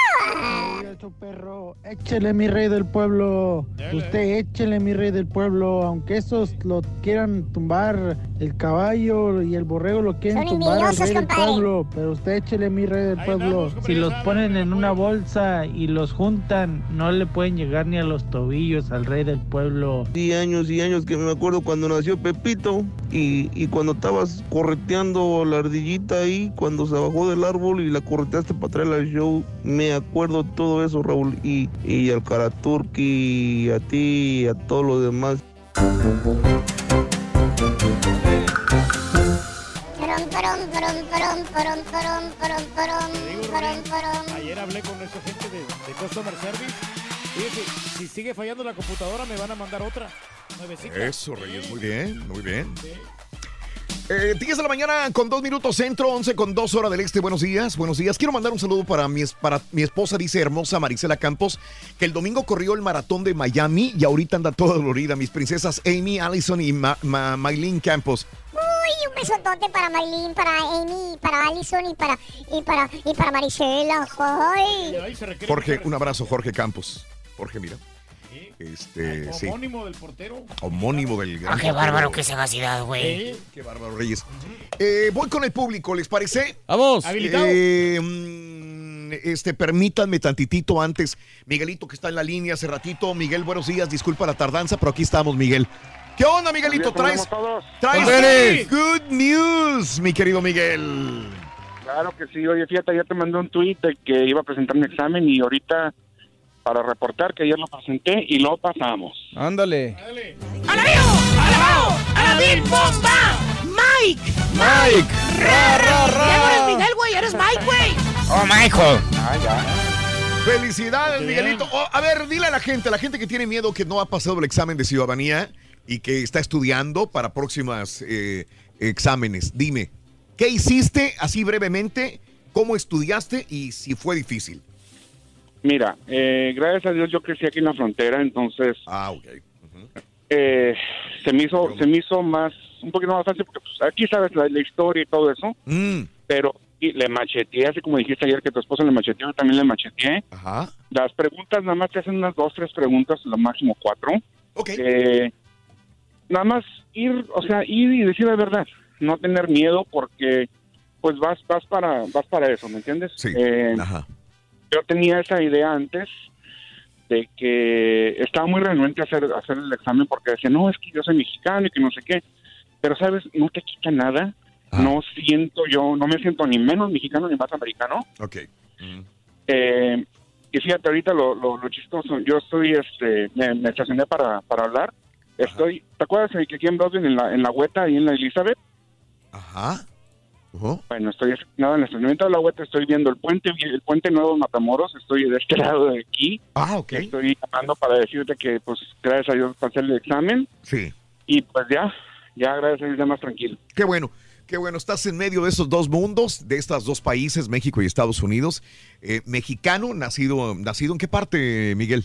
Perro, échele mi rey del pueblo. Usted échele mi rey del pueblo. Aunque esos lo quieran tumbar, el caballo y el borrego lo quieren Son tumbar al rey del pueblo. Pero usted échele mi rey del pueblo. Si los ponen en una bolsa y los juntan, no le pueden llegar ni a los tobillos al rey del pueblo. Y años y años que me acuerdo cuando nació Pepito y, y cuando estabas correteando la ardillita ahí, cuando se bajó del árbol y la correteaste para traerla al show, me acuerdo todo eso, Raúl, y, y al Karaturki, y a ti, y a todos los demás. Ayer hablé con nuestra gente de, de Customer Service. Fíjese, si sigue fallando la computadora, me van a mandar otra. Nuevecita. Eso, Reyes, muy bien, muy bien. Sí. Eh, 10 de la mañana con dos minutos centro, 11 con dos horas del este. Buenos días, buenos días. Quiero mandar un saludo para mi, es- para mi esposa, dice hermosa Marisela Campos, que el domingo corrió el maratón de Miami y ahorita anda toda dolorida. Mis princesas Amy, Allison y Ma- Ma- Maylin Campos. Uy, un besotote para Maylin, para Amy, para Allison y para, y para, y para Marisela. Jorge, un abrazo, Jorge Campos. Jorge, mira. Este, sí. Homónimo del portero. Homónimo del gran Ah, qué bárbaro, portero. qué sagacidad, güey. Qué bárbaro, Reyes. Eh, voy con el público, ¿les parece? Vamos. Habilitado. Eh, mm, este, permítanme tantitito antes. Miguelito, que está en la línea hace ratito. Miguel, buenos días. Disculpa la tardanza, pero aquí estamos, Miguel. ¿Qué onda, Miguelito? ¿Traes, ¿cómo estamos traes good news, mi querido Miguel? Claro que sí. Oye, fíjate, ya te mandé un tweet de que iba a presentar mi examen y ahorita para reportar que ayer lo presenté y lo pasamos. Ándale. ¡A la Bill Bomba! ¡Mike! Mike. ¡Ra, ra, ra! Ya no eres Miguel, güey, eres Mike, güey. Oh, Michael. Ah, ya. Felicidades, Bien. Miguelito. Oh, a ver, dile a la gente, a la gente que tiene miedo que no ha pasado el examen de ciudadanía y que está estudiando para próximas eh, exámenes. Dime, ¿qué hiciste así brevemente? ¿Cómo estudiaste y si fue difícil? Mira, eh, gracias a Dios yo crecí aquí en la frontera, entonces Ah, ok. eh, se me hizo se me hizo más un poquito más fácil porque pues, aquí sabes la, la historia y todo eso, Mm. pero y le macheteé, así como dijiste ayer que tu esposo le macheteó, yo también le macheteé. Ajá. Las preguntas, nada más te hacen unas dos, tres preguntas, lo máximo cuatro. Ok. Eh, nada más ir, o sea, ir y decir la verdad, no tener miedo porque pues vas vas para vas para eso, ¿me entiendes? Sí. Eh, Ajá. Yo tenía esa idea antes de que estaba muy renuente a hacer, a hacer el examen porque decía, no, es que yo soy mexicano y que no sé qué. Pero, ¿sabes? No te quita nada. No siento yo, no me siento ni menos mexicano ni más americano. Ok. Eh, y fíjate, ahorita lo, lo, lo chistoso, yo estoy, este, me, me estacioné para, para hablar. Estoy, ¿te acuerdas de que aquí en Brooklyn, en la, en la Hueta, ahí en la Elizabeth? Ajá. Bueno, estoy estacionado en el estacionamiento de la Hueta, estoy viendo el puente, el puente Nuevo Matamoros, estoy de este lado de aquí. Ah, ok. Estoy llamando para decirte que, pues, gracias a Dios pasé el examen. Sí. Y pues ya, ya gracias a Dios ya más tranquilo. Qué bueno. Qué bueno, estás en medio de esos dos mundos, de estos dos países, México y Estados Unidos. Eh, mexicano, nacido, nacido en qué parte, Miguel?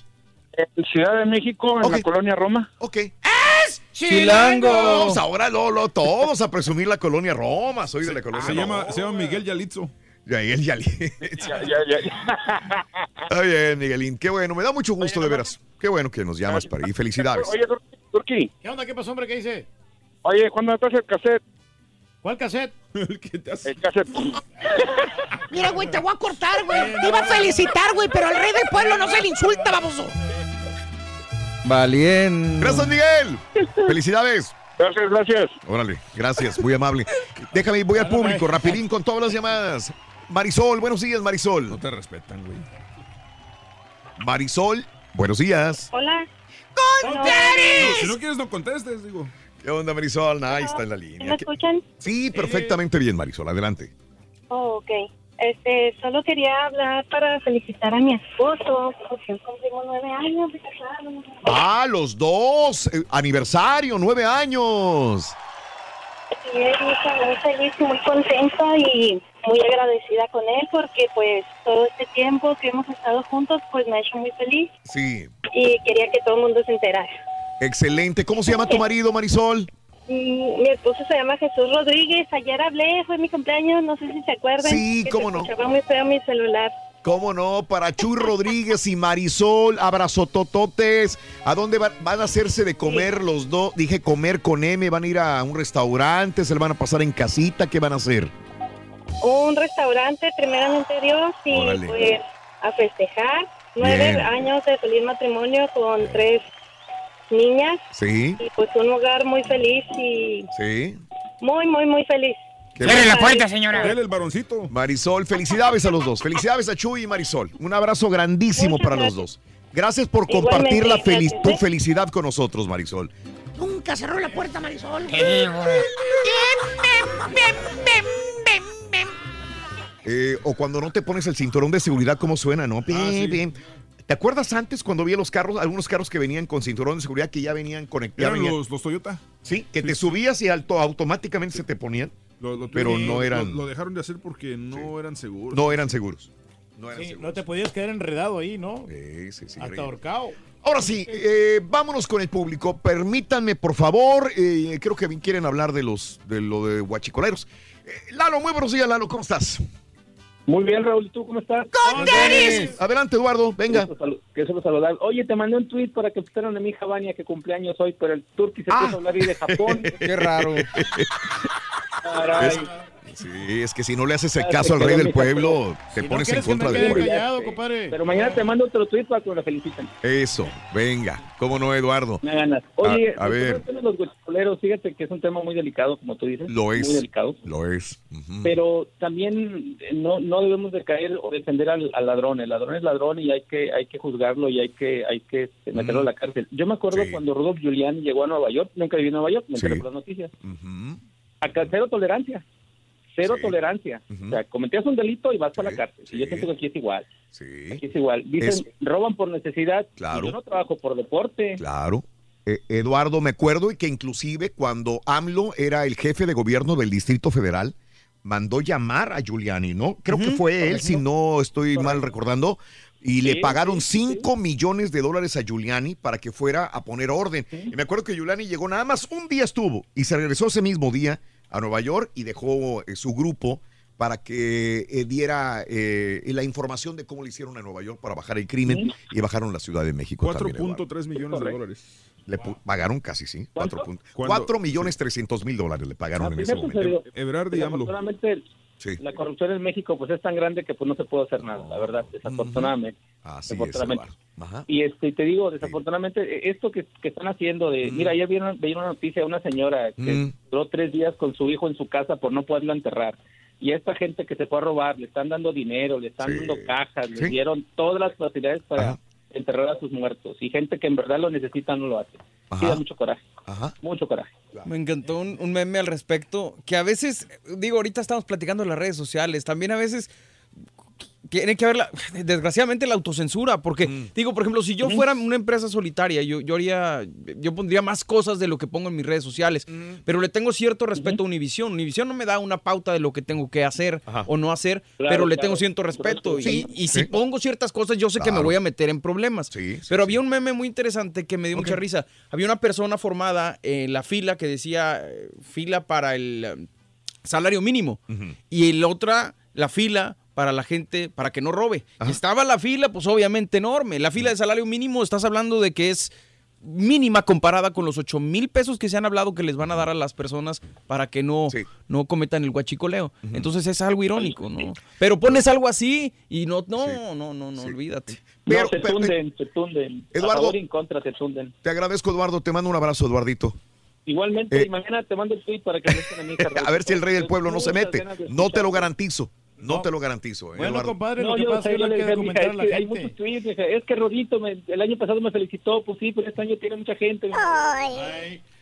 En Ciudad de México, en la colonia Roma. Ok. ¡Es Vamos ahora Lolo, todos a presumir la colonia Roma. Soy de la colonia Se llama, Roma. se llama Miguel Yalitzo. Ya, ya, ya. Está bien, Miguelín. Qué bueno, me da mucho gusto de veras. Qué bueno que nos llamas para y felicidades. Oye, Tur- Turqui, ¿Qué onda? ¿Qué pasó, hombre? ¿Qué dice? oye, ¿cuándo me traes el cassette? ¿Cuál cassette? El que te hace. El cassette. Mira, güey, te voy a cortar, güey. Te iba a felicitar, güey, pero al rey del pueblo no se le insulta, baboso. Valiente. Gracias, Miguel. Felicidades. Gracias, gracias. Órale, gracias, muy amable. Déjame, voy al público, rapidín con todas las llamadas. Marisol, buenos días, Marisol. No te respetan, güey. Marisol, buenos días. Hola. Si no quieres, no contestes, digo. ¿Qué onda, Marisol? Ahí está en la línea. ¿Me escuchan? Sí, perfectamente bien, Marisol. Adelante. Oh, ok. Este, solo quería hablar para felicitar a mi esposo, porque cumplimos nueve años de casados. Ah, los dos. eh, aniversario, nueve años. Y es muy, feliz muy contenta y muy agradecida con él porque pues todo este tiempo que hemos estado juntos pues me ha hecho muy feliz Sí, y quería que todo el mundo se enterara. excelente. ¿Cómo se llama tu marido, Marisol? Mm, Mi esposo se llama Jesús Rodríguez. Ayer hablé, fue mi cumpleaños, no sé si se acuerdan. Sí, cómo no. escuchaba muy feo mi celular. ¿Cómo no? Para Chuy Rodríguez y Marisol, abrazotototes. ¿A dónde van, van a hacerse de comer los dos? Dije comer con M, van a ir a un restaurante, se le van a pasar en casita, ¿qué van a hacer? Un restaurante, primeramente Dios, y Órale. pues a festejar. Nueve Bien. años de feliz matrimonio con tres niñas Sí, y pues un hogar muy feliz y sí. muy, muy, muy feliz. Qué bueno. señora. Dale el varoncito. Marisol, felicidades a los dos. Felicidades a Chuy y Marisol. Un abrazo grandísimo Muchas para los dos. Gracias por compartir Igualmente, la feliz, gracias, tu ¿eh? felicidad con nosotros, Marisol. Nunca cerró la puerta, Marisol. Eh, o cuando no te pones el cinturón de seguridad, ¿cómo suena, no? Bien, Ah, sí. ¿Te acuerdas antes cuando había los carros, algunos carros que venían con cinturón de seguridad que ya venían conectados? Eran los, los Toyota. Sí, que te subías y alto, automáticamente se te ponían. Lo- lo pero no eran, Lo, dejaron de hacer porque no eran seguros. no eran seguros. No eran Sí, seguros. no te podías quedar enredado ahí, ¿no? Sí, sí, sí, Hasta ahorcado. Ahora sí, eh, vámonos con el público. Permítanme, por favor, eh, creo que quieren hablar de los de lo de guachicoleros. Eh, Lalo, muy buenos días, Lalo, ¿cómo estás? Muy bien, Raúl, ¿y tú cómo estás? Adelante, Eduardo, venga. Que solo saludar. Oye, te mandé un tweet para que pusieran a mi hija Vania que cumpleaños hoy, pero el turqui se puso a hablar ahí de Japón. Qué raro. Caray. Es- sí, es que si no le haces el Ah, caso al rey del pueblo, te Si no pones en contra me de quede él. callado, compadre. Pero mañana te mando otro tweet para que me lo feliciten. Eso, venga. ¿Cómo no, Eduardo? Me ganas. Oye, a, a ver, el tema de los guachicoleros, fíjate que es un tema muy delicado, como tú dices. lo es. Muy delicado. Lo es. Pero también eh, no, no debemos de caer o defender al, al ladrón. El ladrón es ladrón y hay que hay que juzgarlo y hay que hay que este, meterlo a la cárcel. Yo me acuerdo Sí. cuando Rudolf Giuliani llegó a Nueva York, nunca viví en Nueva York, me enteré Sí. por las noticias. Acá cero tolerancia. Cero tolerancia. O sea, cometías un delito y vas para la cárcel. Y yo siento que aquí es igual. Sí. Aquí es igual. Dicen, roban por necesidad. Claro. Y yo no trabajo por deporte. Claro. Eh, Eduardo, me acuerdo y que inclusive cuando AMLO era el jefe de gobierno del Distrito Federal, mandó llamar a Giuliani, ¿no? Creo que fue él, si no estoy mal recordando, y le Sí, pagaron sí, 5 millones de dólares a Giuliani para que fuera a poner orden. Y me acuerdo que Giuliani llegó nada más un día estuvo y se regresó ese mismo día a Nueva York y dejó eh, su grupo para que eh, diera eh, la información de cómo le hicieron a Nueva York para bajar el crimen y bajaron la Ciudad de México. también, Eduardo. 4.3 millones de dólares. Le pu- pagaron casi, sí. ¿Cuánto? 4, ¿Cuándo? 4 millones 300 mil dólares le pagaron en ese Eso momento. sucedió. Ebrard y AMLO. Sí. la corrupción en México pues es tan grande que pues no se puede hacer nada, la verdad, desafortunadamente. Así es, desafortunadamente. Eduardo. Ajá. Y este te digo, desafortunadamente, eh, esto que, que están haciendo de, mira, ayer vieron, veía una noticia de una señora que Mm. duró tres días con su hijo en su casa por no poderlo enterrar. Y a esta gente que se fue a robar, le están dando dinero, le están dando cajas, le dieron todas las facilidades para enterrar a sus muertos. Y gente que en verdad lo necesita no lo hace. Sí, da mucho coraje. Mucho coraje. Me encantó un, un meme al respecto, que a veces, digo, ahorita estamos platicando en las redes sociales, también a veces tiene que haber, la- desgraciadamente, la autocensura, porque, Mm. digo, por ejemplo, si yo fuera una empresa solitaria, yo, yo haría, yo pondría más cosas de lo que pongo en mis redes sociales, Mm. pero le tengo cierto respeto a Univision. Univision no me da una pauta de lo que tengo que hacer o no hacer, Claro, pero le claro. tengo cierto respeto. Sí, y y si sí. pongo ciertas cosas, yo sé que me voy a meter en problemas. pero había un meme muy interesante que me dio mucha risa. Había una persona formada en la fila que decía eh, fila para el eh, salario mínimo y la otra la fila para la gente para que no robe. Y Estaba la fila, pues obviamente enorme. La fila de salario mínimo, estás hablando de que es mínima comparada con los 8 mil pesos que se han hablado que les van a dar a las personas para que no, no cometan el guachicoleo. Entonces es algo irónico, ¿no? Pero pones algo así y no, no, no, no, no, olvídate. no, se tunden, se tunden. Eduardo- A favor y en contra se tunden. Te agradezco, Eduardo. Te mando un abrazo, Eduardito. Igualmente, Eh, y mañana te mando el tweet para que me a mi. A ver si el rey del pueblo no se mete. No te lo garantizo. No te lo garantizo. eh, Bueno, Eduardo. compadre, No, lo que yo pasa sé, es que a es la hay muchos tweets, es que Rodito me- el año pasado me felicitó, pues sí, pero este año tiene mucha gente.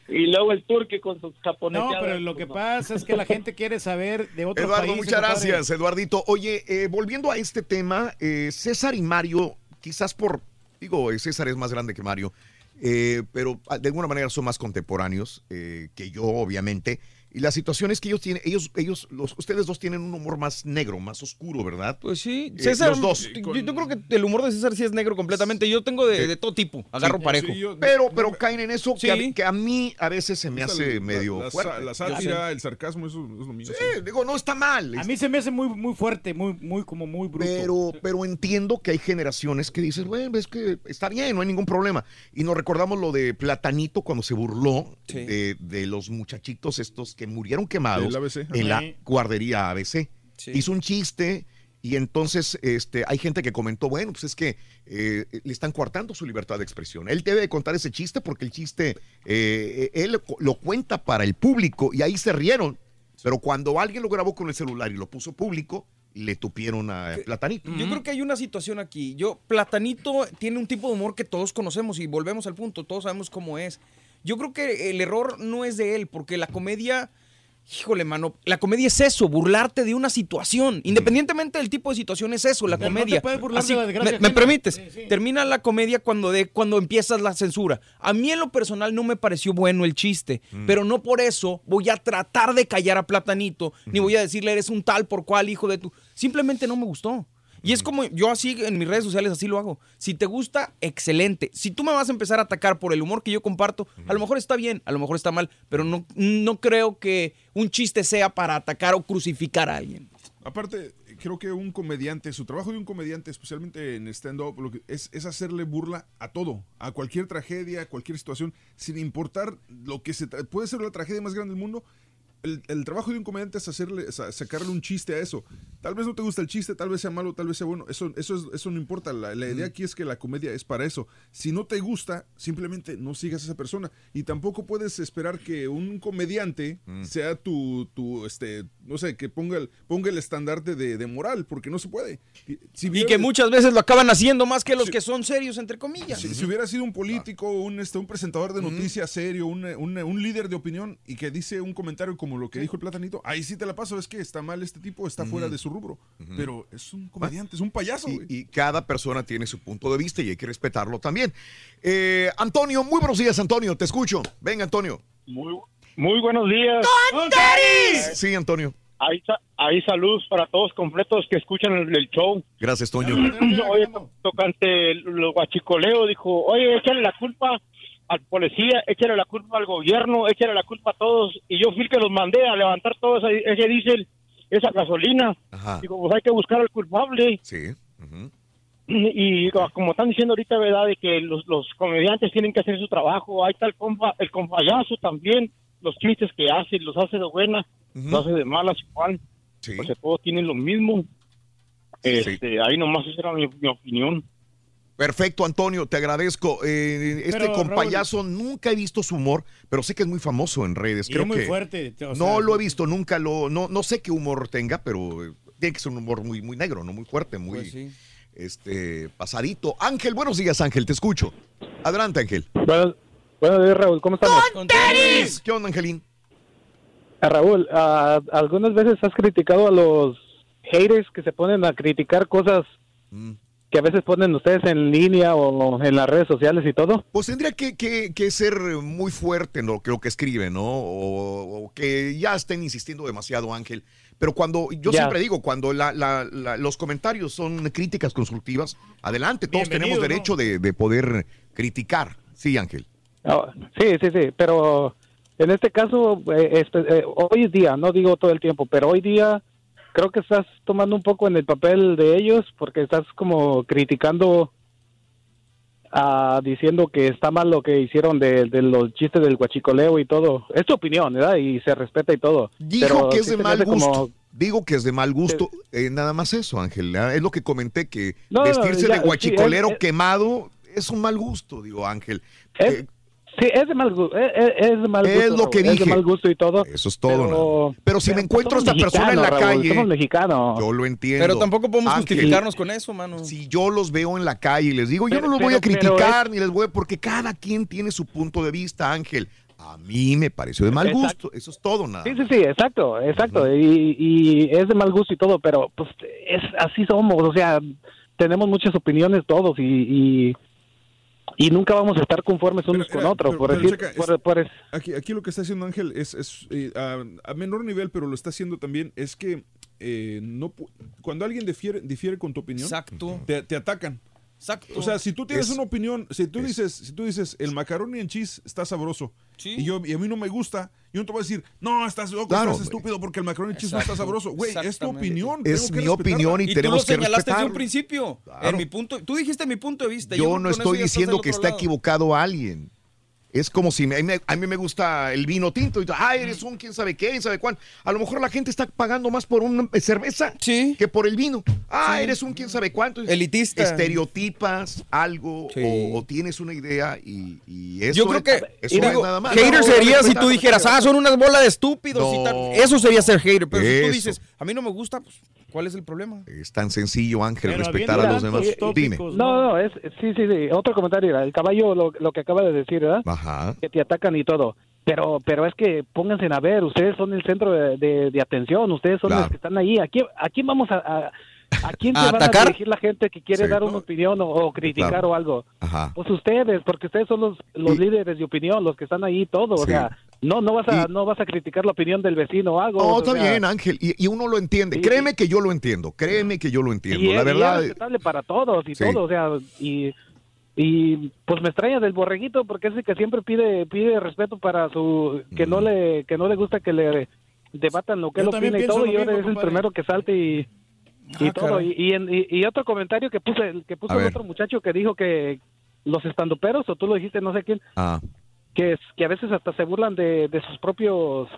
Y luego el turque con sus japoneses. No, pero lo que pasa es que la gente quiere saber de otros Eduardo, países. muchas compadre. gracias, Eduardito. Oye, eh, volviendo a este tema, eh, César y Mario, quizás por, digo, eh, César es más grande que Mario, eh, pero ah, de alguna manera son más contemporáneos eh, que yo, obviamente. Y la situación es que ellos tienen, ellos, ellos, los, ustedes dos tienen un humor más negro, más oscuro, ¿verdad? Pues sí, Eh, César, los dos. yo, yo creo que el humor de César sí es negro completamente. Yo tengo de, de todo tipo, agarro Sí, parejo. sí, yo- pero, pero caen en eso que, a, Sí. que a mí a veces se me Esa- hace la- medio la, fuerte. la sátira, el sarcasmo, eso es lo mío. Sí, digo, no está mal. A mí se me hace muy, muy fuerte, muy, muy, como muy bruto. Pero, pero entiendo que hay generaciones que dicen, bueno, es que está bien, no hay ningún problema. Y nos recordamos lo de Platanito cuando se burló de, de los muchachitos estos que murieron quemados en la guardería ABC. Sí. Hizo un chiste y entonces este, hay gente que comentó, bueno, pues es que eh, le están coartando su libertad de expresión. Él debe de contar ese chiste porque el chiste, eh, él lo cuenta para el público y ahí se rieron. Pero cuando alguien lo grabó con el celular y lo puso público, le tupieron a Platanito. Yo creo que hay una situación aquí. Yo, Platanito tiene un tipo de humor que todos conocemos y volvemos al punto, todos sabemos cómo es. Yo creo que el error no es de él, porque la comedia, híjole, mano, la comedia es eso, burlarte de una situación. Independientemente del tipo de situación, es eso, la Pero no comedia. te burlar Así, de la desgracia ¿Me, permites? Sí, sí. Termina la comedia cuando, de, cuando empiezas la censura. A mí en lo personal no me pareció bueno el chiste, Mm. pero no por eso voy a tratar de callar a Platanito, ni voy a decirle eres un tal por cual hijo de tu... Simplemente no me gustó. Y es como yo así en mis redes sociales así lo hago. Si te gusta, excelente. Si tú me vas a empezar a atacar por el humor que yo comparto, a lo mejor está bien, a lo mejor está mal, pero no, no creo que un chiste sea para atacar o crucificar a alguien. Aparte, creo que un comediante, su trabajo de un comediante, especialmente en stand-up, lo que es, es hacerle burla a todo, a cualquier tragedia, a cualquier situación, sin importar lo que se puede ser la tragedia más grande del mundo. El, el trabajo de un comediante es hacerle, sa- sacarle un chiste a eso. Tal vez no te gusta el chiste, tal vez sea malo, tal vez sea bueno. Eso, eso, es- eso no importa. La, la idea aquí es que la comedia es para eso. Si no te gusta, simplemente no sigas a esa persona. Y tampoco puedes esperar que un comediante sea tu, tu, este, no sé, que ponga el, ponga el estandarte de, de moral, porque no se puede. Y, si Y que muchas veces lo acaban haciendo más que los que son serios, entre comillas. si, si hubiera sido un político, un, este, un presentador de noticias serio, un, un- un líder de opinión y que dice un comentario como lo que dijo el platanito, ahí sí te la paso, es que está mal este tipo, está fuera de su rubro. Pero es un comediante, es un payaso. Y, y cada persona tiene su punto de vista y hay que respetarlo también. Eh, Antonio, muy buenos días, Antonio. Te escucho. Venga, Antonio. Muy, muy buenos días. Sí, Antonio. Ahí, ahí saludos para todos completos que escuchan el, el show. Gracias, Toño. Oye, to- tocante los guachicoleos, dijo, oye, échale la culpa al policía, échale la culpa al gobierno, échale la culpa a todos. Y yo fui el que los mandé a levantar todo ese, ese diésel esa gasolina. Ajá. Digo, pues hay que buscar al culpable. Sí. Y como están diciendo ahorita, ¿verdad? De que los, los comediantes tienen que hacer su trabajo. Ahí está el compa, el compayazo también. Los chistes que hace, los hace de buena, los hace de malas igual. O sea, todos tienen lo mismo. Este, Ahí nomás esa era mi, mi opinión. Perfecto, Antonio, te agradezco. Eh, este Pero, compayazo nunca he visto su humor, pero sé que es muy famoso en redes. Y Creo es muy que fuerte, o no lo he visto, nunca lo, no, no sé qué humor tenga, pero eh, tiene que ser un humor muy, muy negro, no muy fuerte, muy Pues este pasadito. Ángel, buenos días, Ángel, te escucho. Adelante, Ángel. Buenos, buenos días, Raúl. ¿Cómo estamos? ¿Qué onda, Angelín? Ah, Raúl, ah, algunas veces has criticado a los haters que se ponen a criticar cosas Mm. Que a veces ponen ustedes en línea o en las redes sociales y todo. Pues tendría que, que- que ser muy fuerte en lo que, lo que escribe, ¿no? O, o que ya estén insistiendo demasiado, Ángel. Pero cuando, yo Ya. siempre digo, cuando la- la- la- los comentarios son críticas constructivas, adelante, todos Bienvenido, tenemos derecho de, de poder criticar. Sí, Ángel. Ah, sí, sí, sí, pero en este caso, eh, eh, hoy día, no digo todo el tiempo, pero hoy día creo que estás tomando un poco en el papel de ellos porque estás como criticando, ah, diciendo que está mal lo que hicieron de, de los chistes del guachicoleo y todo. Es tu opinión, ¿verdad? Y se respeta y todo. Dijo Pero que es de mal como- gusto. Digo que es de mal gusto. eh, nada más eso, Ángel. Ah, Es lo que comenté, que No, no, vestirse ya, de guachicolero es- es- quemado es un mal gusto, digo, Ángel. Es- Eh, Sí, es de mal gusto. Es, es- es de mal Es gusto, lo que Raúl, Es dije. de mal gusto y todo. Eso es todo, Pero, nada. Pero si me encuentro a esta persona en la Raúl, calle- Somos mexicanos. Yo lo entiendo. Pero tampoco podemos Ángel, justificarnos con eso, mano. Si yo los veo en la calle y les digo, yo Pero- no los voy a criticar es- ni les voy a... Porque cada quien tiene su punto de vista, Ángel. A mí me pareció de mal Exacto. gusto. Eso es todo, nada. Sí, sí, sí, exacto, exacto. y, y es de mal gusto y todo, pero pues es así somos, o sea, tenemos muchas opiniones todos y, y, y nunca vamos a estar conformes unos con otros. Por pero decir, checa, es- por- por es- aquí, aquí lo que está haciendo Ángel es, es, eh, a, a menor nivel, pero lo está haciendo también, es que eh, no pu- cuando alguien difiere, difiere con tu opinión, Exacto. Te, te atacan. Exacto. O sea, si tú tienes Es- una opinión, si tú dices, si tú dices el macaroni en cheese está sabroso y yo y a mí no me gusta, yo no te voy a decir, "No, estás loco, Claro, estás estúpido porque el macaroni en cheese no está sabroso." Güey, es tu opinión, Es que mi respetarla. opinión y Y tú tenemos lo que señalaste desde un principio. En mi punto, tú dijiste mi punto de vista. Yo no que estoy diciendo que está lado. equivocado alguien. Es como si me- a, mí, me- gusta el vino tinto y ah, eres un quién sabe qué, quién sabe cuál. A lo mejor la gente está pagando más por una cerveza que por el vino. Ah, eres un quién sabe cuánto. Elitista. Estereotipas algo o, o tienes una idea y, y eso Yo creo es- que eso digo, es nada más. hater No, sería si tú dijeras, ah, son unas bolas de estúpidos y tal. Eso sería ser hater. Pero si tú dices, a mí no me gusta, pues, ¿cuál es el problema? Es tan sencillo, Ángel, Pero respetar a los demás. Dime. No, no, es, sí, sí, sí. Otro comentario, era el caballo, lo, lo que acaba de decir, ¿verdad? Ajá. Que te atacan y todo. Pero, pero es que pónganse a ver, ustedes son el centro de, de- de atención, ustedes son Claro. los que están ahí. ¿A quién, a quién vamos a, a, a quién ¿A se van atacar? a dirigir la gente que quiere Sí. dar una opinión o, o criticar Claro. o algo? Ajá. Pues ustedes, porque ustedes son los, los líderes de opinión, los que están ahí todo. O sea, no, no vas a, no vas a criticar la opinión del vecino o algo. No, o está sea, bien, Ángel. Y, y uno lo entiende. Sí. Créeme que yo lo entiendo. Créeme que yo lo entiendo. Y, la es- y verdad. es respetable para todos y Sí. todo, o sea, y, y pues me extraña del borreguito porque es el que siempre pide pide respeto para su que no le que no le gusta que le debatan lo que Yo él opina y todo y ahora es el primero que salte y y Ah, todo caray. y, y, en- y- y otro comentario que puse que puso el ver. otro muchacho que dijo que los estandoperos o tú lo dijiste no sé quién Ah, que es, que a veces hasta se burlan de, de sus propios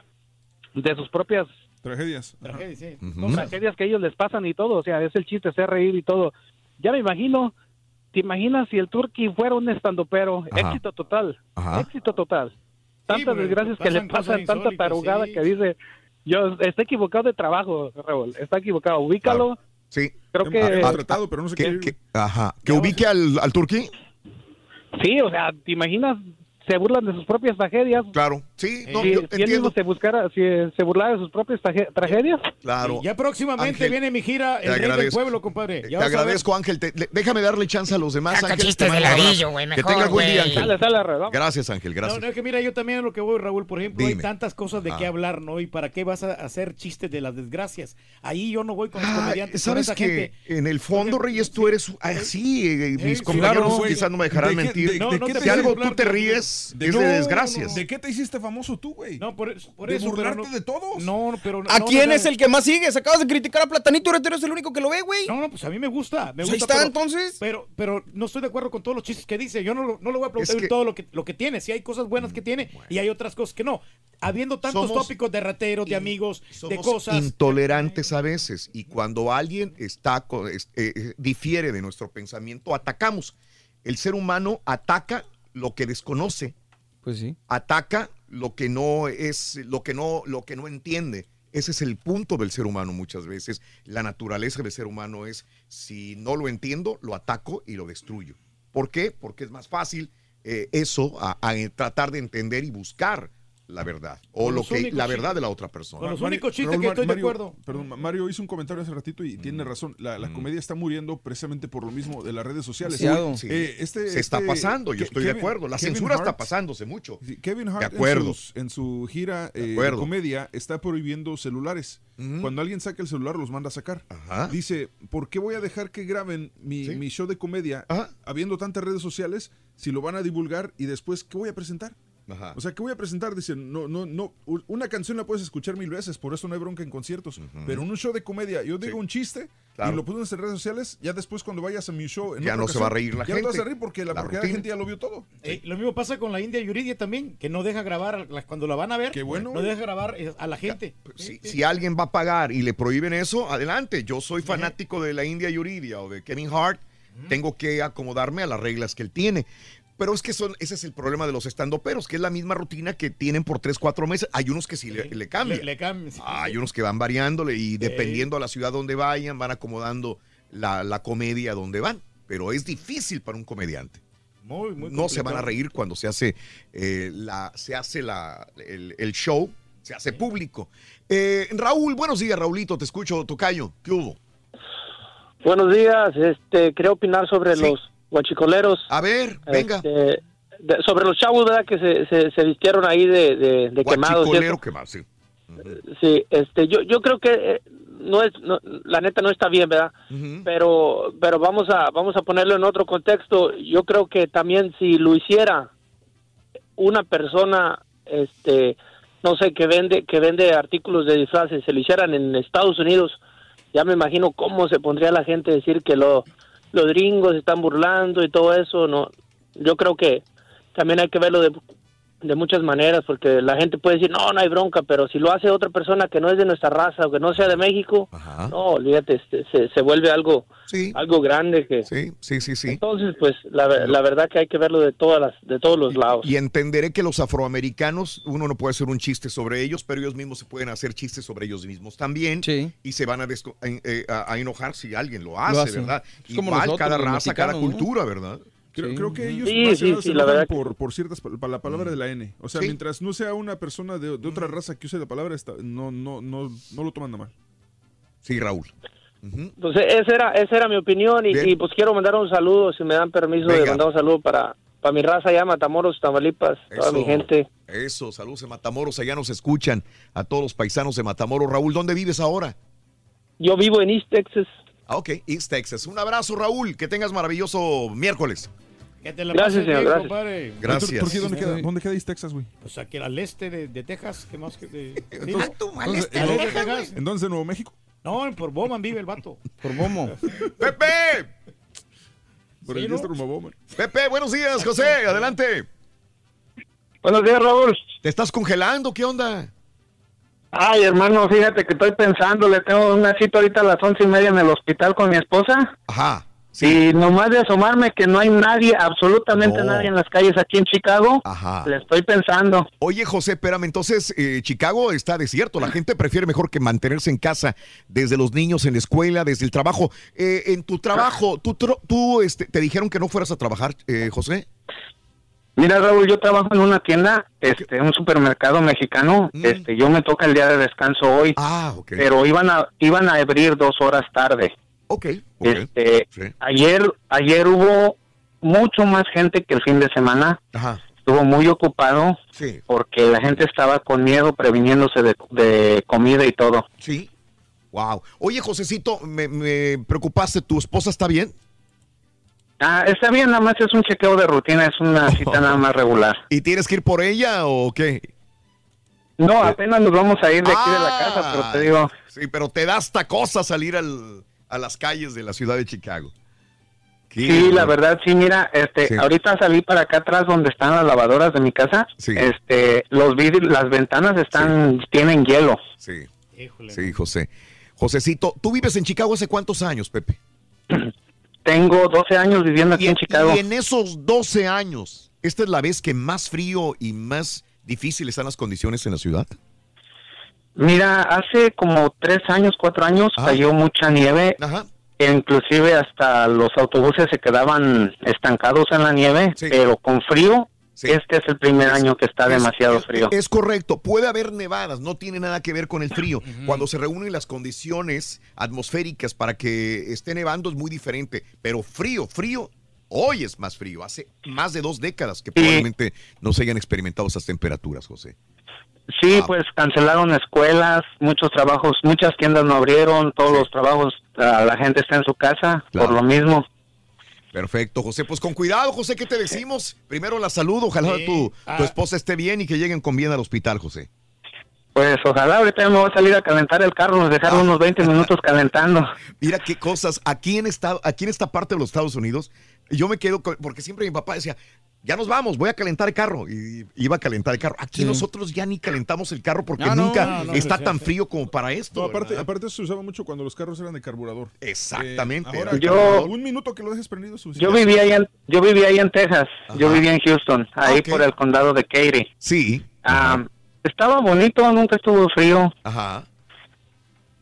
de sus propias Tragedias. Tragedias que ellos les pasan y todo, o sea, es el chiste, hacer reír y todo. Ya me imagino, ¿te imaginas si el Turqui fuera un estandopero? Ajá. Éxito total, Ajá. éxito total. Tantas desgracias que le pasan tanta tarugada sí. que dice, yo está equivocado de trabajo, Raúl, está equivocado, ubícalo. Sí. Creo que, Hemos tratado, pero no Que, ir. que- ajá. Que ubique al, al turquí. sí, o sea, ¿te imaginas? Se burlan de sus propias tragedias. Claro. Sí, no, si, yo si él entiendo. mismo se buscara, si se burlara de sus propias traje- tragedias. Claro. Ya próximamente Ángel, viene mi gira El Rey del. Pueblo, compadre. Te Ya agradezco, Ángel. Te- le- déjame darle chance a los demás. Saca Ángel, chistes te de güey, Que tengas buen día. Ángel. Gracias, Ángel. No, Gracias. no, es que mira, yo también a lo que voy, Raúl, por ejemplo, Dime. hay tantas cosas de Ah. qué hablar, ¿no? ¿Y para qué vas a hacer chistes de las desgracias? Ahí yo no voy con los Ay, comediantes. con ¿Sabes esa que gente. en el fondo, Reyes, tú eres así? eh, mis sí, compañeros quizás no me dejarán ¿De qué- mentir. No, no si algo tú te ríes, es no, de no, desgracias. ¿De qué te hiciste famoso tú, güey. No, por, De eso. burlarte no- de todos. No, no, pero. ¿A no, quién no, es el que más sigues? Acabas de criticar a Platanito, ahora tú eres el único que lo ve, güey. No, no, pues a mí me gusta. Me ahí está, pero- entonces. Pero, pero no estoy de acuerdo con todos los chistes que dice. Yo no, no le voy a aplaudir Es que- todo lo que, lo que tiene. Si hay cosas buenas que tiene y hay otras cosas que no. Habiendo tantos Somos- tópicos de rateros, de amigos, de Somos cosas. intolerantes a veces y cuando alguien está es- eh, eh, difiere de nuestro pensamiento atacamos. El ser humano ataca lo que desconoce, Pues sí. ataca lo que no es lo que no lo que no entiende. Ese es el punto del ser humano muchas veces. La naturaleza del ser humano es si no lo entiendo, lo ataco y lo destruyo. ¿Por qué? Porque es más fácil eh, eso a, a tratar de entender y buscar la verdad o lo que la verdad de la otra persona. Con los Mario- únicos chistes Raúl, que estoy de acuerdo. Perdón, Ma- Mario hizo un comentario hace ratito y tiene razón. La, la comedia está muriendo precisamente por lo mismo de las redes sociales. Sí. Eh, este- Se está este- pasando, yo estoy de Kevin- acuerdo. La Kevin censura está Hart- pasándose mucho. Sí, Kevin Hart De acuerdo. En, sus- en su gira eh, de comedia está prohibiendo celulares. Cuando alguien saca el celular los manda a sacar. Dice, ¿por qué voy a dejar que graben mi, mi show de comedia habiendo tantas redes sociales si lo van a divulgar y después qué voy a presentar? Ajá. O sea, ¿qué voy a presentar? Dice, no, no, no, una canción la puedes escuchar mil veces, por eso no hay bronca en conciertos. Pero en un show de comedia, yo digo un chiste Claro. y lo pongo en redes sociales, ya después cuando vayas a mi show... en Ya no se va a ocasión, reír la ya no te vas gente. a reír porque la, La porque la rutina. gente ya lo vio todo. Eh, lo mismo pasa con la India Yuridia también, que no deja grabar cuando la van a ver. Qué bueno, No deja grabar eh, a la gente. Si, si alguien va a pagar y le prohíben eso, adelante. Yo soy fanático de la India Yuridia o de Kevin Hart. Tengo que acomodarme a las reglas que él tiene. Pero es que son, ese es el problema de los estandoperos, que es la misma rutina que tienen por tres, cuatro meses. Hay unos que sí le, le cambian. Le, le cambian, sí, Hay sí. unos que van variándole y dependiendo a la ciudad donde vayan, van acomodando la, la comedia donde van. Pero es difícil para un comediante. Muy, muy no se van a reír cuando se hace, eh, la, se hace la, el, el show, se hace público. Eh, Raúl, buenos días, Raulito, te escucho, Tocayo. ¿Qué hubo? Buenos días, este, quería opinar sobre Sí. los guachicoleros. A ver, venga. Este, de- sobre los chavos, ¿verdad? Que se, se, se vistieron ahí de, de, de quemados. Quemado, sí. Sí, este, yo, yo creo que eh, no es, no- la neta no está bien, ¿verdad? Pero, pero vamos a, vamos a ponerlo en otro contexto. Yo creo que también si lo hiciera una persona, este, no sé, que vende, que vende artículos de disfraces, se lo hicieran en Estados Unidos, ya me imagino cómo se pondría la gente a decir que lo, los gringos están burlando y todo eso, no. Yo creo que también hay que verlo de, de muchas maneras, porque la gente puede decir, no, no hay bronca, pero si lo hace otra persona que no es de nuestra raza o que no sea de México, no, olvídate, este, se, se vuelve algo, algo grande que... Sí, sí, sí, sí. Entonces, pues, la, la verdad que hay que verlo de todas las, de todos los lados. Y entenderé que los afroamericanos, uno no puede hacer un chiste sobre ellos, pero ellos mismos se pueden hacer chistes sobre ellos mismos también. Y se van a, desco- a- eh, a- a enojar si alguien lo hace, hace. ¿verdad? Es como Igual nosotros, cada raza, cada mexicanos, ¿no? cultura, ¿verdad? Creo, creo que ellos Sí, sí, se la verdad que- por, por ciertas pal- pa- la palabra de la N. O sea, Sí. mientras no sea una persona de, de otra raza que use la palabra, está- no, no, no, no lo toman a mal. Sí, Raúl. Entonces, esa era, esa era mi opinión y, y, pues quiero mandar un saludo, si me dan permiso de mandar un saludo para, para mi raza allá, Matamoros, Tamaulipas, toda mi gente. Eso, saludos en Matamoros, allá nos escuchan a todos los paisanos de Matamoros. Raúl, ¿dónde vives ahora? Yo vivo en East Texas. Ah, ok, East Texas. Un abrazo, Raúl, que tengas maravilloso miércoles. Que te la Gracias, señor, bien, gracias. compadre. Gracias. ¿Por qué dónde queda, dónde queda East Texas, güey? Pues aquí al este de, de Texas, ¿qué más que de... Entonces- entonces, al ¿en este de dónde- Texas. ¿En dónde, en Nuevo México? No, por Bowman vive el vato. Por Bomo. ¡Pepe! Por el diestro Bowman. Pepe, buenos días, José, adelante. Buenos días, Raúl. ¿Te estás congelando? ¿Qué onda? Ay, hermano, fíjate que estoy pensando, le tengo una cita ahorita a las once y media en el hospital con mi esposa. Ajá. Y nomás de asomarme que no hay nadie, absolutamente No. nadie en las calles aquí en Chicago, Ajá. le estoy pensando. Oye, José, espérame, entonces eh, Chicago está desierto. La gente prefiere mejor que mantenerse en casa, desde los niños en la escuela, desde el trabajo. Eh, en tu trabajo, ¿tú, tro- tú este, te dijeron que no fueras a trabajar, eh, José? Mira, Raúl, yo trabajo en una tienda, este, un supermercado mexicano. Este, yo me toca el día de descanso hoy. Mm. Ah, ok. Pero iban a iban a abrir dos horas tarde. Ok. Este, ayer ayer hubo mucho más gente que el fin de semana. Ajá. Estuvo muy ocupado Sí. porque la gente estaba con miedo, previniéndose de, de comida y todo. Sí. Wow. Oye, Josecito, me, me preocupaste, ¿tu esposa está bien? Ah, está bien, nada más es un chequeo de rutina, es una cita nada más regular. ¿Y tienes que ir por ella o qué? No, apenas nos vamos a ir de aquí de la casa, pero te digo. Sí, pero te da hasta cosa salir al- a las calles de la ciudad de Chicago. Qué Sí, la verdad, sí, mira, este, Sí. ahorita salí para acá atrás donde están las lavadoras de mi casa. Este, los vidrios, las ventanas están, tienen hielo. Sí. Sí, José. Josecito, ¿tú vives en Chicago hace cuántos años, Pepe? Tengo 12 años viviendo aquí Y, en Chicago. y en esos 12 años, ¿esta es la vez que más frío y más difíciles están las condiciones en la ciudad? Mira, hace como tres años, cuatro años cayó mucha nieve. E inclusive hasta los autobuses se quedaban estancados en la nieve, pero con frío. Este es el primer año que está demasiado frío. Es correcto, puede haber nevadas, no tiene nada que ver con el frío. Cuando se reúnen las condiciones atmosféricas para que esté nevando es muy diferente, pero frío, frío, hoy es más frío. Hace más de dos décadas que probablemente no se hayan experimentado esas temperaturas, José. Sí, pues cancelaron escuelas, muchos trabajos, muchas tiendas no abrieron, todos los trabajos, ah, la gente está en su casa por lo mismo. Perfecto, José. Pues con cuidado, José, ¿qué te decimos? Primero la salud, ojalá Sí. tu, tu Ah. esposa esté bien y que lleguen con bien al hospital, José. Pues ojalá ahorita ya me voy a salir a calentar el carro, nos dejaron unos 20 minutos calentando. Mira qué cosas. Aquí en, esta, aquí en esta parte de los Estados Unidos, yo me quedo, con- porque siempre mi papá decía, ya nos vamos, voy a calentar el carro. Y iba a calentar el carro. Aquí Sí. nosotros ya ni calentamos el carro porque Ah, no, nunca no, no, está tan sí. frío como para esto. No, aparte, ¿verdad? aparte se usaba mucho cuando los carros eran de carburador. Exactamente. Eh, ahora, Yo- un minuto que lo dejes prendido Yo vivía ahí en, yo vivía ahí en Texas, yo vivía en Houston, ahí ok. por el condado de Katy. Sí. Ah, estaba bonito, nunca estuvo frío. Ajá.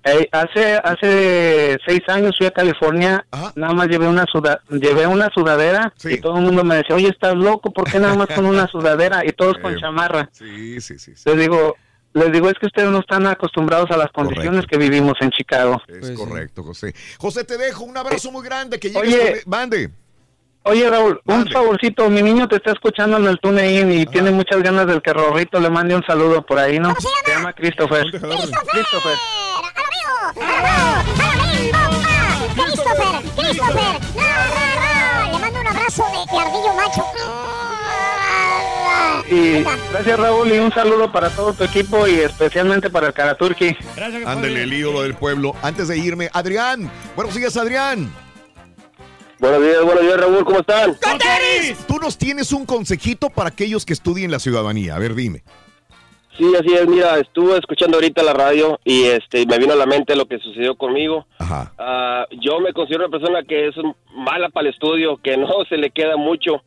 Eh, hace hace seis años fui a California, nada más llevé una suda, llevé una sudadera y todo el mundo me decía, oye, estás loco, ¿por qué nada más con una sudadera? Y todos con Eh, chamarra. Sí, sí, sí. Les digo, les digo, es que ustedes no están acostumbrados a las condiciones que vivimos en Chicago. Es correcto, José. José, te dejo un abrazo muy grande. Que llegues Oye. con- Mande. Oye, Raúl, un favorcito, mi niño te está escuchando en el TuneIn y tiene muchas ganas del que Rorrito le mande un saludo por ahí, ¿no? Se llama Christopher. Christopher. Christopher, Christopher. No, no, no. Le mando un abrazo de ardillo macho. Y gracias, Raúl, y un saludo para todo tu equipo y especialmente para el Karaturki. Ándale, el ídolo del pueblo. Antes de irme, Adrián. Buenos días, Adrián. Buenos días, buenos días, Raúl, ¿cómo están? Tú nos tienes un consejito para aquellos que estudien la ciudadanía. A ver, dime. Sí, así es, mira, estuve escuchando ahorita la radio y este me vino a la mente lo que sucedió conmigo. Ah, yo me considero una persona que es mala para el estudio, que no se le queda mucho.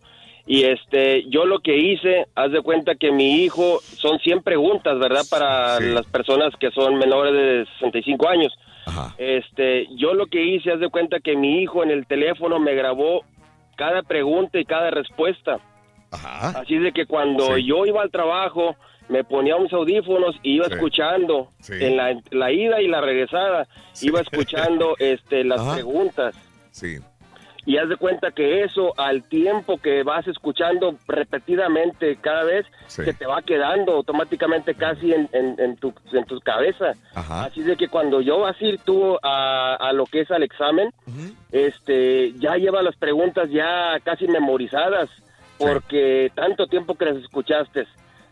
Y este, yo lo que hice, haz de cuenta que mi hijo, son 100 preguntas, ¿verdad? Para las personas que son menores de 65 años. Este, yo lo que hice, haz de cuenta que mi hijo en el teléfono me grabó cada pregunta y cada respuesta. Así de que cuando yo iba al trabajo, me ponía unos audífonos y iba Sí. escuchando en la, la ida y la regresada, iba escuchando este las preguntas. Sí. Y haz de cuenta que eso, al tiempo que vas escuchando repetidamente cada vez, se te va quedando automáticamente casi en, en, en tu, en tu cabeza. Así de que cuando yo así tú a, a lo que es al examen, este, ya lleva las preguntas ya casi memorizadas, porque tanto tiempo que las escuchaste,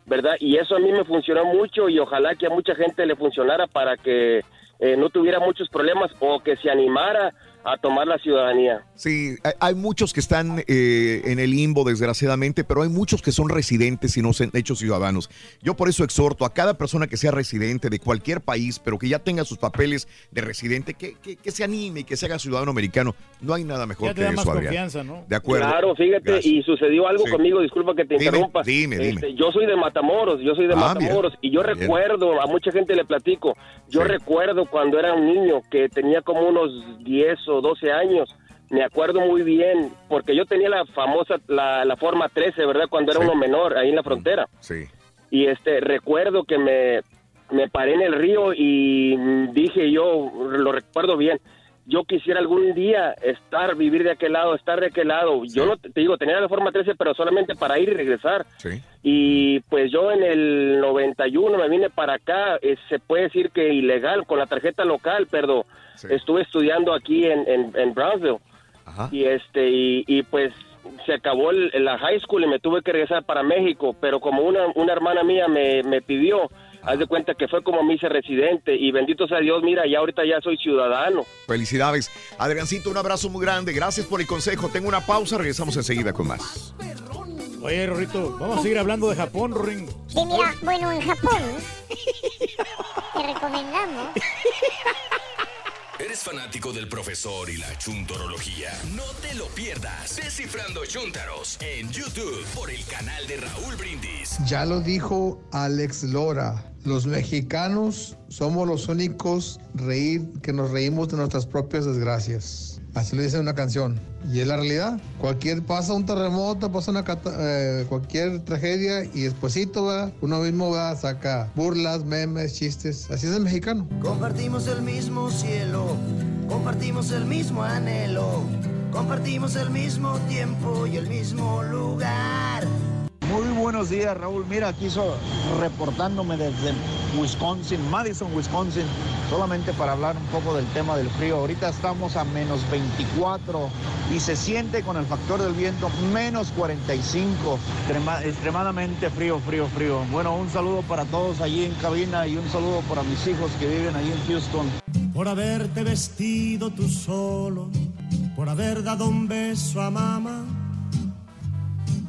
¿verdad? Y eso a mí me funcionó mucho y ojalá que a mucha gente le funcionara para que eh, no tuviera muchos problemas o que se animara a tomar la ciudadanía. Sí, hay- hay muchos que están eh, en el limbo, desgraciadamente, pero hay muchos que son residentes y no se han hecho ciudadanos. Yo por eso exhorto a cada persona que sea residente de cualquier país, pero que ya tenga sus papeles de residente, que, que- que se anime y que se haga ciudadano americano. No hay nada mejor Ya te que da eso, más Adrián. confianza, ¿no? De acuerdo. Claro, fíjate, Gracias. y sucedió algo Sí. conmigo, disculpa que te Dime, interrumpa. dime, dime. Este, yo soy de Matamoros, yo soy de Ah. Matamoros, y yo Bien. recuerdo, a mucha gente le platico, yo Sí. recuerdo cuando era un niño que tenía como unos 10 o 12 años, me acuerdo muy bien, porque yo tenía la famosa, la, la forma 13, ¿verdad? Cuando era Sí. uno menor, ahí en la frontera. Sí. Y este, recuerdo que me, me paré en el río y mm, dije yo, lo recuerdo bien, yo quisiera algún día estar, vivir de aquel lado, estar de aquel lado. Yo no te digo, tenía la forma 13, pero solamente para ir y regresar. Sí. Y pues yo en el 91 me vine para acá, eh, se puede decir que ilegal, con la tarjeta local, pero estuve estudiando aquí en, en, en Brownsville. Y este, y, y pues se acabó el- la high school y me tuve que regresar para México, pero como una, una hermana mía me, me pidió, haz de cuenta que fue como me hice residente y bendito sea Dios, mira, ya ahorita ya soy ciudadano. Felicidades. Adriancito, un abrazo muy grande. Gracias por el consejo. Tengo una pausa, regresamos enseguida con más. Oye, Rorrito, vamos a seguir hablando de Japón, Rorín. Sí, mira, bueno, en Japón te recomendamos. ¿Eres fanático del profesor y la chuntorología? No te lo pierdas. Descifrando Chuntaros en YouTube por el canal de Raúl Brindis. Ya lo dijo Alex Lora. Los mexicanos somos los únicos reír que nos reímos de nuestras propias desgracias. Así lo dice una canción. Y es la realidad. Cualquier pasa un terremoto, pasa una eh, cualquier tragedia y despuesito va, uno mismo va, saca burlas, memes, chistes. Así es el mexicano. Compartimos el mismo cielo, compartimos el mismo anhelo, compartimos el mismo tiempo y el mismo lugar. Muy buenos días, Raúl. Mira, aquí so- reportándome desde Wisconsin, Madison, Wisconsin, solamente para hablar un poco del tema del frío. Ahorita estamos a menos 24 y se siente con el factor del viento menos 45. Extrema- extremadamente frío, frío, frío. Bueno, un saludo para todos allí en cabina y un saludo para mis hijos que viven allí en Houston. por haberte vestido tú solo, por haber dado un beso a mamá,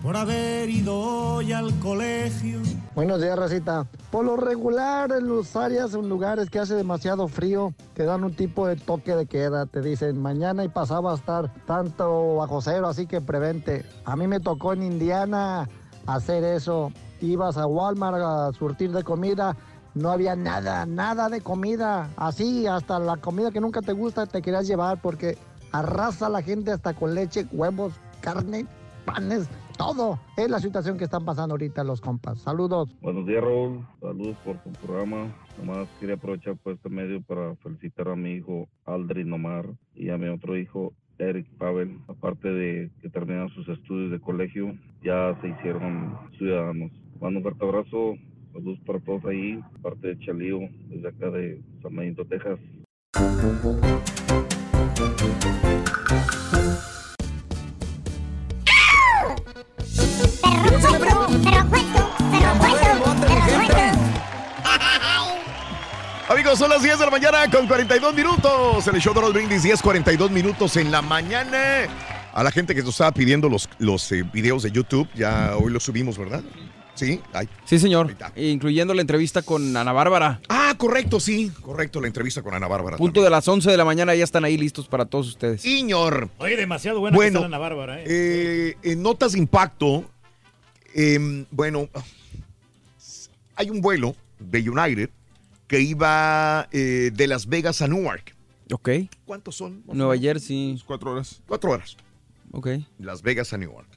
por haber ido hoy al colegio. Buenos días, Racita. Por lo regular, en las áreas, en lugares que hace demasiado frío, te dan un tipo de toque de queda. Te dicen, mañana y pasado va a estar tanto bajo cero, así que prevente. A mí me tocó en Indiana hacer eso. Ibas a Walmart a surtir de comida. No había nada, nada de comida. Así, hasta la comida que nunca te gusta te querías llevar porque arrasa a la gente hasta con leche, huevos, carne, panes, todo. Es la situación que están pasando ahorita los compas. Saludos. Buenos días, Raúl. Saludos por tu programa. Nomás quería aprovechar por este medio para felicitar a mi hijo Aldrin Omar y a mi otro hijo Eric Pavel. Aparte de que terminaron sus estudios de colegio, ya se hicieron ciudadanos. Mando un fuerte abrazo. Saludos para todos ahí. Parte de Chalío, desde acá de San Benito, Texas. Amigos, son las 10 de la mañana con 42 minutos. En el show de los brindis, 10, 42 minutos en la mañana. A la gente que nos estaba pidiendo los, los eh, videos de YouTube, ya hoy los subimos, ¿verdad? Sí, ay. Sí, señor. Incluyendo la entrevista con Ana Bárbara. Ah, correcto, sí. Correcto, la entrevista con Ana Bárbara. Punto de las 11 de la mañana ya están ahí listos para todos ustedes. Señor. Oye, demasiado buena Bueno, que está la Ana Bárbara, ¿eh? Eh, en notas de impacto, em, bueno, hay un vuelo de United que iba eh, de Las Vegas a Newark. Ok. ¿Cuántos son? Nueva Jersey. Cuatro horas. Cuatro horas. Ok. Las Vegas a Newark.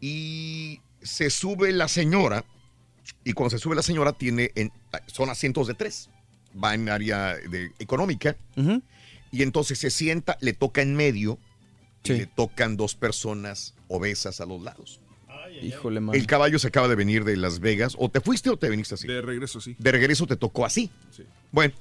Y se sube la señora, y cuando se sube la señora tiene, en- son asientos de tres, va en área de, económica, y entonces se sienta, le toca en medio, y le tocan dos personas obesas a los lados. Híjole, man. El caballo se acaba de venir de Las Vegas, o te fuiste o te viniste así. De regreso, sí. De regreso te tocó así. Bueno,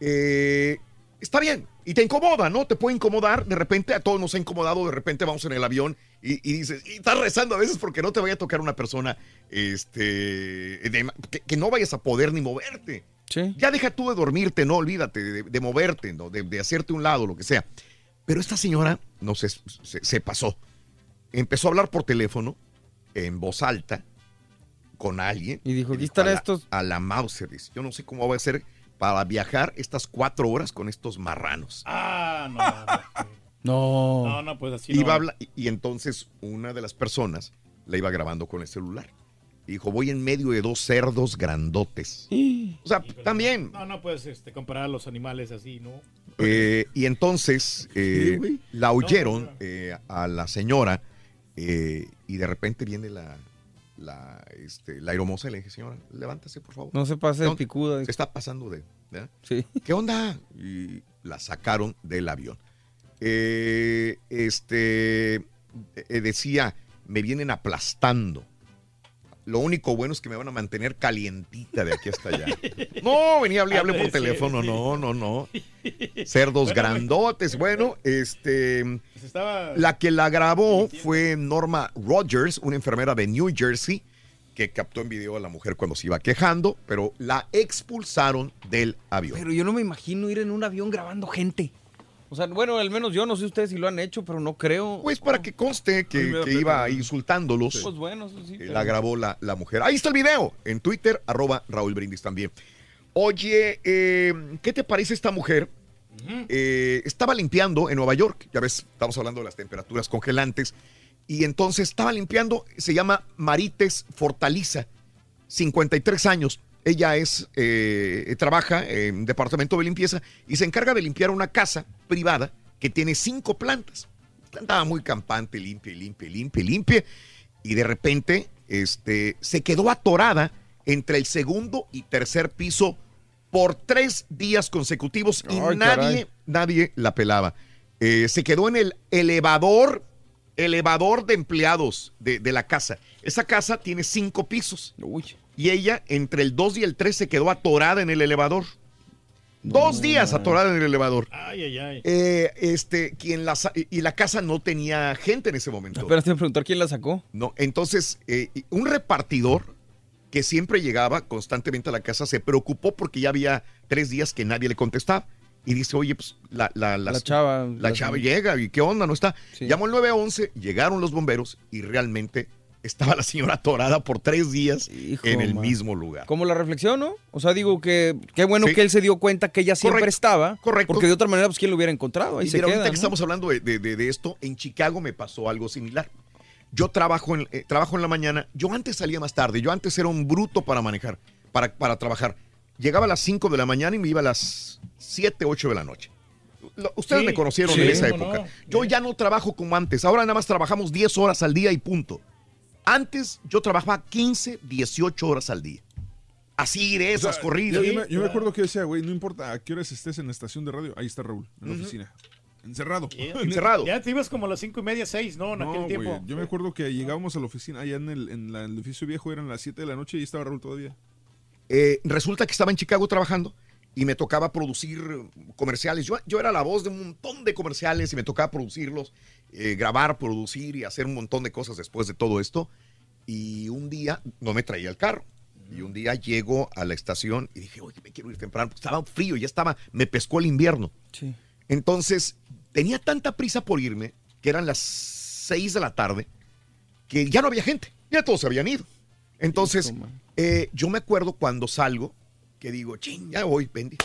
eh, está bien. Y te incomoda, ¿no? Te puede incomodar. De repente a todos nos ha incomodado. De repente vamos en el avión y, y dices, y estás rezando a veces porque no te vaya a tocar una persona este, de- que, que no vayas a poder ni moverte. Ya deja tú de dormirte, no olvídate de, de moverte, ¿no? de, de hacerte un lado, lo que sea. Pero esta señora, no sé, se, se pasó. Empezó a hablar por teléfono en voz alta con alguien. Y dijo, aquí la- estos. A la Mauser, dice. Yo no sé cómo va a ser para viajar estas cuatro horas con estos marranos. Ah, no. No. No, no, pues así Iba no. a hablar- y, y entonces una de las personas la iba grabando con el celular. Y dijo, voy en medio de dos cerdos grandotes. O sea, también. No, no puedes este, comparar a los animales así, ¿no? Eh, y entonces eh, la oyeron eh, a la señora eh, y de repente viene la, la, este, la aeromoza y le dije, señora, levántase por favor. No se pase de ¿Qué on- picuda. Se está pasando de... ¿verdad? Sí. ¿Qué onda? Y la sacaron del avión. Eh, este eh, decía, me vienen aplastando. Lo único bueno es que me van a mantener calientita de aquí hasta allá. No, venía a hablar hable por teléfono, no, no, no. Cerdos grandotes. Bueno, este. Pues estaba- La que la grabó fue Norma Rogers, una enfermera de New Jersey, que captó en video a la mujer cuando se iba quejando, pero la expulsaron del avión. Pero yo no me imagino ir en un avión grabando gente. O sea, bueno, al menos yo no sé ustedes si lo han hecho, pero no creo. Pues para que conste que, que iba insultándolos. Pues bueno, eso sí. Pero- La grabó la, la mujer. Ahí está el video. En Twitter, arroba Raúl Brindis también. Oye, eh, ¿qué te parece esta mujer? Eh, estaba limpiando en Nueva York. Ya ves, estamos hablando de las temperaturas congelantes. Y entonces estaba limpiando, se llama Marites Fortaliza, 53 años. Ella es, eh, trabaja en departamento de limpieza y se encarga de limpiar una casa privada que tiene cinco plantas. Andaba muy campante, limpia, limpia, limpia, limpia. Y de repente este, se quedó atorada entre el segundo y tercer piso por tres días consecutivos y Ay, nadie, caray. nadie la pelaba. Eh, se quedó en el elevador, elevador de empleados de, de la casa. Esa casa tiene cinco pisos. Y ella, entre el 2 y el 3, se quedó atorada en el elevador. Dos días atorada en el elevador. Ay, ay, ay. Eh, este, quien la y la casa no tenía gente en ese momento. Espérate, preguntar quién la sacó. No, entonces, eh, un repartidor que siempre llegaba constantemente a la casa se preocupó porque ya había tres días que nadie le contestaba. Y dice, oye, pues la, la, La chava- la la- chava llega y qué onda, no está. Llamó al 911, llegaron los bomberos y realmente estaba la señora atorada por tres días en el man. mismo lugar. Como la reflexión, ¿no? O sea, digo que qué bueno Sí. que él se dio cuenta que ella siempre Correcto, estaba. correcto. Porque de otra manera, pues quién lo hubiera encontrado. Ahí Y se mira, queda. ahorita que estamos hablando de, de- de- esto, en Chicago me pasó algo similar. Yo trabajo en, eh, trabajo en la mañana, yo antes salía más tarde, yo antes era un bruto para manejar, para, para trabajar. Llegaba a las 5 de la mañana y me iba a las 7, 8 de la noche. Ustedes Sí, me conocieron sí, en esa época. no. Yo ya no trabajo como antes, ahora nada más trabajamos 10 horas al día y punto. Antes yo trabajaba 15, 18 horas al día. Así de esas O sea, corridas. Yo, yo me, yo me acuerdo que decía, güey, no importa a qué horas estés en la estación de radio, ahí está Raúl, en la oficina. Encerrado. Encerrado. Ya te ibas como a las cinco y media, seis, ¿no? En No, aquel tiempo. güey, yo me acuerdo que llegábamos a la oficina, allá en el, en la- en el edificio viejo eran las 7 de la noche y estaba Raúl todavía. Eh, resulta que estaba en Chicago trabajando y me tocaba producir comerciales. Yo, yo era la voz de un montón de comerciales y me tocaba producirlos, eh, grabar, producir y hacer un montón de cosas después de todo esto. Y un día no me traía el carro. Y un día llego a la estación y dije, oye, me quiero ir temprano. porque Estaba frío, ya estaba, me pescó el invierno. Sí. Entonces, tenía tanta prisa por irme, que eran las 6 de la tarde, que ya no había gente, ya todos se habían ido. Entonces, eh, yo me acuerdo cuando salgo, que digo, ching, ya voy, Bendy.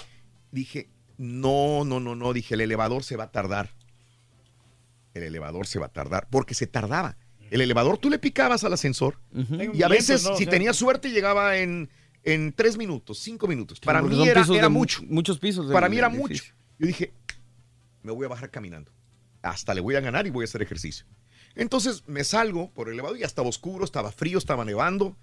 Dije, no, no, no, no, dije, el elevador se va a tardar. El elevador se va a tardar, porque se tardaba. El elevador tú le picabas al ascensor y a veces, ¿no? O si sea, tenías suerte, llegaba en, en tres minutos, cinco minutos. Para mí era, mucho. muchos pisos Para mí era mucho. Yo dije, me voy a bajar caminando. Hasta le voy a ganar y voy a hacer ejercicio. Entonces me salgo por el elevador, ya estaba oscuro, estaba frío, estaba nevando.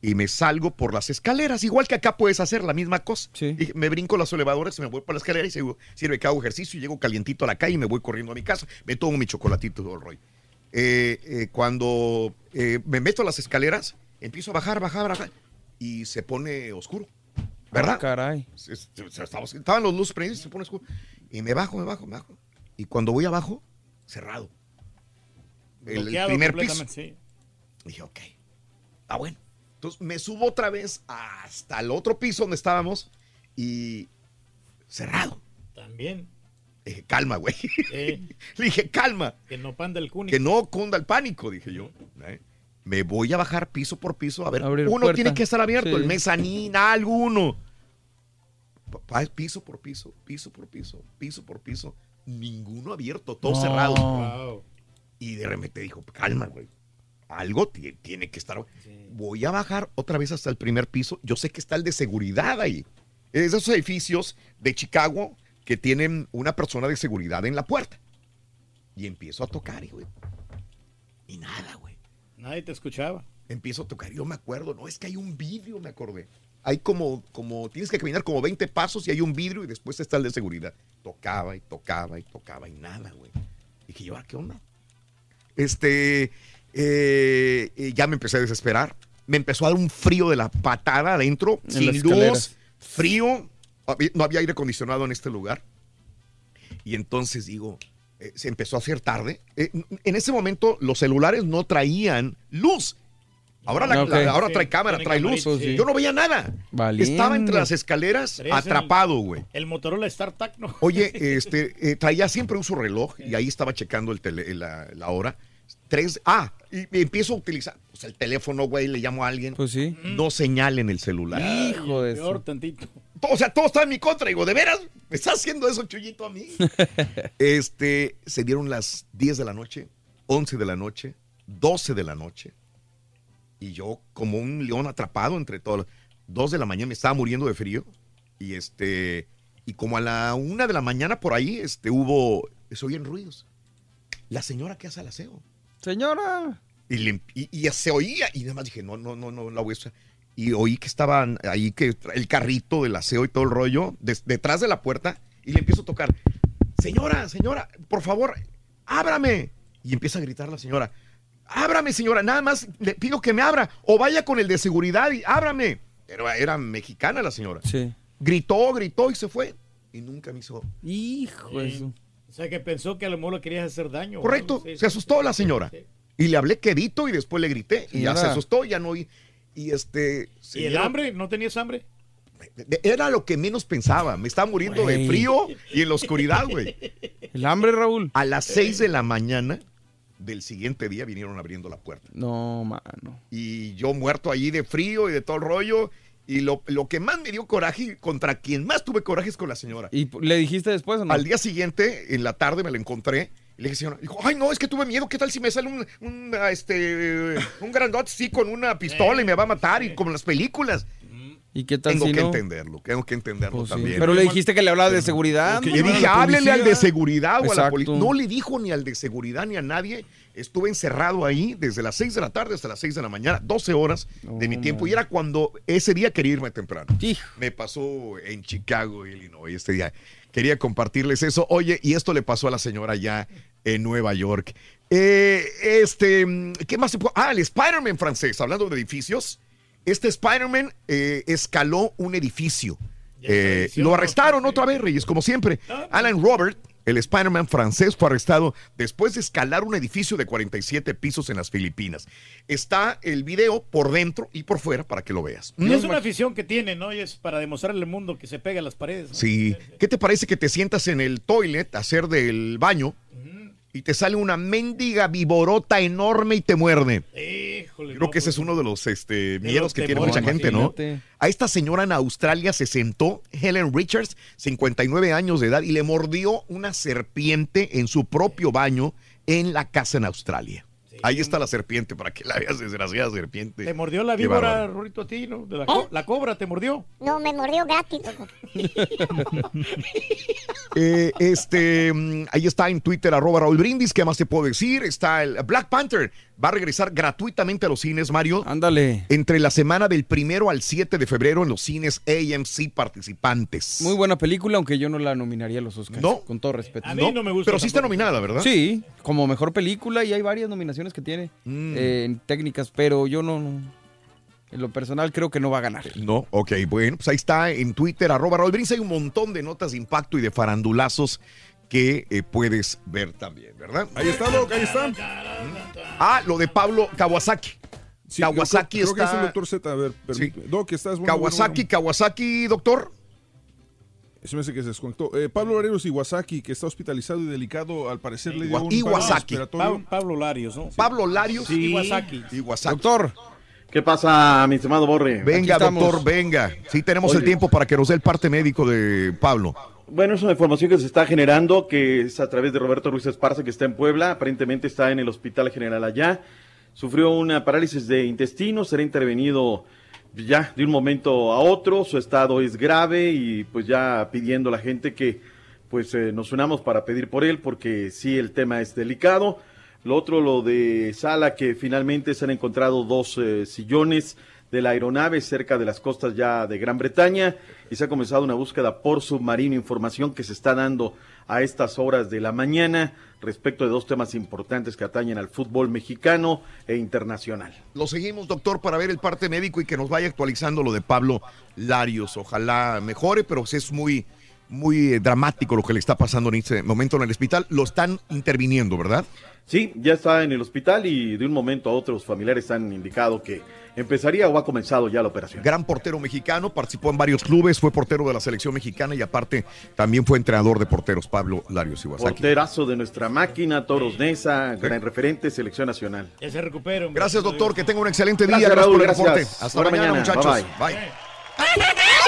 Y me salgo por las escaleras, igual que acá puedes hacer la misma cosa. Dije, me brinco las elevadores, me voy por la escalera y sigo- sirve que hago ejercicio y llego calientito a la calle y me voy corriendo a mi casa. Me tomo mi chocolatito y el rollo. Eh, eh, cuando eh, me meto a las escaleras, empiezo a bajar, bajar, bajar y se pone oscuro. ¿Verdad? Ah, caray. Se- se- se- estaba- Estaban los luces prendidas y se pone oscuro. Y me bajo, me bajo, me bajo. Y cuando voy abajo, cerrado. El, el primer piso. Dije, ok, está bueno. Entonces me subo otra vez hasta el otro piso donde estábamos y cerrado. También. Le dije, calma, güey. Eh, Le dije, calma. que no panda el cuni. Que no cunda el pánico, dije yo. ¿eh? Me voy a bajar piso por piso. A ver, Abrir uno puerta. tiene que estar abierto, Sí. el mezanín, alguno. Piso por piso, piso por piso, piso por piso. Ninguno abierto, todo No. cerrado. Wow. Y de repente dijo, calma, güey. Algo ti- tiene que estar. Voy a bajar otra vez hasta el primer piso. Yo sé que está el de seguridad ahí. Es de esos edificios de Chicago que tienen una persona de seguridad en la puerta. Y empiezo a tocar, y, güey. Y nada, güey. Nadie te escuchaba. Empiezo a tocar. y Yo me acuerdo, no, es que hay un vidrio, me acordé. Hay como, como, tienes que caminar como 20 pasos y hay un vidrio y después está el de seguridad. Tocaba y tocaba y tocaba y nada, güey. Dije yo, "Ah, ¿qué onda? Este, eh, eh, ya me empecé a desesperar. Me empezó a dar un frío de la patada adentro, En sin luz, frío. No había aire acondicionado en este lugar. Y entonces digo, eh, se empezó a hacer tarde. Eh, en ese momento los celulares no traían luz. Ahora, la- Ok. la- ahora Sí, trae cámara, trae luz. sí. Yo no veía nada. Valiendo. Estaba entre las escaleras el- atrapado, güey. El Motorola StarTAC, ¿no? Oye, este, eh, traía siempre uso reloj y ahí estaba checando el tele- la, la hora. Tres, ah, y, y empiezo a utilizar pues, el teléfono, güey, le llamo a alguien. Pues sí. No señal en el celular. Hijo de Peor su- tantito. O sea, todo está en mi contra. Digo, ¿de veras? ¿Me está haciendo eso, Chuyito, a mí? Este, se dieron las 10 de la noche, 11 de la noche, 12 de la noche. Y yo, como un león atrapado entre todos. 2 de la mañana me estaba muriendo de frío. Y este, y como a la una de la mañana por ahí, este, hubo, se oían ruidos. La señora que hace el aseo. Señora. Y, le- y- y se oía, y además dije, no, no, no, no, la voy a usar. Y oí que estaban ahí, que el carrito del aseo y todo el rollo, detrás de la puerta, y le empiezo a tocar, señora, señora, por favor, ábrame. Y empieza a gritar la señora, ábrame, señora, nada más le pido que me abra, o vaya con el de seguridad y ábrame. Pero era mexicana la señora. Sí. Gritó, gritó y se fue. Y nunca me hizo. Hijo de su- O sea, que pensó que a lo mejor le querías hacer daño. Correcto, sí, se asustó la señora. Y le hablé quedito y después le grité. Y ya se asustó, ya no oí. Y este. ¿Y el hambre? ¿No tenías hambre? Era lo que menos pensaba. Me estaba muriendo de frío y en la oscuridad, güey. El hambre, Raúl. A las 6 de la mañana del siguiente día vinieron abriendo la puerta. No, mano. Y yo muerto allí de frío y de todo el rollo. Y lo, lo que más me dio coraje, y contra quien más tuve coraje es con la señora. ¿Y le dijiste después o no? Al día siguiente, en la tarde, me la encontré. Y le dije, señora, dijo, ay, no, es que tuve miedo. ¿Qué tal si me sale un, un, este, un grandote sí con una pistola y me va a matar? Y como en las películas. ¿Y qué tal Tengo si que no? entenderlo, tengo que entenderlo Pues sí. también. Pero le dijiste que le hablaba de seguridad. Le dije, háblele al de policía". seguridad o a la policía. No le dijo ni al de seguridad ni a nadie. Estuve encerrado ahí desde las 6 de la tarde hasta las 6 de la mañana, 12 horas de mi tiempo. Y era cuando ese día quería irme temprano. Me pasó en Chicago, Illinois, este día. Quería compartirles eso. Oye, y esto le pasó a la señora ya en Nueva York. Eh, este, ¿qué más se puede? Ah, el Spider-Man francés, hablando de edificios. Este Spider-Man eh, escaló un edificio. Eh, lo arrestaron otra vez, Reyes, como siempre. Alan Robert, el Spider-Man francés, fue arrestado después de escalar un edificio de 47 pisos en las Filipinas. Está el video por dentro y por fuera para que lo veas. Y es una afición que tiene, ¿no? Y es para demostrarle al mundo que se pega a las paredes. ¿no? Sí. ¿Qué te parece que te sientas en el toilet a hacer del baño y te sale una mendiga viborota enorme y te muerde? Híjole, Creo no, que ese pues, es uno de los este, miedos que tiene mucha gente, ¿no? A esta señora en Australia se sentó Helen Richards, 59 años de edad, y le mordió una serpiente en su propio baño en la casa en Australia. Ahí está la serpiente, para que la veas, desgraciada serpiente. Te mordió la víbora. Rorito, a ti, ¿no? De la, co- la cobra te mordió. No, me mordió gratis. Eh, este, mm, ahí está en Twitter, arroba Raúl Brindis. ¿Qué más te puedo decir? Está el Black Panther. Va a regresar gratuitamente a los cines, Mario. Ándale. Entre la semana del primero al 7 de febrero en los cines AMC participantes. Muy buena película, aunque yo no la nominaría a los Oscars. No. Con todo respeto. A mí no me gusta Pero sí está nominada, ¿verdad? Sí, como mejor película y hay varias nominaciones que tiene Mm. eh, en técnicas, pero yo no, no- En lo personal creo que no va a ganar. No, ok, bueno, pues ahí está en Twitter, arroba Brindis. Hay un montón de notas de impacto y de farandulazos que eh, puedes ver también, ¿verdad? Ahí está, Doc, ahí está. Ah, lo de Pablo Kawasaki. Sí, Kawasaki creo, creo que es está- el doctor Z. A ver, permíteme. Doc, estás bueno, Kawasaki, bueno, Kawasaki, doctor. Se me hace que se desconectó. Eh, Pablo Lareros Iwasaki, que está hospitalizado y delicado, al parecer le dio un Iwasaki. Pa- Pablo Larios, ¿no? Pablo Larios. Sí. Iwasaki. Iwasaki. Doctor, ¿Qué pasa, mi estimado Borre? Venga, doctor, venga. Sí tenemos Oye. el tiempo para que nos dé el parte médico de Pablo. Bueno, es una información que se está generando, que es a través de Roberto Ruiz Esparza, que está en Puebla. Aparentemente está en el Hospital General allá. Sufrió una parálisis de intestino, será intervenido ya de un momento a otro. Su estado es grave y pues ya pidiendo a la gente que pues eh, nos unamos para pedir por él, porque sí el tema es delicado. Lo otro, lo de Sala, que finalmente se han encontrado dos eh, sillones de la aeronave cerca de las costas ya de Gran Bretaña y se ha comenzado una búsqueda por submarino, información que se está dando a estas horas de la mañana respecto de dos temas importantes que atañen al fútbol mexicano e internacional. Lo seguimos, doctor, para ver el parte médico y que nos vaya actualizando lo de Pablo Larios. Ojalá mejore, pero es muy, muy eh, dramático lo que le está pasando en este momento en el hospital. Lo están interviniendo, ¿verdad? Sí, ya está en el hospital y de un momento a otro los familiares han indicado que empezaría o ha comenzado ya la operación. Gran portero mexicano, participó en varios clubes, fue portero de la selección mexicana y aparte también fue entrenador de porteros, Pablo Larios Iwasaki. Porterazo de nuestra máquina, Toros Nesa, gran referente, selección nacional. Ya se recupera. hombre. Gracias, doctor, que tenga un excelente Gracias, día. Gracias Raúl, por el reporte. gracias. Hasta Hasta mañana, mañana. muchachos. Bye, Bye.